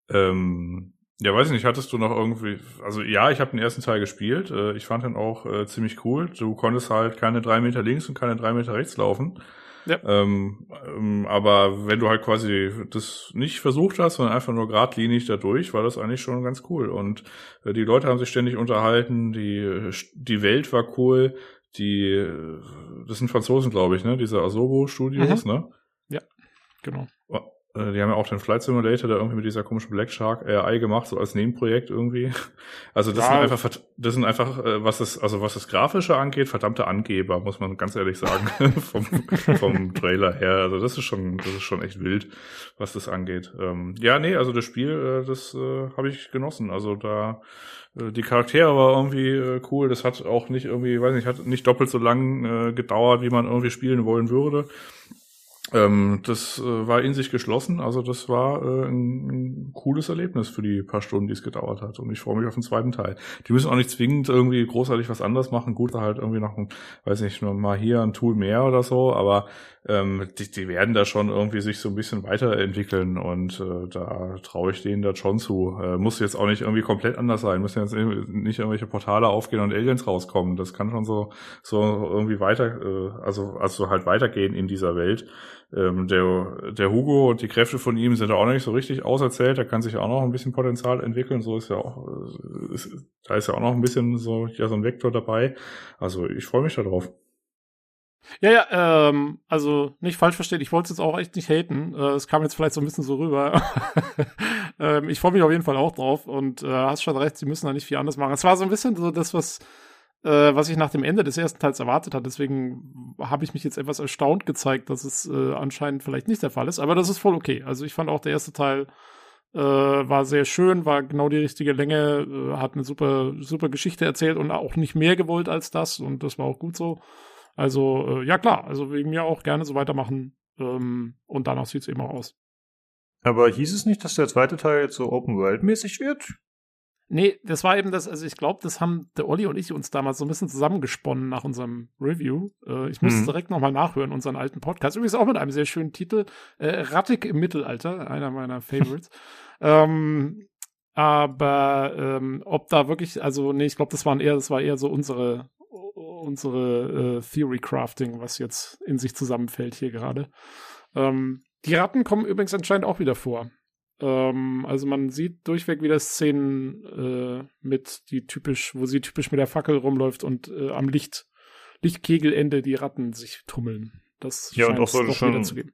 ähm, ja, weiß ich nicht, hattest du noch irgendwie, also ja, ich habe den ersten Teil gespielt, äh, ich fand den auch äh, ziemlich cool. Du konntest halt keine drei Meter links und keine drei Meter rechts laufen. Ja. Ähm, ähm, aber wenn du halt quasi das nicht versucht hast, sondern einfach nur geradlinig dadurch, war das eigentlich schon ganz cool. Und äh, die Leute haben sich ständig unterhalten, die, die Welt war cool, die, äh, das sind Franzosen, glaube ich, ne, diese Asobo Studios, mhm. ne? Ja, genau. Äh, die haben ja auch den Flight Simulator da irgendwie mit dieser komischen Black Shark AI gemacht, so als Nebenprojekt irgendwie. Also das ja. sind einfach, das sind einfach, äh, was das, also was das Grafische angeht, verdammte Angeber, muss man ganz ehrlich sagen, vom, vom Trailer her. Also das ist schon, das ist schon echt wild, was das angeht. Ähm, ja, nee, also das Spiel, äh, das äh, habe ich genossen. Also da, die Charaktere war irgendwie cool. Das hat auch nicht irgendwie, weiß nicht, hat nicht doppelt so lang äh, gedauert, wie man irgendwie spielen wollen würde. Ähm, das äh, war in sich geschlossen, also das war äh, ein, ein, cooles Erlebnis für die paar Stunden, die es gedauert hat. Und ich freue mich auf den zweiten Teil. Die müssen auch nicht zwingend irgendwie großartig was anderes machen. Gut, halt irgendwie noch ein, weiß nicht, nur mal hier ein Tool mehr oder so, aber ähm, die, die werden da schon irgendwie sich so ein bisschen weiterentwickeln und äh, da traue ich denen da schon zu. Äh, muss jetzt auch nicht irgendwie komplett anders sein, müssen jetzt nicht irgendwelche Portale aufgehen und Aliens rauskommen. Das kann schon so so irgendwie weiter, äh, also also halt weitergehen in dieser Welt. Ähm, der der Hugo und die Kräfte von ihm sind auch noch nicht so richtig auserzählt. Da kann sich auch noch ein bisschen Potenzial entwickeln. So ist ja auch, äh, ist, da ist ja auch noch ein bisschen so ja so ein Vektor dabei. Also ich freue mich darauf. Ja, ja, ähm, also nicht falsch verstehen, ich wollte es jetzt auch echt nicht haten. Äh, es kam jetzt vielleicht so ein bisschen so rüber. ähm, ich freue mich auf jeden Fall auch drauf und äh, hast schon recht, sie müssen da nicht viel anders machen. Es war so ein bisschen so das, was, äh, was ich nach dem Ende des ersten Teils erwartet hatte. Deswegen habe ich mich jetzt etwas erstaunt gezeigt, dass es äh, anscheinend vielleicht nicht der Fall ist. Aber das ist voll okay. Also ich fand auch der erste Teil äh, war sehr schön, war genau die richtige Länge, äh, hat eine super, super Geschichte erzählt und auch nicht mehr gewollt als das und das war auch gut so. Also, äh, ja klar, also wegen mir auch gerne so weitermachen. Ähm, und danach sieht es eben auch aus. Aber hieß es nicht, dass der zweite Teil jetzt so Open-World-mäßig wird? Nee, das war eben das, also ich glaube, das haben der Olli und ich uns damals so ein bisschen zusammengesponnen nach unserem Review. Äh, ich muss mhm. direkt nochmal nachhören, unseren alten Podcast. Übrigens auch mit einem sehr schönen Titel. Äh, Rattig im Mittelalter, einer meiner Favorites. ähm, aber ähm, ob da wirklich, also nee, ich glaube, das waren eher, das war eher so unsere, unsere äh, Theory Crafting, was jetzt in sich zusammenfällt hier gerade. Ähm, die Ratten kommen übrigens anscheinend auch wieder vor. Ähm, also man sieht durchweg wieder Szenen äh, mit, die typisch, wo sie typisch mit der Fackel rumläuft und äh, am Licht, Lichtkegelende die Ratten sich tummeln. Das ja, scheint und auch so schon, wieder zu geben.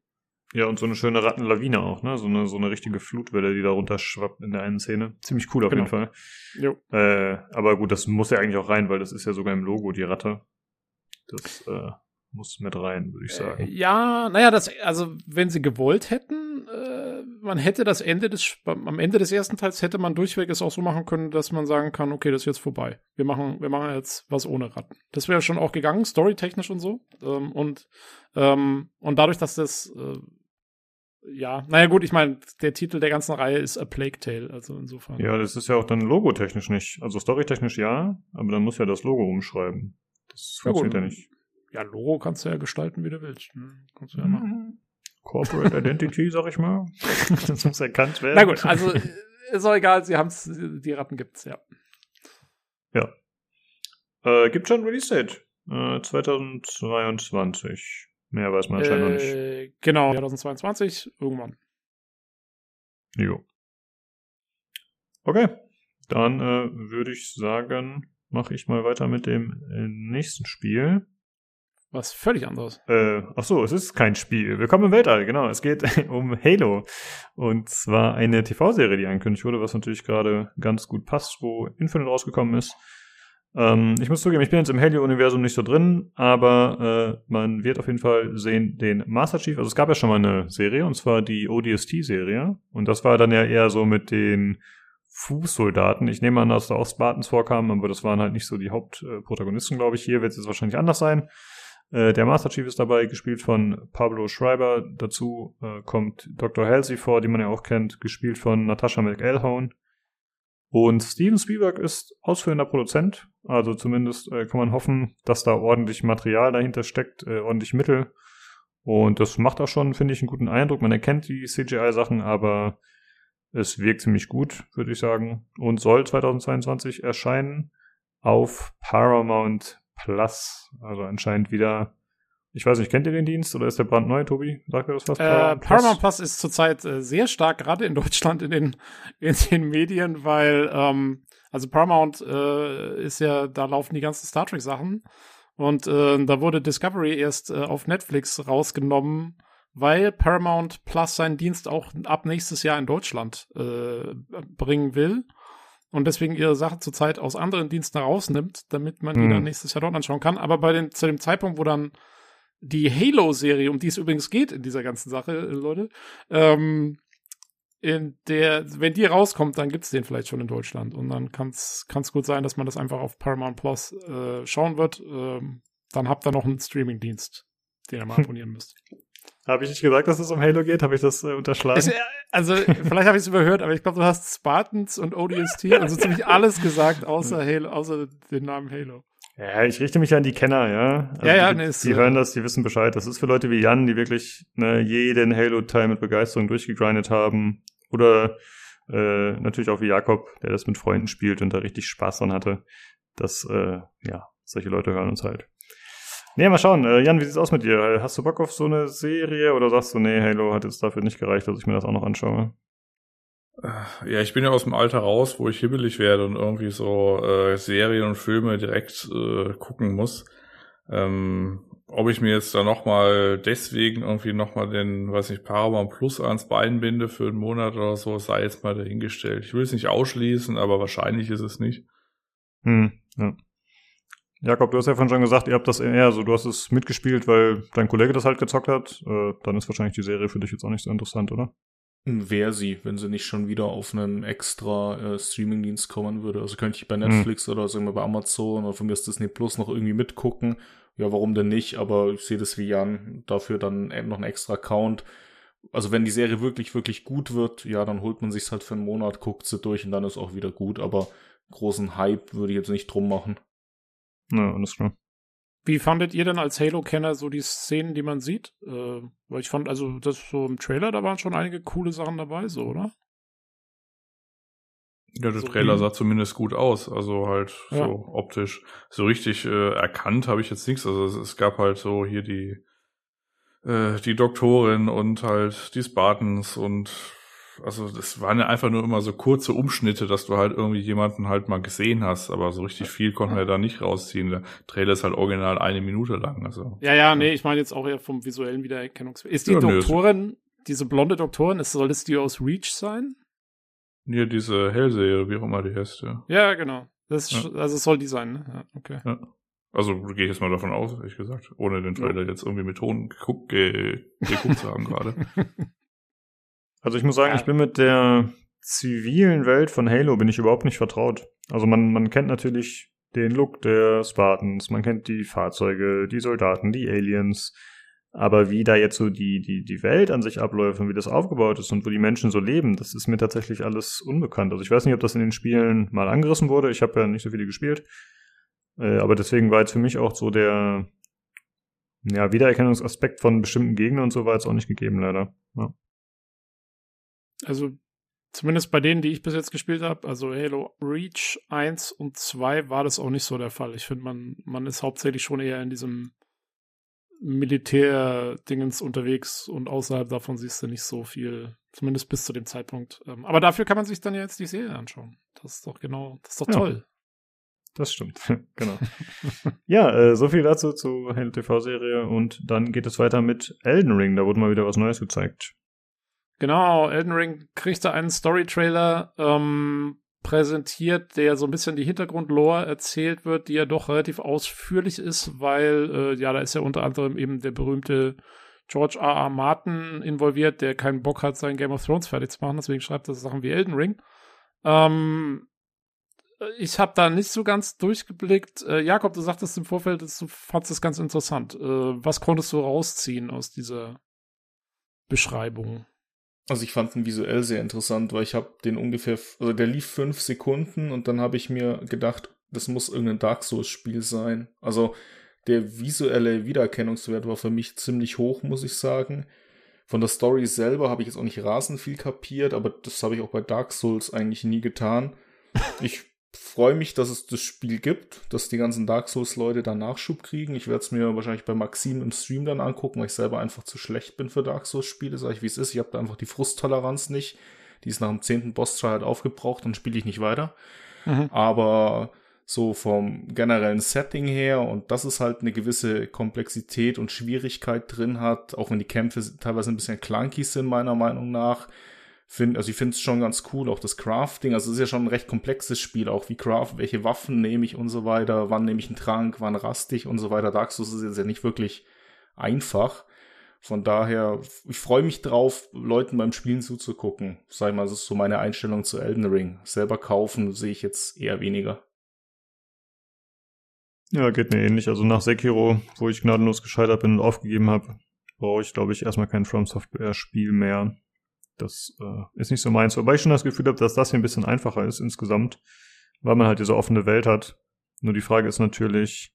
Ja, und so eine schöne Rattenlawine auch, ne? So eine, so eine richtige Flutwelle, die da runterschwappt in der einen Szene. Ziemlich cool auf genau. jeden Fall. Jo. Äh, aber gut, das muss ja eigentlich auch rein, weil das ist ja sogar im Logo die Ratte. Das äh, muss mit rein, würde ich äh, sagen. Äh, ja, naja, das, also wenn sie gewollt hätten, äh, man hätte das Ende des, am Ende des ersten Teils hätte man durchweg es auch so machen können, dass man sagen kann, okay, das ist jetzt vorbei. Wir machen, wir machen jetzt was ohne Ratten. Das wäre schon auch gegangen, storytechnisch und so. Ähm, und, ähm, und dadurch, dass das, äh, ja, naja gut, ich meine, der Titel der ganzen Reihe ist A Plague Tale, also insofern. Ja, das ist ja auch dann logotechnisch nicht. Also storytechnisch ja, aber dann muss ja das Logo umschreiben. Das funktioniert ja, ja nicht. Ja, Logo kannst du ja gestalten, wie du willst. Ne? Kannst du ja machen. Corporate Identity, sag ich mal. das muss erkannt werden. Na gut, also ist auch egal, sie haben's, die Ratten gibt's, ja. Ja. Äh, gibt schon Release Date. Äh, 2022. Mehr weiß man anscheinend äh, noch nicht. Äh, genau, 2022, irgendwann. Jo. Okay. Dann äh, würde ich sagen, mache ich mal weiter mit dem äh, nächsten Spiel. Was völlig anderes. Äh, ach so, es ist kein Spiel. Willkommen im Weltall, genau. Es geht um Halo. Und zwar eine TV-Serie, die angekündigt wurde, was natürlich gerade ganz gut passt, wo Infinite rausgekommen ist. Ähm, ich muss zugeben, ich bin jetzt im Halo-Universum nicht so drin, aber äh, man wird auf jeden Fall sehen den Master Chief. Also es gab ja schon mal eine Serie, und zwar die ODST-Serie. Und das war dann ja eher so mit den Fußsoldaten. Ich nehme an, dass da auch Spartans vorkamen, aber das waren halt nicht so die Hauptprotagonisten, glaube ich. Hier wird es jetzt wahrscheinlich anders sein. Äh, der Master Chief ist dabei, gespielt von Pablo Schreiber. Dazu äh, kommt Dr. Halsey vor, die man ja auch kennt, gespielt von Natasha McElhone. Und Steven Spielberg ist ausführender Produzent, also zumindest äh, kann man hoffen, dass da ordentlich Material dahinter steckt, äh, ordentlich Mittel. Und das macht auch schon, finde ich, einen guten Eindruck. Man erkennt die CGI-Sachen, aber es wirkt ziemlich gut, würde ich sagen. Und soll 2022 erscheinen auf Paramount Plus. Also anscheinend wieder. Ich weiß nicht, kennt ihr den Dienst oder ist der brandneu, Tobi? Sagt ihr das was? Äh, Paramount, Plus? Paramount Plus ist zurzeit äh, sehr stark, gerade in Deutschland in den, in den Medien, weil, ähm, also Paramount äh, ist ja, da laufen die ganzen Star Trek Sachen. Und äh, da wurde Discovery erst äh, auf Netflix rausgenommen, weil Paramount Plus seinen Dienst auch ab nächstes Jahr in Deutschland äh, bringen will und deswegen ihre Sache zurzeit aus anderen Diensten rausnimmt, damit man die dann hm. nächstes Jahr dort anschauen kann. Aber bei den, zu dem Zeitpunkt, wo dann die Halo-Serie, um die es übrigens geht in dieser ganzen Sache, äh, Leute, ähm, in der, wenn die rauskommt, dann gibt's den vielleicht schon in Deutschland. Und dann kann's kann's gut sein, dass man das einfach auf Paramount Plus äh, schauen wird. Ähm, dann habt ihr noch einen Streaming-Dienst, den ihr mal abonnieren müsst. Habe ich nicht gesagt, dass es um Halo geht? Habe ich das äh, unterschlagen? Ich, also, vielleicht habe ich es überhört, aber ich glaube, du hast Spartans und ODST, also ziemlich alles gesagt, außer Halo, außer den Namen Halo. Ja, ich richte mich an die Kenner, ja. Also ja, ja, die, nee, die hören das, die wissen Bescheid. Das ist für Leute wie Jan, die wirklich ne, jeden Halo-Teil mit Begeisterung durchgegrindet haben. Oder äh, natürlich auch wie Jakob, der das mit Freunden spielt und da richtig Spaß dran hatte. Das, äh, ja, solche Leute hören uns halt. Nee, mal schauen. Äh, Jan, wie sieht's aus mit dir? Hast du Bock auf so eine Serie oder sagst du, nee, Halo hat jetzt dafür nicht gereicht, dass ich mir das auch noch anschaue? Äh, ja, ich bin ja aus dem Alter raus, wo ich hibbelig werde und irgendwie so äh, Serien und Filme direkt äh, gucken muss. Ähm, ob ich mir jetzt da nochmal deswegen irgendwie nochmal den, weiß nicht, Paramount Plus ans Bein binde für einen Monat oder so, sei jetzt mal dahingestellt. Ich will es nicht ausschließen, aber wahrscheinlich ist es nicht. Hm, ja. Jakob, du hast ja vorhin schon gesagt, ihr habt das eher so, du hast es mitgespielt, weil dein Kollege das halt gezockt hat. Äh, dann ist wahrscheinlich die Serie für dich jetzt auch nicht so interessant, oder? Wäre sie, wenn sie nicht schon wieder auf einen extra äh, Streamingdienst kommen würde. Also könnte ich bei hm. Netflix hm. oder sagen wir bei Amazon oder von mir ist Disney Plus noch irgendwie mitgucken. Ja, warum denn nicht? Aber ich sehe das wie Jan, dafür dann noch einen extra Account. also wenn die Serie wirklich, wirklich gut wird, ja, dann holt man sich's halt für einen Monat, guckt sie durch und dann ist auch wieder gut, aber großen Hype würde ich jetzt nicht drum machen. Ja, alles klar. Wie fandet ihr denn als Halo-Kenner so die Szenen, die man sieht? Äh, weil ich fand, also das so im Trailer, da waren schon einige coole Sachen dabei, so, oder? Ja, der so Trailer sah zumindest gut aus, also halt ja. so optisch. So richtig äh, erkannt habe ich jetzt nichts. Also es, es, gab halt so hier die äh, die Doktorin und halt die Spartans und also das waren ja einfach nur immer so kurze Umschnitte, dass du halt irgendwie jemanden halt mal gesehen hast, aber so richtig viel konnten wir da nicht rausziehen. Der Trailer ist halt original eine Minute lang. Also. Ja, ja, nee, ich meine jetzt auch eher vom visuellen Wiedererkennungswert. Ist die ja, Doktorin, nee, diese blonde Doktorin, ist, soll es die aus Reach sein? Ja, diese Hellsehe, wie auch immer die heißt, ja. Ja, genau. Das ist, ja. Also soll die sein, ne? Ja, okay. Ja. Also gehe ich jetzt mal davon aus, ehrlich gesagt, ohne den Trailer jetzt irgendwie mit Ton geguckt, ge geguckt zu haben gerade. Also ich muss sagen, ich bin mit der zivilen Welt von Halo bin ich überhaupt nicht vertraut. Also man, man kennt natürlich den Look der Spartans, man kennt die Fahrzeuge, die Soldaten, die Aliens, aber wie da jetzt so die, die, die Welt an sich abläuft und wie das aufgebaut ist und wo die Menschen so leben, das ist mir tatsächlich alles unbekannt. Also ich weiß nicht, ob das in den Spielen mal angerissen wurde. Ich habe ja nicht so viele gespielt. Äh, aber deswegen war jetzt für mich auch so der ja, Wiedererkennungsaspekt von bestimmten Gegnern und so war jetzt auch nicht gegeben, leider. Ja. Also zumindest bei denen, die ich bis jetzt gespielt habe, also Halo Reach 1 und 2 war das auch nicht so der Fall. Ich finde, man, man ist hauptsächlich schon eher in diesem Militär-Dingens unterwegs und außerhalb davon siehst du nicht so viel, zumindest bis zu dem Zeitpunkt. Ähm, aber dafür kann man sich dann ja jetzt die Serie anschauen. Das ist doch genau, das ist doch ja, toll. Das stimmt, genau. ja, äh, so viel dazu zu Halo TV-Serie und dann geht es weiter mit Elden Ring. Da wurde mal wieder was Neues gezeigt. Genau, Elden Ring kriegt da einen Story-Trailer ähm, präsentiert, der so ein bisschen die Hintergrundlore erzählt wird, die ja doch relativ ausführlich ist, weil äh, ja, da ist ja unter anderem eben der berühmte George R. R. Martin involviert, der keinen Bock hat, sein Game of Thrones fertig zu machen, deswegen schreibt er Sachen wie Elden Ring. Ähm, ich habe da nicht so ganz durchgeblickt. Äh, Jakob, du sagtest im Vorfeld, du fandest es ganz interessant. Äh, was konntest du rausziehen aus dieser Beschreibung? Also ich fand ihn visuell sehr interessant, weil ich habe den ungefähr, also der lief fünf Sekunden und dann habe ich mir gedacht, das muss irgendein Dark Souls-Spiel sein. Also der visuelle Wiedererkennungswert war für mich ziemlich hoch, muss ich sagen. Von der Story selber habe ich jetzt auch nicht rasend viel kapiert, aber das habe ich auch bei Dark Souls eigentlich nie getan. Ich freue mich, dass es das Spiel gibt, dass die ganzen Dark Souls-Leute da Nachschub kriegen. Ich werde es mir wahrscheinlich bei Maxim im Stream dann angucken, weil ich selber einfach zu schlecht bin für Dark Souls-Spiele. Sag ich, wie es ist. Ich habe da einfach die Frusttoleranz nicht. Die ist nach dem zehnten Boss-Try halt aufgebraucht, dann spiele ich nicht weiter. Mhm. Aber so vom generellen Setting her und dass es halt eine gewisse Komplexität und Schwierigkeit drin hat, auch wenn die Kämpfe teilweise ein bisschen clunky sind, meiner Meinung nach, finde, also ich finde es schon ganz cool, auch das Crafting, also es ist ja schon ein recht komplexes Spiel, auch wie Craft, welche Waffen nehme ich und so weiter, wann nehme ich einen Trank, wann raste ich und so weiter. Dark Souls ist jetzt ja nicht wirklich einfach. Von daher, ich freue mich drauf, Leuten beim Spielen zuzugucken. Sag ich mal, das ist so meine Einstellung zu Elden Ring. Selber kaufen sehe ich jetzt eher weniger. Ja, geht mir ähnlich. Also nach Sekiro, wo ich gnadenlos gescheitert bin und aufgegeben habe, brauche ich, glaube ich, erstmal kein From Software Spiel mehr. Das äh, ist nicht so meins. Wobei ich schon das Gefühl habe, dass das hier ein bisschen einfacher ist insgesamt, weil man halt diese offene Welt hat. Nur die Frage ist natürlich,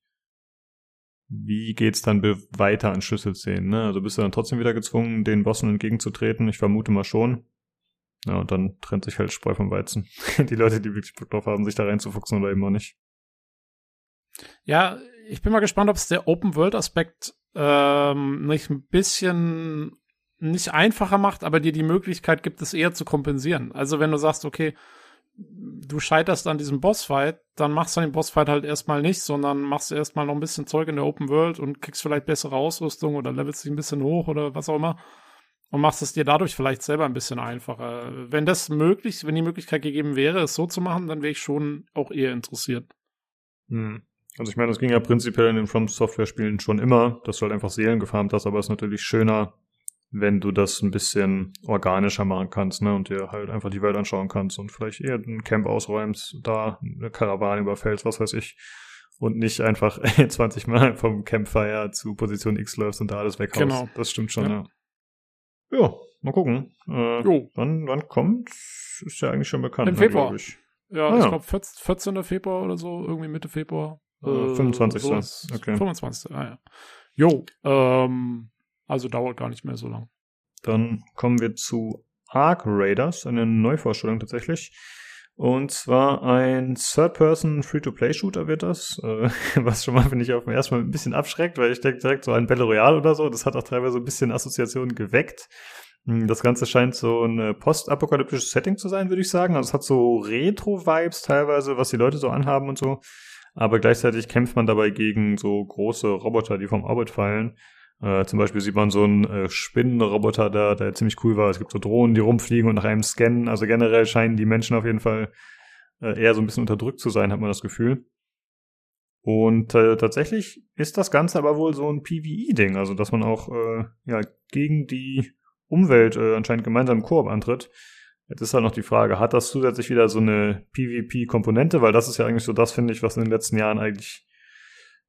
wie geht's dann weiter an Schlüsselszenen? Ne? Also bist du dann trotzdem wieder gezwungen, den Bossen entgegenzutreten? Ich vermute mal schon. Ja, und dann trennt sich halt Spreu vom Weizen. die Leute, die wirklich Bock drauf haben, sich da reinzufuchsen oder eben auch nicht. Ja, ich bin mal gespannt, ob es der Open-World-Aspekt ähm, nicht ein bisschen nicht einfacher macht, aber dir die Möglichkeit gibt, es eher zu kompensieren. Also wenn du sagst, okay, du scheiterst an diesem Bossfight, dann machst du den Bossfight halt erstmal nicht, sondern machst erstmal noch ein bisschen Zeug in der Open World und kriegst vielleicht bessere Ausrüstung oder levelst dich ein bisschen hoch oder was auch immer und machst es dir dadurch vielleicht selber ein bisschen einfacher. Wenn das möglich, wenn die Möglichkeit gegeben wäre, es so zu machen, dann wäre ich schon auch eher interessiert. Hm. Also ich meine, das ging ja prinzipiell in den From Software Spielen schon immer, dass du halt einfach Seelen gefarmt hast, aber es ist natürlich schöner, wenn du das ein bisschen organischer machen kannst, ne, und dir halt einfach die Welt anschauen kannst und vielleicht eher ein Camp ausräumst, da eine Karawane überfällst, was weiß ich, und nicht einfach 20 Mal vom Campfire zu Position X läufst und da alles weghaust. Genau. Das stimmt schon, ja. ja. Ja, Mal gucken. Äh, jo. Wann, wann kommt? Ist ja eigentlich schon bekannt. Im ne, Februar. Ich. Ja, ah, ich ja. glaube 14. Februar oder so, irgendwie Mitte Februar. Äh, 25. Sowas. Okay. 25. Ah ja. Jo, ähm, also dauert gar nicht mehr so lang. Dann kommen wir zu Ark Raiders, eine Neuvorstellung tatsächlich. Und zwar ein Third-Person Free-to-Play-Shooter wird das, äh, was schon mal, finde ich, auf dem ersten Mal ein bisschen abschreckt, weil ich denke direkt so ein Battle Royale oder so, das hat auch teilweise ein bisschen Assoziationen geweckt. Hm, das Ganze scheint so ein postapokalyptisches Setting zu sein, würde ich sagen. Also es hat so Retro-Vibes teilweise, was die Leute so anhaben und so. Aber gleichzeitig kämpft man dabei gegen so große Roboter, die vom Orbit fallen. Äh, zum Beispiel sieht man so einen äh, Spinnenroboter da, der ziemlich cool war. Es gibt so Drohnen, die rumfliegen und nach einem scannen. Also generell scheinen die Menschen auf jeden Fall äh, eher so ein bisschen unterdrückt zu sein, hat man das Gefühl. Und äh, tatsächlich ist das Ganze aber wohl so ein PvE-Ding, also dass man auch äh, ja gegen die Umwelt äh, anscheinend gemeinsam im Koop antritt. Jetzt ist halt noch die Frage, hat das zusätzlich wieder so eine PvP-Komponente? Weil das ist ja eigentlich so das, finde ich, was in den letzten Jahren eigentlich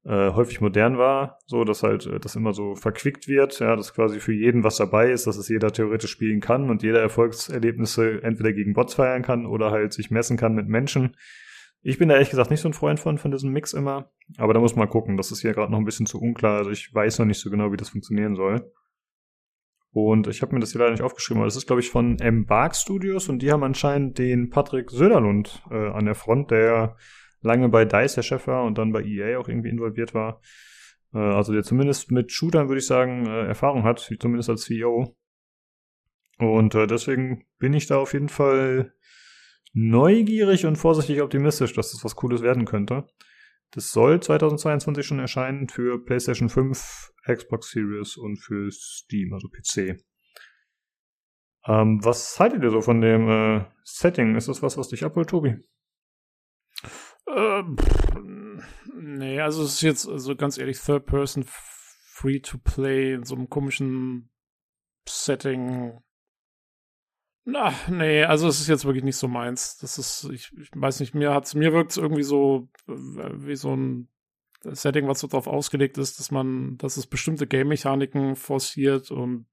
äh, häufig modern war, so dass halt äh, das immer so verquickt wird, ja, dass quasi für jeden was dabei ist, dass es jeder theoretisch spielen kann und jeder Erfolgserlebnisse entweder gegen Bots feiern kann oder halt sich messen kann mit Menschen. Ich bin da ehrlich gesagt nicht so ein Freund von, von diesem Mix immer, aber da muss man gucken, das ist hier gerade noch ein bisschen zu unklar, also ich weiß noch nicht so genau, wie das funktionieren soll. Und ich habe mir das hier leider nicht aufgeschrieben, aber das ist, glaube ich, von Embark Studios und die haben anscheinend den Patrick Söderlund äh, an der Front, der lange bei DICE der Chef war und dann bei EA auch irgendwie involviert war. Äh, also der zumindest mit Shootern, würde ich sagen, äh, Erfahrung hat, zumindest als CEO. Und äh, deswegen bin ich da auf jeden Fall neugierig und vorsichtig optimistisch, dass das was Cooles werden könnte. Das soll 2022 schon erscheinen für PlayStation 5, Xbox Series und für Steam, also PC. Ähm, was haltet ihr so von dem äh, Setting? Ist das was, was dich abholt, Tobi? Ähm, nee, also es ist jetzt, also ganz ehrlich, Third Person Free to Play in so einem komischen Setting. Na, nee, also es ist jetzt wirklich nicht so meins. Das ist, ich, ich weiß nicht, mir hat's, mir wirkt es irgendwie so äh, wie so ein Setting, was so darauf ausgelegt ist, dass man, dass es bestimmte Game-Mechaniken forciert und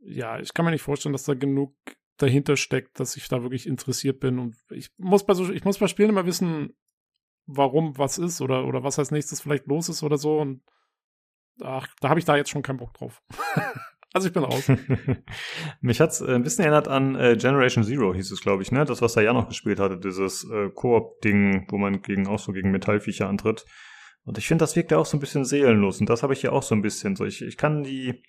ja, ich kann mir nicht vorstellen, dass da genug dahinter steckt, dass ich da wirklich interessiert bin. Und ich muss bei so, ich muss bei Spielen immer wissen, warum was ist oder, oder was als nächstes vielleicht los ist oder so. Und ach, da habe ich da jetzt schon keinen Bock drauf. also ich bin raus. Mich hat's äh, ein bisschen erinnert an äh, Generation Zero, hieß es, glaube ich, ne? Das, was er ja noch gespielt hatte, dieses äh, Koop-Ding, wo man gegen auch so gegen Metallviecher antritt. Und ich finde, das wirkt ja auch so ein bisschen seelenlos. Und das habe ich ja auch so ein bisschen. So, ich, ich kann die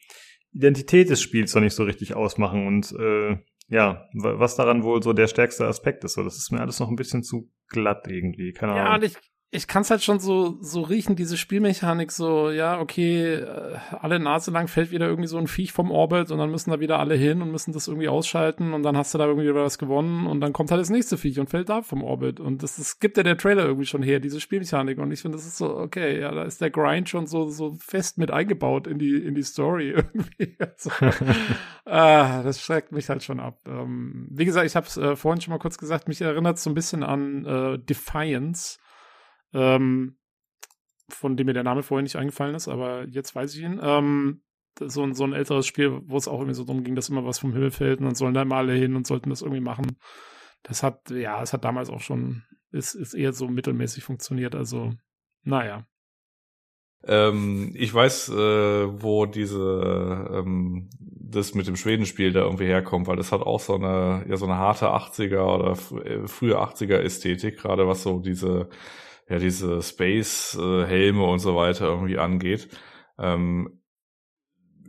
Identität des Spiels noch nicht so richtig ausmachen. Und äh, ja, was daran wohl so der stärkste Aspekt ist. So, das ist mir alles noch ein bisschen zu glatt irgendwie. Keine Ahnung. Ja, und ich, ich kann es halt schon so, so riechen, diese Spielmechanik, so, ja, okay, äh, alle Nase lang fällt wieder irgendwie so ein Viech vom Orbit und dann müssen da wieder alle hin und müssen das irgendwie ausschalten und dann hast du da irgendwie wieder was gewonnen und dann kommt halt das nächste Viech und fällt da vom Orbit. Und das, das gibt ja der Trailer irgendwie schon her, diese Spielmechanik. Und ich finde, das ist so, okay, ja, da ist der Grind schon so, so fest mit eingebaut in die, in die Story irgendwie. Also, ah, das schreckt mich halt schon ab. Ähm, wie gesagt, ich habe es äh, vorhin schon mal kurz gesagt, mich erinnert so ein bisschen an äh, Defiance ähm, von dem mir der Name vorher nicht eingefallen ist, aber jetzt weiß ich ihn. Ähm, so, ein, so ein älteres Spiel, wo es auch irgendwie so darum ging, dass immer was vom Himmel fällt und dann sollen da mal alle hin und sollten das irgendwie machen. Das hat, ja, es hat damals auch schon, ist, ist eher so mittelmäßig funktioniert, also, naja. Ähm, ich weiß, äh, wo diese ähm, das mit dem Schwedenspiel da irgendwie herkommt, weil das hat auch so eine ja so eine harte 80er oder äh, frühe 80er Ästhetik, gerade was so diese ja diese Space-Helme und so weiter irgendwie angeht. Ähm,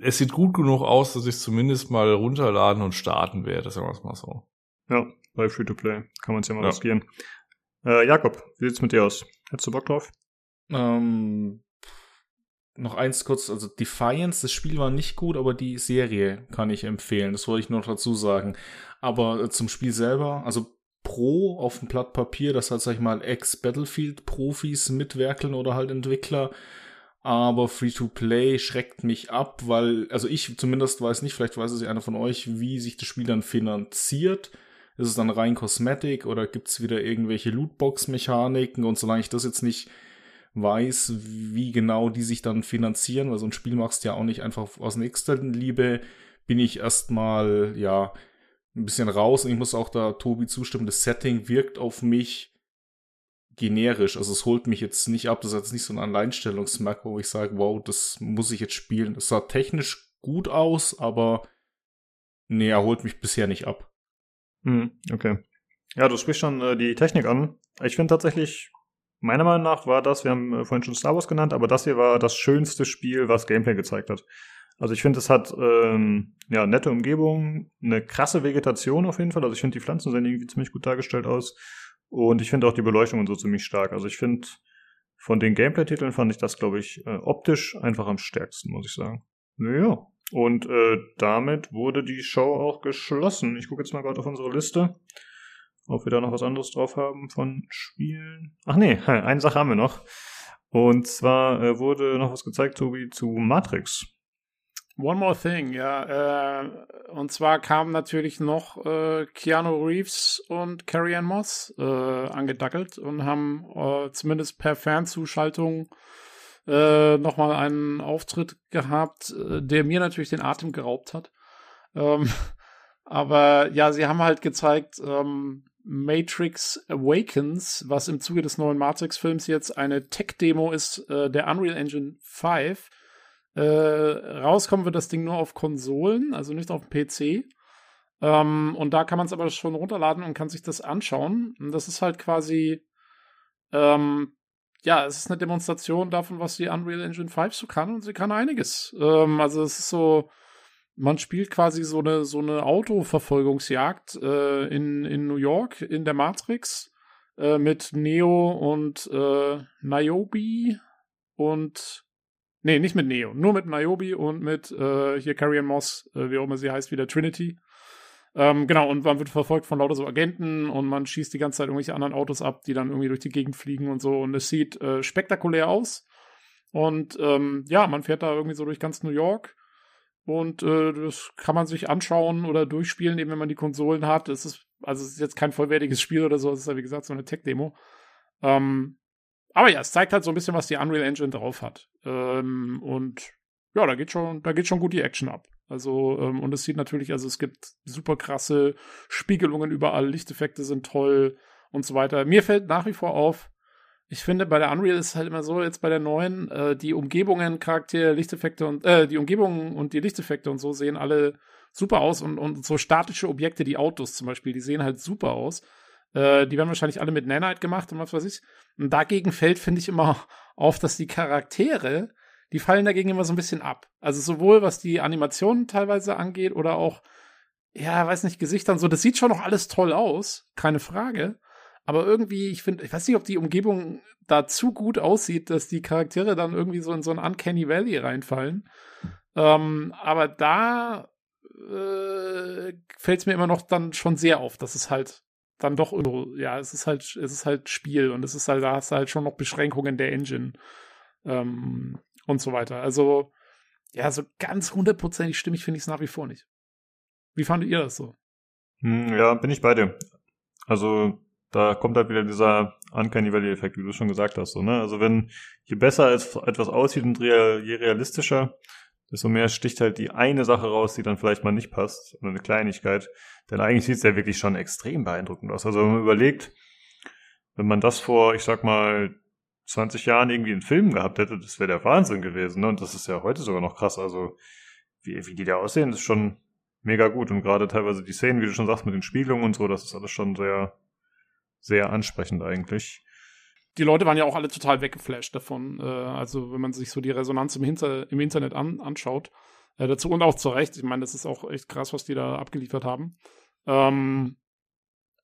es sieht gut genug aus, dass ich zumindest mal runterladen und starten werde, sagen wir es mal so. Ja, bei Free-to-Play kann man es ja mal ja. riskieren. Äh, Jakob, wie sieht's mit dir aus? Hättest du Bock drauf? Ähm, noch eins kurz, also Defiance, das Spiel war nicht gut, aber die Serie kann ich empfehlen. Das wollte ich noch dazu sagen. Aber äh, zum Spiel selber, also Pro auf dem Blatt Papier, das halt, sag ich mal, Ex-Battlefield-Profis mitwerkeln oder halt Entwickler. Aber Free-to-Play schreckt mich ab, weil, also ich zumindest weiß nicht, vielleicht weiß es ja einer von euch, wie sich das Spiel dann finanziert. Ist es dann rein Kosmetik oder gibt's wieder irgendwelche Lootbox-Mechaniken? Und solange ich das jetzt nicht weiß, wie genau die sich dann finanzieren, weil so ein Spiel machst du ja auch nicht einfach aus nächster Liebe bin ich erstmal, ja, ein bisschen raus und ich muss auch da Tobi zustimmen, das Setting wirkt auf mich generisch. Also es holt mich jetzt nicht ab, das ist jetzt nicht so ein Alleinstellungsmerkmal, wo ich sage, wow, das muss ich jetzt spielen. Es sah technisch gut aus, aber nee, er holt mich bisher nicht ab. Hm, okay. Ja, du sprichst schon äh, die Technik an. Ich finde tatsächlich, meiner Meinung nach war das, wir haben äh, vorhin schon Star Wars genannt, aber das hier war das schönste Spiel, was Gameplay gezeigt hat. Also ich finde, es hat ähm, ja nette Umgebung, eine krasse Vegetation auf jeden Fall. Also ich finde, die Pflanzen sehen irgendwie ziemlich gut dargestellt aus. Und ich finde auch die Beleuchtung und so ziemlich stark. Also ich finde, von den Gameplay-Titeln fand ich das, glaube ich, äh, optisch einfach am stärksten, muss ich sagen. Ja. Und äh, damit wurde die Show auch geschlossen. Ich gucke jetzt mal gerade auf unsere Liste, ob wir da noch was anderes drauf haben von Spielen. Ach nee, eine Sache haben wir noch. Und zwar äh, wurde noch was gezeigt, Tobi, zu Matrix. One More Thing, ja. Äh, und zwar kamen natürlich noch äh, Keanu Reeves und Carrie Ann Moss äh, angedackelt und haben äh, zumindest per Fernzuschaltung äh, nochmal einen Auftritt gehabt, äh, der mir natürlich den Atem geraubt hat. Ähm, aber ja, sie haben halt gezeigt, ähm, Matrix Awakens, was im Zuge des neuen Matrix-Films jetzt eine Tech-Demo ist, äh, der Unreal Engine 5 äh, rauskommen wird das Ding nur auf Konsolen, also nicht auf dem PC. Ähm, und da kann man es aber schon runterladen und kann sich das anschauen. Und das ist halt quasi, ähm, ja, es ist eine Demonstration davon, was die Unreal Engine 5 so kann und sie kann einiges. Ähm, also es ist so, man spielt quasi so eine, so eine Autoverfolgungsjagd äh, in, in New York in der Matrix äh, mit Neo und äh, Niobe und Nee, nicht mit Neo, nur mit Niobe und mit äh, hier Carrion Moss, äh, wie auch immer sie heißt, wieder Trinity. Ähm, genau, und man wird verfolgt von lauter so Agenten und man schießt die ganze Zeit irgendwelche anderen Autos ab, die dann irgendwie durch die Gegend fliegen und so. Und es sieht äh, spektakulär aus. Und ähm, ja, man fährt da irgendwie so durch ganz New York. Und äh, das kann man sich anschauen oder durchspielen, eben wenn man die Konsolen hat. Es ist, also es ist jetzt kein vollwertiges Spiel oder so, es ist ja wie gesagt so eine Tech-Demo. Ähm, aber ja, es zeigt halt so ein bisschen, was die Unreal Engine drauf hat. Ähm, und ja, da geht schon, da geht schon gut die Action ab. Also, ähm, und es sieht natürlich, also es gibt super krasse Spiegelungen überall, Lichteffekte sind toll und so weiter. Mir fällt nach wie vor auf, ich finde, bei der Unreal ist es halt immer so, jetzt bei der neuen, äh, die Umgebungen, Charaktere, Lichteffekte und, äh, die Umgebungen und die Lichteffekte und so sehen alle super aus und, und so statische Objekte, die Autos zum Beispiel, die sehen halt super aus. Äh, die werden wahrscheinlich alle mit Nanite gemacht und was weiß ich. Und dagegen fällt, finde ich, immer auf, dass die Charaktere, die fallen dagegen immer so ein bisschen ab. Also sowohl was die Animationen teilweise angeht oder auch, ja, weiß nicht, Gesichtern so, das sieht schon noch alles toll aus, keine Frage. Aber irgendwie, ich finde, ich weiß nicht, ob die Umgebung da zu gut aussieht, dass die Charaktere dann irgendwie so in so ein Uncanny Valley reinfallen. Ähm, aber da äh, fällt es mir immer noch dann schon sehr auf, dass es halt dann doch ja, es ist halt, es ist halt Spiel und es ist halt, da hast du halt schon noch Beschränkungen der Engine ähm, und so weiter. Also, ja, so ganz hundertprozentig stimmig finde ich es nach wie vor nicht. Wie fandet ihr das so? Hm, ja, bin ich bei dir. Also, da kommt halt wieder dieser Uncanny Valley-Effekt, wie du schon gesagt hast. So, ne? Also, wenn je besser etwas aussieht und je realistischer, desto mehr sticht halt die eine Sache raus, die dann vielleicht mal nicht passt, oder eine Kleinigkeit. Denn eigentlich sieht es ja wirklich schon extrem beeindruckend aus. Also wenn man überlegt, wenn man das vor, ich sag mal, 20 Jahren irgendwie in Filmen gehabt hätte, das wäre der Wahnsinn gewesen. Ne? Und das ist ja heute sogar noch krass. Also wie, wie die da aussehen, ist schon mega gut. Und gerade teilweise die Szenen, wie du schon sagst, mit den Spiegelungen und so, das ist alles schon sehr, sehr ansprechend eigentlich die Leute waren ja auch alle total weggeflasht davon. Äh, also wenn man sich so die Resonanz im, Hinter im Internet an anschaut, äh, dazu und auch zu Recht. Ich meine, das ist auch echt krass, was die da abgeliefert haben. Ähm,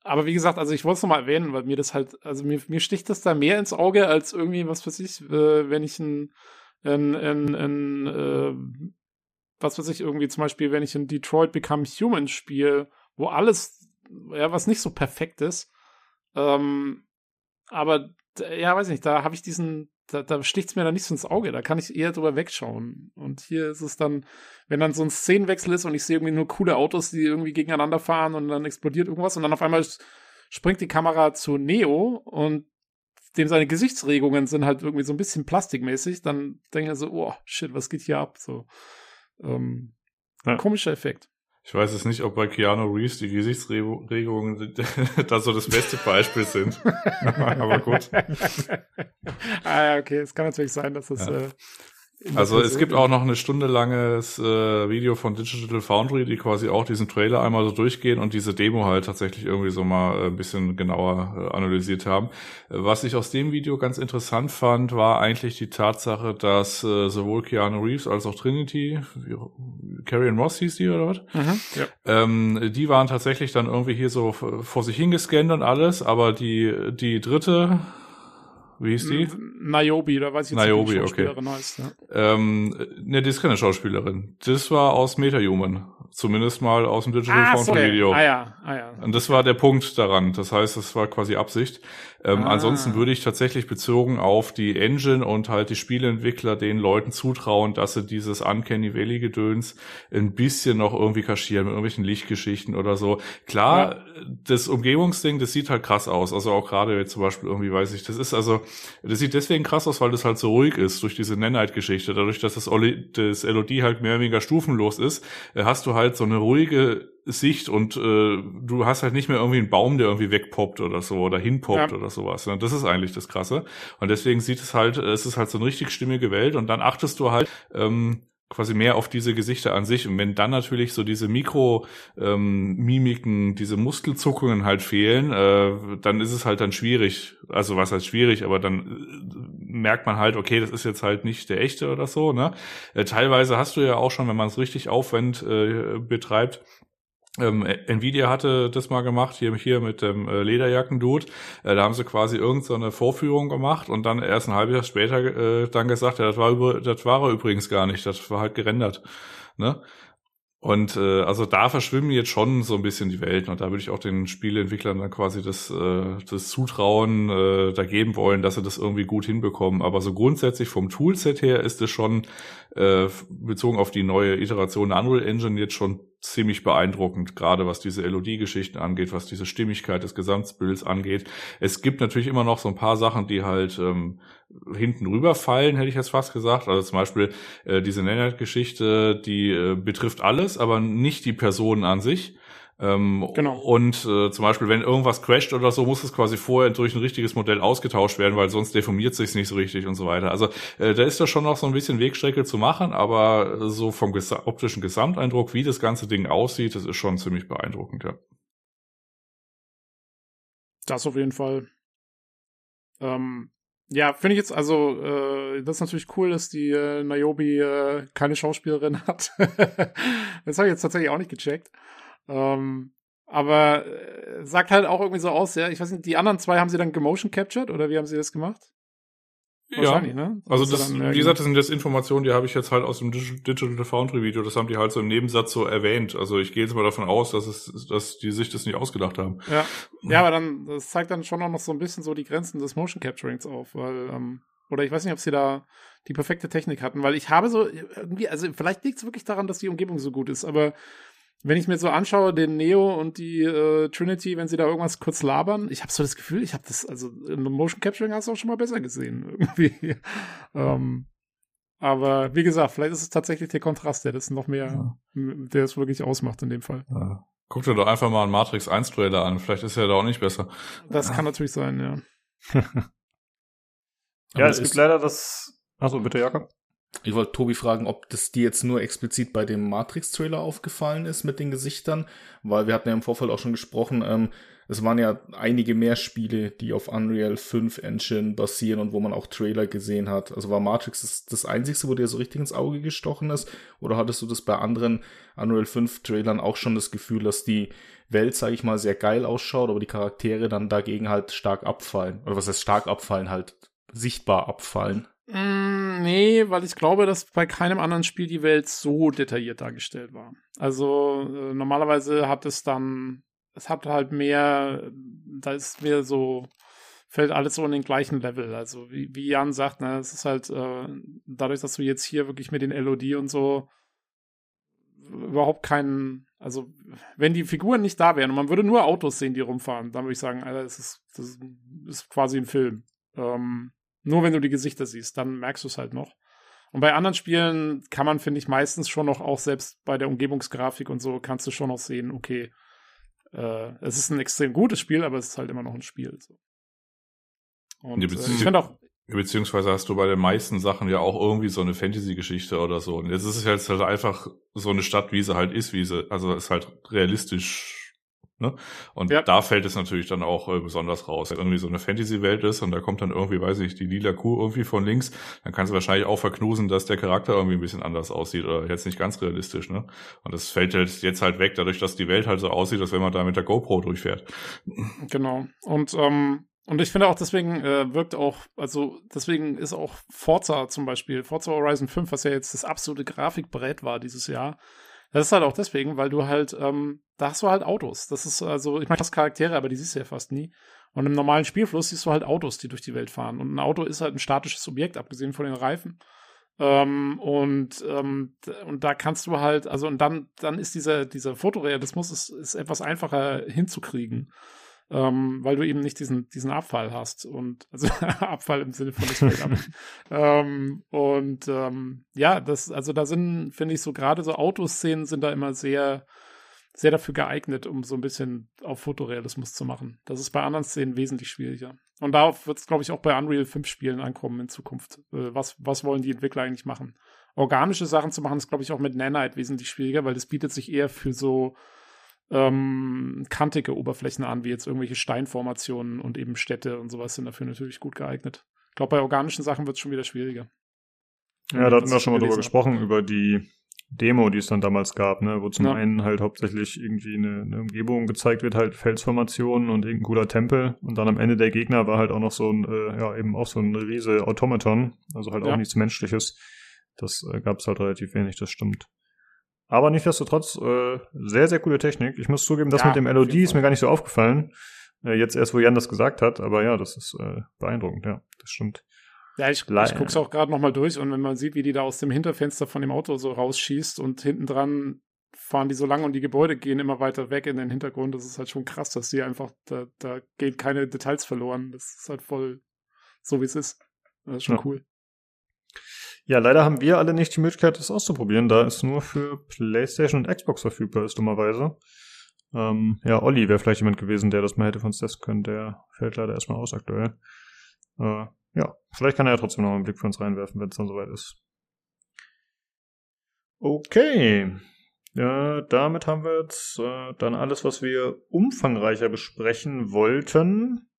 aber wie gesagt, also ich wollte es nochmal erwähnen, weil mir das halt, also mir, mir sticht das da mehr ins Auge als irgendwie, was weiß ich, äh, wenn ich ein, ein, ein, ein äh, was weiß ich, irgendwie zum Beispiel, wenn ich in Detroit Become Human spiele, wo alles, ja, was nicht so perfekt ist, ähm, aber ja, weiß nicht, da habe ich diesen, da, da sticht es mir dann nicht so ins Auge, da kann ich eher drüber wegschauen. Und hier ist es dann, wenn dann so ein Szenenwechsel ist und ich sehe irgendwie nur coole Autos, die irgendwie gegeneinander fahren und dann explodiert irgendwas und dann auf einmal springt die Kamera zu Neo und dem seine Gesichtsregungen sind halt irgendwie so ein bisschen plastikmäßig, dann denke ich so, oh, shit, was geht hier ab? So. Ähm, Ja. Komischer Effekt. Ich weiß es nicht, ob bei Keanu Reeves die Gesichtsregungen da so das beste Beispiel sind. Aber gut. ah ja, okay. Es kann natürlich sein, dass es ja. äh, also es gibt auch noch eine Stunde langes äh, Video von Digital Foundry, die quasi auch diesen Trailer einmal so durchgehen und diese Demo halt tatsächlich irgendwie so mal äh, ein bisschen genauer äh, analysiert haben. Äh, was ich aus dem Video ganz interessant fand, war eigentlich die Tatsache, dass äh, sowohl Keanu Reeves als auch Trinity, Carrie Ross hieß die oder was? Mhm, ja. ähm, die waren tatsächlich dann irgendwie hier so vor sich hingescannt und alles, aber die, die dritte wie hieß die? Niobe, da weiß ich jetzt Niobe, nicht, wie die Schauspielerin okay. heißt. Ja. Ähm, ne, die ist keine Schauspielerin. Das war aus MetaHuman. Zumindest mal aus dem Digital ah, Foundry Video. Ah ja, ah ja. Und das war der Punkt daran. Das heißt, das war quasi Absicht. Ähm, ah. Ansonsten würde ich tatsächlich bezogen auf die Engine und halt die Spieleentwickler den Leuten zutrauen, dass sie dieses Uncanny Valley Gedöns ein bisschen noch irgendwie kaschieren mit irgendwelchen Lichtgeschichten oder so. Klar, ja. das Umgebungsding, das sieht halt krass aus. Also auch gerade jetzt zum Beispiel irgendwie, weiß ich, das ist also, das sieht deswegen krass aus, weil das halt so ruhig ist durch diese Nanite-Geschichte. Dadurch, dass das, Oli, das LOD halt mehr oder weniger stufenlos ist, äh, hast du halt so eine ruhige Sicht und äh, du hast halt nicht mehr irgendwie einen Baum, der irgendwie wegpoppt oder so oder hinpoppt ja. oder sowas. Ne? Das ist eigentlich das Krasse. Und deswegen sieht es halt, es ist halt so eine richtig stimmige Welt und dann achtest du halt ähm, quasi mehr auf diese Gesichter an sich. Und wenn dann natürlich so diese Mikro-Mimiken, ähm, diese Muskelzuckungen halt fehlen, äh, dann ist es halt dann schwierig. Also was heißt schwierig, aber dann äh, merkt man halt, okay, das ist jetzt halt nicht der echte oder so. Ne? Äh, teilweise hast du ja auch schon, wenn man es richtig aufwend äh, betreibt, ähm, Nvidia hatte das mal gemacht, hier, hier mit dem äh, Lederjacken-Dude. Äh, da haben sie quasi irgendeine so Vorführung gemacht und dann erst ein halbes Jahr später äh, dann gesagt, ja, das war, über, das war er übrigens gar nicht, das war halt gerendert. Ne? Und äh, also da verschwimmen jetzt schon so ein bisschen die Welten und da würde ich auch den Spieleentwicklern dann quasi das, äh, das Zutrauen äh, da geben wollen, dass sie das irgendwie gut hinbekommen. Aber so grundsätzlich vom Toolset her ist es schon äh, bezogen auf die neue Iteration der Unreal Engine jetzt schon ziemlich beeindruckend, gerade was diese LOD-Geschichten angeht, was diese Stimmigkeit des Gesamtbilds angeht. Es gibt natürlich immer noch so ein paar Sachen, die halt ähm, hinten rüberfallen, hätte ich jetzt fast gesagt. Also zum Beispiel äh, diese Nennert-Geschichte, die äh, betrifft alles, aber nicht die Personen an sich. Ähm, genau. Und äh, zum Beispiel, wenn irgendwas crasht oder so, muss es quasi vorher durch ein richtiges Modell ausgetauscht werden, weil sonst deformiert sich nicht so richtig und so weiter. Also äh, da ist da schon noch so ein bisschen Wegstrecke zu machen, aber so vom ges optischen Gesamteindruck, wie das ganze Ding aussieht, das ist schon ziemlich beeindruckend, ja. Das auf jeden Fall. Ähm, ja, finde ich jetzt, also, äh, das ist natürlich cool, dass die äh, Niobe äh, keine Schauspielerin hat. das habe ich jetzt tatsächlich auch nicht gecheckt. Ähm, aber äh, sagt halt auch irgendwie so aus, ja. Ich weiß nicht, die anderen zwei haben sie dann gemotion captured oder wie haben sie das gemacht? Ja, ne? also das, dann, wie gesagt, das sind jetzt Informationen, die habe ich jetzt halt aus dem Digital Foundry Video, das haben die halt so im Nebensatz so erwähnt. Also ich gehe jetzt mal davon aus, dass es, dass die sich das nicht ausgedacht haben. Ja, ja aber dann, das zeigt dann schon auch noch so ein bisschen so die Grenzen des Motion Capturings auf, weil, ähm, oder ich weiß nicht, ob sie da die perfekte Technik hatten, weil ich habe so irgendwie, also vielleicht liegt es wirklich daran, dass die Umgebung so gut ist, aber wenn ich mir so anschaue, den Neo und die äh, Trinity, wenn sie da irgendwas kurz labern, ich habe so das Gefühl, ich habe das, also in Motion Capturing hast du auch schon mal besser gesehen, irgendwie. ähm, aber wie gesagt, vielleicht ist es tatsächlich der Kontrast, der das noch mehr, ja. der es wirklich ausmacht in dem Fall. Ja. Guck dir doch einfach mal einen Matrix 1 Trailer an, vielleicht ist er da auch nicht besser. Das kann natürlich sein, ja. ja, es gibt leider das. Achso, bitte, Jakob. Ich wollte Tobi fragen, ob das dir jetzt nur explizit bei dem Matrix-Trailer aufgefallen ist mit den Gesichtern, weil wir hatten ja im Vorfeld auch schon gesprochen, ähm, es waren ja einige mehr Spiele, die auf Unreal 5 Engine basieren und wo man auch Trailer gesehen hat. Also war Matrix das, das einzigste, wo dir so richtig ins Auge gestochen ist? Oder hattest du das bei anderen Unreal 5 Trailern auch schon das Gefühl, dass die Welt, sage ich mal, sehr geil ausschaut, aber die Charaktere dann dagegen halt stark abfallen? Oder was heißt stark abfallen? Halt sichtbar abfallen? Mm, nee, weil ich glaube, dass bei keinem anderen Spiel die Welt so detailliert dargestellt war. Also äh, normalerweise hat es dann, es hat halt mehr, da ist mehr so, fällt alles so in den gleichen Level. Also wie, wie Jan sagt, ne, es ist halt äh, dadurch, dass du jetzt hier wirklich mit den LOD und so überhaupt keinen, also wenn die Figuren nicht da wären und man würde nur Autos sehen, die rumfahren, dann würde ich sagen, Alter, das ist, das ist quasi ein Film. Ähm, nur wenn du die Gesichter siehst, dann merkst du es halt noch. Und bei anderen Spielen kann man, finde ich, meistens schon noch auch selbst bei der Umgebungsgrafik und so kannst du schon noch sehen, okay, äh, es ist ein extrem gutes Spiel, aber es ist halt immer noch ein Spiel. So. Und äh, ich finde auch, Beziehungsweise hast du bei den meisten Sachen ja auch irgendwie so eine Fantasy-Geschichte oder so. Und jetzt ist es jetzt halt einfach so eine Stadt, wie sie halt ist, wie sie, also ist halt realistisch. Ne? Und ja. da fällt es natürlich dann auch äh, besonders raus. Wenn irgendwie so eine Fantasy-Welt ist und da kommt dann irgendwie, weiß ich, die lila Kuh irgendwie von links, dann kannst du wahrscheinlich auch verknusen, dass der Charakter irgendwie ein bisschen anders aussieht oder jetzt nicht ganz realistisch. Ne? Und das fällt halt jetzt halt weg, dadurch, dass die Welt halt so aussieht, als wenn man da mit der GoPro durchfährt. Genau. Und ähm, und ich finde auch, deswegen äh, wirkt auch, also deswegen ist auch Forza zum Beispiel, Forza Horizon 5, was ja jetzt das absolute Grafikbrett war dieses Jahr, das ist halt auch deswegen, weil du halt, ähm, da hast du halt Autos. Das ist also, ich meine, das Charaktere, aber die siehst du ja fast nie. Und im normalen Spielfluss siehst du halt Autos, die durch die Welt fahren. Und ein Auto ist halt ein statisches Objekt, abgesehen von den Reifen. Ähm, und, ähm, und da kannst du halt, also und dann, dann ist dieser, dieser Fotorealismus ist, ist etwas einfacher hinzukriegen ähm, weil du eben nicht diesen, diesen Abfall hast und also Abfall im Sinne von das ähm, und ähm, ja, das, also da sind, finde ich, so gerade so Autoszenen sind da immer sehr, sehr dafür geeignet, um so ein bisschen auf Fotorealismus zu machen. Das ist bei anderen Szenen wesentlich schwieriger. Und darauf wird es, glaube ich, auch bei Unreal 5 Spielen ankommen in Zukunft. Äh, was, was wollen die Entwickler eigentlich machen? Organische Sachen zu machen, ist, glaube ich, auch mit Nanite wesentlich schwieriger, weil das bietet sich eher für so ähm, kantige Oberflächen an, wie jetzt irgendwelche Steinformationen und eben Städte und sowas sind dafür natürlich gut geeignet. Ich glaube, bei organischen Sachen wird es schon wieder schwieriger. Ja, da hatten wir schon mal drüber gesprochen, über die Demo, die es dann damals gab, ne, wo zum ja. einen halt hauptsächlich irgendwie eine, eine, Umgebung gezeigt wird, halt Felsformationen und irgendein cooler Tempel und dann am Ende der Gegner war halt auch noch so ein, äh, ja, eben auch so ein riese Automaton, also halt ja. auch nichts Menschliches. Das äh, gab es halt relativ wenig, das stimmt. Aber nichtsdestotrotz, äh, sehr, sehr coole Technik. Ich muss zugeben, das ja, mit dem LOD ist mir gar nicht so aufgefallen. Äh, jetzt erst, wo Jan das gesagt hat, aber ja, das ist äh, beeindruckend, ja, das stimmt. Ja, ich, ich guck's auch gerade nochmal durch und wenn man sieht, wie die da aus dem Hinterfenster von dem Auto so rausschießt und hinten dran fahren die so lang und die Gebäude gehen immer weiter weg in den Hintergrund, das ist halt schon krass, dass die einfach, da, da gehen keine Details verloren. Das ist halt voll so, wie es ist. Das ist schon ja. cool. Ja, leider haben wir alle nicht die Möglichkeit, das auszuprobieren, da es nur für PlayStation und Xbox verfügbar ist, dummerweise. Ähm, ja, Olli wäre vielleicht jemand gewesen, der das mal hätte von uns testen können. Der fällt leider erstmal aus aktuell. Äh, ja, vielleicht kann er ja trotzdem noch einen Blick für uns reinwerfen, wenn es dann soweit ist. Okay. Ja, damit haben wir jetzt äh, dann alles, was wir umfangreicher besprechen wollten.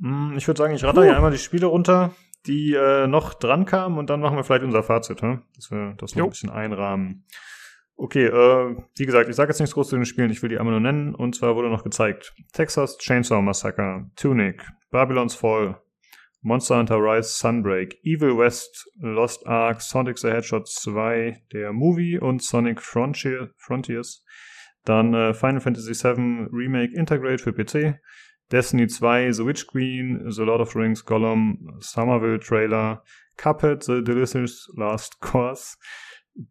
Hm, ich würde sagen, ich rate hier einmal die Spiele runter die äh, noch dran kamen und dann machen wir vielleicht unser Fazit, hm? dass wir das noch jo. ein bisschen einrahmen. Okay, äh, wie gesagt, ich sage jetzt nichts groß zu den Spielen, ich will die einmal nur nennen. Und zwar wurde noch gezeigt Texas Chainsaw Massacre, Tunic, Babylon's Fall, Monster Hunter Rise Sunbreak, Evil West, Lost Ark, Sonic the Hedgehog 2, der Movie und Sonic Frontier, Frontiers. Dann äh, Final Fantasy VII Remake Integrate für PC, Destiny 2, The Witch Queen, The Lord of the Rings, Gollum, Somerville Trailer, Cuphead, The Delicious Last Course,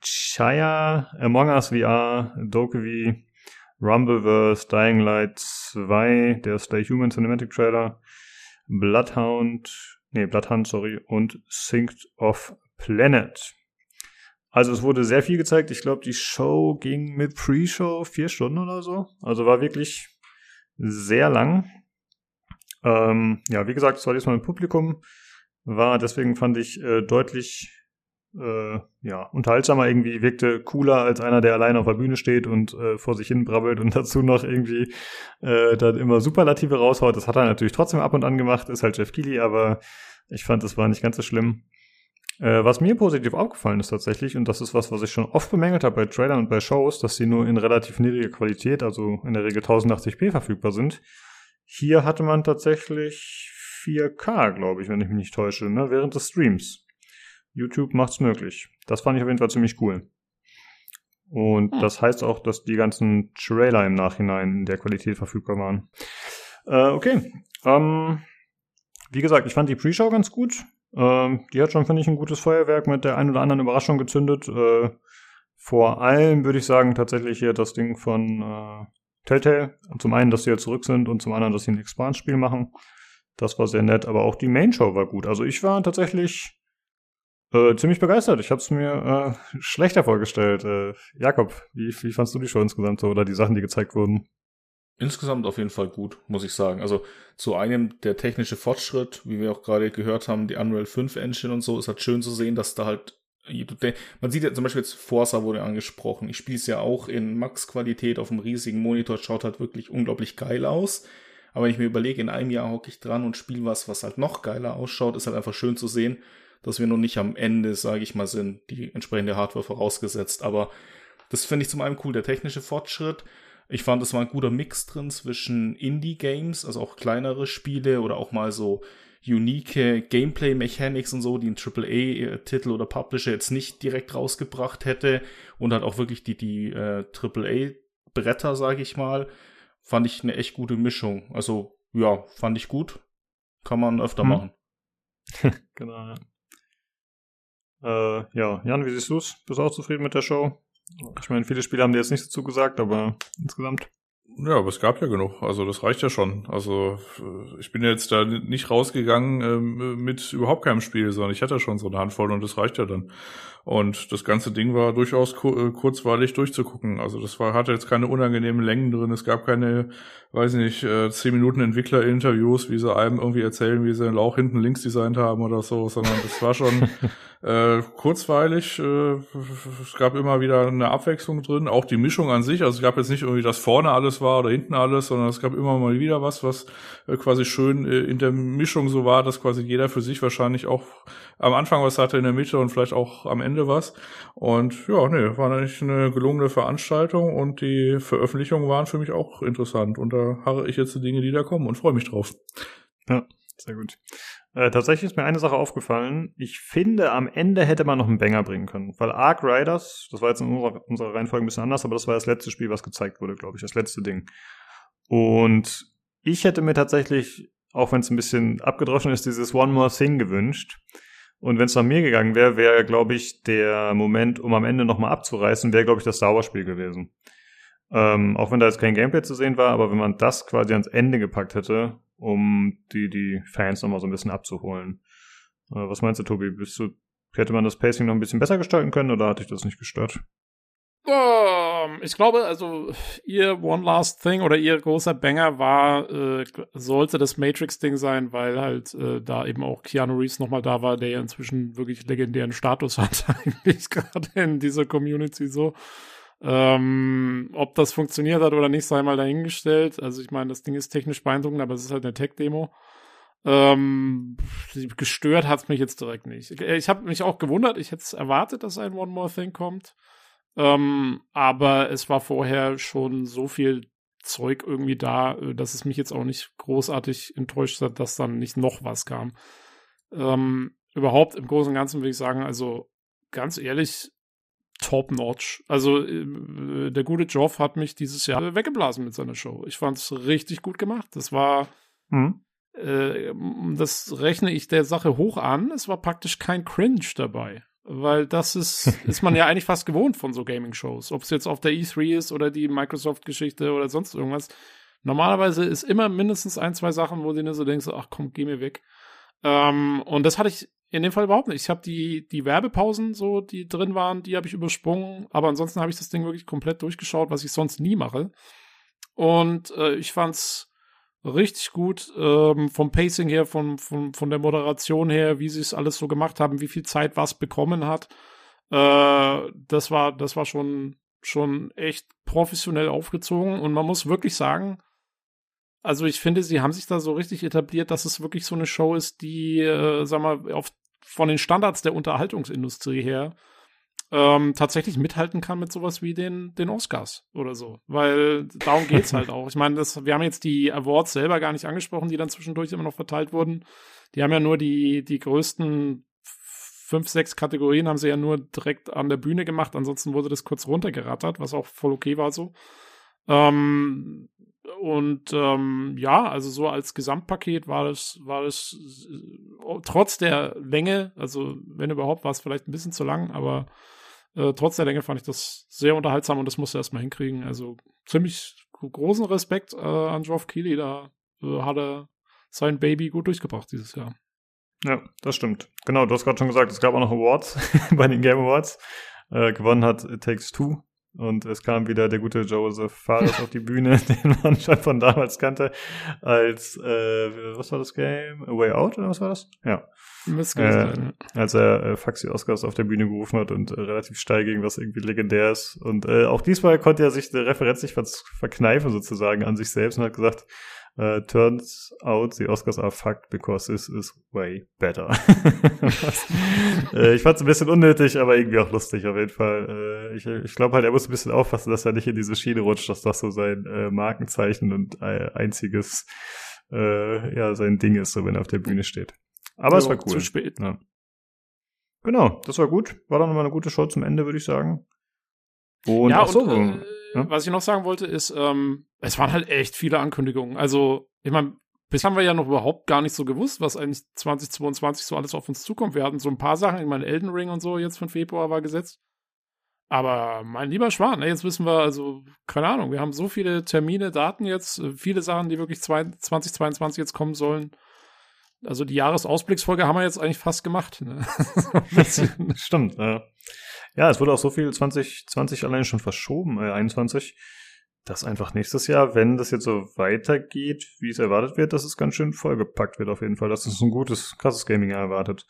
Chaya, Among Us VR, Dokevi, Rumbleverse, Dying Light 2, der Stay Human Cinematic Trailer, Bloodhound, nee, Bloodhound, sorry, und Synced of Planet. Also es wurde sehr viel gezeigt. Ich glaube, die Show ging mit Pre-Show vier Stunden oder so. Also war wirklich sehr lang. Ähm, ja, wie gesagt, es war diesmal im Publikum, war deswegen fand ich äh, deutlich äh, ja, unterhaltsamer irgendwie, wirkte cooler als einer, der alleine auf der Bühne steht und äh, vor sich hin brabbelt und dazu noch irgendwie äh, dann immer Superlative raushaut. Das hat er natürlich trotzdem ab und an gemacht, ist halt Jeff Keighley, aber ich fand, das war nicht ganz so schlimm. Äh, was mir positiv aufgefallen ist tatsächlich, und das ist was, was ich schon oft bemängelt habe bei Trailern und bei Shows, dass sie nur in relativ niedriger Qualität, also in der Regel 1080p verfügbar sind. Hier hatte man tatsächlich 4K, glaube ich, wenn ich mich nicht täusche, ne? während des Streams. YouTube macht's möglich. Das fand ich auf jeden Fall ziemlich cool. Und hm. das heißt auch, dass die ganzen Trailer im Nachhinein in der Qualität verfügbar waren. Äh, okay. Ähm, wie gesagt, ich fand die Pre-Show ganz gut. Ähm, die hat schon, finde ich, ein gutes Feuerwerk mit der ein oder anderen Überraschung gezündet. Äh, vor allem würde ich sagen, tatsächlich hier das Ding von äh, Telltale. Zum einen, dass sie ja zurück sind und zum anderen, dass sie ein Expand-Spiel machen. Das war sehr nett, aber auch die Main-Show war gut. Also ich war tatsächlich Äh, ziemlich begeistert. Ich habe es mir äh, schlechter vorgestellt. Äh, Jakob, wie, wie fandst du die Show insgesamt so oder die Sachen, die gezeigt wurden? Insgesamt auf jeden Fall gut, muss ich sagen. Also zu einem der technische Fortschritt, wie wir auch gerade gehört haben, die Unreal 5 Engine und so, ist halt schön zu sehen, dass da halt man sieht ja zum Beispiel jetzt Forza wurde angesprochen. Ich spiele es ja auch in Max-Qualität auf einem riesigen Monitor, schaut halt wirklich unglaublich geil aus. Aber wenn ich mir überlege, in einem Jahr hocke ich dran und spiele was, was halt noch geiler ausschaut, ist halt einfach schön zu sehen, dass wir noch nicht am Ende, sage ich mal, sind, die entsprechende Hardware vorausgesetzt. Aber das finde ich zum einen cool, der technische Fortschritt. Ich fand, es war ein guter Mix drin zwischen Indie-Games, also auch kleinere Spiele oder auch mal so unique Gameplay-Mechanics und so, die ein AAA-Titel oder Publisher jetzt nicht direkt rausgebracht hätte und halt auch wirklich die, die äh, AAA-Bretter, sage ich mal, fand ich eine echt gute Mischung. Also ja, fand ich gut. Kann man öfter hm. machen. genau, ja. Äh, ja, Jan, wie siehst du's? Bist du auch zufrieden mit der Show? Ich meine, viele Spiele haben dir jetzt nicht dazu gesagt, aber insgesamt. Ja, aber es gab ja genug. Also das reicht ja schon. Also ich bin jetzt da nicht rausgegangen ähm, mit überhaupt keinem Spiel, sondern ich hatte schon so eine Handvoll und das reicht ja dann. Und das ganze Ding war durchaus äh, kurzweilig durchzugucken. Also das war, hatte jetzt keine unangenehmen Längen drin. Es gab keine, weiß nicht, äh, zehn Minuten Entwickler-Interviews, wie sie einem irgendwie erzählen, wie sie den Lauch hinten links designt haben oder so, sondern das war schon äh, kurzweilig. Äh, es gab immer wieder eine Abwechslung drin. Auch die Mischung an sich. Also es gab jetzt nicht irgendwie, dass vorne alles war oder hinten alles, sondern es gab immer mal wieder was, was äh, quasi schön äh, in der Mischung so war, dass quasi jeder für sich wahrscheinlich auch am Anfang was hatte, in der Mitte und vielleicht auch am Ende Ende was. Und ja, nee, war eigentlich eine gelungene Veranstaltung und die Veröffentlichungen waren für mich auch interessant. Und da harre ich jetzt die Dinge, die da kommen und freue mich drauf. Ja, sehr gut. Äh, tatsächlich ist mir eine Sache aufgefallen. Ich finde, am Ende hätte man noch einen Banger bringen können. Weil Ark Riders, das war jetzt in unserer, unserer Reihenfolge ein bisschen anders, aber das war das letzte Spiel, was gezeigt wurde, glaube ich, das letzte Ding. Und ich hätte mir tatsächlich, auch wenn es ein bisschen abgedroschen ist, dieses One More Thing gewünscht. Und wenn es nach mir gegangen wäre, wäre, glaube ich, der Moment, um am Ende nochmal abzureißen, wäre, glaube ich, das Star gewesen. Ähm, auch wenn da jetzt kein Gameplay zu sehen war, aber wenn man das quasi ans Ende gepackt hätte, um die, die Fans nochmal so ein bisschen abzuholen. Äh, was meinst du, Tobi? Du, hätte man das Pacing noch ein bisschen besser gestalten können oder hat dich das nicht gestört? Um, ich glaube, also ihr One Last Thing oder ihr großer Banger war, äh, sollte das Matrix-Ding sein, weil halt äh, da eben auch Keanu Reeves nochmal da war, der ja inzwischen wirklich legendären Status hat, eigentlich gerade in dieser Community so. Ähm, ob das funktioniert hat oder nicht, sei mal dahingestellt. Also ich meine, das Ding ist technisch beeindruckend, aber es ist halt eine Tech-Demo. Ähm, gestört hat's mich jetzt direkt nicht. Ich, habe mich auch gewundert, ich hätte es erwartet, dass ein One More Thing kommt. Ähm, aber es war vorher schon so viel Zeug irgendwie da, äh, dass es mich jetzt auch nicht großartig enttäuscht hat, dass dann nicht noch was kam. Ähm, überhaupt im Großen und Ganzen würde ich sagen, also ganz ehrlich, top notch. Also äh, der gute Joff hat mich dieses Jahr weggeblasen mit seiner Show. Ich fand es richtig gut gemacht. Das war, mhm. äh, das rechne ich der Sache hoch an. Es war praktisch kein Cringe dabei weil das ist, ist man ja eigentlich fast gewohnt von so Gaming-Shows. Ob es jetzt auf der E3 ist oder die Microsoft-Geschichte oder sonst irgendwas. Normalerweise ist immer mindestens ein, zwei Sachen, wo du dir so denkst, ach komm, geh mir weg. Ähm, und das hatte ich in dem Fall überhaupt nicht. Ich habe die, die Werbepausen, so, die drin waren, die habe ich übersprungen. Aber ansonsten habe ich das Ding wirklich komplett durchgeschaut, was ich sonst nie mache. Und äh, ich fand's richtig gut ähm, vom Pacing her, von, von, von der Moderation her, wie sie es alles so gemacht haben, wie viel Zeit was bekommen hat. Äh, das war, das war schon, schon echt professionell aufgezogen und man muss wirklich sagen, also ich finde, sie haben sich da so richtig etabliert, dass es wirklich so eine Show ist, die, äh, sag mal, auf, von den Standards der Unterhaltungsindustrie her ähm, tatsächlich mithalten kann mit sowas wie den, den Oscars oder so. Weil darum geht's halt auch. Ich meine, das, wir haben jetzt die Awards selber gar nicht angesprochen, die dann zwischendurch immer noch verteilt wurden. Die haben ja nur die, die größten fünf, sechs Kategorien haben sie ja nur direkt an der Bühne gemacht. Ansonsten wurde das kurz runtergerattert, was auch voll okay war so. Ähm, und ähm, ja, also so als Gesamtpaket war es, war es äh, trotz der Länge, also wenn überhaupt, war es vielleicht ein bisschen zu lang, aber äh, trotz der Länge fand ich das sehr unterhaltsam und das musste er erstmal hinkriegen. Also ziemlich großen Respekt äh, an Geoff Keighley, da äh, hat er sein Baby gut durchgebracht dieses Jahr. Ja, das stimmt. Genau, du hast gerade schon gesagt, es gab auch noch Awards bei den Game Awards. Äh, gewonnen hat It Takes Two. Und es kam wieder der gute Joseph Fares auf die Bühne, den man schon von damals kannte, als, äh, was war das Game? A Way Out oder was war das? Ja. Äh, als er äh, Faxi Oscars auf der Bühne gerufen hat und äh, relativ steil ging, was irgendwie legendär ist. Und äh, auch diesmal konnte er sich der Referenz nicht verkneifen sozusagen an sich selbst und hat gesagt, Uh, turns out the Oscars are fucked because this is way better. äh, ich fand es ein bisschen unnötig, aber irgendwie auch lustig auf jeden Fall. Äh, ich ich glaube halt, er muss ein bisschen aufpassen, dass er nicht in diese Schiene rutscht, dass das so sein äh, Markenzeichen und äh, einziges, äh, ja, sein Ding ist, so wenn er auf der Bühne steht. Aber jo, es war cool. Zu spät. Ja. Genau, das war gut. War dann nochmal eine gute Show zum Ende, würde ich sagen. Und, ja, ach so, und, äh, ja? was ich noch sagen wollte, ist, ähm, es waren halt echt viele Ankündigungen. Also, ich meine, bis haben wir ja noch überhaupt gar nicht so gewusst, was eigentlich 2022 so alles auf uns zukommt. Wir hatten so ein paar Sachen, ich meine, Elden Ring und so jetzt von Februar war gesetzt. Aber mein lieber Schwan, jetzt wissen wir, also, keine Ahnung, wir haben so viele Termine, Daten jetzt, äh, viele Sachen, die wirklich 2022 jetzt kommen sollen. Also die Jahresausblicksfolge haben wir jetzt eigentlich fast gemacht. Ne? Stimmt, ja. Ja, es wurde auch so viel 2020 allein schon verschoben, äh, 21, dass einfach nächstes Jahr, wenn das jetzt so weitergeht, wie es erwartet wird, dass es ganz schön vollgepackt wird auf jeden Fall. Dass es ein gutes, krasses Gaming erwartet.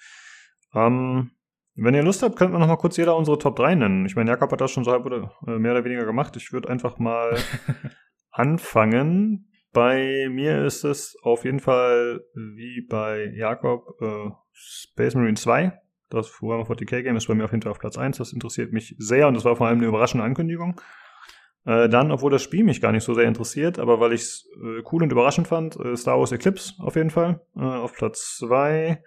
Ähm, wenn ihr Lust habt, könnt wir noch mal kurz jeder unsere Top 3 nennen. Ich meine, Jakob hat das schon so halb oder äh, mehr oder weniger gemacht. Ich würde einfach mal anfangen. Bei mir ist es auf jeden Fall wie bei Jakob äh, Space Marine 2. Das Warhammer 40k Game ist bei mir auf jeden Fall auf Platz 1. Das interessiert mich sehr und das war vor allem eine überraschende Ankündigung. Äh, dann, obwohl das Spiel mich gar nicht so sehr interessiert, aber weil ich es äh, cool und überraschend fand, äh, Star Wars Eclipse auf jeden Fall äh, auf Platz 2.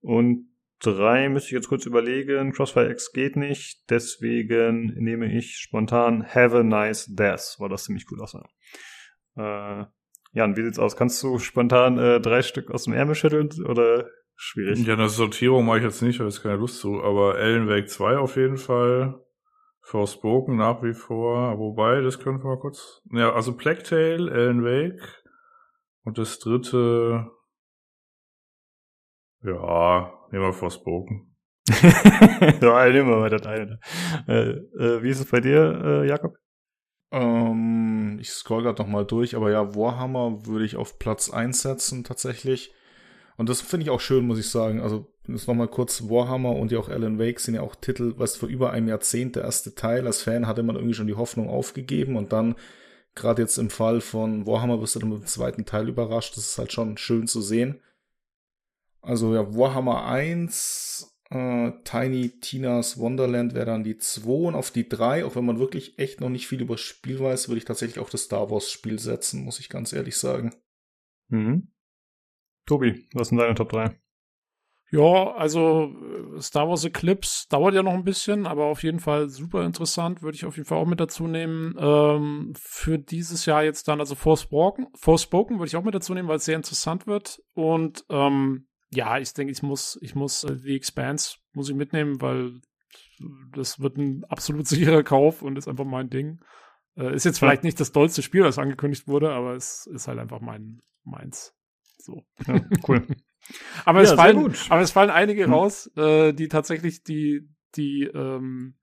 Und 3 müsste ich jetzt kurz überlegen. Crossfire X geht nicht, deswegen nehme ich spontan Have a Nice Death, weil das ziemlich cool aussah. Äh, Jan, wie sieht's aus? Kannst du spontan drei Stück aus dem Ärmel schütteln oder schwierig. Ja, eine Sortierung mache ich jetzt nicht, habe ich keine Lust zu, aber Ellen Wake 2 auf jeden Fall. Forspoken nach wie vor, wobei, das können wir mal kurz. Ja, also Plague Tale, Alan Wake und das dritte. Ja, nehmen wir Forspoken. ja, nehmen wir mal das eine. Äh, äh, wie ist es bei dir, äh, Jakob? Ähm, ich scroll gerade noch mal durch, aber ja, Warhammer würde ich auf Platz 1 setzen tatsächlich. Und das finde ich auch schön, muss ich sagen. Also, jetzt nochmal kurz, Warhammer und ja auch Alan Wake sind ja auch Titel, was vor über einem Jahrzehnt der erste Teil. Als Fan hatte man irgendwie schon die Hoffnung aufgegeben und dann, gerade jetzt im Fall von Warhammer, wirst du dann mit dem zweiten Teil überrascht. Das ist halt schon schön zu sehen. Also ja, Warhammer 1, äh, Tiny Tina's Wonderland wäre dann die 2 und auf die 3, auch wenn man wirklich echt noch nicht viel über das Spiel weiß, würde ich tatsächlich auch das Star Wars Spiel setzen, muss ich ganz ehrlich sagen. Mhm. Tobi, was sind deine Top 3? Ja, also äh, Star Wars Eclipse dauert ja noch ein bisschen, aber auf jeden Fall super interessant, würde ich auf jeden Fall auch mit dazu nehmen. Ähm, für dieses Jahr jetzt dann, also Forspoken, Forspoken würde ich auch mit dazu nehmen, weil es sehr interessant wird. Und ähm, ja, ich denke, ich muss, ich muss äh, The Expanse muss ich mitnehmen, weil das wird ein absolut sicherer Kauf und ist einfach mein Ding. Äh, ist jetzt vielleicht nicht das dollste Spiel, das angekündigt wurde, aber es ist halt einfach mein meins. So. Ja, cool. aber, ja, es fallen, aber es fallen einige hm. raus, äh, die tatsächlich die, die, ähm,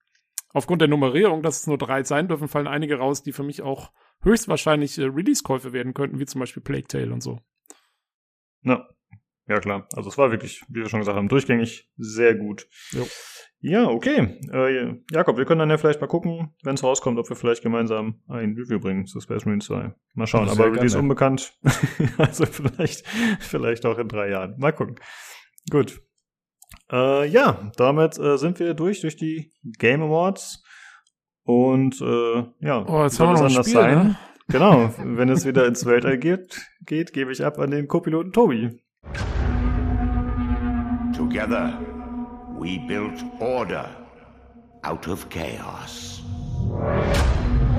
aufgrund der Nummerierung, dass es nur drei sein dürfen, fallen einige raus, die für mich auch höchstwahrscheinlich äh, Release-Käufe werden könnten, wie zum Beispiel Plague Tale und so. Ja. Ja, klar. Also es war wirklich, wie wir schon gesagt haben, durchgängig sehr gut. Jo. Ja, okay. Äh, Jakob, wir können dann ja vielleicht mal gucken, wenn es rauskommt, ob wir vielleicht gemeinsam ein Review bringen zu Space Marine 2. Mal schauen, aber Release gerne. unbekannt. also vielleicht, vielleicht auch in drei Jahren. Mal gucken. Gut. Äh, ja, damit äh, sind wir durch, durch die Game Awards. Und äh, ja, oh, jetzt soll es anders Spiel, sein. Ne? Genau, wenn es wieder ins Weltall geht, geht, gebe ich ab an den Co-Piloten Tobi. Together we built order out of chaos.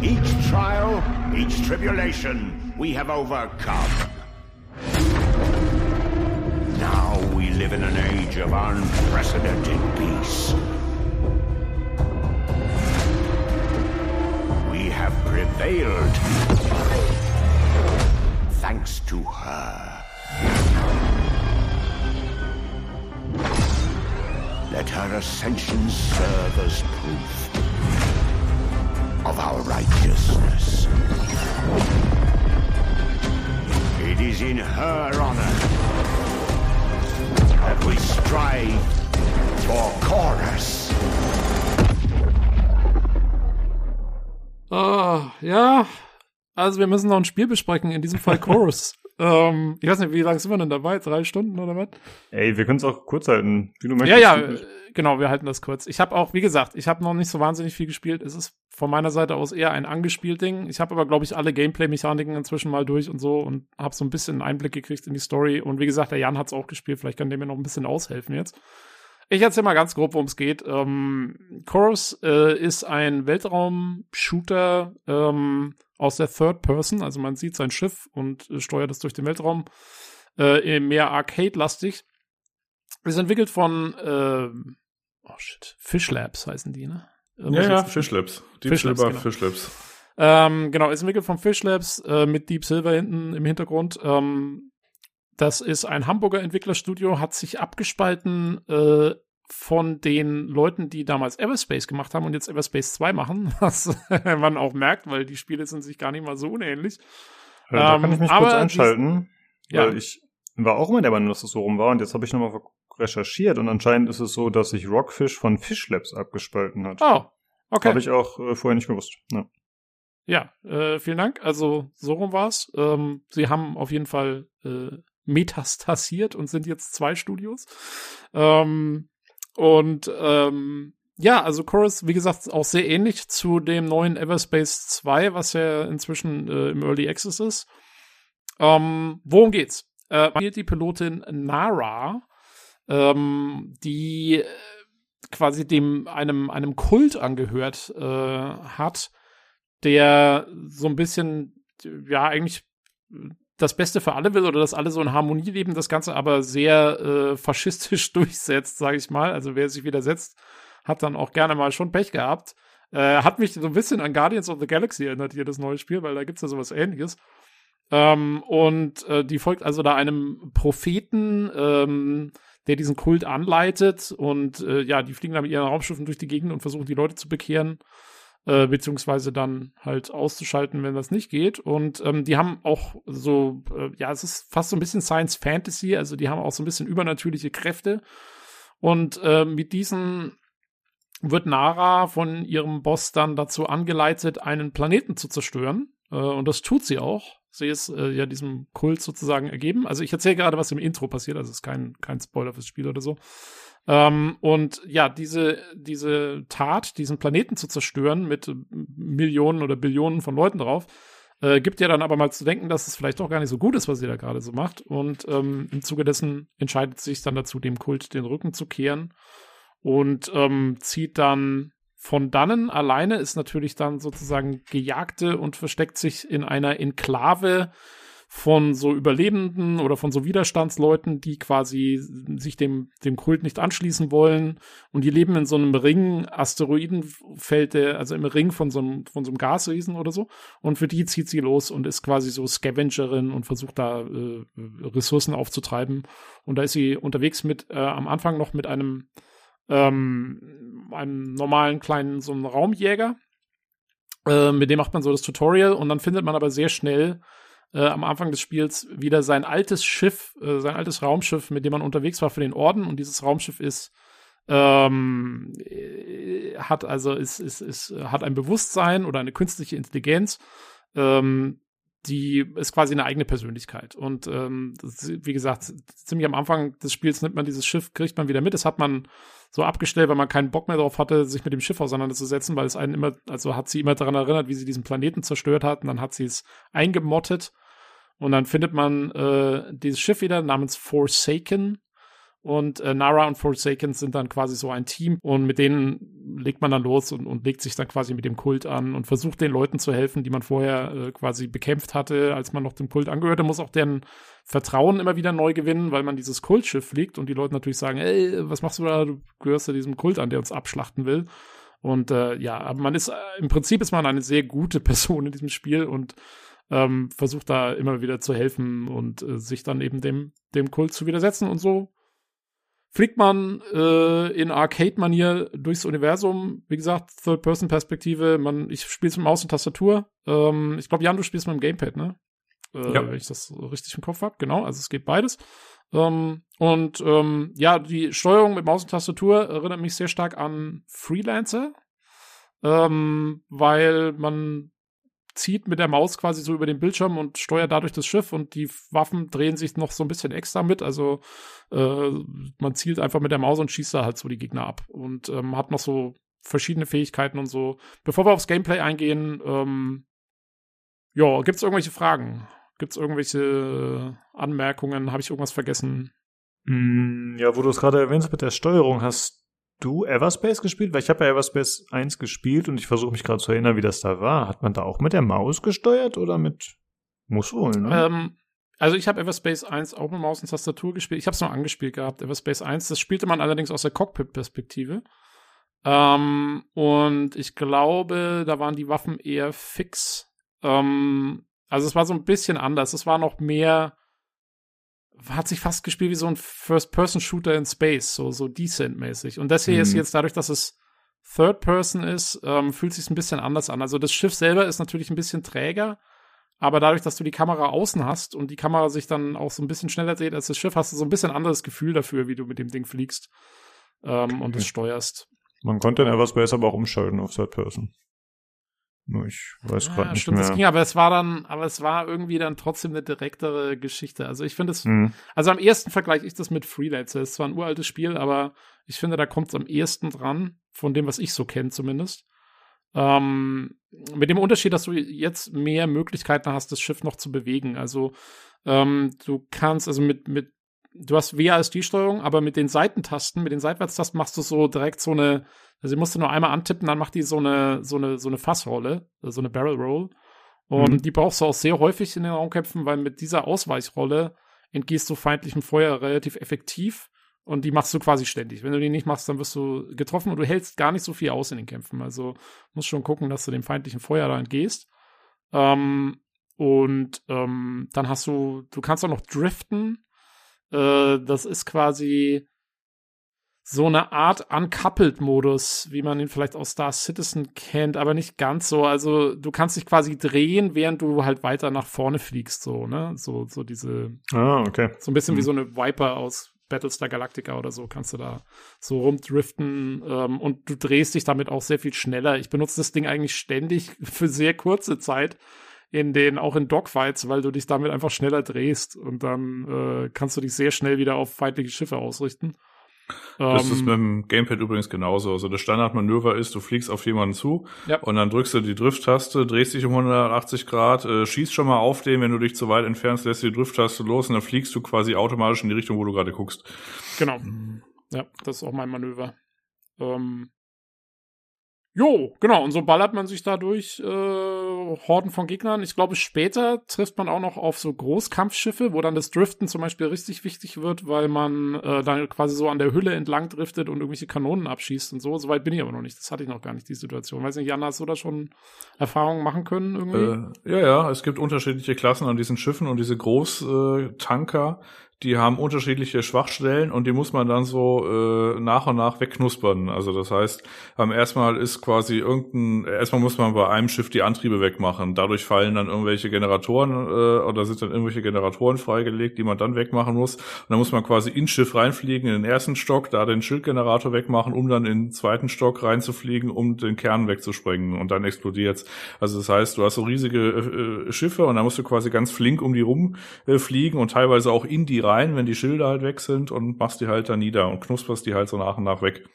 Each trial, each tribulation, we have overcome. Now we live in an age of unprecedented peace. We have prevailed thanks to her. Let her ascension serve as proof of our righteousness. It is in her honor that we strive for Chorus. Ah, ja. Also wir müssen noch ein Spiel besprechen, in diesem Fall Chorus. Ähm, ich weiß nicht, wie lange sind wir denn dabei? Drei Stunden oder was? Ey, wir können es auch kurz halten, wie du möchtest. Ja, ja, genau, wir halten das kurz. Ich habe auch, wie gesagt, ich habe noch nicht so wahnsinnig viel gespielt. Es ist von meiner Seite aus eher ein angespielt Ding. Ich habe aber, glaube ich, alle Gameplay-Mechaniken inzwischen mal durch und so und habe so ein bisschen Einblick gekriegt in die Story. Und wie gesagt, der Jan hat es auch gespielt. Vielleicht kann der mir noch ein bisschen aushelfen jetzt. Ich erzähle mal ganz grob, worum es geht. Ähm, Chorus äh, ist ein Weltraum-Shooter ähm, aus der Third Person. Also man sieht sein Schiff und äh, steuert es durch den Weltraum. Äh, mehr Arcade-lastig. Ist entwickelt von äh, oh shit, Fish Labs heißen die, ne? Ja, ja, Fish Labs. Deep Fish Silver genau. Fish Labs. Ähm, genau, ist entwickelt von Fish Labs äh, mit Deep Silver hinten im Hintergrund. Ähm, das ist ein Hamburger Entwicklerstudio, hat sich abgespalten äh, von den Leuten, die damals Everspace gemacht haben und jetzt Everspace 2 machen, was man auch merkt, weil die Spiele sind sich gar nicht mal so unähnlich. Ja, da ähm, kann ich mich kurz einschalten, ja. weil ich war auch immer der Meinung, dass es so rum war und jetzt habe ich nochmal recherchiert und anscheinend ist es so, dass sich Rockfish von Fish Labs abgespalten hat. Oh, okay. Habe ich auch äh, vorher nicht gewusst. Ja. Ja, äh, vielen Dank. Also so rum war's. Ähm, sie haben auf jeden Fall äh, metastasiert und sind jetzt zwei Studios. Ähm, und ähm, ja, also Chorus, wie gesagt, auch sehr ähnlich zu dem neuen Everspace 2, was ja inzwischen äh, im Early Access ist. Ähm, worum geht's? Äh, spielt die Pilotin Nara, ähm, die äh, quasi dem einem einem Kult angehört äh, hat, der so ein bisschen ja eigentlich das Beste für alle will oder dass alle so in Harmonie leben, das Ganze aber sehr äh, faschistisch durchsetzt, sage ich mal. Also wer sich widersetzt, hat dann auch gerne mal schon Pech gehabt. Äh, hat mich so ein bisschen an Guardians of the Galaxy erinnert hier das neue Spiel, weil da gibt's ja sowas ähnliches. Ähm, und äh, die folgt also da einem Propheten, ähm, der diesen Kult anleitet und äh, ja, die fliegen da mit ihren Raumschiffen durch die Gegend und versuchen die Leute zu bekehren äh, beziehungsweise dann halt auszuschalten, wenn das nicht geht. Und ähm, die haben auch so, äh, ja, es ist fast so ein bisschen Science Fantasy, also die haben auch so ein bisschen übernatürliche Kräfte. Und äh, mit diesen wird Nara von ihrem Boss dann dazu angeleitet, einen Planeten zu zerstören. Äh, und das tut sie auch. Sie ist äh, ja diesem Kult sozusagen ergeben. Also ich erzähle gerade, was im Intro passiert, also es ist kein, kein Spoiler fürs Spiel oder so. Ähm, und ja, diese, diese Tat, diesen Planeten zu zerstören mit Millionen oder Billionen von Leuten drauf, äh, gibt ja dann aber mal zu denken, dass es vielleicht doch gar nicht so gut ist, was sie da gerade so macht. Und ähm, im Zuge dessen entscheidet sich dann dazu, dem Kult den Rücken zu kehren und ähm, zieht dann von dannen alleine, ist natürlich dann sozusagen Gejagte und versteckt sich in einer Enklave von so Überlebenden oder von so Widerstandsleuten, die quasi sich dem, dem Kult nicht anschließen wollen. Und die leben in so einem Ring, Asteroidenfeld, also im Ring von so einem, von so einem Gasriesen oder so. Und für die zieht sie los und ist quasi so Scavengerin und versucht da äh, Ressourcen aufzutreiben. Und da ist sie unterwegs mit, äh, am Anfang noch mit einem, ähm, einem normalen kleinen, so einem Raumjäger. Äh, mit dem macht man so das Tutorial und dann findet man aber sehr schnell äh, am Anfang des Spiels wieder sein altes Schiff, äh, sein altes Raumschiff, mit dem man unterwegs war für den Orden. Und dieses Raumschiff ist ähm, äh, hat also ist, ist, ist, hat ein Bewusstsein oder eine künstliche Intelligenz, ähm, die ist quasi eine eigene Persönlichkeit. Und ähm, das, wie gesagt, ziemlich am Anfang des Spiels nimmt man dieses Schiff, kriegt man wieder mit. Das hat man so abgestellt, weil man keinen Bock mehr darauf hatte, sich mit dem Schiff auseinanderzusetzen, weil es einen immer, also hat sie immer daran erinnert, wie sie diesen Planeten zerstört hat. Und dann hat sie es eingemottet. Und dann findet man äh, dieses Schiff wieder namens Forsaken. Und äh, Nara und Forsaken sind dann quasi so ein Team und mit denen legt man dann los und, und legt sich dann quasi mit dem Kult an und versucht den Leuten zu helfen, die man vorher äh, quasi bekämpft hatte, als man noch dem Kult angehörte, muss auch deren Vertrauen immer wieder neu gewinnen, weil man dieses Kultschiff fliegt und die Leute natürlich sagen, ey, was machst du da? Du gehörst ja diesem Kult an, der uns abschlachten will. Und äh, ja, aber man ist, äh, im Prinzip ist man eine sehr gute Person in diesem Spiel und ähm, versucht da immer wieder zu helfen und äh, sich dann eben dem, dem Kult zu widersetzen und so fliegt man äh, in Arcade-Manier durchs Universum. Wie gesagt, Third-Person-Perspektive. Man, ich spiele es mit Maus und Tastatur. Ähm, ich glaube, Jan, du spielst mit dem Gamepad, ne? Äh, ja. Wenn ich das richtig im Kopf habe. Genau, also es geht beides. Ähm, und ähm, ja, die Steuerung mit Maus und Tastatur erinnert mich sehr stark an Freelancer. Ähm, weil man zieht mit der Maus quasi so über den Bildschirm und steuert dadurch das Schiff und die Waffen drehen sich noch so ein bisschen extra mit. Also äh, man zielt einfach mit der Maus und schießt da halt so die Gegner ab und ähm, hat noch so verschiedene Fähigkeiten und so. Bevor wir aufs Gameplay eingehen, ähm, ja, gibt's irgendwelche Fragen? Gibt's irgendwelche Anmerkungen? Habe ich irgendwas vergessen? Mm, ja, wo du es gerade erwähnt hast mit der Steuerung, hast du Everspace gespielt? Weil ich habe ja Everspace 1 gespielt und ich versuche mich gerade zu erinnern, wie das da war. Hat man da auch mit der Maus gesteuert oder mit muss wohl, ne? Ähm, also ich habe Everspace 1 auch mit Maus und Tastatur gespielt. Ich habe es noch angespielt gehabt, Everspace 1. Das spielte man allerdings aus der Cockpit-Perspektive. Ähm, und ich glaube, da waren die Waffen eher fix. Ähm, also es war so ein bisschen anders. Es war noch mehr hat sich fast gespielt wie so ein First-Person-Shooter in Space, so, so Descent-mäßig. Und das hier mhm. ist jetzt dadurch, dass es Third-Person ist, ähm, fühlt sich ein bisschen anders an. Also das Schiff selber ist natürlich ein bisschen träger, aber dadurch, dass du die Kamera außen hast und die Kamera sich dann auch so ein bisschen schneller dreht als das Schiff, hast du so ein bisschen anderes Gefühl dafür, wie du mit dem Ding fliegst ähm, und es steuerst. Man konnte in Everspace aber auch umschalten auf Third Person. Ich weiß gerade ja, nicht stimmt, mehr. Das ging, aber es war dann, aber es war irgendwie dann trotzdem eine direktere Geschichte. Also ich finde es, mhm. also am ersten vergleiche ich das mit Freelancer. Es ist zwar ein uraltes Spiel, aber ich finde, da kommt es am ehesten dran, von dem, was ich so kenne zumindest. Ähm, mit dem Unterschied, dass du jetzt mehr Möglichkeiten hast, das Schiff noch zu bewegen. Also ähm, du kannst, also mit, mit, du hast WASD-Steuerung, aber mit den Seitentasten, mit den Seitwärtstasten machst du so direkt so eine also sie musste nur einmal antippen, dann macht die so eine, so eine, so eine Fassrolle, so eine Barrel Roll. Und mhm. die brauchst du auch sehr häufig in den Raumkämpfen, weil mit dieser Ausweichrolle entgehst du feindlichem Feuer relativ effektiv und die machst du quasi ständig. Wenn du die nicht machst, dann wirst du getroffen und du hältst gar nicht so viel aus in den Kämpfen. Also musst schon gucken, dass du dem feindlichen Feuer da entgehst. Ähm, und ähm, dann hast du, du kannst auch noch driften. Äh, das ist quasi, so eine Art Uncoupled-Modus, wie man ihn vielleicht aus Star Citizen kennt, aber nicht ganz so. Also du kannst dich quasi drehen, während du halt weiter nach vorne fliegst, so, ne? So, so diese. Ah, okay. So ein bisschen hm. wie so eine Viper aus Battlestar Galactica oder so kannst du da so rumdriften ähm, und du drehst dich damit auch sehr viel schneller. Ich benutze das Ding eigentlich ständig für sehr kurze Zeit in den, auch in Dogfights, weil du dich damit einfach schneller drehst und dann äh, kannst du dich sehr schnell wieder auf feindliche Schiffe ausrichten. Das um, ist ähm, mit dem Gamepad übrigens genauso. Also das Standardmanöver ist, du fliegst auf jemanden zu ja. und dann drückst du die Drift-Taste, drehst dich um 180 Grad, äh, schießt schon mal auf den, wenn du dich zu weit entfernst, lässt die Drift-Taste los und dann fliegst du quasi automatisch in die Richtung, wo du gerade guckst. Genau. Ja, das ist auch mein Manöver. Ähm, Jo, genau. Und so ballert man sich dadurch äh, Horden von Gegnern. Ich glaube, später trifft man auch noch auf so Großkampfschiffe, wo dann das Driften zum Beispiel richtig wichtig wird, weil man äh, dann quasi so an der Hülle entlang driftet und irgendwelche Kanonen abschießt und so. Soweit bin ich aber noch nicht. Das hatte ich noch gar nicht, die Situation. Weiß nicht, Jan, hast du da schon Erfahrungen machen können irgendwie? Äh, ja, ja. Es gibt unterschiedliche Klassen an diesen Schiffen und diese Großtanker, die haben unterschiedliche Schwachstellen und die muss man dann so äh, nach und nach wegknuspern. Also das heißt, ähm, erstmal ist quasi irgendein, erstmal muss man bei einem Schiff die Antriebe wegmachen. Dadurch fallen dann irgendwelche Generatoren äh, oder sind dann irgendwelche Generatoren freigelegt, die man dann wegmachen muss. Und dann muss man quasi ins Schiff reinfliegen, in den ersten Stock, da den Schildgenerator wegmachen, um dann in den zweiten Stock reinzufliegen, um den Kern wegzusprengen und dann explodiert's. Also das heißt, du hast so riesige äh, Schiffe und dann musst du quasi ganz flink um die rum äh, und teilweise auch in die rein, wenn die Schilder halt weg sind und machst die halt da nieder und knusperst die halt so nach und nach weg.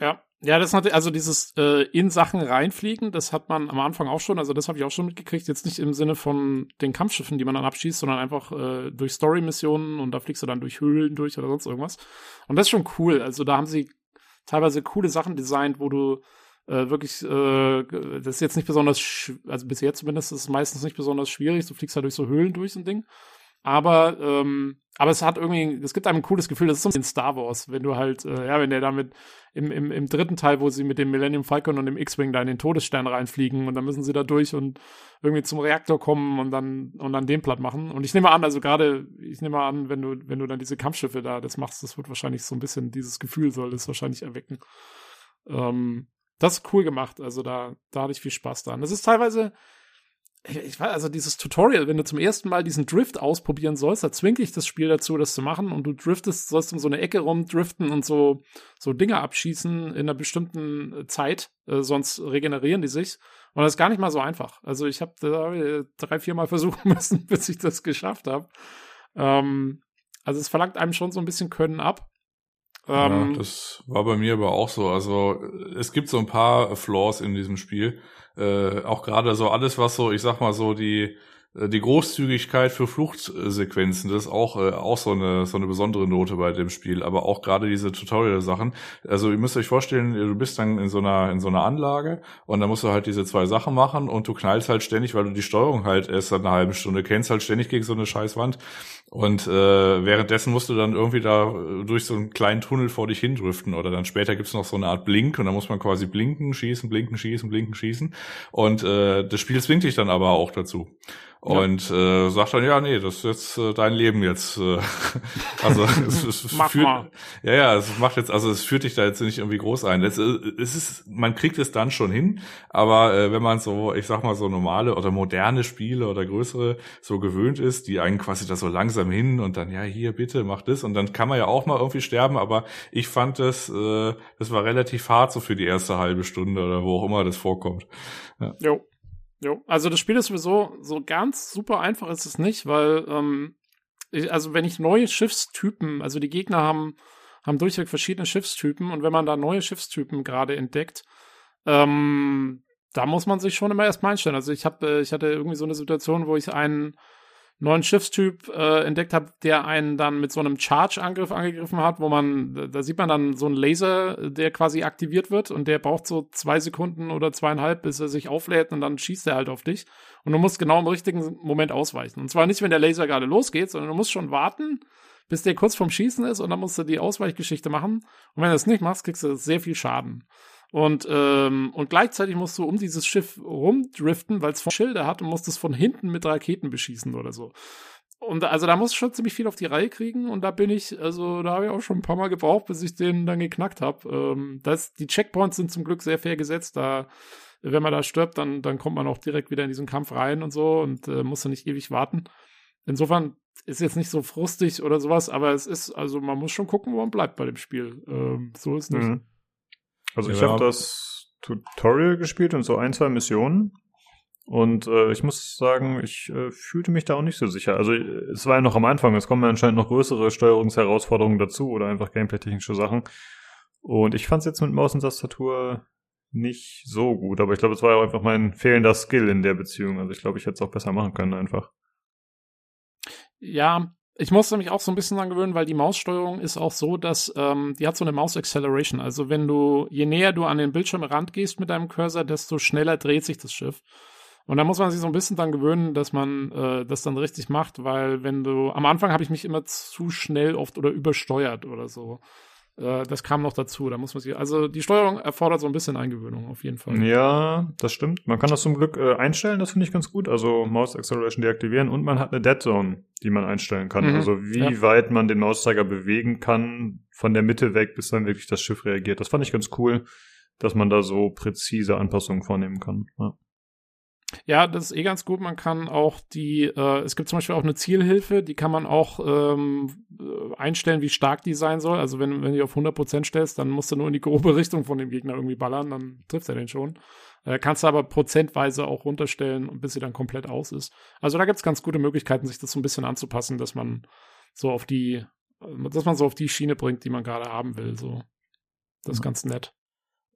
Ja, ja, das hat also dieses äh, in Sachen reinfliegen, das hat man am Anfang auch schon, also das habe ich auch schon mitgekriegt, jetzt nicht im Sinne von den Kampfschiffen, die man dann abschießt, sondern einfach äh, durch Story-Missionen und da fliegst du dann durch Höhlen durch oder sonst irgendwas. Und das ist schon cool. Also da haben sie teilweise coole Sachen designt, wo du äh, wirklich, äh, das ist jetzt nicht besonders, also bis jetzt zumindest ist es meistens nicht besonders schwierig, du fliegst halt durch so Höhlen durch so ein Ding. Aber, ähm, aber es hat irgendwie, es gibt einem ein cooles Gefühl, das ist so ein bisschen Star Wars, wenn du halt, äh, ja, wenn der damit im, im, im dritten Teil, wo sie mit dem Millennium Falcon und dem X-Wing da in den Todesstern reinfliegen und dann müssen sie da durch und irgendwie zum Reaktor kommen und dann, und dann den platt machen. Und ich nehme an, also gerade, ich nehme an, wenn du, wenn du dann diese Kampfschiffe da, das machst, das wird wahrscheinlich so ein bisschen, dieses Gefühl soll das wahrscheinlich erwecken. Ähm, das ist cool gemacht, also da, da hatte ich viel Spaß dran. Das ist teilweise, ich weiß, also dieses Tutorial, wenn du zum ersten Mal diesen Drift ausprobieren sollst, da zwingt dich das Spiel dazu, das zu machen und du driftest, sollst um so eine Ecke rumdriften und so, so Dinge abschießen in einer bestimmten äh, Zeit, äh, sonst regenerieren die sich. Und das ist gar nicht mal so einfach. Also ich habe da drei, vier Mal versuchen müssen, bis ich das geschafft habe. Ähm, also es verlangt einem schon so ein bisschen Können ab. Ähm, ja, das war bei mir aber auch so. Also es gibt so ein paar Flaws in diesem Spiel äh, auch gerade so alles, was so, ich sag mal so, die äh, die Großzügigkeit für Fluchtsequenzen, das ist auch, äh, auch so eine, so eine besondere Note bei dem Spiel, aber auch gerade diese Tutorial-Sachen. Also ihr müsst euch vorstellen, du bist dann in so einer, in so einer Anlage und dann musst du halt diese zwei Sachen machen und du knallst halt ständig, weil du die Steuerung halt erst seit einer halben Stunde kennst, halt ständig gegen so eine Scheißwand. Und äh, währenddessen musst du dann irgendwie da äh, durch so einen kleinen Tunnel vor dich hindriften oder dann später gibt's noch so eine Art Blink und dann muss man quasi blinken, schießen, blinken, schießen, blinken, schießen. Und äh, das Spiel zwingt dich dann aber auch dazu und ja. äh, sagt dann ja nee das ist jetzt äh, dein Leben jetzt äh, also es, es Mach führt, mal. ja ja es macht jetzt also es führt dich da jetzt nicht irgendwie groß ein es, äh, es ist man kriegt es dann schon hin aber äh, wenn man so ich sag mal so normale oder moderne Spiele oder größere so gewöhnt ist die einen quasi da so langsam hin und dann ja hier bitte mach das und dann kann man ja auch mal irgendwie sterben aber ich fand das äh, das war relativ hart so für die erste halbe Stunde oder wo auch immer das vorkommt ja. Jo. Jo, also das Spiel ist sowieso so ganz super einfach ist es nicht, weil ähm, ich, also wenn ich neue Schiffstypen, also die Gegner haben haben durchweg verschiedene Schiffstypen und wenn man da neue Schiffstypen gerade entdeckt, ähm, da muss man sich schon immer erstmal einstellen. Also ich habe, ich hatte irgendwie so eine Situation, wo ich einen neuen Schiffstyp äh, entdeckt habe, der einen dann mit so einem Charge-Angriff angegriffen hat, wo man, da sieht man dann so einen Laser, der quasi aktiviert wird und der braucht so zwei Sekunden oder zweieinhalb, bis er sich auflädt und dann schießt er halt auf dich. Und du musst genau im richtigen Moment ausweichen. Und zwar nicht, wenn der Laser gerade losgeht, sondern du musst schon warten, bis der kurz vorm Schießen ist und dann musst du die Ausweichgeschichte machen. Und wenn du das nicht machst, kriegst du sehr viel Schaden. Und, ähm, und gleichzeitig musst du um dieses Schiff rumdriften, weil es Schilde hat und musst es von hinten mit Raketen beschießen oder so. Und also da musst du schon ziemlich viel auf die Reihe kriegen und da bin ich, also da habe ich auch schon ein paar Mal gebraucht, bis ich den dann geknackt habe. Ähm, das, die Checkpoints sind zum Glück sehr fair gesetzt. Da, wenn man da stirbt, dann, dann kommt man auch direkt wieder in diesen Kampf rein und so und äh, muss dann nicht ewig warten. Insofern ist jetzt nicht so frustig oder sowas, aber es ist, also man muss schon gucken, wo man bleibt bei dem Spiel. Ähm, so ist nicht. Mhm. Also ich ja. habe das Tutorial gespielt und so ein, zwei Missionen. Und äh, ich muss sagen, ich äh, fühlte mich da auch nicht so sicher. Also es war ja noch am Anfang, es kommen ja anscheinend noch größere Steuerungsherausforderungen dazu oder einfach gameplay-technische Sachen. Und ich fand es jetzt mit Maus und Tastatur nicht so gut, aber ich glaube, es war ja auch einfach mein fehlender Skill in der Beziehung. Also ich glaube, ich hätte es auch besser machen können einfach. Ja, ich musste mich auch so ein bisschen dran gewöhnen, weil die Maussteuerung ist auch so, dass ähm, die hat so eine Mouse Acceleration. Also wenn du, je näher du an den Bildschirmrand gehst mit deinem Cursor, desto schneller dreht sich das Schiff. Und da muss man sich so ein bisschen dran gewöhnen, dass man äh, das dann richtig macht, weil wenn du, am Anfang habe ich mich immer zu schnell oft oder übersteuert oder so. Äh, das kam noch dazu. Da muss man sich, also die Steuerung erfordert so ein bisschen Eingewöhnung auf jeden Fall. Ja, das stimmt. Man kann das zum Glück äh, einstellen, das finde ich ganz gut. Also Mouse Acceleration deaktivieren und man hat eine Dead Zone, die man einstellen kann. Mhm. Also wie ja. weit man den Mauszeiger bewegen kann von der Mitte weg, bis dann wirklich das Schiff reagiert. Das fand ich ganz cool, dass man da so präzise Anpassungen vornehmen kann. Ja. Ja, das ist eh ganz gut. Man kann auch die, äh, es gibt zum Beispiel auch eine Zielhilfe, die kann man auch ähm, äh, einstellen, wie stark die sein soll. Also wenn, wenn du auf 100% stellst, dann musst du nur in die grobe Richtung von dem Gegner irgendwie ballern, dann trifft er den schon. Äh, kannst du aber prozentweise auch runterstellen, bis sie dann komplett aus ist. Also da gibt's ganz gute Möglichkeiten, sich das so ein bisschen anzupassen, dass man so auf die, dass man so auf die Schiene bringt, die man gerade haben will. So. Das ist mhm. ganz nett.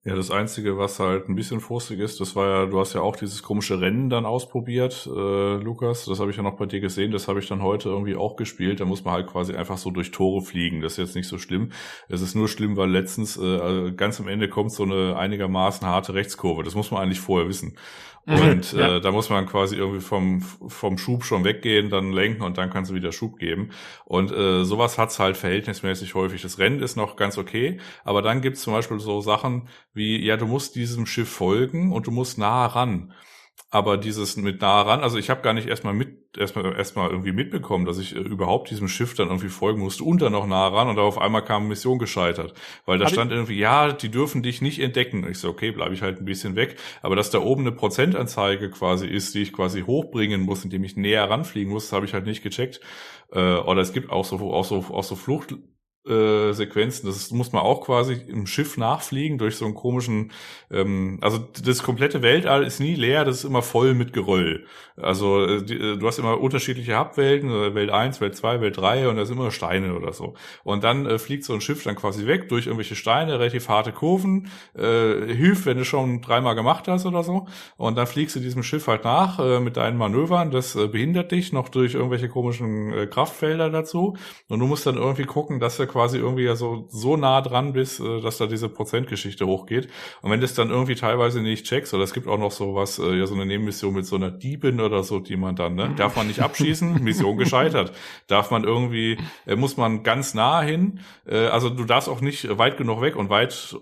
Ja, das Einzige, was halt ein bisschen frustig ist, das war ja, du hast ja auch dieses komische Rennen dann ausprobiert, äh, Lukas. Das habe ich ja noch bei dir gesehen. Das habe ich dann heute irgendwie auch gespielt. Da muss man halt quasi einfach so durch Tore fliegen. Das ist jetzt nicht so schlimm. Es ist nur schlimm, weil letztens äh, also ganz am Ende kommt so eine einigermaßen harte Rechtskurve. Das muss man eigentlich vorher wissen. Mhm. Und mhm, ja. äh, da muss man quasi irgendwie vom, vom Schub schon weggehen, dann lenken und dann kannst du wieder Schub geben. Und äh, sowas hat's halt verhältnismäßig häufig. Das Rennen ist noch ganz okay, aber dann gibt's zum Beispiel so Sachen wie, ja, du musst diesem Schiff folgen und du musst nah ran. Aber dieses mit nah ran, also ich habe gar nicht erstmal mit erstmal erstmal irgendwie mitbekommen, dass ich äh, überhaupt diesem Schiff dann irgendwie folgen musste und dann noch nah ran und auf einmal kam Mission gescheitert, weil da Hab stand irgendwie ja, die dürfen dich nicht entdecken. Ich so okay, bleibe ich halt ein bisschen weg, aber dass da oben eine Prozentanzeige quasi ist, die ich quasi hochbringen muss, indem ich näher ranfliegen muss, habe ich halt nicht gecheckt. Äh, oder es gibt auch so auch so auch so Flucht äh, Sequenzen. Das muss man auch quasi im Schiff nachfliegen durch so einen komischen, ähm, also das komplette Weltall ist nie leer, das ist immer voll mit Geröll. Also äh, die, äh, du hast immer unterschiedliche Hubwelten, äh, Welt 1, Welt 2, Welt 3 und da sind immer Steine oder so. Und dann äh, fliegt so ein Schiff dann quasi weg durch irgendwelche Steine, relativ harte Kurven, äh, hilft, wenn du schon dreimal gemacht hast oder so. Und dann fliegst du diesem Schiff halt nach äh, mit deinen Manövern, das äh, behindert dich noch durch irgendwelche komischen äh, Kraftfelder dazu. Und du musst dann irgendwie gucken, dass du quasi irgendwie ja so, so nah dran bist, äh, dass da diese Prozentgeschichte hochgeht. Und wenn du es dann irgendwie teilweise nicht checkst, oder es gibt auch noch so was, äh, ja, so eine Nebenmission mit so einer Diebin oder so, die man dann, ne, darf man nicht abschießen, Mission gescheitert. Darf man irgendwie, äh, muss man ganz nah hin, also du darfst auch nicht weit genug weg und weit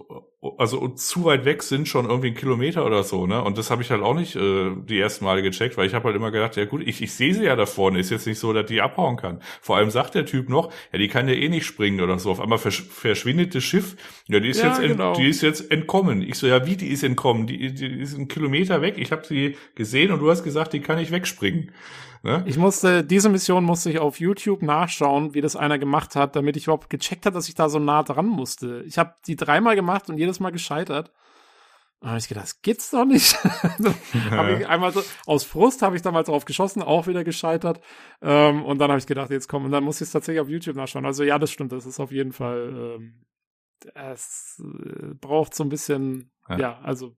also zu weit weg sind schon irgendwie ein Kilometer oder so, ne? Und das habe ich halt auch nicht äh, die ersten Male gecheckt, weil ich habe halt immer gedacht, ja gut, ich, ich sehe sie ja da vorne, ist jetzt nicht so, dass die abhauen kann. Vor allem sagt der Typ noch, ja, die kann ja eh nicht springen oder so. Auf einmal versch verschwindet das Schiff, ja, die ist ja, jetzt genau. die ist jetzt entkommen. Ich so, ja, wie die ist entkommen? Die, die ist ein Kilometer weg. Ich habe sie gesehen und du hast gesagt, die kann nicht wegspringen. Ne? Ich musste, diese Mission musste ich auf YouTube nachschauen, wie das einer gemacht hat, damit ich überhaupt gecheckt hat, dass ich da so nah dran musste. Ich habe die dreimal gemacht und jedes Mal gescheitert. Und habe ich gedacht, das geht's doch nicht. hab ich einmal so, aus Frust habe ich damals drauf geschossen, auch wieder gescheitert. Ähm, und dann habe ich gedacht, jetzt komm, und dann muss ich es tatsächlich auf YouTube nachschauen. Also ja, das stimmt, das ist auf jeden Fall, ähm, es äh, braucht so ein bisschen, ja, ja also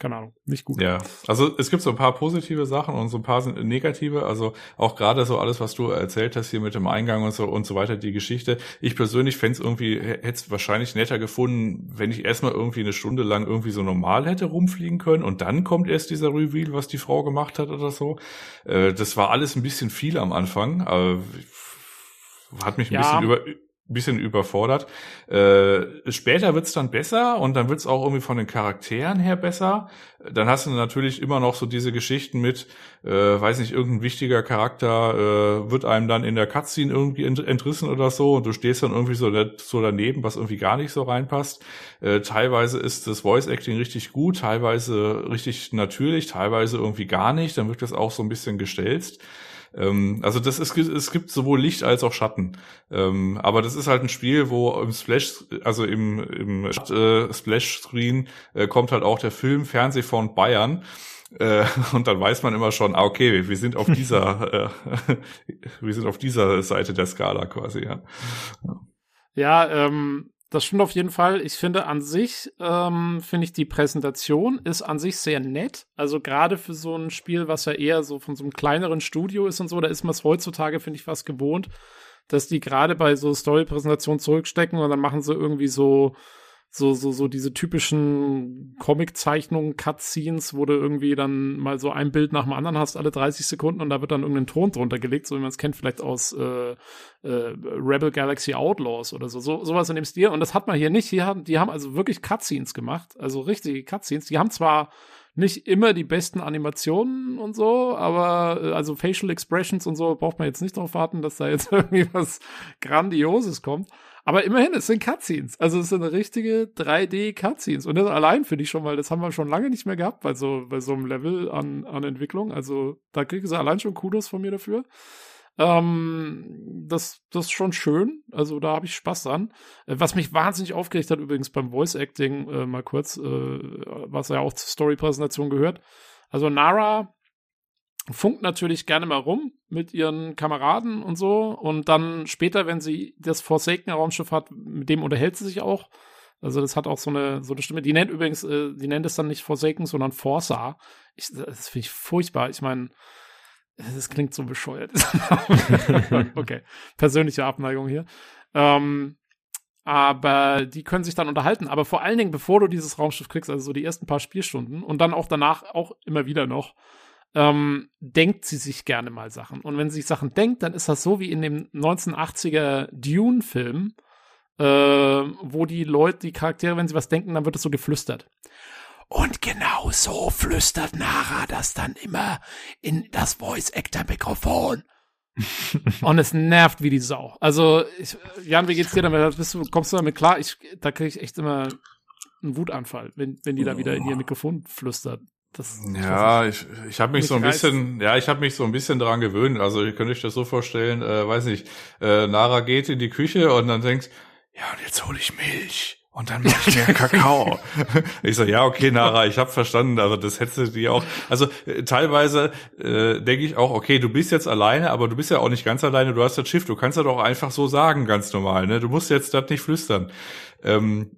keine Ahnung, nicht gut. Ja, also es gibt so ein paar positive Sachen und so ein paar sind negative. Also auch gerade so alles, was du erzählt hast hier mit dem Eingang und so und so weiter, die Geschichte. Ich persönlich fände es irgendwie, hätte es wahrscheinlich netter gefunden, wenn ich erstmal irgendwie eine Stunde lang irgendwie so normal hätte rumfliegen können und dann kommt erst dieser Reveal, was die Frau gemacht hat oder so. Äh, das war alles ein bisschen viel am Anfang. Aber hat mich ein ja. bisschen über bisschen überfordert. Äh, später wird's dann besser und dann wird's auch irgendwie von den Charakteren her besser. Dann hast du natürlich immer noch so diese Geschichten mit, äh, weiß nicht, irgendein wichtiger Charakter äh, wird einem dann in der Cutscene irgendwie entrissen oder so und du stehst dann irgendwie so, so daneben, was irgendwie gar nicht so reinpasst. Äh, teilweise ist das Voice Acting richtig gut, teilweise richtig natürlich, teilweise irgendwie gar nicht. Dann wird das auch so ein bisschen gestelzt. Ähm, also das ist, es gibt sowohl Licht als auch Schatten. Ähm, aber das ist halt ein Spiel, wo im Splash, also im, im äh, Splash-Screen äh, kommt halt auch der Film Fernsehfond Bayern. Äh, und dann weiß man immer schon, ah, okay, wir sind auf dieser, äh, wir sind auf dieser Seite der Skala quasi, ja. Ja, ähm, das stimmt auf jeden Fall. Ich finde an sich, ähm, finde ich die Präsentation ist an sich sehr nett. Also gerade für so ein Spiel, was ja eher so von so einem kleineren Studio ist und so, da ist man es heutzutage, finde ich, fast gewohnt, dass die gerade bei so Story-Präsentationen zurückstecken und dann machen sie irgendwie so so, so, so diese typischen Comic-Zeichnungen, Cutscenes, wo du irgendwie dann mal so ein Bild nach dem anderen hast, alle 30 Sekunden und da wird dann irgendein Ton drunter gelegt, so wie man es kennt, vielleicht aus äh, äh, Rebel Galaxy Outlaws oder so. so, sowas in dem Stil. Und das hat man hier nicht. Hier haben, die haben also wirklich Cutscenes gemacht, also richtige Cutscenes. Die haben zwar nicht immer die besten Animationen und so, aber äh, also Facial Expressions und so braucht man jetzt nicht darauf warten, dass da jetzt irgendwie was Grandioses kommt. Aber immerhin, es sind Cutscenes. Also es sind richtige 3D-Cutscenes. Und das allein finde ich schon mal, das haben wir schon lange nicht mehr gehabt bei so, bei so einem Level an, an Entwicklung. Also da kriegen sie allein schon Kudos von mir dafür. Ähm, das, das ist schon schön. Also da habe ich Spaß dran. Äh, was mich wahnsinnig aufgeregt hat, übrigens beim Voice Acting, äh, mal kurz, äh, was ja auch zur Story-Präsentation gehört. Also Nara funkt natürlich gerne mal rum mit ihren Kameraden und so. Und dann später, wenn sie das Forsaken Raumschiff hat, mit dem unterhält sie sich auch. Also das hat auch so eine, so eine Stimme. Die nennt übrigens, äh, die nennt es dann nicht Forsaken, sondern Forza. Ich, das finde ich furchtbar. Ich meine, das klingt so bescheuert. okay, persönliche Abneigung hier. Ähm, aber die können sich dann unterhalten. Aber vor allen Dingen, bevor du dieses Raumschiff kriegst, also so die ersten paar Spielstunden und dann auch danach auch immer wieder noch, ähm, denkt sie sich gerne mal Sachen. Und wenn sie sich Sachen denkt, dann ist das so wie in dem 1980er Dune-Film, äh, wo die Leute, die Charaktere, wenn sie was denken, dann wird es so geflüstert. Und genau so flüstert Nara das dann immer in das Voice-Actor-Mikrofon. und es nervt wie die Sau. Also, ich, Jan, wie geht's dir damit? Bist du, kommst du damit klar? Ich, da kriege ich echt immer einen Wutanfall, wenn, wenn die da wieder in ihr Mikrofon flüstert. Das, ja, ich, ich habe mich so ein bisschen, reizt. ja, ich habe mich so ein bisschen daran gewöhnt. Also ihr könnt euch das so vorstellen, äh, weiß nicht, äh, Nara geht in die Küche und dann denkt, ja, und jetzt hole ich Milch. Und dann mache ich mir Kakao. ich so, ja, okay, Nara, ich habe verstanden. Also das hättest du dir auch. Also äh, teilweise äh, denke ich auch, okay, du bist jetzt alleine, aber du bist ja auch nicht ganz alleine. Du hast das Schiff. Du kannst das auch einfach so sagen, ganz normal. Ne? Du musst jetzt das nicht flüstern. Ähm,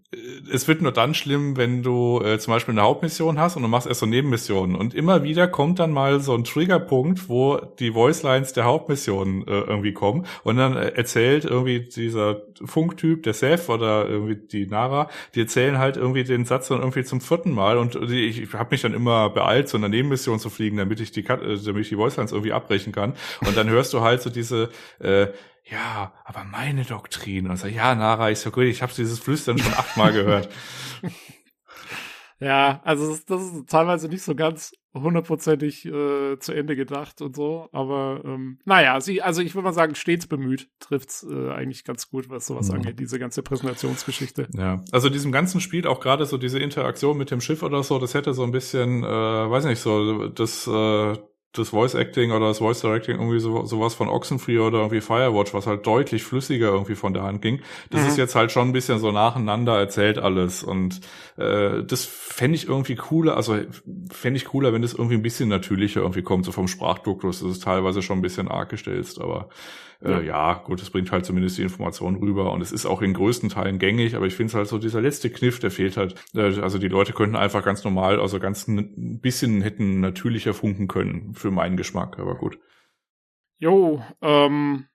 es wird nur dann schlimm, wenn du äh, zum Beispiel eine Hauptmission hast und du machst erst so Nebenmissionen. Und immer wieder kommt dann mal so ein Triggerpunkt, wo die Voicelines der Hauptmission äh, irgendwie kommen. Und dann äh, erzählt irgendwie dieser Funktyp, der Seth oder irgendwie die Nara, die erzählen halt irgendwie den Satz dann irgendwie zum vierten Mal. Und ich, ich habe mich dann immer beeilt, so eine Nebenmission zu fliegen, damit ich die, äh, damit ich die Voicelines irgendwie abbrechen kann. Und dann hörst du halt so diese äh, ja, aber meine Doktrin. Und so, ja, Nara, ich so gut, ich habe dieses Flüstern schon achtmal gehört. Ja, also das, das, ist teilweise nicht so ganz hundertprozentig äh, zu Ende gedacht und so, aber ähm, naja, sie, also ich würde mal sagen, stets bemüht trifft's äh, eigentlich ganz gut, was sowas mhm. angeht, diese ganze Präsentationsgeschichte. Ja, also diesem ganzen Spiel auch gerade so diese Interaktion mit dem Schiff oder so, das hätte so ein bisschen, äh, weiß nicht, so das äh, das Voice Acting oder das Voice Directing irgendwie so, sowas von Oxenfree oder irgendwie Firewatch, was halt deutlich flüssiger irgendwie von der Hand ging. Das mhm. ist jetzt halt schon ein bisschen so nacheinander erzählt alles und äh, das fände ich irgendwie cooler, also fände ich cooler, wenn das irgendwie ein bisschen natürlicher irgendwie kommt, so vom Sprachduktus. Das ist teilweise schon ein bisschen arg gestellt, aber. Äh, ja, gut, das bringt halt zumindest die Information rüber und es ist auch in größten Teilen gängig, aber ich finde es halt so, dieser letzte Kniff, der fehlt halt. Äh, also die Leute könnten einfach ganz normal, also ganz ein bisschen hätten natürlicher funken können, für meinen Geschmack, aber gut. Jo, ähm,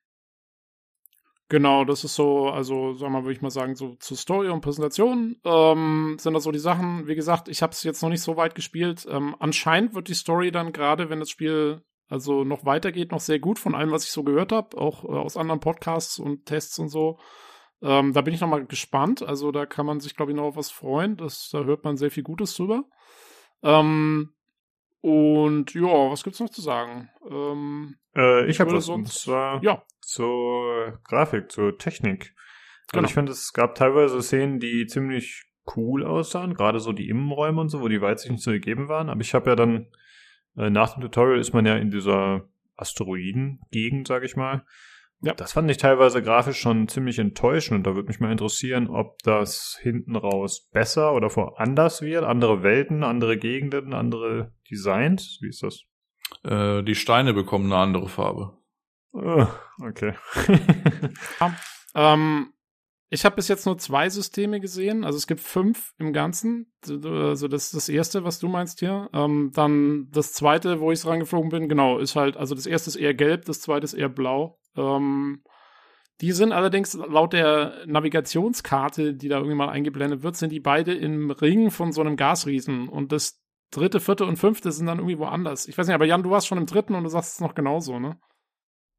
Genau, das ist so, also sag mal, würde ich mal sagen, so zur Story und Präsentation ähm, sind das so die Sachen. Wie gesagt, ich habe es jetzt noch nicht so weit gespielt. Ähm, anscheinend wird die Story dann gerade, wenn das Spiel also noch weitergeht, noch sehr gut von allem, was ich so gehört habe, auch äh, aus anderen Podcasts und Tests und so. Ähm, da bin ich noch mal gespannt. Also da kann man sich, glaube ich, noch auf was freuen. Das, da hört man sehr viel Gutes drüber. Ähm, und ja, was gibt's noch zu sagen? Ähm, äh, ich habe was sonst, zwar ja. zur Grafik, zur Technik. Also genau. ich finde, es gab teilweise Szenen, die ziemlich cool aussahen, gerade so die Innenräume und so, wo die Weitsicht nicht so gegeben waren. Aber ich habe ja dann äh, nach dem Tutorial ist man ja in dieser Asteroiden-Gegend, sag ich mal. Ja. Das fand ich teilweise grafisch schon ziemlich enttäuschend und da würde mich mal interessieren, ob das hinten raus besser oder vor anders wird. Andere Welten, andere Gegenden, andere Designs. Wie ist das? Äh, die Steine bekommen eine andere Farbe. Oh, okay. ja, ähm, ich habe bis jetzt nur zwei Systeme gesehen. Also es gibt fünf im Ganzen. Also das ist das erste, was du meinst hier. Ähm, dann das zweite, wo ich rangeflogen bin, genau, ist halt, also das erste ist eher gelb, das zweite ist eher blau. Ähm, die sind allerdings laut der Navigationskarte, die da irgendwie mal eingeblendet wird, sind die beide im Ring von so einem Gasriesen. Und das dritte, vierte und fünfte sind dann irgendwie woanders. Ich weiß nicht, aber Jan, du warst schon im dritten und du sagst es noch genauso, ne?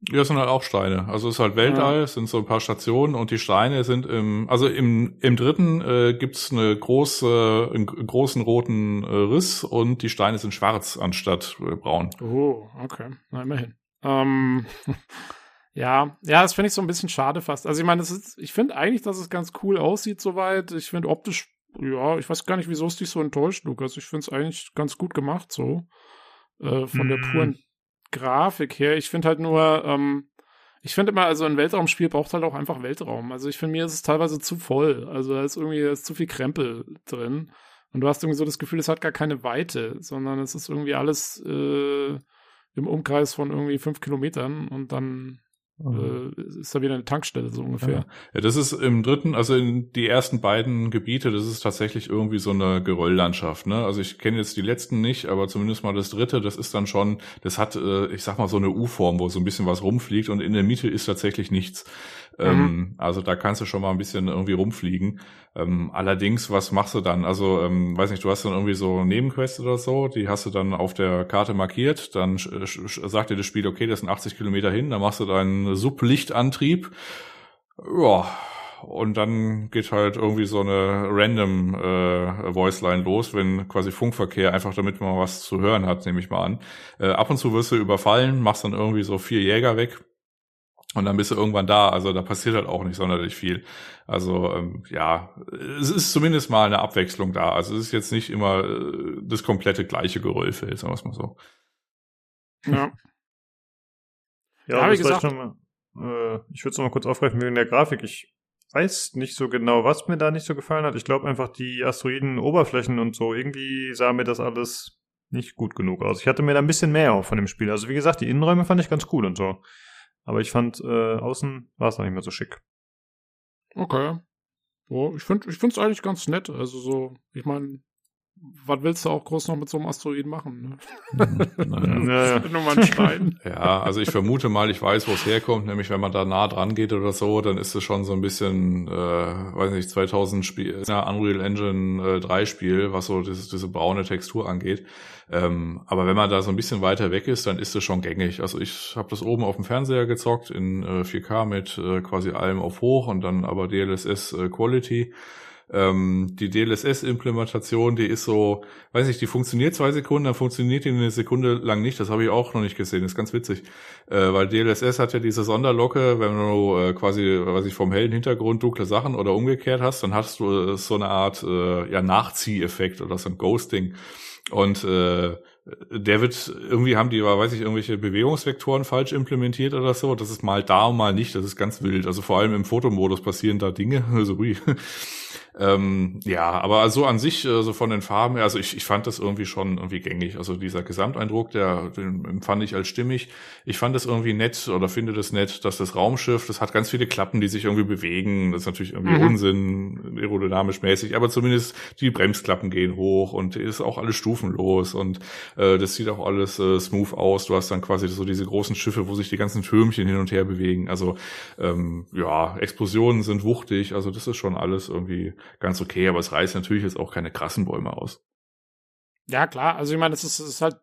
Ja, es sind halt auch Steine. Also es ist halt Weltall, ja. es sind so ein paar Stationen und die Steine sind im, also im, im dritten äh, gibt's eine große, einen großen roten äh, Riss und die Steine sind schwarz anstatt äh, braun. Oh, okay. Na, immerhin. Ähm, ja, ja, das finde ich so ein bisschen schade fast. Also ich meine, ich finde eigentlich, dass es ganz cool aussieht soweit. Ich finde optisch, ja, ich weiß gar nicht, wieso es dich so enttäuscht, Lukas. Ich finde es eigentlich ganz gut gemacht so. Äh, von mm. der puren Grafik her. Ich finde halt nur, ähm, ich finde immer, also ein Weltraumspiel braucht halt auch einfach Weltraum. Also ich finde, mir ist es teilweise zu voll. Also da ist irgendwie da ist zu viel Krempel drin. Und du hast irgendwie so das Gefühl, es hat gar keine Weite, sondern es ist irgendwie alles äh, im Umkreis von irgendwie fünf Kilometern und dann, mhm. äh, ist da wieder eine Tankstelle so ungefähr. Ja, das ist im dritten, also in die ersten beiden Gebiete, das ist tatsächlich irgendwie so eine Gerölllandschaft. Ne? Also ich kenne jetzt die letzten nicht, aber zumindest mal das dritte, das ist dann schon, das hat, äh, ich sag mal so eine U-Form, wo so ein bisschen was rumfliegt und in der Mitte ist tatsächlich nichts. Mhm. Ähm, also da kannst du schon mal ein bisschen irgendwie rumfliegen. Ähm, allerdings, was machst du dann? Also, ähm, weiß nicht, du hast dann irgendwie so Nebenquests oder so, die hast du dann auf der Karte markiert, dann sagt dir das Spiel, okay, das sind 80 Kilometer hin, dann machst du deinen Sublichtantrieb. Ja, und dann geht halt irgendwie so eine random äh, Voiceline los, wenn quasi Funkverkehr, einfach damit man was zu hören hat, nehme ich mal an. Äh, ab und zu wirst du überfallen, machst dann irgendwie so vier Jäger weg und dann bist du irgendwann da. Also da passiert halt auch nicht sonderlich viel. Also ähm, ja, es ist zumindest mal eine Abwechslung da. Also es ist jetzt nicht immer äh, das komplette gleiche Geröllfeld, sagen wir es mal so. Ja. Ja, ja wie gesagt, noch mal, äh, ich würde es noch mal kurz aufgreifen wegen der Grafik. Ich weiß nicht so genau, was mir da nicht so gefallen hat. Ich glaube einfach die Asteroiden-Oberflächen und so, irgendwie sah mir das alles nicht gut genug aus. Ich hatte mir da ein bisschen mehr von dem Spiel. Also wie gesagt, die Innenräume fand ich ganz cool und so. Aber ich fand, äh, außen war es noch nicht mehr so schick. Okay. Oh, ich finde es eigentlich ganz nett. Also so, ich meine, was willst du auch groß noch mit so einem Asteroiden machen? Ne? naja. nur mal ein Stein. Ja, also ich vermute mal, ich weiß, wo es herkommt, nämlich wenn man da nah dran geht oder so, dann ist es schon so ein bisschen, äh, weiß nicht, 2000 Spiel, ja, Unreal Engine äh, 3 Spiel, was so diese, diese braune Textur angeht. Ähm, aber wenn man da so ein bisschen weiter weg ist, dann ist es schon gängig. Also ich habe das oben auf dem Fernseher gezockt in äh, 4K mit äh, quasi allem auf hoch und dann aber DLSS äh, Quality. Ähm, die DLSS-Implementation, die ist so, weiß nicht, die funktioniert zwei Sekunden, dann funktioniert die eine Sekunde lang nicht. Das habe ich auch noch nicht gesehen. Das ist ganz witzig. Äh, weil DLSS hat ja diese Sonderlocke, wenn du äh, quasi, weiß ich, vom hellen Hintergrund dunkle Sachen oder umgekehrt hast, dann hast du äh, so eine Art äh, ja, Nachzieheffekt oder so ein Ghosting. Und äh, der wird, irgendwie haben die, weiß ich, irgendwelche Bewegungsvektoren falsch implementiert oder so. Das ist mal da und mal nicht. Das ist ganz wild. Also vor allem im Fotomodus passieren da Dinge. Also, ui. Ähm, ja, aber so an sich, äh, so von den Farben her, also ich, ich fand das irgendwie schon irgendwie gängig. Also dieser Gesamteindruck, der den empfand ich als stimmig. Ich fand das irgendwie nett oder finde das nett, dass das Raumschiff, das hat ganz viele Klappen, die sich irgendwie bewegen. Das ist natürlich irgendwie mhm. Unsinn, aerodynamisch mäßig, aber zumindest die Bremsklappen gehen hoch und ist auch alles stufenlos und äh, das sieht auch alles äh, smooth aus. Du hast dann quasi so diese großen Schiffe, wo sich die ganzen Türmchen hin und her bewegen. Also ähm, ja, Explosionen sind wuchtig, also das ist schon alles irgendwie ganz okay, aber es reißt natürlich jetzt auch keine krassen Bäume aus. Ja, klar. Also ich meine, es ist, ist halt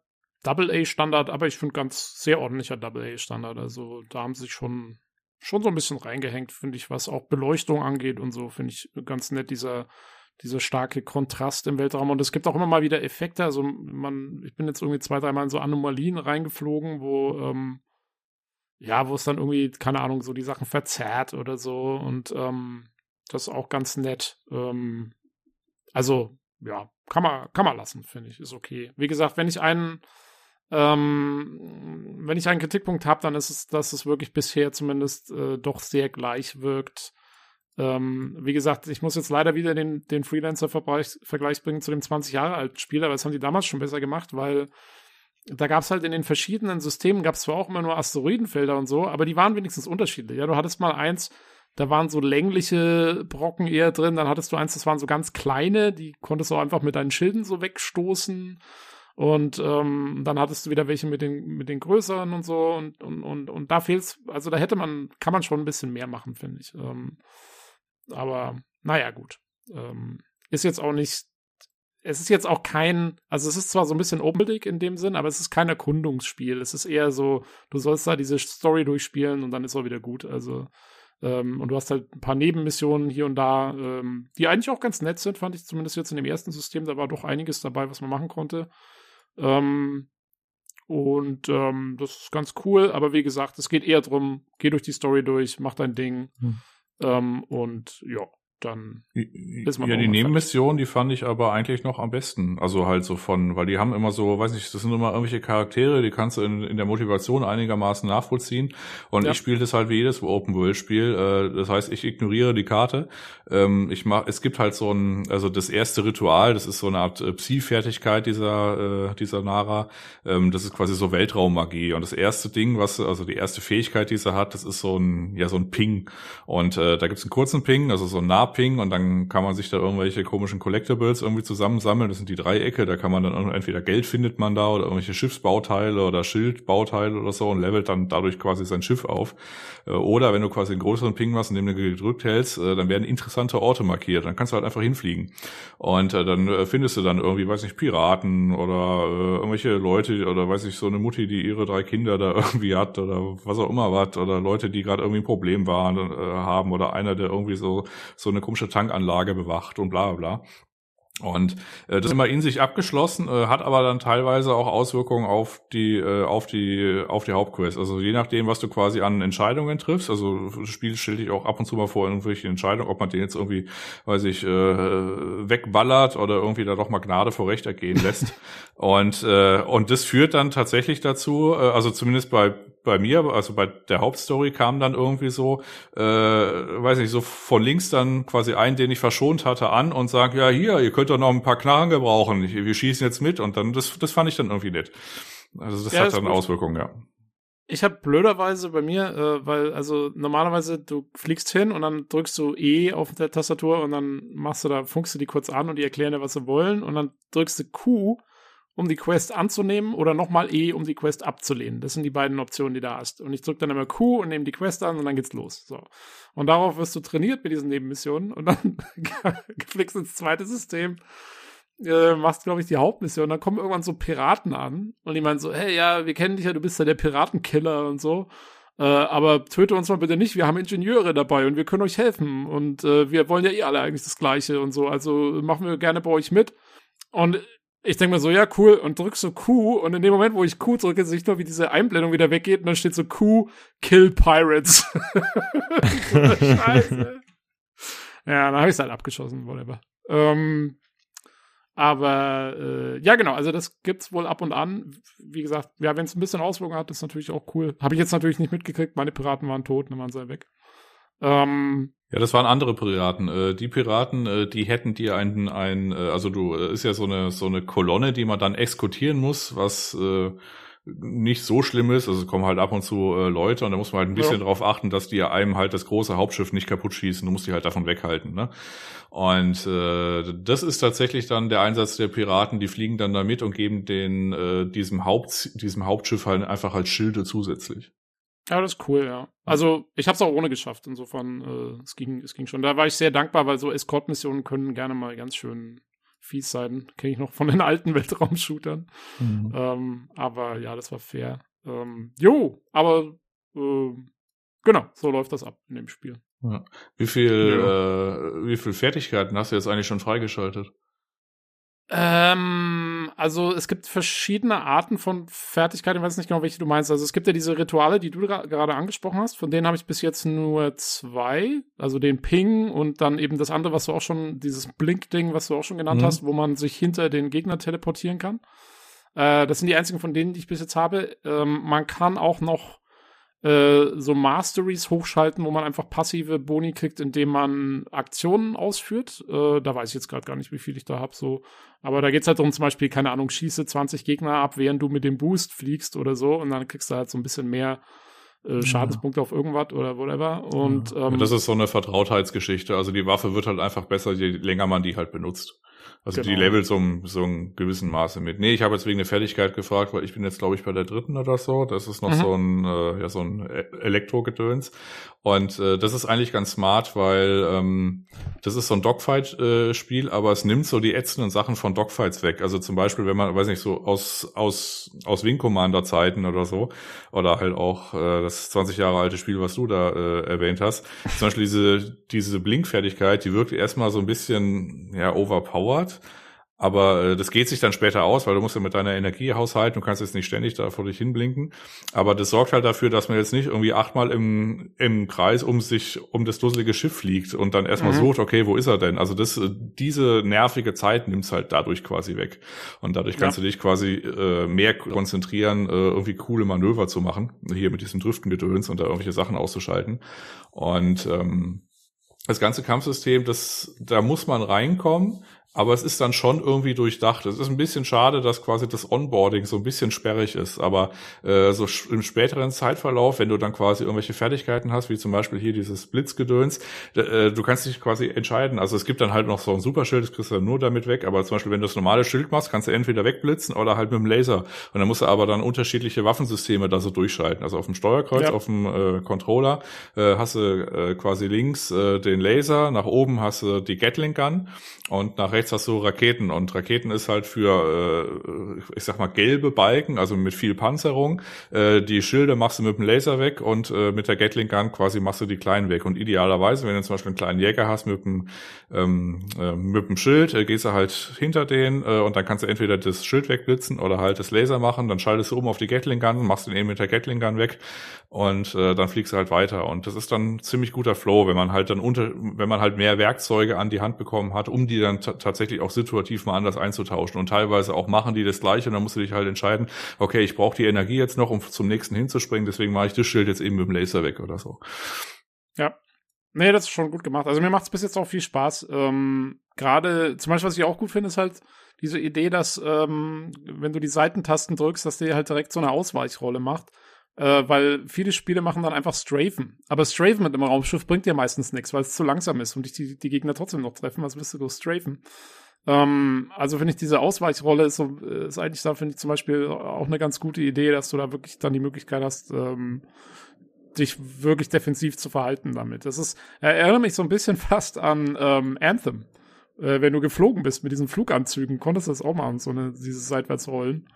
Double-A-Standard, aber ich finde ganz sehr ordentlicher Double-A-Standard. Also da haben sie sich schon, schon so ein bisschen reingehängt, finde ich, was auch Beleuchtung angeht und so, finde ich ganz nett, dieser, dieser starke Kontrast im Weltraum. Und es gibt auch immer mal wieder Effekte. Also man, ich bin jetzt irgendwie zwei, dreimal in so Anomalien reingeflogen, wo, ähm, ja, wo es dann irgendwie, keine Ahnung, so die Sachen verzerrt oder so. Und ähm, das ist auch ganz nett. Ähm, also, ja, kann man, kann man lassen, finde ich. Ist okay. Wie gesagt, wenn ich einen, ähm, wenn ich einen Kritikpunkt habe, dann ist es, dass es wirklich bisher zumindest äh, doch sehr gleich wirkt. Ähm, wie gesagt, ich muss jetzt leider wieder den, den Freelancer-Vergleich bringen zu dem 20 Jahre alten Spiel, aber das haben die damals schon besser gemacht, weil da gab es halt in den verschiedenen Systemen, gab es zwar auch immer nur Asteroidenfelder und so, aber die waren wenigstens unterschiedlich. Ja, du hattest mal eins, da waren so längliche Brocken eher drin. Dann hattest du eins, das waren so ganz kleine, die konntest du einfach mit deinen Schilden so wegstoßen. Und ähm, dann hattest du wieder welche mit den, mit den größeren und so. Und, und, und, und da fehlt's, also da hätte man, kann man schon ein bisschen mehr machen, finde ich. Ähm, aber naja, gut. Ähm, ist jetzt auch nicht es ist jetzt auch kein, also es ist zwar so ein bisschen opendig in dem Sinn, aber es ist kein Erkundungsspiel. Es ist eher so, du sollst da diese Story durchspielen und dann ist auch wieder gut. Also ähm, und du hast halt ein paar Nebenmissionen hier und da, ähm, die eigentlich auch ganz nett sind, fand ich zumindest jetzt in dem ersten System. Da war doch einiges dabei, was man machen konnte. Ähm, und ähm, das ist ganz cool, aber wie gesagt, es geht eher darum, geh durch die Story durch, mach dein Ding. Hm. Ähm, und ja, dann ist man Ja, die Nebenmission, die fand ich aber eigentlich noch am besten. Also halt so von, weil die haben immer so, weiß nicht, das sind immer irgendwelche Charaktere, die kannst du in, in der Motivation einigermaßen nachvollziehen. Und ja. ich spiele das halt wie jedes Open-World-Spiel. Äh, das heißt, ich ignoriere die Karte. Ähm, ich mach, es gibt halt so ein, also das erste Ritual, das ist so eine Art äh, Psi-Fertigkeit dieser, äh, dieser Nara. Ähm, das ist quasi so Weltraummagie. Und das erste Ding, was, also die erste Fähigkeit, die sie hat, das ist so ein, ja, so ein Ping. Und da gibt's einen kurzen Ping, also so ein Nahping und dann kann man sich da irgendwelche komischen Collectibles irgendwie zusammensammeln. Das sind die Dreiecke, da kann man dann entweder Geld findet man da oder irgendwelche Schiffsbauteile oder Schildbauteile oder so und levelt dann dadurch quasi sein Schiff auf. Äh, oder wenn du quasi einen größeren Ping machst, indem du gedrückt hältst, äh, dann werden interessante Orte markiert. Dann kannst du halt einfach hinfliegen. Und äh, dann findest du dann irgendwie, weiß nicht, Piraten oder irgendwelche Leute oder weiß ich, so eine Mutti, die ihre drei Kinder da irgendwie hat oder was auch immer was oder Leute, die gerade irgendwie ein Problem waren, haben oder einer, der irgendwie so, so eine komische Tankanlage bewacht und bla bla. Und äh, das ist immer in sich abgeschlossen, äh, hat aber dann teilweise auch Auswirkungen auf die äh, auf die auf die Hauptquest. Also je nachdem, was du quasi an Entscheidungen triffst. Also das Spiel stellt dich auch ab und zu mal vor irgendwelche Entscheidungen, ob man den jetzt irgendwie, weiß ich, äh, wegballert oder irgendwie da doch mal Gnade vor Recht ergehen lässt. und äh, und das führt dann tatsächlich dazu, äh, also zumindest bei bei mir, also bei der Hauptstory kam dann irgendwie so, äh, weiß nicht, so von links dann quasi einen, den ich verschont hatte, an und sagt, ja hier, ihr könnt doch noch ein paar Knarren gebrauchen, wir schießen jetzt mit und dann, das, das fand ich dann irgendwie nett. Also das ja, hat dann Auswirkungen, ja. Ich habe blöderweise bei mir, äh, weil also normalerweise du fliegst hin und dann drückst du E auf der Tastatur und dann machst du da, funkst du die kurz an und die erklären dir, was sie wollen und dann drückst du Q um die Quest anzunehmen oder nochmal E, um die Quest abzulehnen. Das sind die beiden Optionen, die du hast. Und ich drücke dann immer Q und nehme die Quest an und dann geht's los. So. Und darauf wirst du trainiert mit diesen Nebenmissionen und dann fliegst ins zweite System, äh, machst, glaube ich, die Hauptmission. Dann kommen irgendwann so Piraten an und die meinen so, hey, ja, wir kennen dich ja, du bist ja der Piratenkiller und so. Äh, aber töte uns mal bitte nicht, wir haben Ingenieure dabei und wir können euch helfen und äh, wir wollen ja eh alle eigentlich das Gleiche und so, also machen wir gerne bei euch mit. Und ich denke mir so, ja, cool, und drück so Q, und in dem Moment, wo ich Q drücke, sehe ich nur, wie diese Einblendung wieder weggeht, und dann steht so Q, Kill Pirates. Scheiße. ja, dann habe ich es halt abgeschossen, whatever. Ähm, aber äh, ja, genau, also das gibt's wohl ab und an. Wie gesagt, ja, wenn es ein bisschen Auswirkungen hat, ist natürlich auch cool. Habe ich jetzt natürlich nicht mitgekriegt, meine Piraten waren tot, dann waren sie weg. Ähm, ja, das waren andere Piraten. Äh, die Piraten, äh, die hätten dir ein, ein äh, also du, ist ja so eine, so eine Kolonne, die man dann exekutieren muss, was nicht so schlimm ist. Also es kommen halt ab und zu Leute und da muss man halt ein bisschen ja. darauf achten, dass die einem halt das große Hauptschiff nicht kaputt schießen. Du musst die halt davon weghalten. Ne? Und äh, das ist tatsächlich dann der Einsatz der Piraten. Die fliegen dann da mit und geben den äh, diesem Haupt diesem Hauptschiff halt einfach als Schilde zusätzlich. Ja, das ist cool, ja. Also ich habe es auch ohne geschafft. Insofern, äh, es ging, es ging schon. Da war ich sehr dankbar, weil so Escort-Missionen können gerne mal ganz schön fies sein. Kenne ich noch von den alten Weltraum-Shootern. Mhm. Ähm, aber ja, das war fair. Ähm, jo, aber äh, genau, so läuft das ab in dem Spiel. Ja. Wie viel, ja. äh, wie viel Fertigkeiten hast du jetzt eigentlich schon freigeschaltet? Ähm, also es gibt verschiedene Arten von Fertigkeiten, ich weiß nicht genau, welche du meinst. Also es gibt ja diese Rituale, die du gerade angesprochen hast, von denen habe ich bis jetzt nur zwei. Also den Ping und dann eben das andere, was du auch schon, dieses Blink-Ding, was du auch schon genannt mhm. hast, wo man sich hinter den Gegner teleportieren kann. Äh, das sind die einzigen von denen, die ich bis jetzt habe. Ähm, man kann auch noch äh, so Masteries hochschalten, wo man einfach passive Boni kriegt, indem man Aktionen ausführt. Äh, da weiß ich jetzt gerade gar nicht, wie viel ich da habe. So. Aber da geht's halt um zum Beispiel, keine Ahnung, schieße 20 Gegner ab, während du mit dem Boost fliegst oder so. Und dann kriegst du halt so ein bisschen mehr äh, Schadenspunkte ja. auf irgendwas oder whatever. Und ja. ähm, das ist so eine Vertrautheitsgeschichte. Also die Waffe wird halt einfach besser, je länger man die halt benutzt. Also genau. die Levels um so ein gewissen Maße mit. Nee, ich habe jetzt wegen der Fertigkeit gefragt, weil ich bin jetzt, glaube ich, bei der dritten oder so. Das ist noch mhm. so ein, äh, ja, so ein e-, Elektrogedöns. Und äh, das ist eigentlich ganz smart, weil ähm, das ist so ein Dogfight-Spiel, äh, aber es nimmt so die ätzenden Sachen von Dogfights weg. Also zum Beispiel, wenn man, weiß nicht, so aus, aus, aus Wing Commander-Zeiten oder so, oder halt auch äh, das 20 Jahre alte Spiel, was du da äh, erwähnt hast, zum Beispiel diese, diese Blinkfertigkeit, die wirkt erstmal so ein bisschen ja overpowered Aber äh, das geht sich dann später aus, weil du musst ja mit deiner Energie haushalten, du kannst jetzt nicht ständig da vor dich hinblinken. Aber das sorgt halt dafür, dass man jetzt nicht irgendwie achtmal im, im Kreis um sich, um das dusselige Schiff fliegt und dann erstmal mhm. sucht, okay, wo ist er denn? Also das, äh, diese nervige Zeit nimmt's halt dadurch quasi weg. Und dadurch kannst ja. du dich quasi äh, mehr konzentrieren, äh, irgendwie coole Manöver zu machen, hier mit diesem Drüftengedöns und da irgendwelche Sachen auszuschalten. Und ähm, das ganze Kampfsystem, das, da muss man reinkommen aber es ist dann schon irgendwie durchdacht. Es ist ein bisschen schade, dass quasi das Onboarding so ein bisschen sperrig ist. Aber äh, so im späteren Zeitverlauf, wenn du dann quasi irgendwelche Fertigkeiten hast, wie zum Beispiel hier dieses Blitzgedöns, äh, du kannst dich quasi entscheiden. Also es gibt dann halt noch so ein Superschild, das kriegst du dann nur damit weg. Aber zum Beispiel, wenn du das normale Schild machst, kannst du entweder wegblitzen oder halt mit dem Laser. Und dann musst du aber dann unterschiedliche Waffensysteme da so durchschalten. Also auf dem Steuerkreuz, ja. auf dem äh, Controller äh, hast du äh, quasi links äh, den Laser, nach oben hast du die Gatling Gun und nach rechts hast du Raketen und Raketen ist halt für, äh, ich sag mal, gelbe Balken, also mit viel Panzerung. Äh, die Schilde machst du mit dem Laser weg und äh, mit der Gatling Gun quasi machst du die kleinen weg. Und idealerweise, wenn du zum Beispiel einen kleinen Jäger hast mit dem, ähm, äh, mit dem Schild, äh, gehst du halt hinter den äh, und dann kannst du entweder das Schild wegblitzen oder halt das Laser machen. Dann schaltest du um auf die Gatling Gun, machst den eben mit der Gatling Gun weg und äh, dann fliegst du halt weiter. Und das ist dann ziemlich guter Flow, wenn man halt dann unter, wenn man halt mehr Werkzeuge an die Hand bekommen hat, um die dann tatsächlich auch situativ mal anders einzutauschen. Und teilweise auch machen die das gleiche und dann musst du dich halt entscheiden, okay, ich brauche die Energie jetzt noch, um zum nächsten hinzuspringen, deswegen mache ich das Schild jetzt eben mit dem Laser weg oder so. Ja. Nee, das ist schon gut gemacht. Also mir macht es bis jetzt auch viel Spaß. Ähm, Gerade, zum Beispiel, was ich auch gut finde, ist halt diese Idee, dass ähm, wenn du die Seitentasten drückst, dass der halt direkt so eine Ausweichrolle macht. Äh, weil viele Spiele machen dann einfach Strafen. Aber Strafen mit einem Raumschiff bringt dir meistens nichts, weil es zu langsam ist und dich die, die Gegner trotzdem noch treffen. Was willst du durch Strafen? Ähm, also finde ich diese Ausweichrolle ist, so, ist eigentlich da, finde ich zum Beispiel auch eine ganz gute Idee, dass du da wirklich dann die Möglichkeit hast, ähm, dich wirklich defensiv zu verhalten damit. Das ist, erinnert mich so ein bisschen fast an ähm, Anthem. Äh, wenn du geflogen bist mit diesen Fluganzügen, konntest du das auch machen, so eine, dieses Seitwärtsrollen.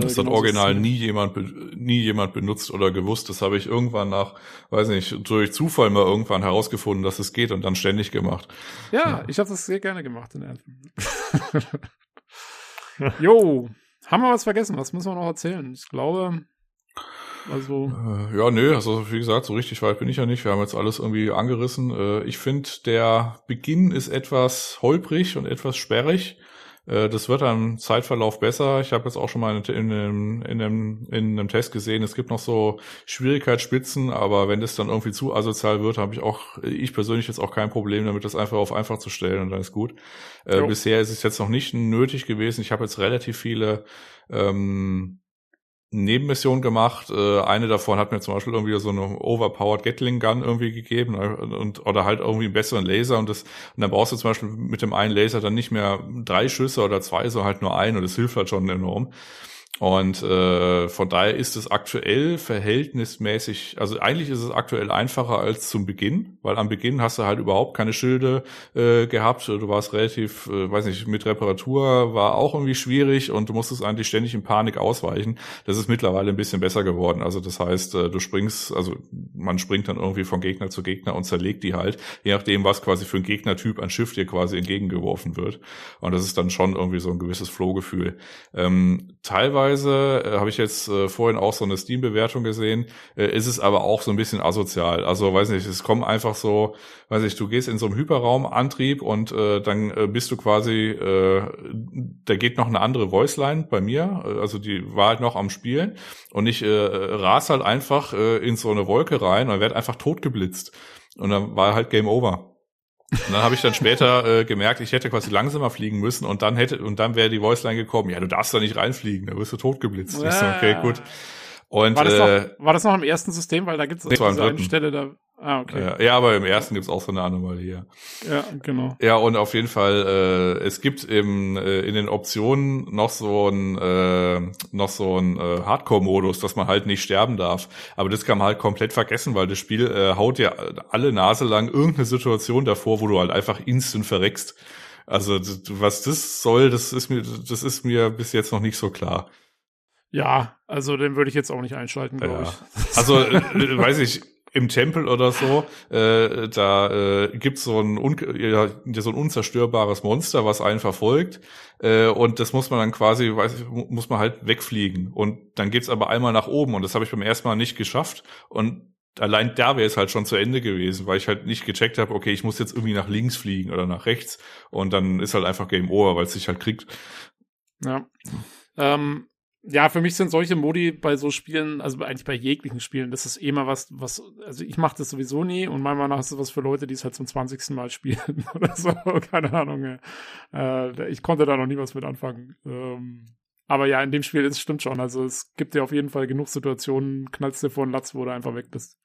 Das hat original nie jemand, nie jemand benutzt oder gewusst. Das habe ich irgendwann nach, weiß nicht, durch Zufall mal irgendwann herausgefunden, dass es geht und dann ständig gemacht. Ja, ja. ich habe das sehr gerne gemacht in Anthem. jo, haben wir was vergessen? Was müssen wir noch erzählen? Ich glaube, also. Äh, ja, nö, also wie gesagt, so richtig weit bin ich ja nicht. Wir haben jetzt alles irgendwie angerissen. Äh, ich finde, der Beginn ist etwas holprig und etwas sperrig. Äh, das wird am Zeitverlauf besser. Ich habe jetzt auch schon mal in, in, in, in, einem, in einem Test gesehen, es gibt noch so Schwierigkeitsspitzen, aber wenn das dann irgendwie zu asozial wird, habe ich auch, ich persönlich jetzt auch kein Problem damit, das einfach auf einfach zu stellen und dann ist gut. Äh, bisher ist es jetzt noch nicht nötig gewesen. Ich habe jetzt relativ viele ähm, Nebenmission gemacht. Äh, eine davon hat mir zum Beispiel irgendwie so eine overpowered Gatling Gun irgendwie gegeben äh, und oder halt irgendwie einen besseren Laser und das und dann brauchst du zum Beispiel mit dem einen Laser dann nicht mehr drei Schüsse oder zwei, sondern halt nur einen und das hilft halt schon enorm. Und äh, von daher ist es aktuell verhältnismäßig, also eigentlich ist es aktuell einfacher als zum Beginn, weil am Beginn hast du halt überhaupt keine Schilde äh, gehabt. Du warst relativ, äh, weiß nicht, mit Reparatur war auch irgendwie schwierig und du musstest eigentlich ständig in Panik ausweichen. Das ist mittlerweile ein bisschen besser geworden. Also das heißt, äh, du springst, also man springt dann irgendwie von Gegner zu Gegner und zerlegt die halt, je nachdem, was quasi für ein Gegnertyp an Schiff dir quasi entgegengeworfen wird. Und das ist dann schon irgendwie so ein gewisses Flow-Gefühl. Ähm, teilweise teilweise, äh, habe ich jetzt äh, vorhin auch so eine Steam-Bewertung gesehen, äh, ist es aber auch so ein bisschen asozial. Also weiß nicht, es kommt einfach so, weiß nicht, du gehst in so einem Hyperraumantrieb und äh, dann äh, bist du quasi, äh, da geht noch eine andere Voiceline bei mir, äh, also die war halt noch am Spielen und ich äh, ras halt einfach äh, in so eine Wolke rein und werde einfach totgeblitzt. Und dann war halt Game Over. Und dann habe ich dann später äh, gemerkt, ich hätte quasi langsamer fliegen müssen und dann hätte und dann wäre die Voiceline gekommen, ja, du darfst da nicht reinfliegen, da wirst du totgeblitzt. Ja. Ich so, okay, gut. Und, war, das äh, noch, war das noch im ersten System, weil da gibt es nee, diese eine Stelle da. Ah, okay. Ja, aber im ersten gibt's auch so eine Anomalie. Ja, genau. Ja, und auf jeden Fall, äh, es gibt im, äh, in den Optionen noch so ein äh, noch so ein äh, Hardcore-Modus, dass man halt nicht sterben darf. Aber das kann man halt komplett vergessen, weil das Spiel äh, haut ja alle Nase lang irgendeine Situation davor, wo du halt einfach instant verreckst. Also was das soll, das ist mir, das ist mir bis jetzt noch nicht so klar. Ja, also den würde ich jetzt auch nicht einschalten, glaube ja. ich. Also, äh, weiß ich, im Tempel oder so, äh, da äh, gibt's so ein, ja, so ein unzerstörbares Monster, was einen verfolgt. Äh, und das muss man dann quasi, weiß ich, muss man halt wegfliegen. Und dann geht's aber einmal nach oben. Und das habe ich beim ersten Mal nicht geschafft. Und allein da wäre es halt schon zu Ende gewesen, weil ich halt nicht gecheckt habe, okay, ich muss jetzt irgendwie nach links fliegen oder nach rechts. Und dann ist halt einfach Game Over, weil es sich halt kriegt. Ja. Ähm, ja, für mich sind solche Modi bei so Spielen, also eigentlich bei jeglichen Spielen, das ist eh mal was, was, also ich mache das sowieso nie und meiner Meinung nach ist das was für Leute, die es halt zum 20. Mal spielen oder so, keine Ahnung. Äh, ich konnte da noch nie was mit anfangen. Ähm, aber ja, in dem Spiel ist es stimmt schon. Also es gibt ja auf jeden Fall genug Situationen, knallst dir vor den Latz, wo du einfach weg bist.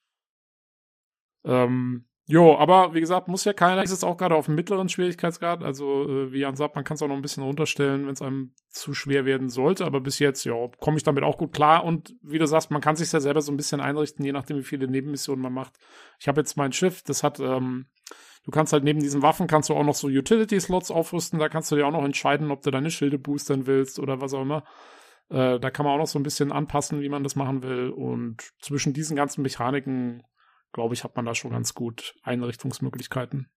Ähm, Jo, aber wie gesagt, muss ja keiner. Ist es auch gerade auf dem mittleren Schwierigkeitsgrad. Also, äh, wie Jan sagt, man kann es auch noch ein bisschen runterstellen, wenn es einem zu schwer werden sollte. Aber bis jetzt, ja, komme ich damit auch gut klar. Und wie du sagst, man kann sich ja selber so ein bisschen einrichten, je nachdem, wie viele Nebenmissionen man macht. Ich habe jetzt mein Schiff, das hat, ähm, du kannst halt neben diesen Waffen kannst du auch noch so Utility-Slots aufrüsten. Da kannst du dir auch noch entscheiden, ob du deine Schilde boostern willst oder was auch immer. Äh, da kann man auch noch so ein bisschen anpassen, wie man das machen will. Und zwischen diesen ganzen Mechaniken glaube ich, hat man da schon ganz gut Einrichtungsmöglichkeiten.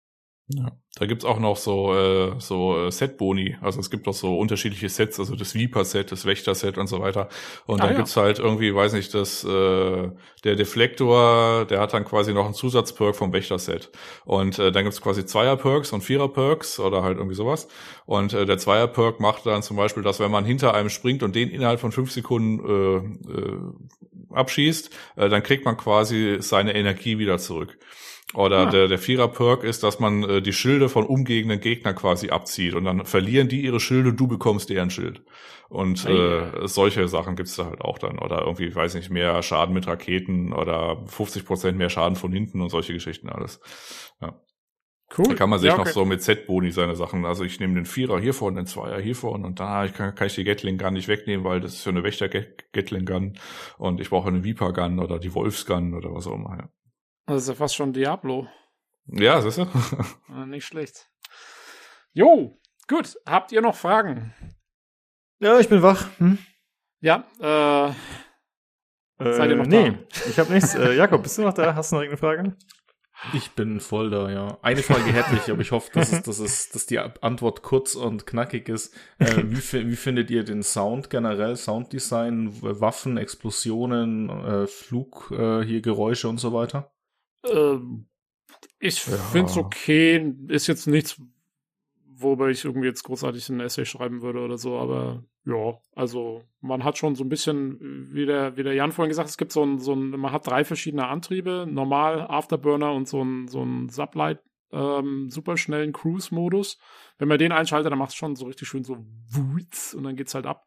Ja. Da gibt's auch noch so, äh, so äh, Set-Boni. Also es gibt auch so unterschiedliche Sets, also das Viper-Set, das Wächter-Set und so weiter. Und ah, dann ja. gibt's halt irgendwie, weiß nicht, das, äh, der Deflektor, der hat dann quasi noch einen Zusatzperk vom Wächter-Set. Und äh, dann gibt's quasi Zweier-Perks und Vierer-Perks oder halt irgendwie sowas. Und äh, der Zweier-Perk macht dann zum Beispiel, dass wenn man hinter einem springt und den innerhalb von fünf Sekunden äh, äh, abschießt, äh, dann kriegt man quasi seine Energie wieder zurück. Oder ah. der, der Vierer-Perk ist, dass man äh, die Schilde von umgehenden Gegnern quasi abzieht und dann verlieren die ihre Schilde, du bekommst deren Schild. Und äh, solche Sachen gibt's da halt auch dann. Oder irgendwie, weiß nicht, mehr Schaden mit Raketen oder 50 Prozent mehr Schaden von hinten und solche Geschichten alles. Ja. Cool. Da kann man sich ja, okay. noch so mit Z-Boni seine Sachen, also ich nehme den Vierer hier vorne, den Zweier hier vorne und da kann, kann ich die Gatling Gun nicht wegnehmen, weil das ist für eine Wächter Gatling Gun und ich brauche eine Viper Gun oder die Wolfs Gun oder was auch immer. Ja. Das ist ja fast schon Diablo. Ja, das ist ja. Nicht schlecht. Jo, gut. Habt ihr noch Fragen? Ja, ich bin wach. Hm? Ja, äh. äh seid ihr noch nee, da? ich habe nichts. Äh, Jakob, bist du noch da? Hast du noch irgendeine Frage? Ich bin voll da, ja. Eine Frage hätte ich, aber ich hoffe, dass, es, dass, es, dass die Antwort kurz und knackig ist. Äh, wie, wie findet ihr den Sound generell, Sounddesign, Waffen, Explosionen, äh, Flug, äh, hier Geräusche und so weiter? Ähm, ich ja. finde es okay. Ist jetzt nichts, worüber ich irgendwie jetzt großartig ein Essay schreiben würde oder so, aber ja, also man hat schon so ein bisschen, wie der, wie der Jan vorhin gesagt es gibt so ein, so ein, man hat drei verschiedene Antriebe, normal, Afterburner und so ein, so ein Sublight, ähm, superschnellen Cruise-Modus. Wenn man den einschaltet, dann macht es schon so richtig schön so Wutz und dann geht's halt ab.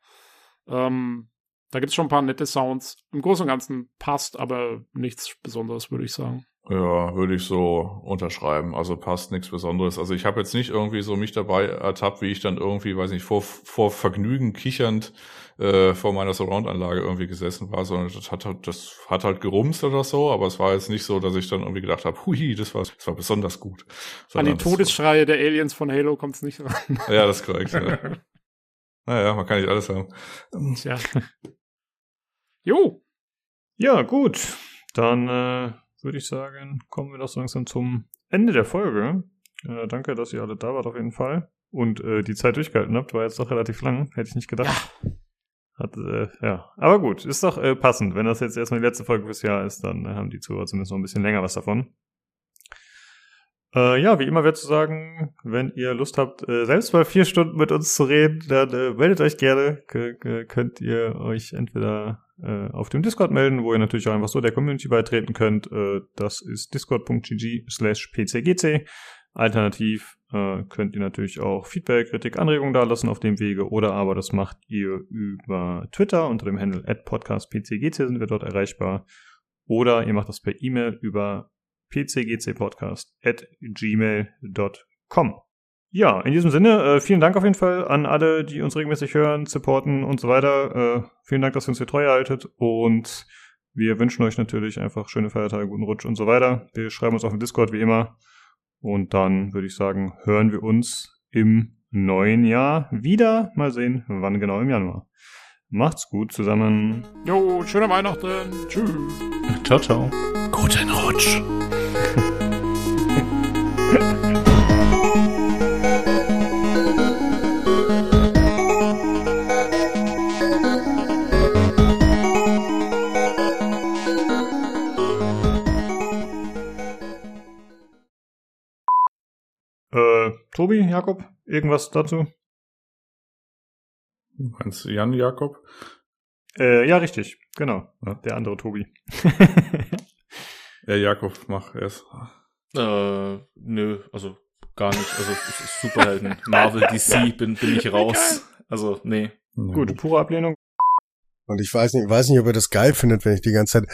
Ähm, da gibt's schon ein paar nette Sounds. Im Großen und Ganzen passt, aber nichts Besonderes, würde ich sagen. Ja, würde ich so unterschreiben. Also passt nichts Besonderes. Also ich habe jetzt nicht irgendwie so mich dabei ertappt, wie ich dann irgendwie, weiß nicht, vor, vor Vergnügen kichernd äh, vor meiner Surround-Anlage irgendwie gesessen war, sondern das hat, halt, das hat halt gerumst oder so, aber es war jetzt nicht so, dass ich dann irgendwie gedacht habe, hui, das war, das war besonders gut. An die Todesschreie der Aliens von Halo kommt es nicht ran. Ja, das ist korrekt. ja. Naja, man kann nicht alles haben. Tja. Jo. Ja, gut. Dann äh würde ich sagen, kommen wir doch so langsam zum Ende der Folge. Äh, danke, dass ihr alle da wart auf jeden Fall. Und äh, die Zeit durchgehalten habt, war jetzt doch relativ lang. Hätte ich nicht gedacht. Ja. Hat, äh, ja. Aber gut, ist doch äh, passend. Wenn das jetzt erstmal die letzte Folge fürs Jahr ist, dann äh, haben die Zuhörer zumindest noch ein bisschen länger was davon. Äh, ja, wie immer wäre zu sagen, wenn ihr Lust habt, äh, selbst mal vier Stunden mit uns zu reden, dann äh, meldet euch gerne. K könnt ihr euch entweder äh, auf dem Discord melden, wo ihr natürlich auch einfach so der Community beitreten könnt. Äh, das ist discord.gg slash pcgc. Alternativ äh, könnt ihr natürlich auch Feedback, Kritik, Anregungen da lassen auf dem Wege oder aber das macht ihr über Twitter unter dem Handle at podcastpcgc sind wir dort erreichbar. Oder ihr macht das per E-Mail über pcgcpodcast at gmail.com. Ja, in diesem Sinne, äh, vielen Dank auf jeden Fall an alle, die uns regelmäßig hören, supporten und so weiter. Äh, vielen Dank, dass ihr uns hier treu haltet und wir wünschen euch natürlich einfach schöne Feiertage, guten Rutsch und so weiter. Wir schreiben uns auf dem Discord wie immer und dann würde ich sagen, hören wir uns im neuen Jahr wieder. Mal sehen, wann genau im Januar. Macht's gut zusammen. Jo, schöne Weihnachten. Tschüss. Ciao, ciao. Guten Rutsch. Tobi, Jakob, irgendwas dazu? Meinst du Jan Jakob? Äh, ja, richtig. Genau. Ja. Der andere Tobi. ja, Jakob, mach erst. Äh, nö, also gar nicht. Also Superhelden, Marvel, DC, bin, bin ich raus. Also, nee. Gut, pure Ablehnung. Und ich weiß nicht, weiß nicht, ob ihr das geil findet, wenn ich die ganze Zeit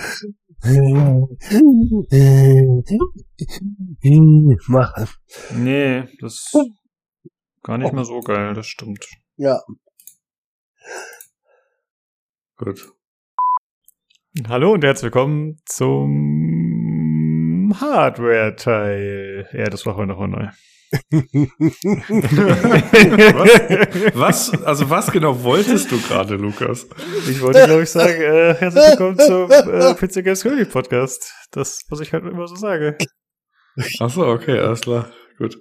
mache. Nee, das ist gar nicht mehr so geil, das stimmt. Ja. Gut. Hallo und herzlich willkommen zum Hardware-Teil. Ja, das war heute noch neu. Was? was? Also was genau wolltest du gerade, Lukas? Ich wollte, glaube ich, sagen, äh, herzlich willkommen zum äh, PC Games König Podcast. Das, was ich halt immer so sage. Ach so, okay, alles klar. Gut.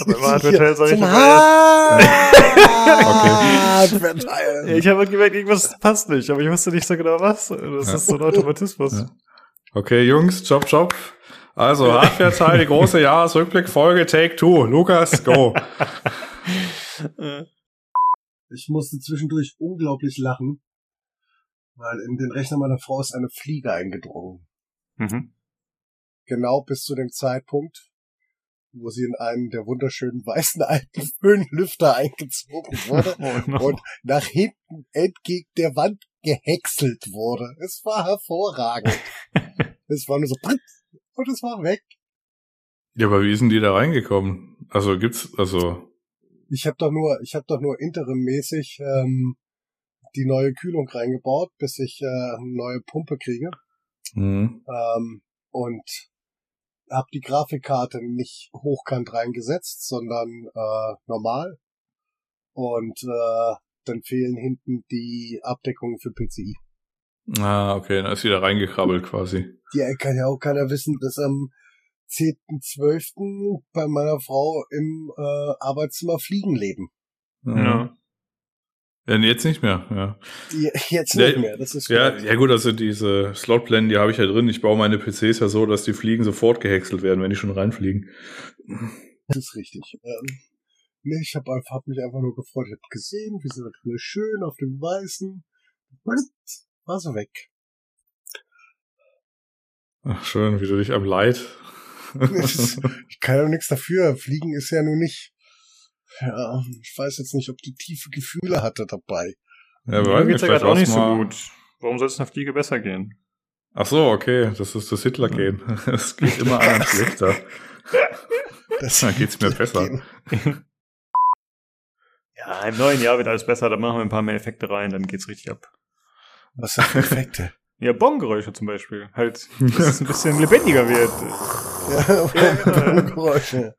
Aber im Hardware-Teil sage ich okay. Ich habe gemerkt, irgendwas passt nicht, aber ich wusste nicht so genau was. Das ja. ist so ein Automatismus. Ja. Okay, Jungs, Job, Job. Also, Hardware-Teil, die große Jahresrückblick-Folge, Take Two. Lukas, go. Ich musste zwischendurch unglaublich lachen, weil in den Rechner meiner Frau ist eine Fliege eingedrungen. Mhm. Genau bis zu dem Zeitpunkt, wo sie in einen der wunderschönen weißen alten Föhnlüfter eingezogen wurde oh no. und nach hinten entgegen der Wand gehäckselt wurde. Es war hervorragend. es war nur so und es war weg. Ja, aber wie sind die da reingekommen? Also gibt's also ich habe doch nur ich habe doch nur interimmäßig ähm, die neue Kühlung reingebaut, bis ich äh, eine neue Pumpe kriege. Mhm. Ähm, und habe die Grafikkarte nicht hochkant reingesetzt, sondern äh, normal. Und äh, dann fehlen hinten die Abdeckungen für PCI. Ah, okay, dann ist wieder reingekrabbelt quasi. Ja, kann ja auch keiner wissen, dass am 10.12. bei meiner Frau im äh, Arbeitszimmer Fliegen leben. Ja. Ja, jetzt nicht mehr, ja. Jetzt nicht ja, mehr, das ist ja, ja gut, also diese Slotpläne, die habe ich ja drin. Ich baue meine PCs ja so, dass die Fliegen sofort gehäckselt werden, wenn die schon reinfliegen. Das ist richtig. Ähm, nee, ich habe hab mich einfach nur gefreut. Ich habe gesehen, wie sie da drin schön auf dem Weißen. War so weg. Ach, schön, wie du dich am Leid. ich kann ja nichts dafür. Fliegen ist ja nun nicht ja, ich weiß jetzt nicht, ob die tiefe Gefühle hatte dabei. Ja, aber mir geht's ja gerade auch nicht so gut. Warum soll es einer Fliege besser gehen? Ach so, okay, das ist das Hitler-Gehen. Es geht immer allen schlechter. Das Dann geht's mir besser. Ja, im neuen Jahr wird alles besser, dann machen wir ein paar mehr Effekte rein, dann geht's richtig ab. Was sind Effekte? Ja, Bonggeräusche zum Beispiel. Halt, dass es ein bisschen lebendiger wird. Ja, ja Bonggeräusche.